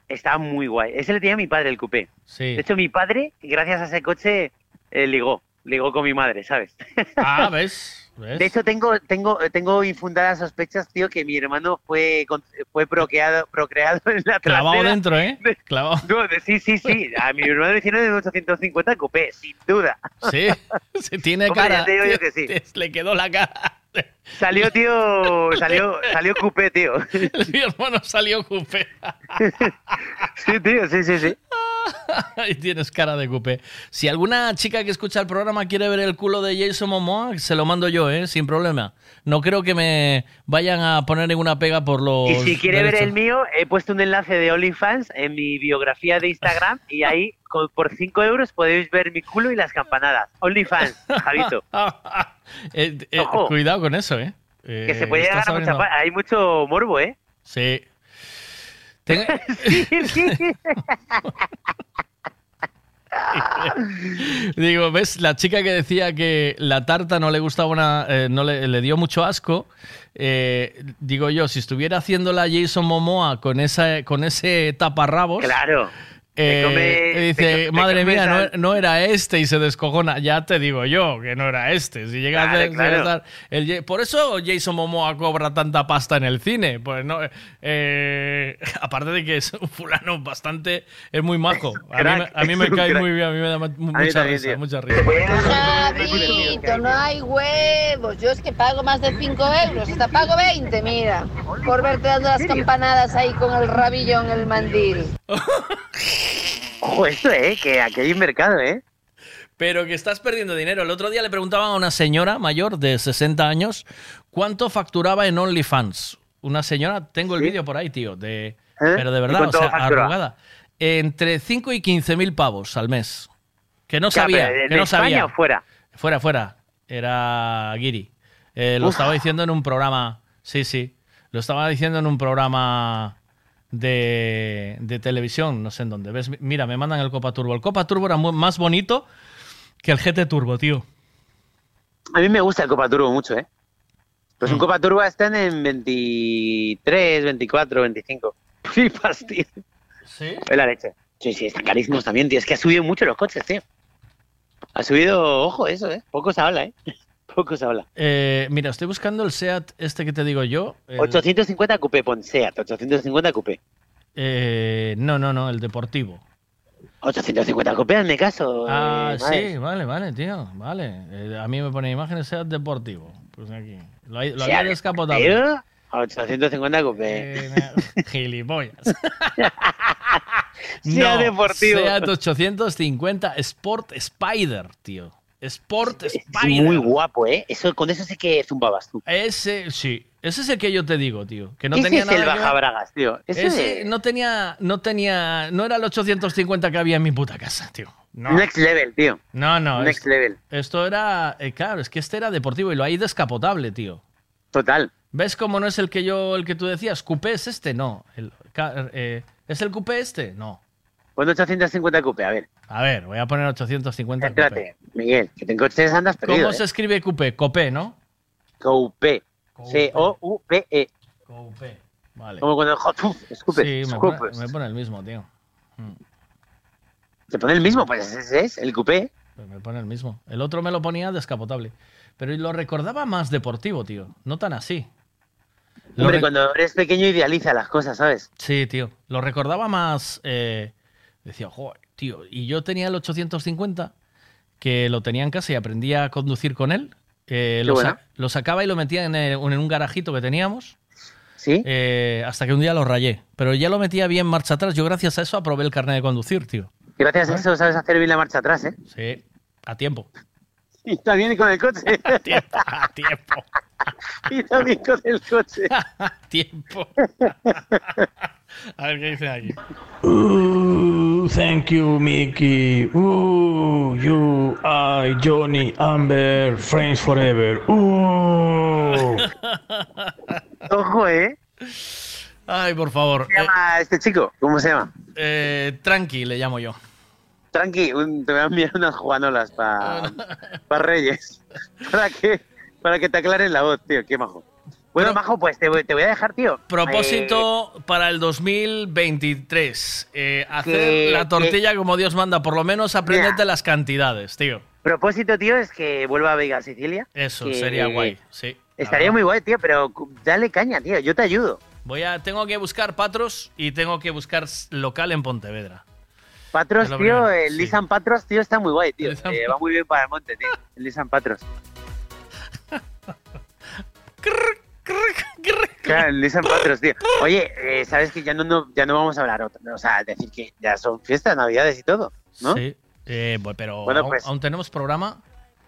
estaba muy guay. Ese le tenía a mi padre, el coupé. Sí. De hecho, mi padre, gracias a ese coche, eh, ligó. ligó con mi madre, ¿sabes? Ah, ¿ves? ¿Ves? De hecho, tengo, tengo, tengo infundadas sospechas, tío, que mi hermano fue, fue procreado, procreado en la Clavado trasera. dentro, ¿eh? Clavado. No, de- sí, sí, sí. A mi hermano le hicieron en 850 coupé, sin duda. Sí, se tiene Hombre, cara. ya te digo yo que sí. Le quedó la cara. Salió, tío, salió, salió coupé, tío. Mi hermano salió cupé. Sí, tío, sí, sí, sí. Ahí tienes cara de cupé. Si alguna chica que escucha el programa quiere ver el culo de Jason Momoa, se lo mando yo, ¿eh? Sin problema. No creo que me vayan a poner ninguna pega por los. Y si quiere ver el mío, he puesto un enlace de OnlyFans en mi biografía de Instagram y ahí por 5 euros podéis ver mi culo y las campanadas. OnlyFans, Javito. Eh, eh, cuidado con eso, ¿eh? Que Eh, se puede llegar a mucha... Hay mucho morbo, ¿eh? Sí. Digo, ¿ves? La chica que decía que la tarta no le gustaba una. eh, no le, le dio mucho asco. eh, digo yo, si estuviera haciéndola Jason Momoa con, esa, con ese taparrabos. Claro. Eh, come- dice, te madre mía, no, no era este y se descojona. Ya te digo yo que no era este. Si llega a Claro, ser- claro. estar- el por eso Jason Momoa cobra tanta pasta en el cine. Pues no, eh, aparte de que es un fulano bastante. Es muy majo. A mí, crack, a mí me cae crack. muy bien. A mí me da mucha risa. tío. Mucha risa. Javito, no hay huevos. Yo es que pago más de 5 euros, hasta pago 20, mira. Por verte dando las campanadas ahí con el rabillo en el mandil. Ojo, esto, ¿eh? Que aquí hay un mercado, ¿eh? Pero que estás perdiendo dinero. El otro día le preguntaban a una señora mayor de 60 años cuánto facturaba en OnlyFans. Una señora, tengo el vídeo por ahí, tío, de, pero de ¿Y verdad, o sea, factura? arrugada. Entre 5 y 15 mil pavos al mes. Que no sabía, ¿de- que no España sabía. o fuera? Fuera, fuera. Era Giri. Eh, lo Uf. estaba diciendo en un programa. Sí, sí. Lo estaba diciendo en un programa de, de televisión, no sé en dónde. ¿Ves? Mira, me mandan el Copa Turbo. El Copa Turbo era más bonito que el GT Turbo, tío. A mí me gusta el Copa Turbo mucho, ¿eh? Pues un Mm. Copa Turbo están en 23, 24, 25. Flipas, tío. ¿Sí? Es la leche. Sí, sí, están carísimos también, tío. Es que ha subido mucho los coches, tío. Ha subido, ojo, eso, ¿eh? Poco se habla, ¿eh? Poco se habla. Eh, mira, estoy buscando el SEAT este que te digo yo. el- 850 coupé, pon SEAT, 850 coupé. eh, no, no, no, el deportivo. 850 coupé, hazme caso. Ah, eh, sí, vale, vale, tío, vale. Eh, a mí me pone imágenes SEAT deportivo. Pues aquí. Lo, hay- lo había tío, 850 coupé. Eh, Gilipollas. Sea deportivo. Seat 850 Sport Spider, tío. Sport Es Spider. muy guapo, ¿eh? Eso, con eso sí que zumbabas tú. Ese, sí. Ese es el que yo te digo, tío. Que no Ese tenía es nada el bajabragas, tío. Ese, Ese no tenía, no tenía, no era el 850 que había en mi puta casa, tío. No. Next level, tío. No, no. Next esto, level. esto era, eh, claro, es que este era deportivo y lo hay descapotable, tío. Total. ¿Ves cómo no es el que yo, el que tú decías? ¿Coupé es este? No. El, eh, ¿Es el coupé este? No. Pon 850 coupé, a ver. A ver, voy a poner 850 coupé. Espérate, Miguel, que tengo coches andas perdido. ¿Cómo se ¿eh? escribe coupé? Copé, ¿no? Coupé. C-O-U-P-E. Coupé. Vale. Como cuando uf, escupe, Sí, me pone, me pone el mismo, tío. ¿Te pone el mismo? Pues ese es, el coupé. Pues me pone el mismo. El otro me lo ponía descapotable. Pero lo recordaba más deportivo, tío. No tan así. Lo Hombre, re- cuando eres pequeño idealiza las cosas, ¿sabes? Sí, tío. Lo recordaba más. eh, Decía, joder, tío. Y yo tenía el 850, que lo tenía en casa y aprendí a conducir con él. Eh, lo, bueno. sa- lo sacaba y lo metía en, el- en un garajito que teníamos. Sí. Eh, hasta que un día lo rayé. Pero ya lo metía bien marcha atrás. Yo, gracias a eso, aprobé el carnet de conducir, tío. Gracias a eso sabes hacer bien la marcha atrás, ¿eh? Sí, a tiempo. Y también con el coche. A tiempo. A tiempo. y también con el coche. tiempo. A ver qué dice aquí. Ooh, thank you, Mickey. Ooh, you, I, Johnny, Amber, friends forever. Ooh. Ojo, ¿eh? Ay, por favor. ¿Cómo se llama este chico? ¿Cómo se llama? Eh, tranqui, le llamo yo. Tranqui, un- te voy a enviar unas juanolas para Reyes. Para que, para que te aclaren la voz, tío. Qué majo. Bueno, Majo, pues te, voy- te voy a dejar, tío. Propósito para el 2023. eh, hacer Que- la tortilla como Dios manda. Por lo menos aprendete las cantidades, tío. Eh, propósito, tío, es que vuelva a Vega Sicilia. Eso, que- sería guay. Sí. Estaría muy guay, tío, pero dale caña, tío. Yo te ayudo. Voy a, tengo que buscar Patros y tengo que buscar local en Pontevedra. Patros, tío, primero, el sí. Nissan Patros, tío, está muy guay, tío. Eh, va muy bien para el monte, tío. El Nissan Patros. Nissan Patros, tío. Oye, eh, ¿sabes que ya no, no- ya no vamos a hablar? O sea, decir que ya son fiestas, navidades y todo, ¿no? Sí. Eh, pero Bueno, aún, pues- aún tenemos programa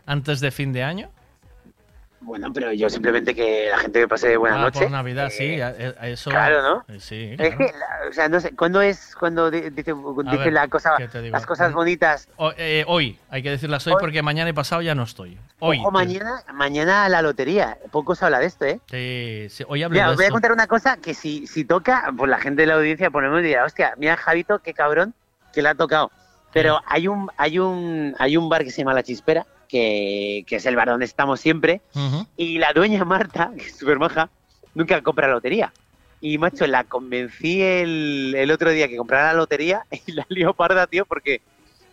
antes de fin de año. Bueno, pero yo simplemente que la gente que pase buena Ah, noche. Por Navidad, sí. a- a- a Eso, claro, ¿no? Eh, Sí. Es que, la- o sea, no sé, ¿cuándo es cuando di- dice, dice ver, la cosa, las cosas bonitas? O- eh, hoy, hay que decirlas hoy, Hoy. porque mañana y pasado ya no estoy. Hoy. Ojo, mañana, mañana la lotería. Poco se habla de esto, ¿eh? Sí, sí, hoy de os voy a contar una cosa que si, si toca, pues la gente de la audiencia ponemos y dirá, hostia, mira Javito, qué cabrón que le ha tocado. Pero hay un, hay un, hay un bar que se llama La Chispera, que, que es el bar donde estamos siempre, y la dueña Marta, que es súper maja, nunca compra lotería. Y macho, la convencí el, el otro día que comprara la lotería y la lió parda, tío, porque,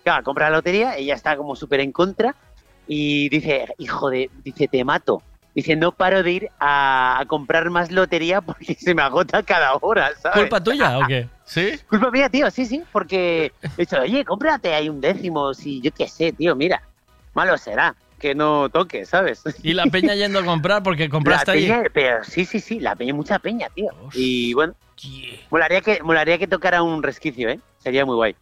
claro, compra la lotería, ella está como súper en contra y dice, hijo de, dice, te mato. Dice, no paro de ir a, a comprar más lotería porque se me agota cada hora, ¿sabes? ¿Culpa tuya o qué? ¿Sí? Culpa mía, tío, sí, sí, porque he dicho, oye, cómprate ahí un décimo, si yo qué sé, tío, mira, malo será que no toque, ¿sabes? Y la peña yendo a comprar porque compraste la peña, pero sí, sí, sí, la peña, mucha peña, tío. Y bueno, molaría que, molaría que tocara un resquicio, ¿eh? Sería muy guay.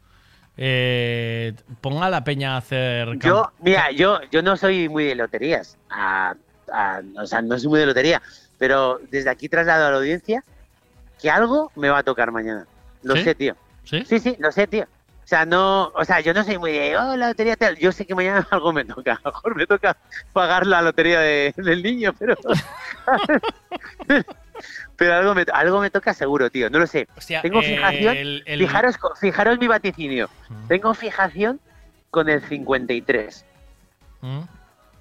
Eh, ponga a la peña a hacer. Yo, mira, yo, yo no soy muy de loterías, a- a- o sea, no soy muy de lotería, pero desde aquí traslado a la audiencia que algo me va a tocar mañana. Lo ¿Sí? sé, tío. ¿Sí? Sí, sí, lo sé, tío. O sea, no, o sea, yo no soy muy de, oh, la lotería tal. Yo sé que mañana algo me toca. A lo mejor me toca pagar la lotería de- del niño, pero. pero algo me, algo me toca seguro, tío. No lo sé. Tengo fijación. el- el- Fijaros, fijaros mi vaticinio. Tengo fijación con el 53. ¿Mm?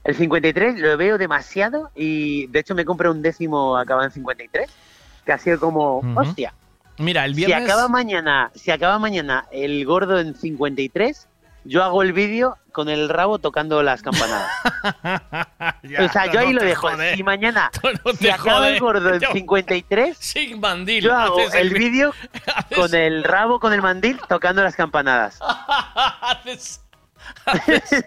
El 53 lo veo demasiado y de hecho me compré un décimo acabado en 53, que ha sido como, hostia, Mira, el si viernes. acaba mañana, si acaba mañana el gordo en 53, yo hago el vídeo con el rabo tocando las campanadas. Ya, o sea, yo ahí no lo dejo. jode. Si mañana No si acaba jode. el gordo en Yo- 53, Sin mandil. yo hago el vi- vídeo con el rabo con el mandil tocando las campanadas. haces- haces-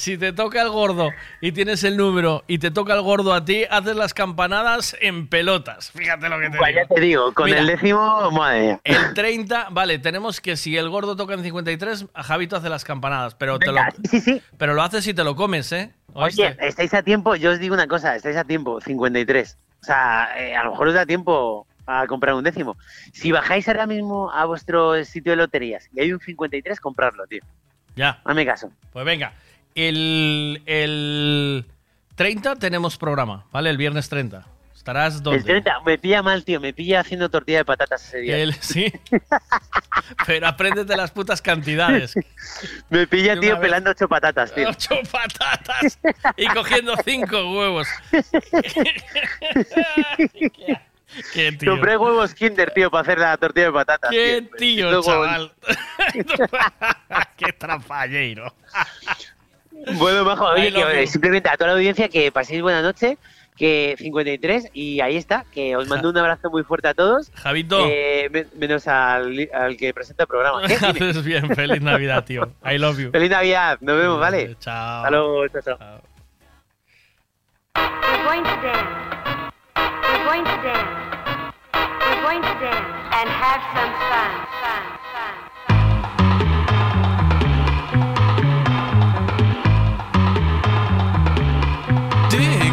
si te toca el gordo y tienes el número y te toca el gordo a ti, haces las campanadas en pelotas. Fíjate lo que te Pues digo. te digo, con Mira, el décimo, madre mía. El 30, vale, tenemos que si el gordo toca en 53, a Javito hace las campanadas, pero, te lo, sí, sí. pero lo haces si te lo comes, ¿eh? ¿Oíste? Oye, estáis a tiempo, yo os digo una cosa, estáis a tiempo, 53. O sea, eh, a lo mejor os da tiempo a comprar un décimo. Si bajáis ahora mismo a vuestro sitio de loterías y hay un 53, comprarlo, tío. Ya. Hazme caso. Pues venga, el, el 30 tenemos programa, ¿vale? El viernes 30. ¿Estarás dónde? El 30, me pilla mal, tío, me pilla haciendo tortilla de patatas ese día. El- sí. Pero apréndete las putas cantidades. Me pilla, tío, vez. pelando ocho patatas, tío. Ocho patatas y cogiendo cinco huevos. Qué tío. Compré huevos Kinder, tío, para hacer la tortilla de patatas. Qué tío. tío, Luego- chaval. Qué. Bueno, bajo, oye, que, simplemente a toda la audiencia que paséis buena noche, que 53, y ahí está, que os mando un abrazo muy fuerte a todos. Javito. eh, me- menos al, al que presenta el programa. ¿Qué? Dime. Haces bien. Feliz Navidad, tío. I love you. Feliz Navidad, nos vemos, ¿vale? Chao. Hasta luego, chao, chao. We're going to dance. We're going to dance. We're going to dance and have some fun. Fun, fun. Dig.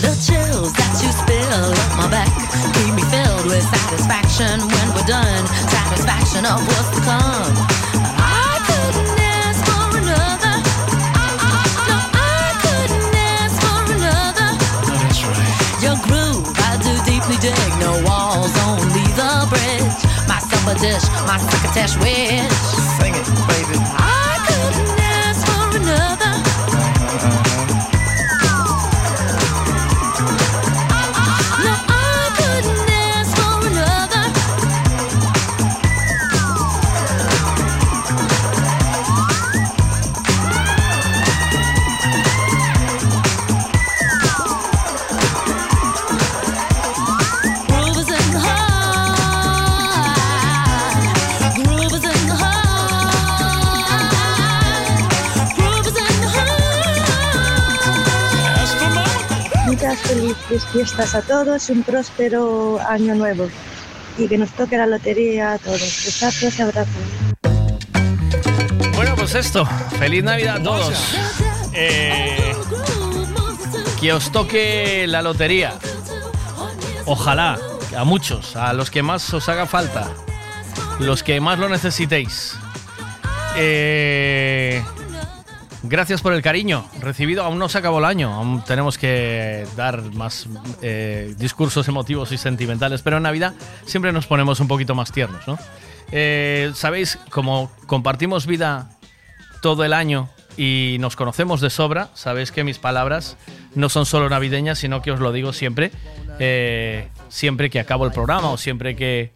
The chills that you spill up my back keep me filled with satisfaction when we're done. Satisfaction of what's to come. No walls, only the bridge. My supper dish, my crocketesh wish. Sing it. baby. Ah! Felices fiestas a todos, un próspero año nuevo y que nos toque la lotería a todos. Besazos y abrazos. Bueno, pues esto. Feliz Navidad a todos. Eh, que os toque la lotería. Ojalá, a muchos, a los que más os haga falta, los que más lo necesitéis. Eh, gracias por el cariño recibido. Aún no se acabó el año, aún tenemos que dar más eh, discursos emotivos y sentimentales, pero en Navidad siempre nos ponemos un poquito más tiernos, ¿no? Eh, Sabéis, como compartimos vida todo el año y nos conocemos de sobra, sabéis que mis palabras no son solo navideñas, sino que os lo digo siempre, eh, siempre que acabo el programa o siempre que,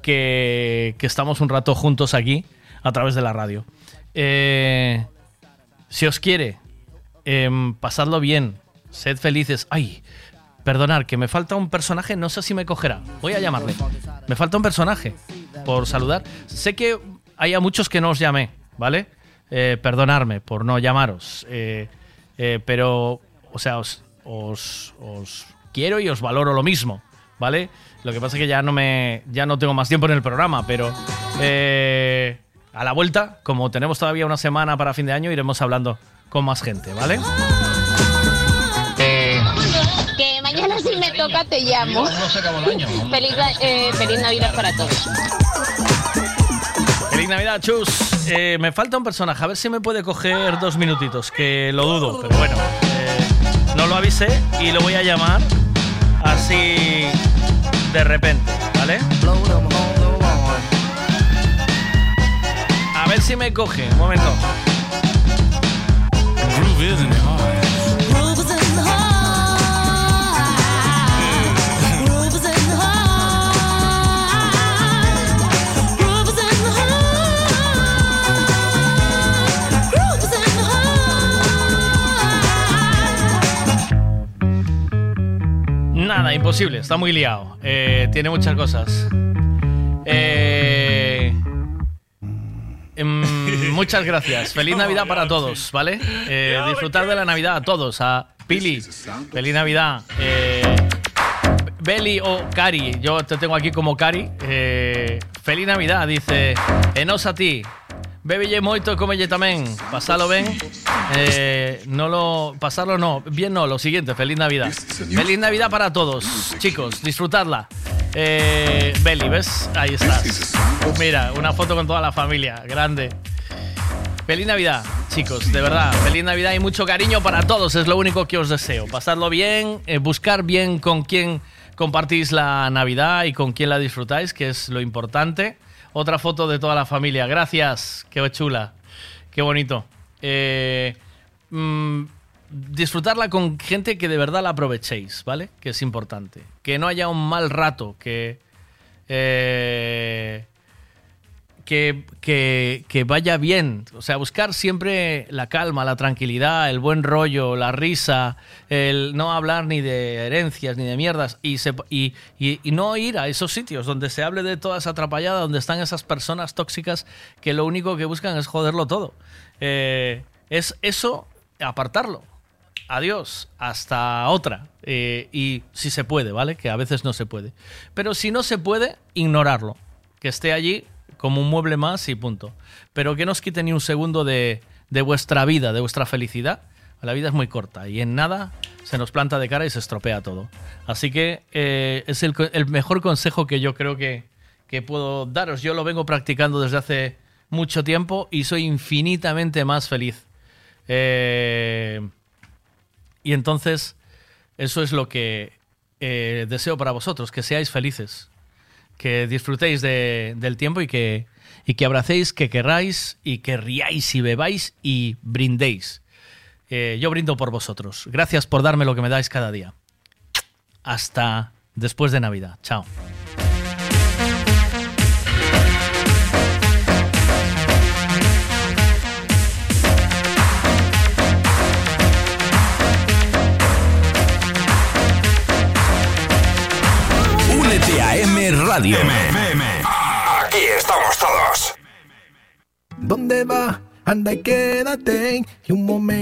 que, que estamos un rato juntos aquí a través de la radio. Eh, si os quiere, em, pasadlo bien, sed felices. Ay, perdonar, que me falta un personaje, no sé si me cogerá. Voy a llamarle. Me falta un personaje por saludar. Sé que hay a muchos que no os llamé, ¿vale? Eh, perdonarme por no llamaros. Eh, eh, pero, o sea, os, os- os quiero y os valoro lo mismo, ¿vale? Lo que pasa es que ya no me ya no tengo más tiempo en el programa, pero eh, a la vuelta, como tenemos todavía una semana para fin de año, iremos hablando con más gente, ¿vale? Que mañana si me toca te llamo. No se acabó el año. Feliz, eh, feliz Navidad para todos. Feliz Navidad, chus. Eh, me falta un personaje, a ver si me puede coger dos minutitos, que lo dudo, pero bueno. eh, no lo avisé y lo voy a llamar así de repente, ¿vale? Groove is in the heart. Nada, imposible, está muy liado. Eh, tiene muchas cosas. Em, muchas gracias. Feliz Navidad para todos, ¿vale? Eh, disfrutar de la Navidad a todos. A Pili, feliz Navidad. Eh, Beli o Cari, yo te tengo aquí como Cari. Eh, feliz Navidad, dice. Enos a ti. Bebille moito, comelle tamén. Pasalo ben. Eh, no lo. Pasarlo no. Bien no, lo siguiente. Feliz Navidad. Feliz Navidad para todos, chicos. Disfrutadla. Eh, Beli, ¿ves? Ahí estás. Mira, una foto con toda la familia. Grande. Feliz Navidad, chicos, de verdad. Feliz Navidad y mucho cariño para todos, es lo único que os deseo. Pasarlo bien, eh, buscar bien con quién compartís la Navidad y con quién la disfrutáis, que es lo importante. Otra foto de toda la familia. Gracias, qué chula, qué bonito. Eh, mm, disfrutarla con gente que de verdad la aprovechéis, ¿vale? Que es importante. Que no haya un mal rato, que... eh, que, que- que vaya bien. O sea, buscar siempre la calma, la tranquilidad, el buen rollo, la risa, el no hablar ni de herencias ni de mierdas y no ir a esos sitios donde se hable de toda esa atrapallada, donde están esas personas tóxicas que lo único que buscan es joderlo todo. Eh, es eso, apartarlo. Adiós, hasta otra. Eh, y si se puede, ¿vale? Que a veces no se puede. Pero si no se puede, ignorarlo. Que esté allí como un mueble más y punto. Pero que no os quite ni un segundo de, de vuestra vida, de vuestra felicidad. La vida es muy corta y en nada se nos planta de cara y se estropea todo. Así que eh, es el, mejor consejo que yo creo que, que puedo daros. Yo lo vengo practicando desde hace mucho tiempo y soy infinitamente más feliz. Eh, y entonces, eso es lo que eh, deseo para vosotros, que seáis felices, que disfrutéis de- del tiempo y que, y que abracéis, que querráis y que riáis y bebáis y brindéis. Eh, yo brindo por vosotros. Gracias por darme lo que me dais cada día. Hasta después de Navidad. Chao. Radio. Aquí estamos todos. ¿Dónde va? Anda y quédate y un momento.